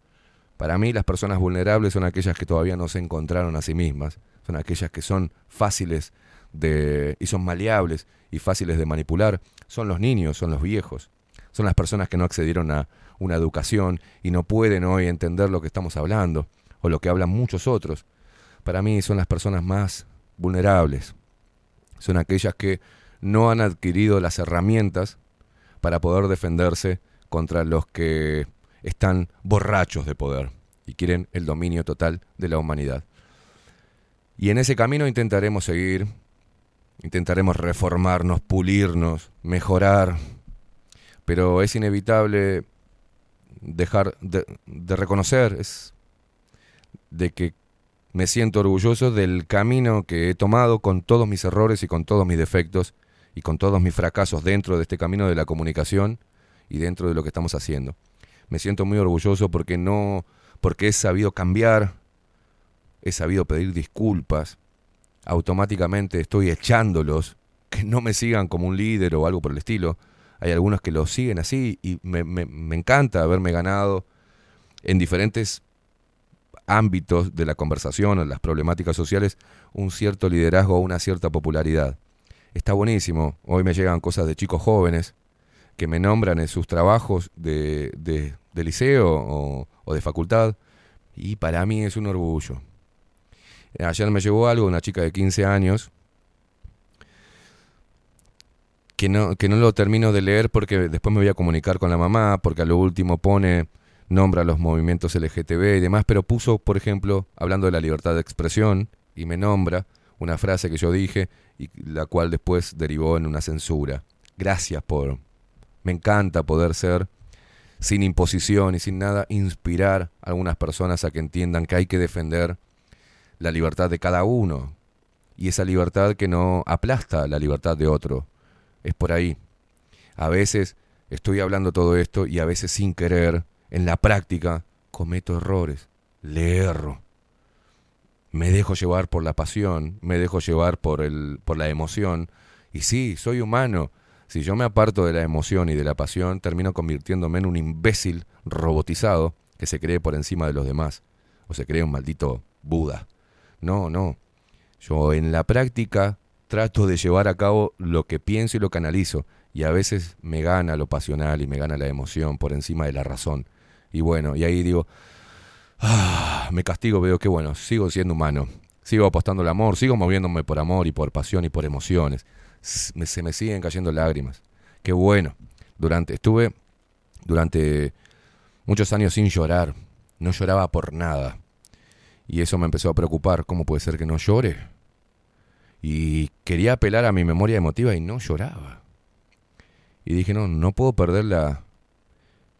Para mí las personas vulnerables son aquellas que todavía no se encontraron a sí mismas, son aquellas que son fáciles de y son maleables y fáciles de manipular, son los niños, son los viejos, son las personas que no accedieron a una educación y no pueden hoy entender lo que estamos hablando o lo que hablan muchos otros. Para mí son las personas más vulnerables, son aquellas que no han adquirido las herramientas para poder defenderse contra los que están borrachos de poder y quieren el dominio total de la humanidad. Y en ese camino intentaremos seguir, intentaremos reformarnos, pulirnos, mejorar, pero es inevitable dejar de, de reconocer, es de que me siento orgulloso del camino que he tomado con todos mis errores y con todos mis defectos y con todos mis fracasos dentro de este camino de la comunicación y dentro de lo que estamos haciendo. Me siento muy orgulloso porque no, porque he sabido cambiar, he sabido pedir disculpas, automáticamente estoy echándolos, que no me sigan como un líder o algo por el estilo. Hay algunos que lo siguen así y me, encanta haberme ganado en diferentes ámbitos de la conversación o las problemáticas sociales un cierto liderazgo o una cierta popularidad. Está buenísimo. Hoy me llegan cosas de chicos jóvenes que me nombran en sus trabajos de, de- de liceo o, o de facultad y para mí es un orgullo. Ayer me llegó algo, una chica de 15 años, que no, que no lo termino de leer porque después me voy a comunicar con la mamá, porque a lo último pone, nombra los movimientos LGTB y demás, pero puso, por ejemplo, hablando de la libertad de expresión, y me nombra una frase que yo dije y la cual después derivó en una censura. Gracias por... Me encanta poder ser, sin imposición y sin nada, inspirar a algunas personas a que entiendan que hay que defender la libertad de cada uno. Y esa libertad que no aplasta la libertad de otro. Es por ahí. A veces estoy hablando todo esto y a veces sin querer, en la práctica, cometo errores. Le erro. Me dejo llevar por la pasión, me dejo llevar por, el, por la emoción. Y sí, soy humano. Si yo me aparto de la emoción y de la pasión, termino convirtiéndome en un imbécil robotizado que se cree por encima de los demás. O se cree un maldito Buda. No, no. Yo en la práctica trato de llevar a cabo lo que pienso y lo que analizo. Y a veces me gana lo pasional y me gana la emoción por encima de la razón. Y bueno, y ahí digo, ah, me castigo, veo que bueno, sigo siendo humano. Sigo apostando al amor, sigo moviéndome por amor y por pasión y por emociones. Se me siguen cayendo lágrimas. Qué bueno. Durante, estuve durante muchos años sin llorar. No lloraba por nada. Y eso me empezó a preocupar. ¿Cómo puede ser que no llore? Y quería apelar a mi memoria emotiva y no lloraba. Y dije, no, no puedo perder la,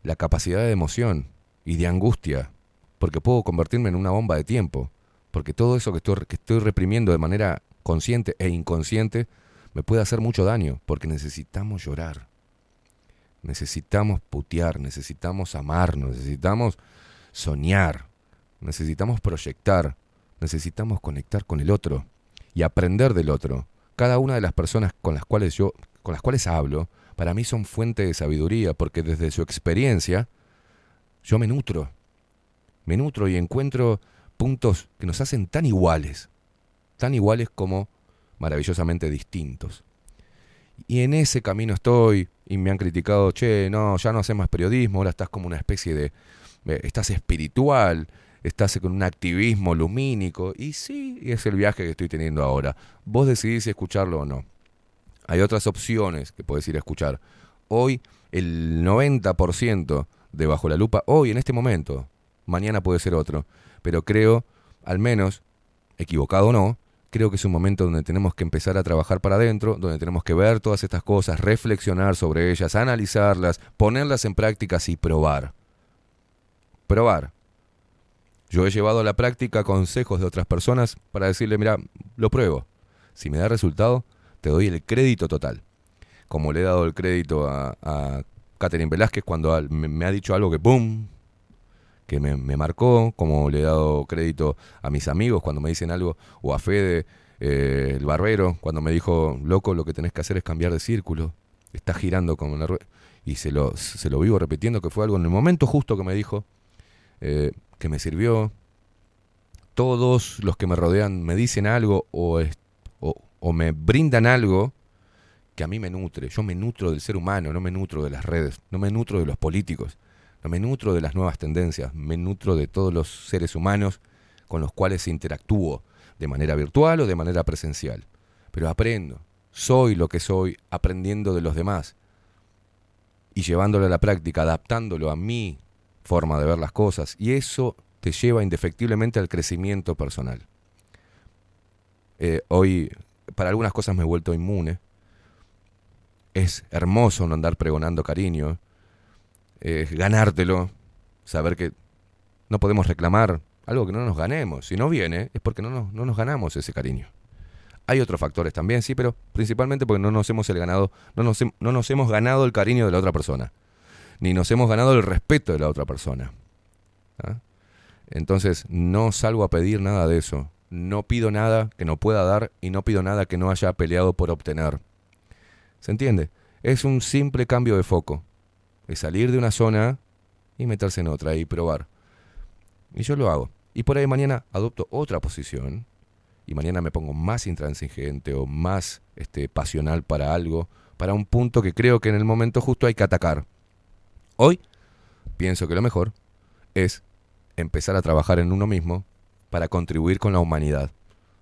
la capacidad de emoción y de angustia, porque puedo convertirme en una bomba de tiempo, porque todo eso que estoy, que estoy reprimiendo de manera consciente e inconsciente me puede hacer mucho daño, porque necesitamos llorar, necesitamos putear, necesitamos amarnos, necesitamos soñar, necesitamos proyectar, necesitamos conectar con el otro y aprender del otro. Cada una de las personas con las cuales yo con las cuales hablo, para mí son fuente de sabiduría porque desde su experiencia yo me nutro. Me nutro y encuentro puntos que nos hacen tan iguales, tan iguales como maravillosamente distintos. Y en ese camino estoy y me han criticado, che, no, ya no haces más periodismo, ahora estás como una especie de, eh, estás espiritual, estás con un activismo lumínico. Y sí, es el viaje que estoy teniendo ahora. Vos decidís si escucharlo o no. Hay otras opciones que podés ir a escuchar. Hoy el 90% de Bajo la Lupa, hoy en este momento, mañana puede ser otro, pero creo, al menos, equivocado o no, creo que es un momento donde tenemos que empezar a trabajar para adentro, donde tenemos que ver todas estas cosas, reflexionar sobre ellas, analizarlas, ponerlas en prácticas y probar. Probar. Yo he llevado a la práctica consejos de otras personas para decirle, mira, lo pruebo. Si me da resultado, te doy el crédito total. Como le he dado el crédito a, Catherine Velázquez cuando me, ha dicho algo que ¡pum! que me, marcó, como le he dado crédito a mis amigos cuando me dicen algo, o a Fede, eh, el barbero, cuando me dijo, loco, lo que tenés que hacer es cambiar de círculo, estás girando como la rueda. Y se lo, se lo vivo repitiendo que fue algo en el momento justo que me dijo, eh, que me sirvió. Todos los que me rodean me dicen algo o, o me brindan algo que a mí me nutre. Yo me nutro del ser humano, no me nutro de las redes, no me nutro de los políticos, no me nutro de las nuevas tendencias, me nutro de todos los seres humanos con los cuales interactúo, de manera virtual o de manera presencial. Pero aprendo, soy lo que soy aprendiendo de los demás y llevándolo a la práctica, adaptándolo a mi forma de ver las cosas. Y eso te lleva indefectiblemente al crecimiento personal. Eh, hoy, para algunas cosas me he vuelto inmune. Es hermoso no andar pregonando cariño. Es ganártelo. Saber que no podemos reclamar algo que no nos ganemos. Si no viene, es porque no nos, no nos ganamos ese cariño. Hay otros factores también, sí, pero principalmente porque no nos hemos el ganado, no nos, no nos hemos ganado el cariño de la otra persona. Ni nos hemos ganado el respeto de la otra persona. ¿ah? Entonces, no salgo a pedir nada de eso. No pido nada que no pueda dar y no pido nada que no haya peleado por obtener. ¿Se entiende? Es un simple cambio de foco. Es salir de una zona y meterse en otra y probar. Y yo lo hago. Y por ahí mañana adopto otra posición y mañana me pongo más intransigente o más este, pasional para algo, para un punto que creo que en el momento justo hay que atacar. Hoy pienso que lo mejor es empezar a trabajar en uno mismo para contribuir con la humanidad.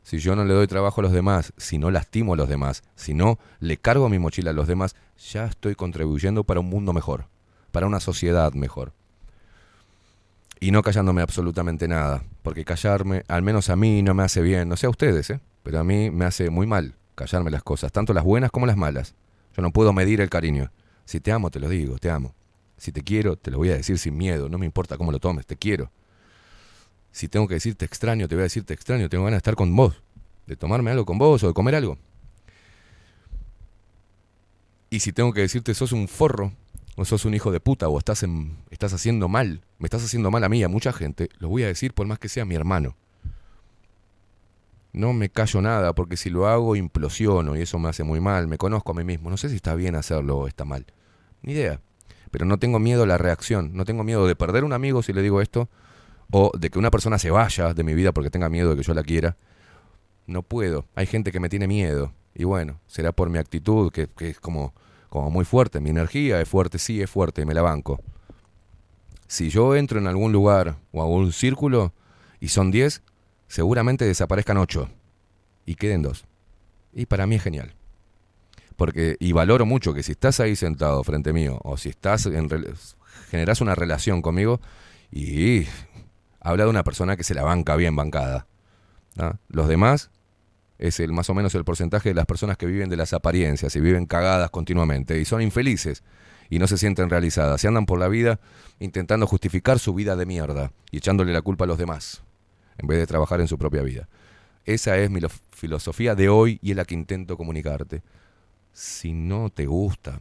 Si yo no le doy trabajo a los demás, si no lastimo a los demás, si no le cargo mi mochila a los demás, ya estoy contribuyendo para un mundo mejor, para una sociedad mejor. Y no callándome absolutamente nada, porque callarme, al menos a mí, no me hace bien, no sé a ustedes, ¿eh? pero a mí me hace muy mal callarme las cosas, tanto las buenas como las malas. Yo no puedo medir el cariño. Si te amo, te lo digo, te amo. Si te quiero, te lo voy a decir sin miedo, no me importa cómo lo tomes, te quiero. Si tengo que decirte extraño, te voy a decirte extraño, tengo ganas de estar con vos, de tomarme algo con vos o de comer algo. Y si tengo que decirte sos un forro, o sos un hijo de puta, o estás, en, estás haciendo mal, me estás haciendo mal a mí, a mucha gente, lo voy a decir por más que sea mi hermano. No me callo nada, porque si lo hago implosiono y eso me hace muy mal, me conozco a mí mismo, no sé si está bien hacerlo o está mal. Ni idea. Pero no tengo miedo a la reacción, no tengo miedo de perder un amigo si le digo esto, o de que una persona se vaya de mi vida porque tenga miedo de que yo la quiera. No puedo. Hay gente que me tiene miedo. Y bueno, será por mi actitud, que, es como, como muy fuerte. Mi energía es fuerte, sí, es fuerte, me la banco. Si yo entro en algún lugar o a un círculo y son 10, seguramente desaparezcan 8 y queden 2. Y para mí es genial. Porque, y valoro mucho que si estás ahí sentado frente mío o si estás en, una relación conmigo y habla de una persona que se la banca bien bancada. Los demás es el más o menos el porcentaje de las personas que viven de las apariencias y viven cagadas continuamente y son infelices y no se sienten realizadas. Se andan por la vida intentando justificar su vida de mierda y echándole la culpa a los demás en vez de trabajar en su propia vida. Esa es mi lo- filosofía de hoy y es la que intento comunicarte. Si no te gusta,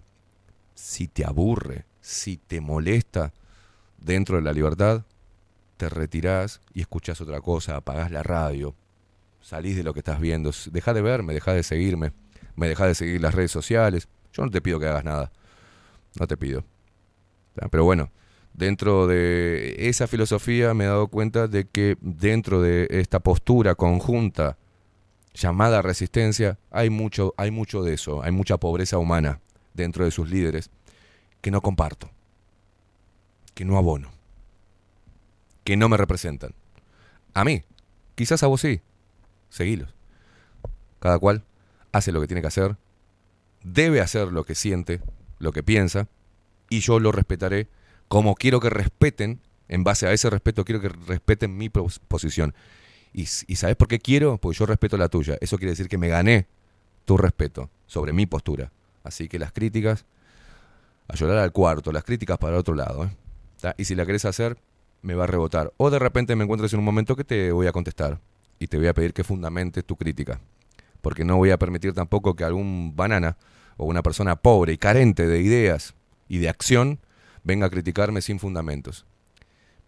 si te aburre, si te molesta dentro de la libertad, te retirás y escuchás otra cosa, apagás la radio, salís de lo que estás viendo, dejá de verme, dejá de seguirme, me dejá de seguir las redes sociales. Yo no te pido que hagas nada, no te pido. Ah, Pero bueno, dentro de esa filosofía me he dado cuenta de que dentro de esta postura conjunta llamada resistencia hay mucho, hay mucho de eso, hay mucha pobreza humana dentro de sus líderes que no comparto, que no abono, que no me representan. A mí, quizás a vos sí, seguilos. Cada cual hace lo que tiene que hacer, debe hacer lo que siente, lo que piensa, y yo lo respetaré como quiero que respeten, en base a ese respeto quiero que respeten mi pos- posición. Y, ¿Y sabes por qué quiero? Porque yo respeto la tuya. Eso quiere decir que me gané tu respeto sobre mi postura. Así que las críticas, a llorar al cuarto, las críticas para otro lado. ¿eh? Y si la querés hacer, me va a rebotar. O de repente me encuentres en un momento que te voy a contestar y te voy a pedir que fundamentes tu crítica. Porque no voy a permitir tampoco que algún banana o una persona pobre y carente de ideas y de acción venga a criticarme sin fundamentos.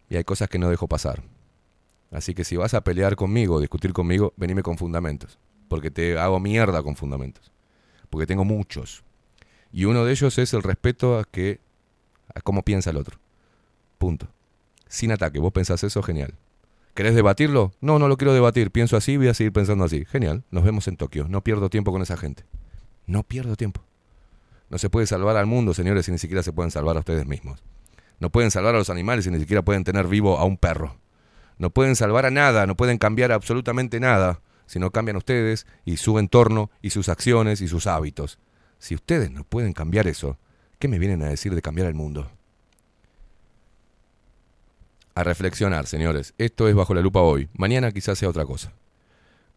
Y hay cosas que no dejo pasar. Así que si vas a pelear conmigo discutir conmigo, venime con fundamentos. Porque te hago mierda con fundamentos. Porque tengo muchos. Y uno de ellos es el respeto a que a cómo piensa el otro. Punto. Sin ataque. Vos pensás eso, genial. ¿Querés debatirlo? No, no lo quiero debatir. Pienso así, voy a seguir pensando así. Genial. Nos vemos en Tokio. No pierdo tiempo con esa gente. No pierdo tiempo. No se puede salvar al mundo, señores, si ni siquiera se pueden salvar a ustedes mismos. No pueden salvar a los animales si ni siquiera pueden tener vivo a un perro. No pueden salvar a nada, no pueden cambiar absolutamente nada si no cambian ustedes y su entorno y sus acciones y sus hábitos. Si ustedes no pueden cambiar eso, ¿qué me vienen a decir de cambiar el mundo? A reflexionar, señores. Esto es bajo la lupa hoy. Mañana quizás sea otra cosa.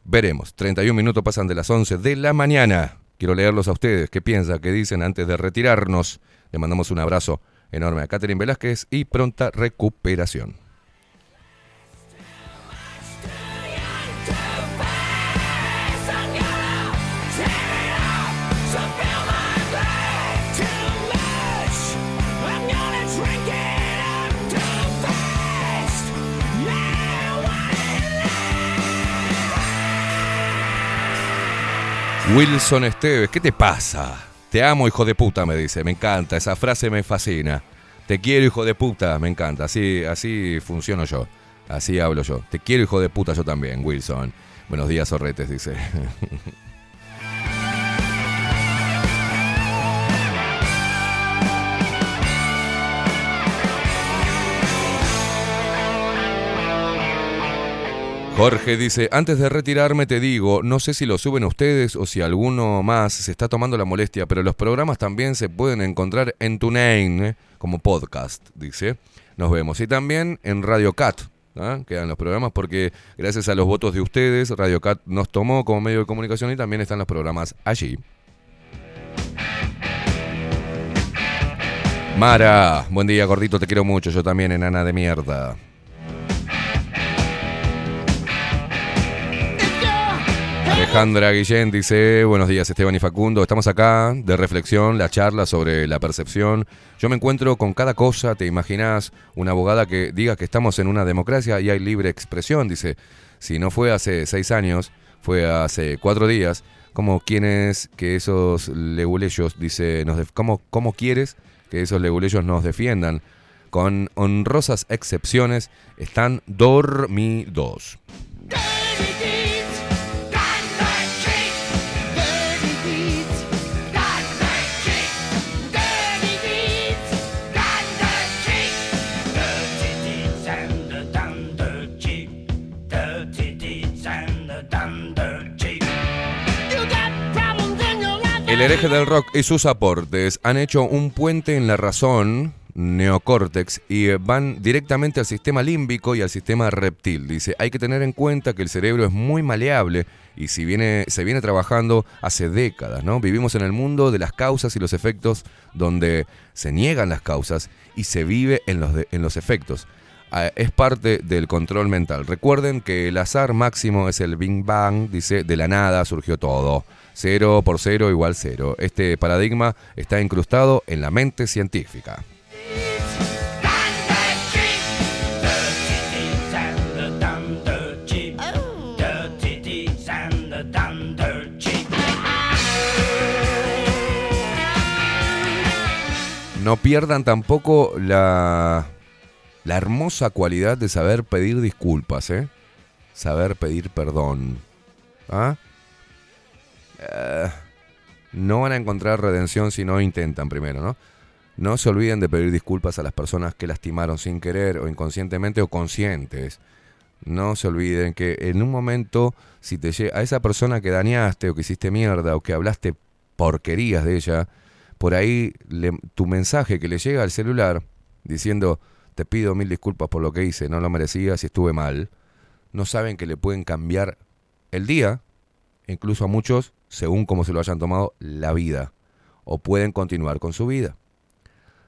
Veremos. 31 minutos pasan de las 11 de la mañana. Quiero leerlos a ustedes. ¿Qué piensan? ¿Qué dicen antes de retirarnos? Le mandamos un abrazo enorme a Catherine Velázquez y pronta recuperación. Wilson Esteves, ¿qué te pasa? Te amo, hijo de puta, me dice. Me encanta, esa frase me fascina. Te quiero, hijo de puta, me encanta. Así, así funciono yo. Así hablo yo. Te quiero, hijo de puta, yo también, Wilson. Buenos días, zorretes, dice. Jorge dice, antes de retirarme te digo, no sé si lo suben ustedes o si alguno más se está tomando la molestia, pero los programas también se pueden encontrar en TuneIn ¿eh? como podcast, dice. Nos vemos. Y también en Radio Cat, ¿ah? quedan los programas porque gracias a los votos de ustedes, Radio Cat nos tomó como medio de comunicación y también están los programas allí. Mara, buen día gordito, te quiero mucho, yo también, enana de mierda. Alejandra Guillén dice, buenos días Esteban y Facundo, estamos acá de reflexión, la charla sobre la percepción. Yo me encuentro con cada cosa, te imaginas una abogada que diga que estamos en una democracia y hay libre expresión, dice, si no fue hace seis años, fue hace cuatro días, como quienes que esos leguleyos, dice, nos ¿cómo, ¿cómo quieres que esos leguleyos nos defiendan? Con honrosas excepciones, están dormidos. El hereje del rock y sus aportes han hecho un puente en la razón, neocórtex, y van directamente al sistema límbico y al sistema reptil. Dice, hay que tener en cuenta que el cerebro es muy maleable y si viene, se viene trabajando hace décadas, ¿no? Vivimos en el mundo de las causas y los efectos, donde se niegan las causas y se vive en los, de- en los efectos. Ah, Es parte del control mental. Recuerden que el azar máximo es el Big Bang, dice, de la nada surgió todo. Cero por cero igual cero. Este paradigma está incrustado en la mente científica. No pierdan tampoco la, la hermosa cualidad de saber pedir disculpas, ¿eh? Saber pedir perdón. ¿Ah? Eh, no van a encontrar redención si no intentan primero, ¿no? No se olviden de pedir disculpas a las personas que lastimaron sin querer o inconscientemente o conscientes. No se olviden que en un momento, si te a esa persona que dañaste o que hiciste mierda o que hablaste porquerías de ella, por ahí tu mensaje que le llega al celular diciendo te pido mil disculpas por lo que hice, no lo merecía si estuve mal, no saben que le pueden cambiar el día, incluso a muchos, según cómo se lo hayan tomado, la vida, o pueden continuar con su vida.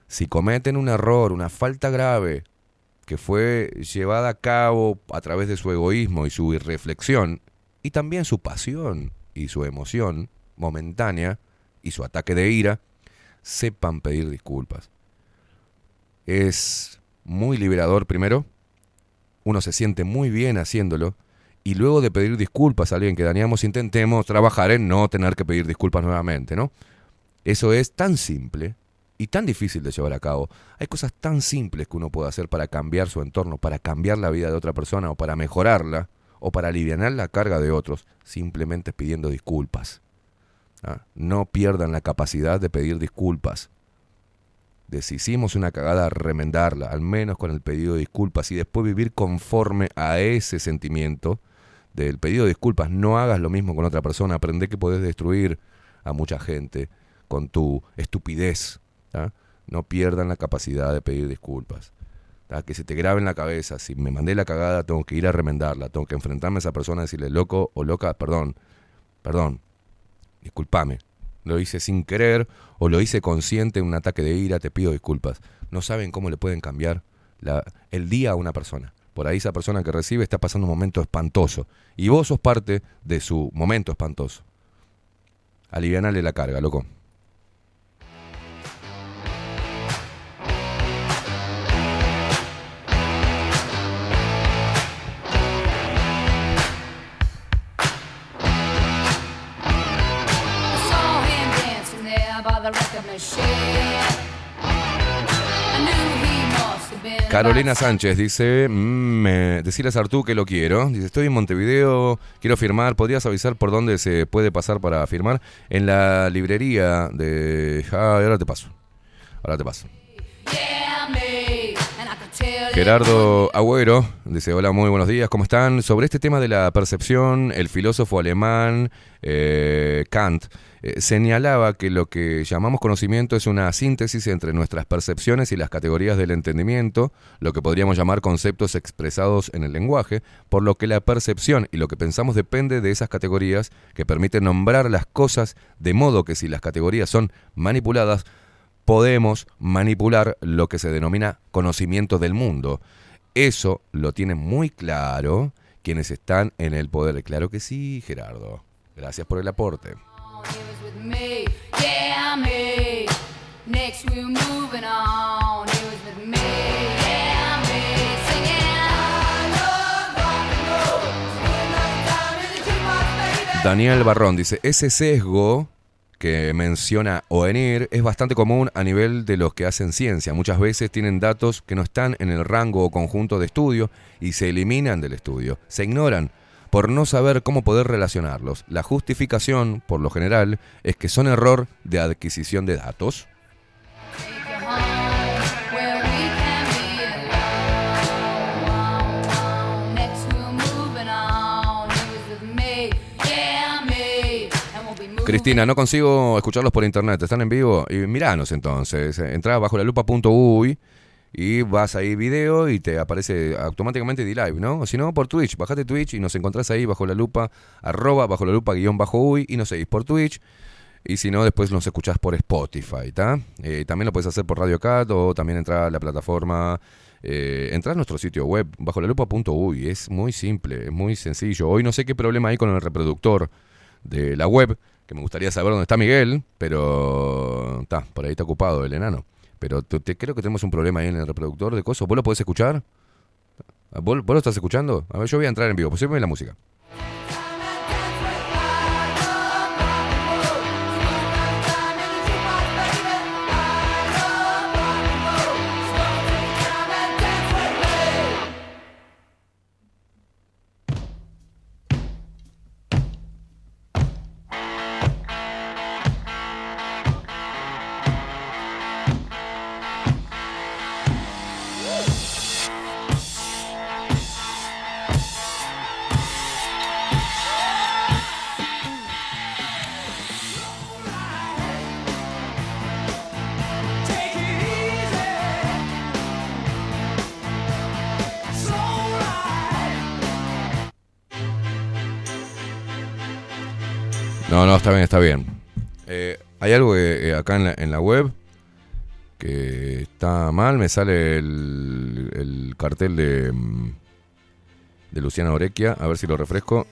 Si cometen un error, una falta grave, que fue llevada a cabo a través de su egoísmo y su irreflexión, y también su pasión y su emoción momentánea y su ataque de ira, sepan pedir disculpas. Es muy liberador primero, uno se siente muy bien haciéndolo, y luego de pedir disculpas a alguien que dañamos, intentemos trabajar en no tener que pedir disculpas nuevamente, ¿no? Eso es tan simple y tan difícil de llevar a cabo. Hay cosas tan simples que uno puede hacer para cambiar su entorno, para cambiar la vida de otra persona o para mejorarla o para aliviar la carga de otros, simplemente pidiendo disculpas. ¿ah? No pierdan la capacidad de pedir disculpas. De una cagada, remendarla, al menos con el pedido de disculpas y después vivir conforme a ese sentimiento del pedido de disculpas. No hagas lo mismo con otra persona, aprende que podés destruir a mucha gente con tu estupidez. No pierdan la capacidad de pedir disculpas. ¿tá? Que se te grabe en la cabeza, si me mandé la cagada, tengo que ir a remendarla, tengo que enfrentarme a esa persona y decirle, loco o loca, perdón, perdón, discúlpame. Lo hice sin querer o lo hice consciente en un ataque de ira, te pido disculpas. No saben cómo le pueden cambiar la- el día a una persona. Por ahí esa persona que recibe está pasando un momento espantoso. Y vos sos parte de su momento espantoso. Alivianale la carga, loco. Carolina Sánchez dice, mm, decirle a Sartú que lo quiero. Dice, estoy en Montevideo, quiero firmar. ¿Podrías avisar por dónde se puede pasar para firmar? En la librería de... Ah, ahora te paso. Ahora te paso. Yeah, Gerardo Agüero dice, hola, muy buenos días, ¿cómo están? Sobre este tema de la percepción, el filósofo alemán eh, Kant eh, señalaba que lo que llamamos conocimiento es una síntesis entre nuestras percepciones y las categorías del entendimiento, lo que podríamos llamar conceptos expresados en el lenguaje, por lo que la percepción y lo que pensamos depende de esas categorías que permiten nombrar las cosas, de modo que si las categorías son manipuladas, podemos manipular lo que se denomina conocimiento del mundo. Eso lo tienen muy claro quienes están en el poder. Claro que sí, Gerardo. Gracias por el aporte. Daniel Barrón dice, ese sesgo que menciona Oenir es bastante común a nivel de los que hacen ciencia. Muchas veces tienen datos que no están en el rango o conjunto de estudio y se eliminan del estudio. Se ignoran por no saber cómo poder relacionarlos. La justificación, por lo general, es que son error de adquisición de datos. Cristina, no consigo escucharlos por internet. ¿Están en vivo? Y miranos entonces. Entra bajo la lupa.uy y vas ahí video y te aparece automáticamente D-Live, ¿no? O si no, por Twitch. Bajate Twitch y nos encontrás ahí bajo la lupa, arroba bajo la lupa guion bajo uy y nos seguís por Twitch. Y si no, después nos escuchás por Spotify, ¿está? Eh, también lo puedes hacer por Radio Cat o también entrar a la plataforma. Eh, entra a nuestro sitio web bajo la lupa.uy. Es muy simple, es muy sencillo. Hoy no sé qué problema hay con el reproductor de la web, que me gustaría saber dónde está Miguel, pero está, por ahí está ocupado el enano. Pero te, creo que tenemos un problema ahí en el reproductor de cosas. ¿Vos lo podés escuchar? ¿Vos, lo estás escuchando? A ver, yo voy a entrar en vivo. Pues la música. No, no, está bien, está bien. Eh, hay algo eh, acá en la, en la web que está mal. Me sale el, el cartel de, mm, de Luciana Orequia. A ver si lo refresco.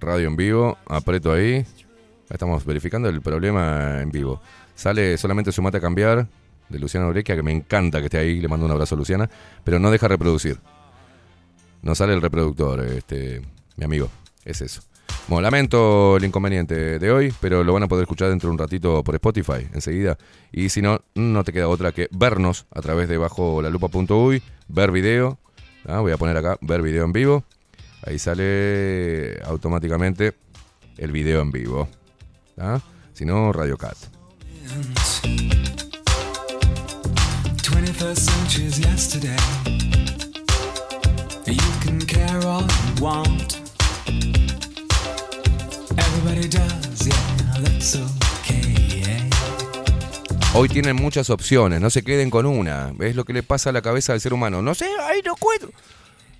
Radio en vivo. Aprieto ahí. Estamos verificando el problema en vivo. Sale solamente Sumate a cambiar de Luciana Orequia, que me encanta que esté ahí. Le mando un abrazo a Luciana. Pero no deja reproducir. No sale el reproductor, este, mi amigo. Es eso. Bueno, lamento el inconveniente de hoy, pero lo van a poder escuchar dentro de un ratito por Spotify, enseguida. Y si no, no te queda otra que vernos a través de bajo la lupa.uy, ver video. Ah, Voy a poner acá, ver video en vivo. Ahí sale automáticamente el video en vivo. ¿Ah? Si no, Radio Cat. 21st century's yesterday. You can care all you want. Hoy tienen muchas opciones, no se queden con una. ¿Ves lo que le pasa a la cabeza del ser humano? No sé, ahí no cuento.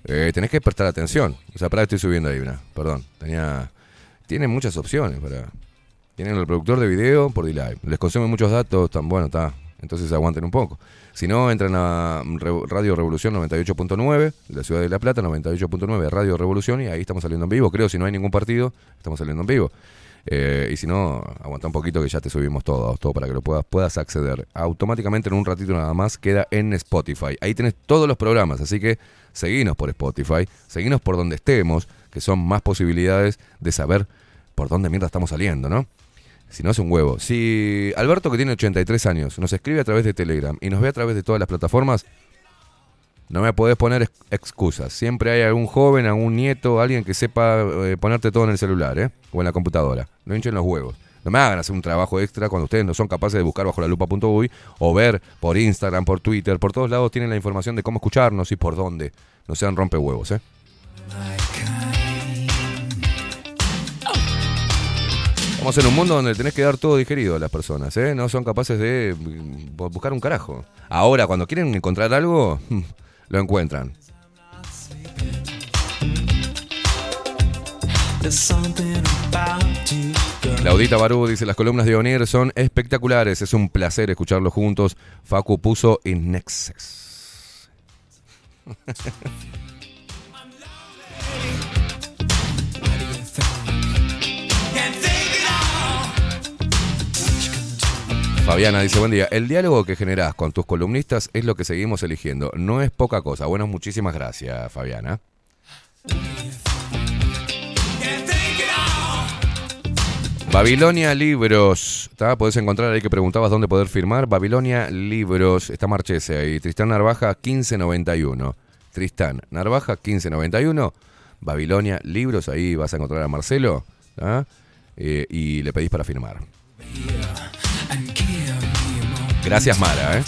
Eh, tenés que prestar atención. O sea, para estoy subiendo ahí una. Perdón. Tenía. Tienen muchas opciones para. Tienen el reproductor de video por D-Live. Les consume muchos datos, tan bueno, está. Entonces aguanten un poco. Si no, entran a Radio Revolución 98.9, de la ciudad de La Plata, 98.9, Radio Revolución, y ahí estamos saliendo en vivo. Creo, si no hay ningún partido, estamos saliendo en vivo. Eh, y si no, aguanta un poquito que ya te subimos todo, todo para que lo puedas, puedas acceder. Automáticamente en un ratito nada más queda en Spotify. Ahí tenés todos los programas, así que seguinos por Spotify, seguinos por donde estemos, que son más posibilidades de saber por dónde mierda estamos saliendo, ¿no? Si no es un huevo. Si Alberto, que tiene 83 años, nos escribe a través de Telegram y nos ve a través de todas las plataformas, no me podés poner ex- excusas. Siempre hay algún joven, algún nieto, alguien que sepa eh, ponerte todo en el celular, ¿eh? O en la computadora. No hinchen los huevos. No me hagan hacer un trabajo extra cuando ustedes no son capaces de buscar bajo la lupa.uy o ver por Instagram, por Twitter, por todos lados tienen la información de cómo escucharnos y por dónde. No sean rompehuevos, ¿eh? Estamos en un mundo donde tenés que dar todo digerido a las personas, ¿eh? No son capaces de mm, bu- buscar un carajo. Ahora, cuando quieren encontrar algo, lo encuentran. Claudita Barú dice, las columnas de Onier son espectaculares, es un placer escucharlos juntos. Facu puso in nexus. Fabiana dice, buen día, el diálogo que generás con tus columnistas es lo que seguimos eligiendo, no es poca cosa. Bueno, muchísimas gracias, Fabiana. Babilonia Libros, ¿tá? Podés encontrar ahí que preguntabas dónde poder firmar. Babilonia Libros, está Marchese ahí. Tristán Narvaja 1591. Tristán Narvaja 1591. Babilonia Libros, ahí vas a encontrar a Marcelo. Eh, y le pedís para firmar. Gracias, Mara. ¿eh?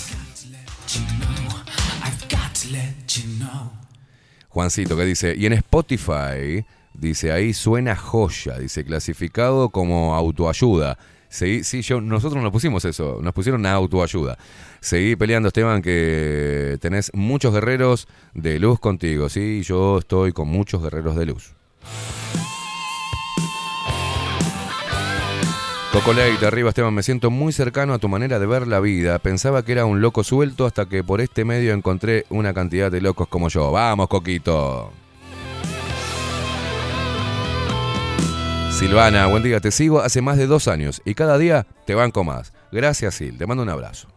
Juancito, que dice, y en Spotify, dice, ahí suena joya, dice, clasificado como autoayuda. Seguí, sí, yo, nosotros nos pusimos eso, nos pusieron autoayuda. Seguí peleando, Esteban, que tenés muchos guerreros de luz contigo, sí, yo estoy con muchos guerreros de luz. Coco Leite, arriba Esteban, me siento muy cercano a tu manera de ver la vida. Pensaba que era un loco suelto hasta que por este medio encontré una cantidad de locos como yo. Vamos, Coquito. Silvana, buen día, te sigo hace más de dos años y cada día te banco más. Gracias, Sil, te mando un abrazo.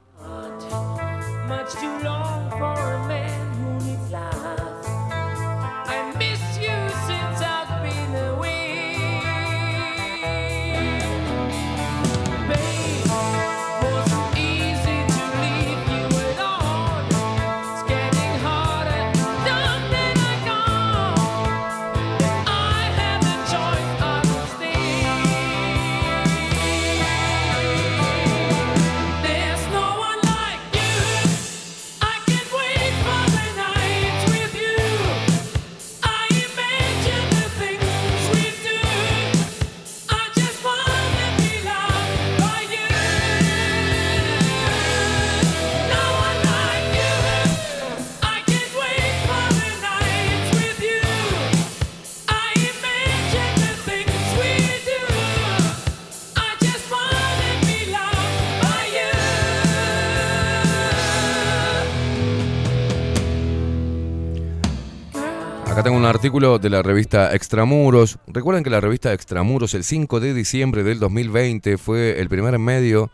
Acá tengo un artículo de la revista Extramuros. Recuerden que la revista Extramuros el 5 de diciembre del 2020 fue el primer medio,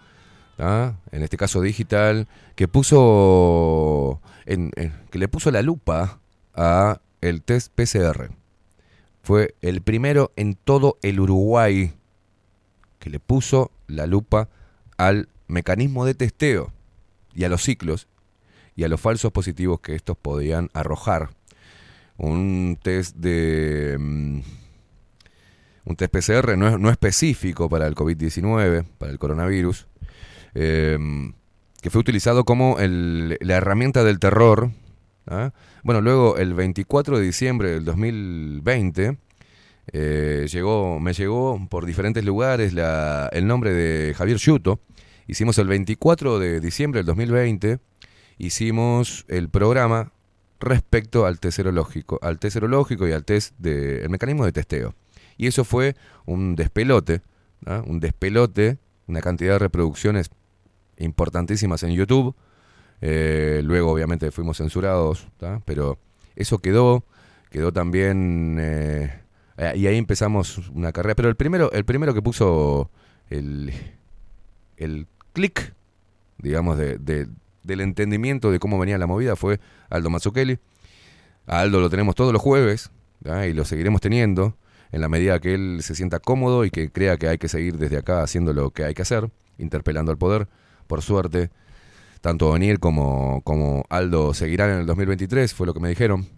en este caso digital, que puso que le puso la lupa a el test PCR. Fue el primero en todo el Uruguay que le puso la lupa al mecanismo de testeo y a los ciclos y a los falsos positivos que estos podían arrojar un test de mm, un test PCR no, no específico para el COVID-19, para el coronavirus, eh, que fue utilizado como el- la herramienta del terror. ¿ah? Bueno, luego el 24 de diciembre del 2020 eh, llegó, me llegó por diferentes lugares la- el nombre de Javier Yuto. Hicimos el 24 de diciembre del 2020, hicimos el programa respecto al test serológico, al test serológico y al test de el mecanismo de testeo. Y eso fue un despelote, ¿ah? un despelote, una cantidad de reproducciones importantísimas en YouTube. Eh, luego, obviamente, fuimos censurados, pero eso quedó, quedó también, eh, y ahí empezamos una carrera. Pero el primero, el primero que puso el, el clic, digamos, de- del entendimiento de cómo venía la movida fue Aldo Mazzucchelli. A Aldo lo tenemos todos los jueves y lo seguiremos teniendo. en la medida que él se sienta cómodo y que crea que hay que seguir desde acá haciendo lo que hay que hacer, interpelando al poder. Por suerte, tanto Onir como, como Aldo seguirán en el 2023, fue lo que me dijeron.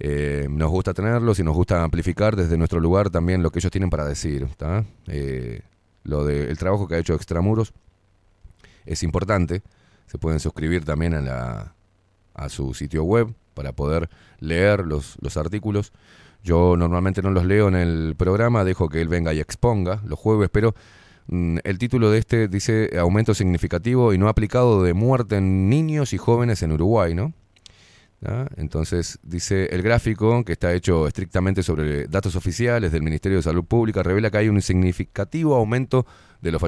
Eh, nos gusta tenerlos y nos gusta amplificar desde nuestro lugar también lo que ellos tienen para decir. Eh, lo del trabajo que ha hecho Extramuros es importante. Se pueden suscribir también a, la, a su sitio web para poder leer los, los artículos. Yo normalmente no los leo en el programa, dejo que él venga y exponga los jueves, pero mm, el título de este dice aumento significativo y no aplicado de muerte en niños y jóvenes en Uruguay, ¿no? ¿Ah? Entonces, dice el gráfico, que está hecho estrictamente sobre datos oficiales del Ministerio de Salud Pública, revela que hay un significativo aumento de los,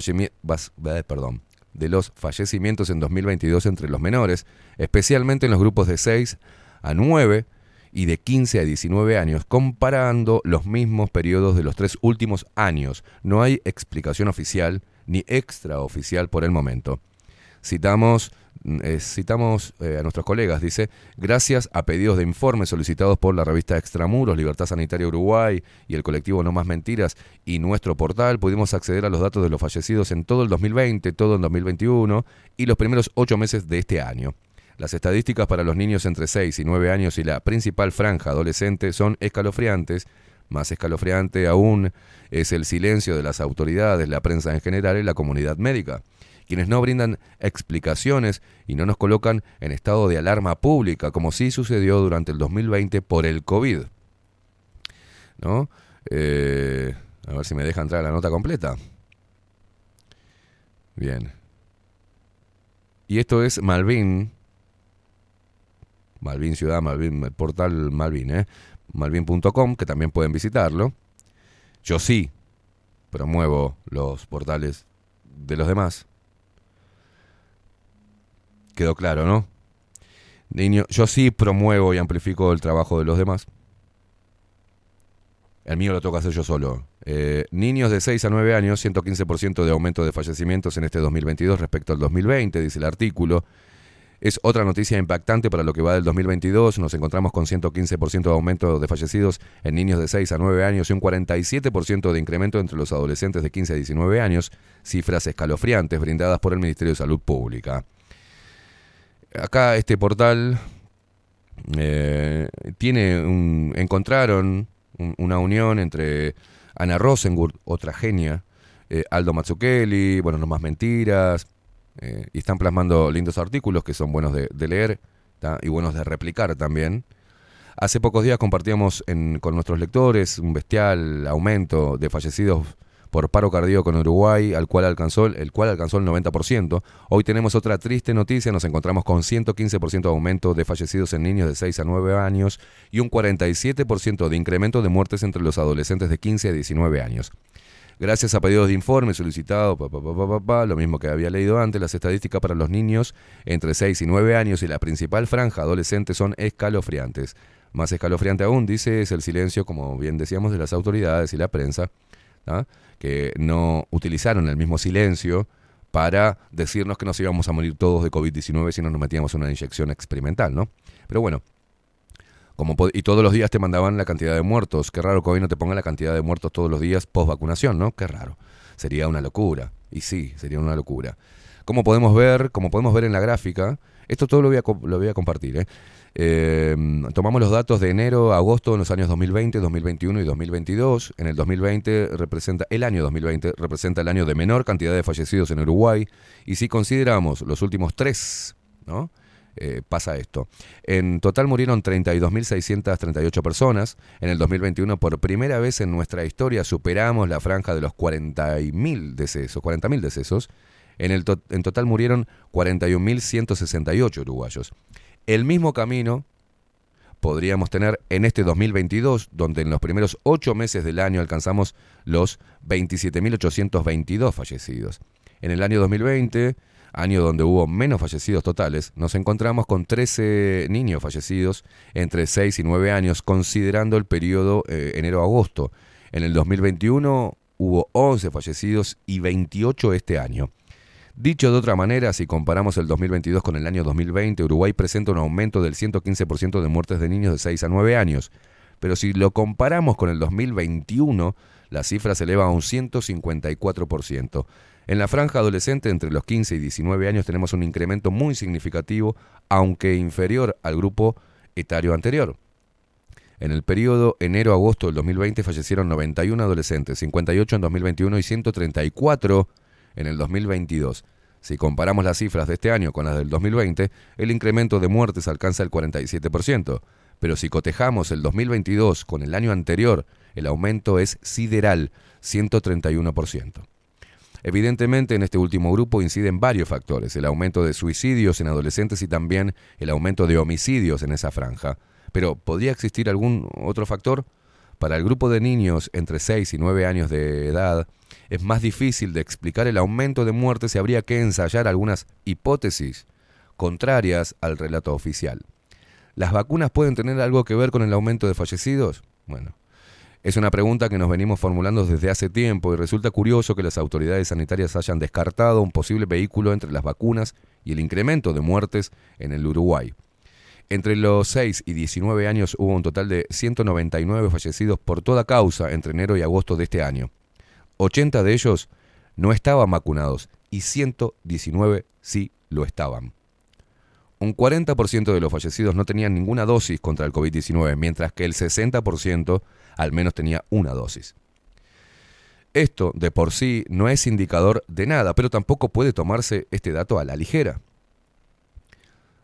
vas- eh, perdón, de los fallecimientos en 2022 entre los menores, especialmente en los grupos de 6 a 9 y de 15 a 19 años, comparando los mismos periodos de los tres últimos años. No hay explicación oficial ni extraoficial por el momento. Citamos, citamos eh, a nuestros colegas, dice, gracias a pedidos de informes solicitados por la revista Extramuros, Libertad Sanitaria Uruguay y el colectivo No Más Mentiras y nuestro portal, pudimos acceder a los datos de los fallecidos en todo el 2020, todo el 2021 y los primeros ocho meses de este año. Las estadísticas para los niños entre 6 y 9 años y la principal franja adolescente son escalofriantes. Más escalofriante aún es el silencio de las autoridades, la prensa en general y la comunidad médica, quienes no brindan explicaciones y no nos colocan en estado de alarma pública, como sí sucedió durante el 2020 por el COVID. ¿No? Eh, a ver si me deja entrar la nota completa. Bien. Y esto es Malvin, Malvin Ciudad, Malvin, el portal Malvin, ¿eh? Malvin.com, que también pueden visitarlo. Yo sí promuevo los portales de los demás. Quedó claro, ¿no? Niño, yo sí promuevo y amplifico el trabajo de los demás. El mío lo que hacer yo solo. Eh, niños de 6 a 9 años, 115% de aumento de fallecimientos en este 2022 respecto al 2020, dice el artículo. Es otra noticia impactante para lo que va del 2022. Nos encontramos con 115% de aumento de fallecidos en niños de 6 a 9 años y un 47% de incremento entre los adolescentes de 15 a 19 años, cifras escalofriantes brindadas por el Ministerio de Salud Pública. Acá este portal eh, tiene un, encontraron un- una unión entre Ana Rosengurt, otra genia, eh, Aldo Mazzucchelli, bueno, no más mentiras, eh, y están plasmando lindos artículos que son buenos de, leer y buenos de replicar también. Hace pocos días compartíamos con nuestros lectores un bestial aumento de fallecidos por paro cardíaco en Uruguay, al cual alcanzó, el cual alcanzó el 90%. Hoy tenemos otra triste noticia, nos encontramos con 115% de aumento de fallecidos en niños de 6 a 9 años y un 47% de incremento de muertes entre los adolescentes de 15 a 19 años. Gracias a pedidos de informe solicitados, lo mismo que había leído antes, las estadísticas para los niños entre 6 y 9 años y la principal franja adolescente son escalofriantes. Más escalofriante aún, dice, es el silencio, como bien decíamos, de las autoridades y la prensa, que no utilizaron el mismo silencio para decirnos que nos íbamos a morir todos de COVID-19 si no nos metíamos una inyección experimental, ¿no? Pero bueno, como y todos los días te mandaban la cantidad de muertos. Qué raro que hoy no te pongan la cantidad de muertos todos los días post vacunación, ¿no? Qué raro. Sería una locura. Y sí, sería una locura. Como podemos ver, como podemos ver en la gráfica, esto todo lo voy a, lo voy a compartir. ¿eh? Eh, tomamos los datos de enero agosto en los años 2020, 2021 y 2022. En el 2020 representa, el año 2020 representa el año de menor cantidad de fallecidos en Uruguay. Y si consideramos los últimos tres, ¿no? Eh, pasa esto. En total murieron 32.638 personas. En el 2021, por primera vez en nuestra historia, superamos la franja de los 40.000 decesos. 40.000 decesos. En, el en total murieron 41.168 uruguayos. El mismo camino podríamos tener en este 2022, donde en los primeros ocho meses del año alcanzamos los 27.822 fallecidos. En el año 2020, año donde hubo menos fallecidos totales, nos encontramos con 13 niños fallecidos entre 6 y 9 años, considerando el periodo eh, enero-agosto. En el 2021 hubo 11 fallecidos y 28 este año. Dicho de otra manera, si comparamos el 2022 con el año 2020, Uruguay presenta un aumento del 115% de muertes de niños de 6 a 9 años. Pero si lo comparamos con el 2021, la cifra se eleva a un 154%. En la franja adolescente, entre los 15 y 19 años, tenemos un incremento muy significativo, aunque inferior al grupo etario anterior. En el periodo enero-agosto del 2020 fallecieron 91 adolescentes, 58 en 2021 y 134 en el 2022. Si comparamos las cifras de este año con las del 2020, el incremento de muertes alcanza el 47%. Pero si cotejamos el 2022 con el año anterior, el aumento es sideral, 131%. Evidentemente, en este último grupo inciden varios factores, el aumento de suicidios en adolescentes y también el aumento de homicidios en esa franja. Pero, ¿podría existir algún otro factor? Para el grupo de niños entre 6 y 9 años de edad, es más difícil de explicar el aumento de muertes y habría que ensayar algunas hipótesis contrarias al relato oficial. ¿Las vacunas pueden tener algo que ver con el aumento de fallecidos? Bueno, es una pregunta que nos venimos formulando desde hace tiempo y resulta curioso que las autoridades sanitarias hayan descartado un posible vehículo entre las vacunas y el incremento de muertes en el Uruguay. Entre los 6 y 19 años hubo un total de 199 fallecidos por toda causa entre enero y agosto de este año. 80 de ellos no estaban vacunados y 119 sí lo estaban. Un 40% de los fallecidos no tenían ninguna dosis contra el COVID-19, mientras que el 60% al menos tenía una dosis. Esto de por sí no es indicador de nada, pero tampoco puede tomarse este dato a la ligera.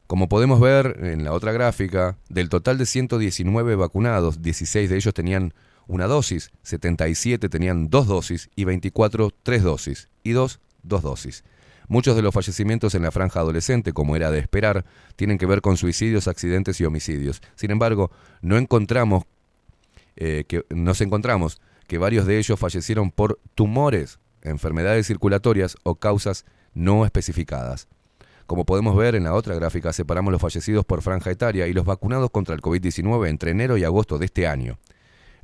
Como podemos ver en la otra gráfica, del total de 119 vacunados, 16 de ellos tenían una dosis, 77 tenían dos dosis y 24 tres dosis y dos dos dosis. Muchos de los fallecimientos en la franja adolescente, como era de esperar, tienen que ver con suicidios, accidentes y homicidios. Sin embargo, no encontramos eh, que nos encontramos que varios de ellos fallecieron por tumores, enfermedades circulatorias o causas no especificadas. Como podemos ver en la otra gráfica, separamos los fallecidos por franja etaria y los vacunados contra el COVID-19 entre enero y agosto de este año.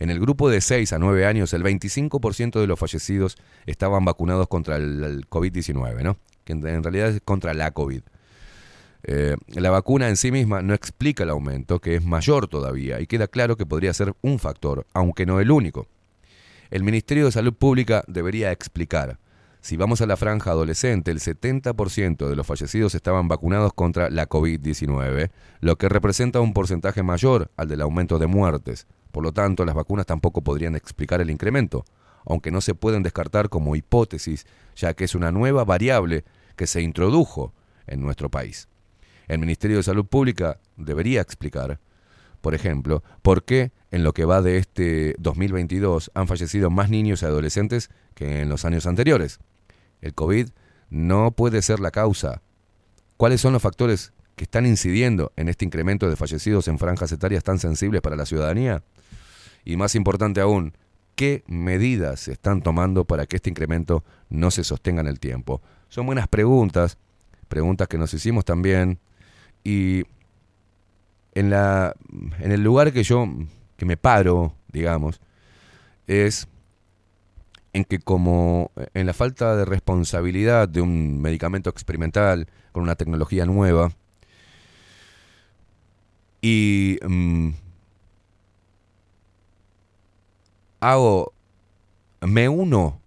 En el grupo de 6 a 9 años, el 25% de los fallecidos estaban vacunados contra el, el COVID-19, ¿no? que en, en realidad es contra la COVID. Eh, la vacuna en sí misma no explica el aumento, que es mayor todavía, y queda claro que podría ser un factor, aunque no el único. El Ministerio de Salud Pública debería explicar. Si vamos a la franja adolescente, el 70% de los fallecidos estaban vacunados contra la COVID-19, lo que representa un porcentaje mayor al del aumento de muertes. Por lo tanto, las vacunas tampoco podrían explicar el incremento, aunque no se pueden descartar como hipótesis, ya que es una nueva variable que se introdujo en nuestro país. El Ministerio de Salud Pública debería explicar, por ejemplo, por qué en lo que va de este 2022 han fallecido más niños y adolescentes que en los años anteriores. El COVID no puede ser la causa. ¿Cuáles son los factores que están incidiendo en este incremento de fallecidos en franjas etarias tan sensibles para la ciudadanía? Y más importante aún, ¿qué medidas se están tomando para que este incremento no se sostenga en el tiempo? Son buenas preguntas, preguntas que nos hicimos también y en, la, en el lugar que yo que me paro, digamos, es en que como en la falta de responsabilidad de un medicamento experimental con una tecnología nueva y mm, hago me uno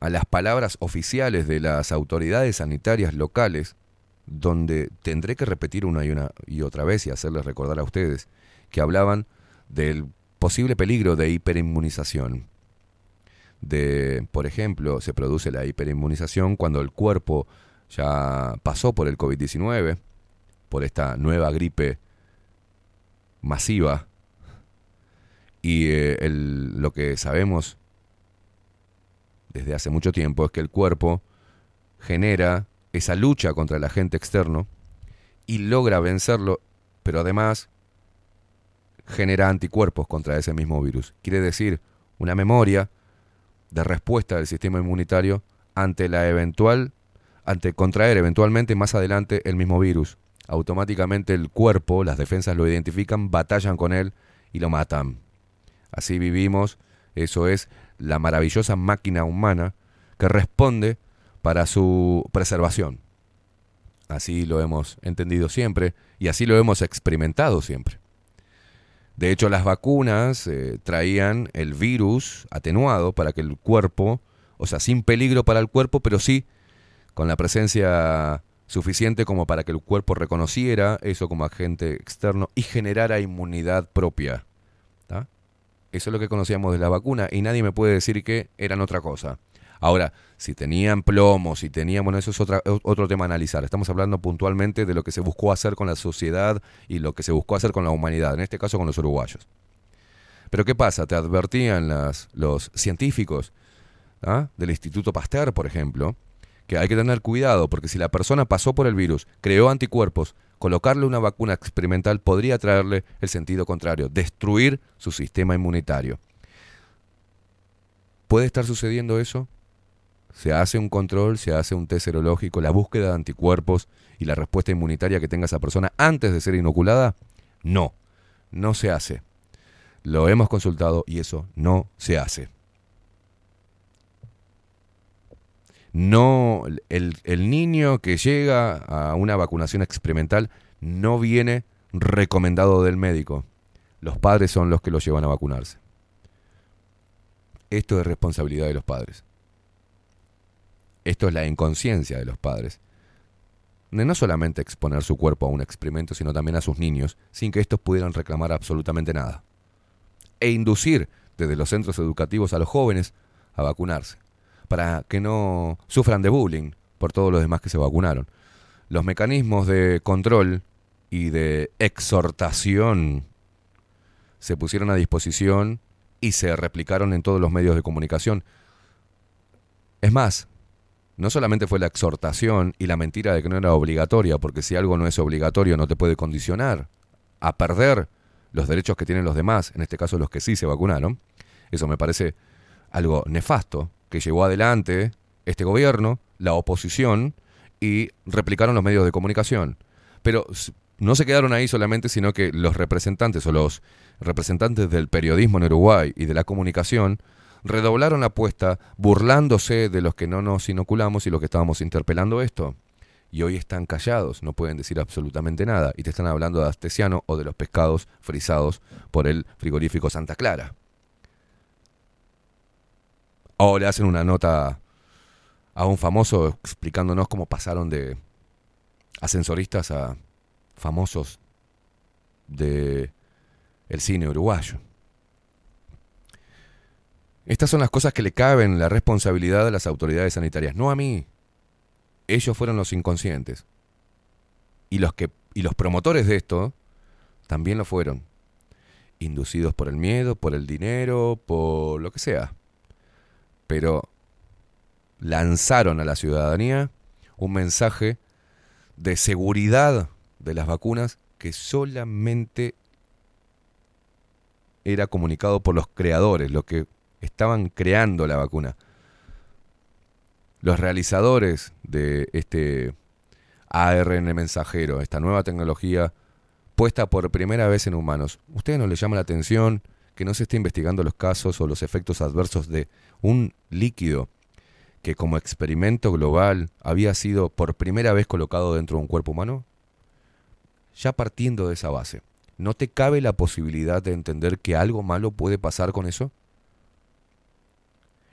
a las palabras oficiales de las autoridades sanitarias locales donde tendré que repetir una y una y otra vez y hacerles recordar a ustedes que hablaban del posible peligro de hiperinmunización. De, por ejemplo, se produce la hiperinmunización cuando el cuerpo ya pasó por el COVID-19, por esta nueva gripe masiva, y eh, el- lo que sabemos desde hace mucho tiempo es que el cuerpo genera esa lucha contra el agente externo y logra vencerlo, pero además genera anticuerpos contra ese mismo virus. Quiere decir, una memoria de respuesta del sistema inmunitario ante la eventual, ante contraer eventualmente más adelante el mismo virus. Automáticamente el cuerpo, las defensas lo identifican, batallan con él y lo matan. Así vivimos, eso es la maravillosa máquina humana que responde para su preservación. Así lo hemos entendido siempre y así lo hemos experimentado siempre. De hecho, las vacunas eh, traían el virus atenuado para que el cuerpo, o sea, sin peligro para el cuerpo, pero sí con la presencia suficiente como para que el cuerpo reconociera eso como agente externo y generara inmunidad propia. Eso es lo que conocíamos de la vacuna y nadie me puede decir que eran otra cosa. Ahora, si tenían plomo, si tenían, bueno, eso es otro tema a analizar. Estamos hablando puntualmente de lo que se buscó hacer con la sociedad y lo que se buscó hacer con la humanidad, en este caso con los uruguayos. Pero ¿qué pasa? Te advertían los científicos ¿ah? del Instituto Pasteur, por ejemplo, que hay que tener cuidado porque si la persona pasó por el virus, creó anticuerpos, colocarle una vacuna experimental podría traerle el sentido contrario, destruir su sistema inmunitario. ¿Puede estar sucediendo eso? Se hace un control, se hace un test serológico, la búsqueda de anticuerpos y la respuesta inmunitaria que tenga esa persona antes de ser inoculada? No, no se hace. Lo hemos consultado y eso no se hace. No el, niño que llega a una vacunación experimental no viene recomendado del médico. Los padres son los que lo llevan a vacunarse. Esto es responsabilidad de los padres. Esto es la inconsciencia de los padres. De no solamente exponer su cuerpo a un experimento, sino también a sus niños, sin que estos pudieran reclamar absolutamente nada. E inducir desde los centros educativos a los jóvenes a vacunarse para que no sufran de bullying por todos los demás que se vacunaron. Los mecanismos de control y de exhortación se pusieron a disposición y se replicaron en todos los medios de comunicación. Es más, no solamente fue la exhortación y la mentira de que no era obligatoria, porque si algo no es obligatorio no te puede condicionar a perder los derechos que tienen los demás, en este caso los que sí se vacunaron. Eso me parece algo nefasto, que llevó adelante este gobierno, la oposición, y replicaron los medios de comunicación. Pero no se quedaron ahí solamente, sino que los representantes o los representantes del periodismo en Uruguay y de la comunicación redoblaron la apuesta burlándose de los que no nos inoculamos y los que estábamos interpelando esto. Y hoy están callados, no pueden decir absolutamente nada. Y te están hablando de Astesiano o de los pescados frisados por el frigorífico Santa Clara. O le hacen una nota a un famoso explicándonos cómo pasaron de ascensoristas a famosos de el cine uruguayo. Estas son las cosas que le caben la responsabilidad de las autoridades sanitarias, no a mí. Ellos fueron los inconscientes. Y los que y los promotores de esto también lo fueron. Inducidos por el miedo, por el dinero, por lo que sea pero lanzaron a la ciudadanía un mensaje de seguridad de las vacunas que solamente era comunicado por los creadores, los que estaban creando la vacuna. Los realizadores de este ARN mensajero, esta nueva tecnología puesta por primera vez en humanos. ¿Ustedes no les llama la atención que no se esté investigando los casos o los efectos adversos de un líquido que como experimento global había sido por primera vez colocado dentro de un cuerpo humano? Ya partiendo de esa base, ¿no te cabe la posibilidad de entender que algo malo puede pasar con eso?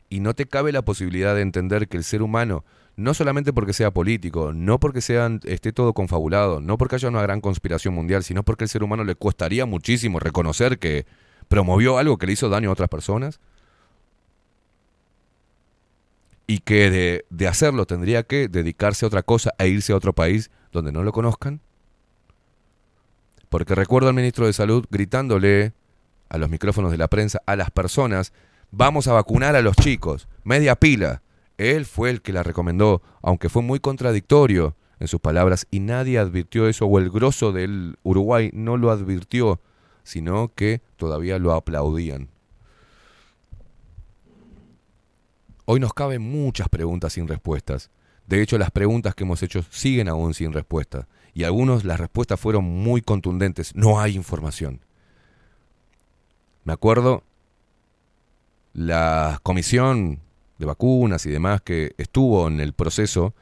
¿Y no te cabe la posibilidad de entender que el ser humano, no solamente porque sea político, no porque sean, esté todo confabulado, no porque haya una gran conspiración mundial, sino porque al ser humano le costaría muchísimo reconocer que promovió algo que le hizo daño a otras personas? y que de, hacerlo tendría que dedicarse a otra cosa e irse a otro país donde no lo conozcan? Porque recuerdo al ministro de Salud gritándole a los micrófonos de la prensa, a las personas, vamos a vacunar a los chicos, media pila. Él fue el que la recomendó, aunque fue muy contradictorio en sus palabras y nadie advirtió eso, o el grosso del Uruguay no lo advirtió, sino que todavía lo aplaudían. Hoy nos caben muchas preguntas sin respuestas. De hecho, las preguntas que hemos hecho siguen aún sin respuesta. Y algunos las respuestas fueron muy contundentes. No hay información. Me acuerdo la comisión de vacunas y demás que estuvo en el proceso,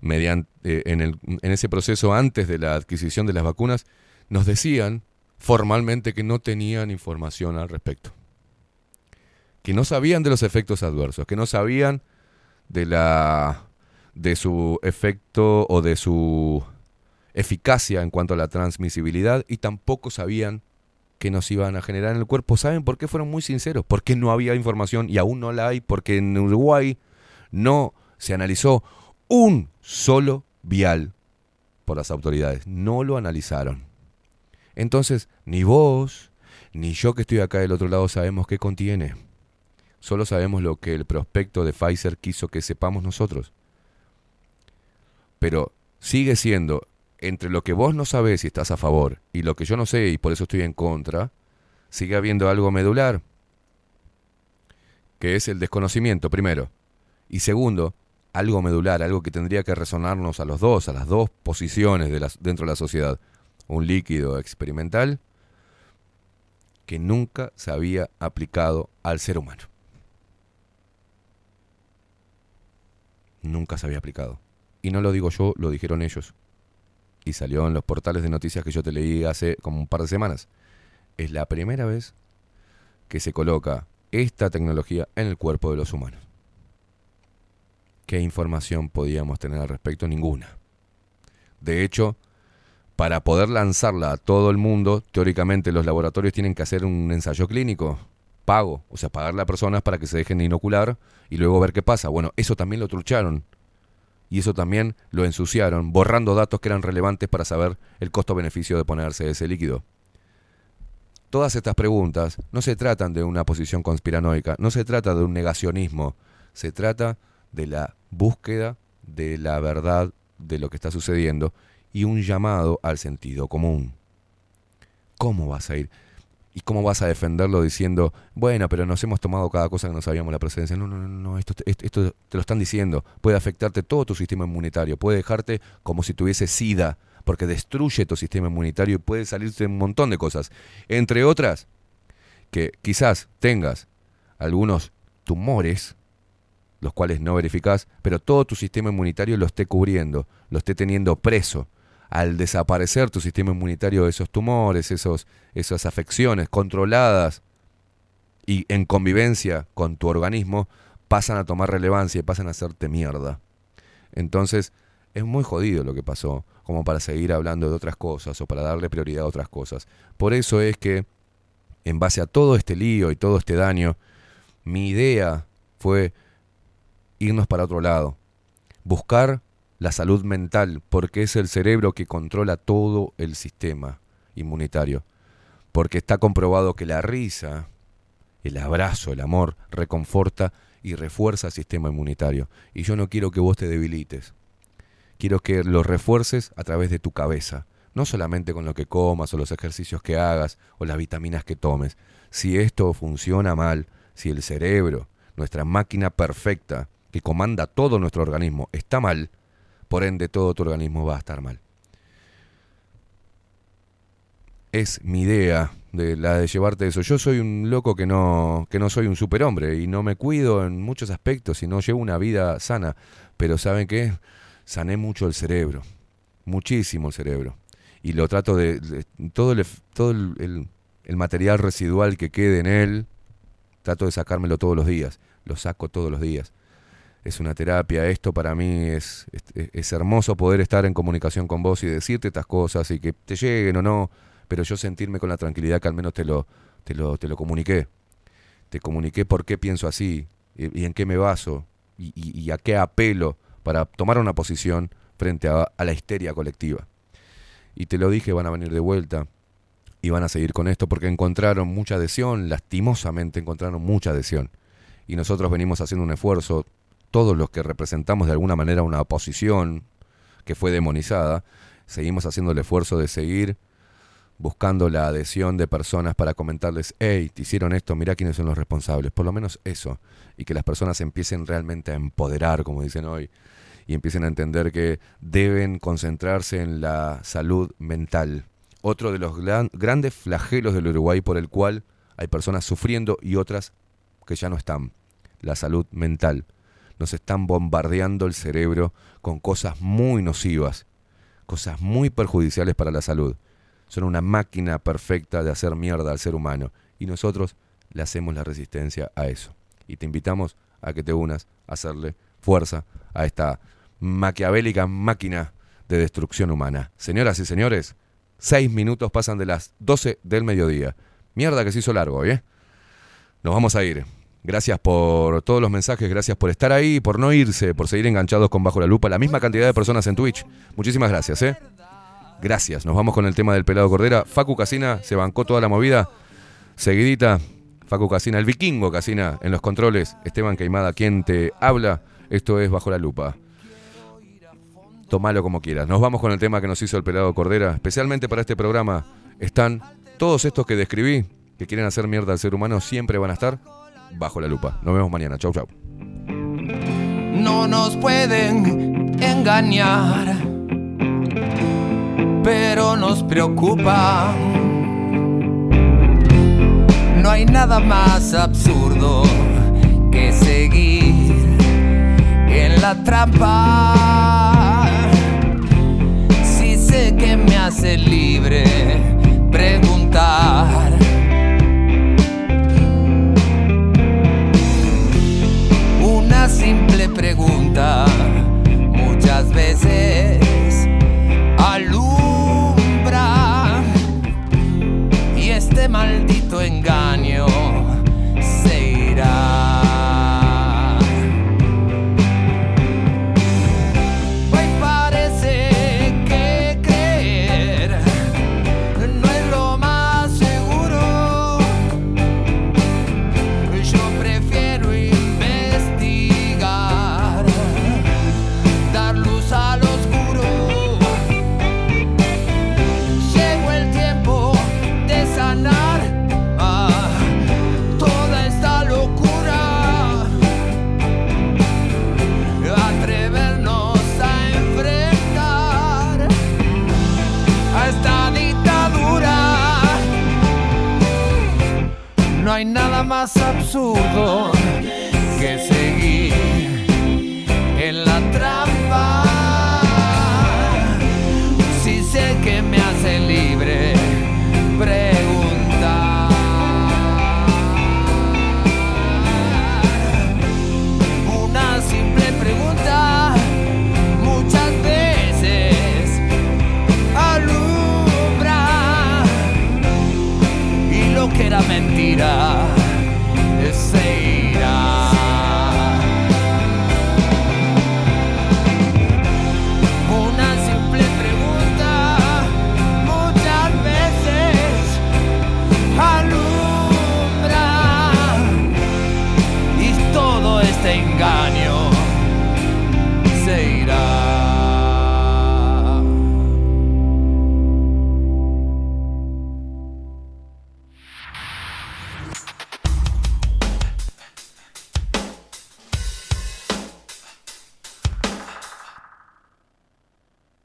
mediante, eh, en, el, en ese proceso antes de la adquisición de las vacunas, nos decían formalmente que no tenían información al respecto. Que no sabían de los efectos adversos, que no sabían de la de su efecto o de su eficacia en cuanto a la transmisibilidad y tampoco sabían que nos iban a generar en el cuerpo. ¿Saben por qué fueron muy sinceros? Porque no había información y aún no la hay, porque en Uruguay no se analizó un solo vial por las autoridades. No lo analizaron. Entonces, ni vos, ni yo que estoy acá del otro lado sabemos qué contiene. Solo sabemos lo que el prospecto de Pfizer quiso que sepamos nosotros. Pero sigue siendo entre lo que vos no sabés y estás a favor y lo que yo no sé y por eso estoy en contra, sigue habiendo algo medular, que es el desconocimiento, primero. Y segundo, algo medular, algo que tendría que resonarnos a los dos, a las dos posiciones de dentro de la sociedad. Un líquido experimental que nunca se había aplicado al ser humano. Nunca se había aplicado. Y no lo digo yo, lo dijeron ellos. Y salió en los portales de noticias que yo te leí hace como un par de semanas. Es la primera vez que se coloca esta tecnología en el cuerpo de los humanos. ¿Qué información podíamos tener al respecto? Ninguna. De hecho, para poder lanzarla a todo el mundo, teóricamente los laboratorios tienen que hacer un ensayo clínico, pago, o sea, pagarle a personas para que se dejen inocular y luego ver qué pasa. Bueno, eso también lo trucharon. Y eso también lo ensuciaron, borrando datos que eran relevantes para saber el costo-beneficio de ponerse ese líquido. Todas estas preguntas no se tratan de una posición conspiranoica, no se trata de un negacionismo, se trata de la búsqueda de la verdad de lo que está sucediendo y un llamado al sentido común. ¿Cómo vas a ir? ¿Y cómo vas a defenderlo diciendo, bueno, pero nos hemos tomado cada cosa que no sabíamos la presencia? No, no, no, no esto, esto, esto te lo están diciendo. Puede afectarte todo tu sistema inmunitario, puede dejarte como si tuviese sida, porque destruye tu sistema inmunitario y puede salirte un montón de cosas. Entre otras, que quizás tengas algunos tumores, los cuales no verificás, pero todo tu sistema inmunitario lo esté cubriendo, lo esté teniendo preso. Al desaparecer tu sistema inmunitario, esos tumores, esos, esas afecciones controladas y en convivencia con tu organismo, pasan a tomar relevancia y pasan a hacerte mierda. Entonces, es muy jodido lo que pasó, como para seguir hablando de otras cosas o para darle prioridad a otras cosas. Por eso es que, en base a todo este lío y todo este daño, mi idea fue irnos para otro lado, buscar la salud mental, porque es el cerebro que controla todo el sistema inmunitario, porque está comprobado que la risa, el abrazo, el amor, reconforta y refuerza el sistema inmunitario. Y yo no quiero que vos te debilites, quiero que lo refuerces a través de tu cabeza, no solamente con lo que comas o los ejercicios que hagas o las vitaminas que tomes. Si esto funciona mal, si el cerebro, nuestra máquina perfecta, que comanda todo nuestro organismo, está mal, por ende todo tu organismo va a estar mal. Es mi idea de la de llevarte eso. Yo soy un loco que no, que no soy un superhombre y no me cuido en muchos aspectos y no llevo una vida sana. Pero ¿saben qué? Sané mucho el cerebro. Muchísimo el cerebro. Y lo trato de... todo el, todo el- el material residual que quede en él, trato de sacármelo todos los días. Lo saco todos los días es una terapia. Esto para mí es, es, hermoso poder estar en comunicación con vos y decirte estas cosas y que te lleguen o no, pero yo sentirme con la tranquilidad que al menos te lo, te lo, te lo comuniqué. Te comuniqué por qué pienso así y, en qué me baso y a qué apelo para tomar una posición frente a, a la histeria colectiva. Y te lo dije, van a venir de vuelta y van a seguir con esto porque encontraron mucha adhesión, lastimosamente encontraron mucha adhesión. Y nosotros venimos haciendo un esfuerzo todos los que representamos de alguna manera una oposición que fue demonizada, seguimos haciendo el esfuerzo de seguir buscando la adhesión de personas para comentarles, hey, te hicieron esto, mirá quiénes son los responsables, por lo menos eso, y que las personas empiecen realmente a empoderar, como dicen hoy, y empiecen a entender que deben concentrarse en la salud mental. Otro de los gran- grandes flagelos del Uruguay por el cual hay personas sufriendo y otras que ya no están, la salud mental nos están bombardeando el cerebro con cosas muy nocivas, cosas muy perjudiciales para la salud. son una máquina perfecta de hacer mierda al ser humano. Y nosotros le hacemos la resistencia a eso. Y te invitamos a que te unas a hacerle fuerza a esta maquiavélica máquina de destrucción humana. Señoras y señores, seis minutos pasan de las 12 del mediodía. Mierda que se hizo largo ¿eh? Nos vamos a ir. Gracias por todos los mensajes, gracias por estar ahí, por no irse, por seguir enganchados con Bajo la Lupa. La misma cantidad de personas en Twitch. Muchísimas gracias, ¿eh? Gracias. Nos vamos con el tema del pelado Cordera. Facu Casina se bancó toda la movida. Seguidita, Facu Casina, el vikingo Casina en los controles. Esteban Queimada, quien te habla. Esto es Bajo la Lupa. Tomalo como quieras. Nos vamos con el tema que nos hizo el pelado Cordera. Especialmente para este programa están todos estos que describí, que quieren hacer mierda al ser humano, siempre van a estar bajo la lupa. Nos vemos mañana. Chau, chau. no nos pueden engañar, pero nos preocupa. No hay nada más absurdo que seguir en la trampa. Si sé que me hace libre preguntar. Simple pregunta. Muchas veces más absurdo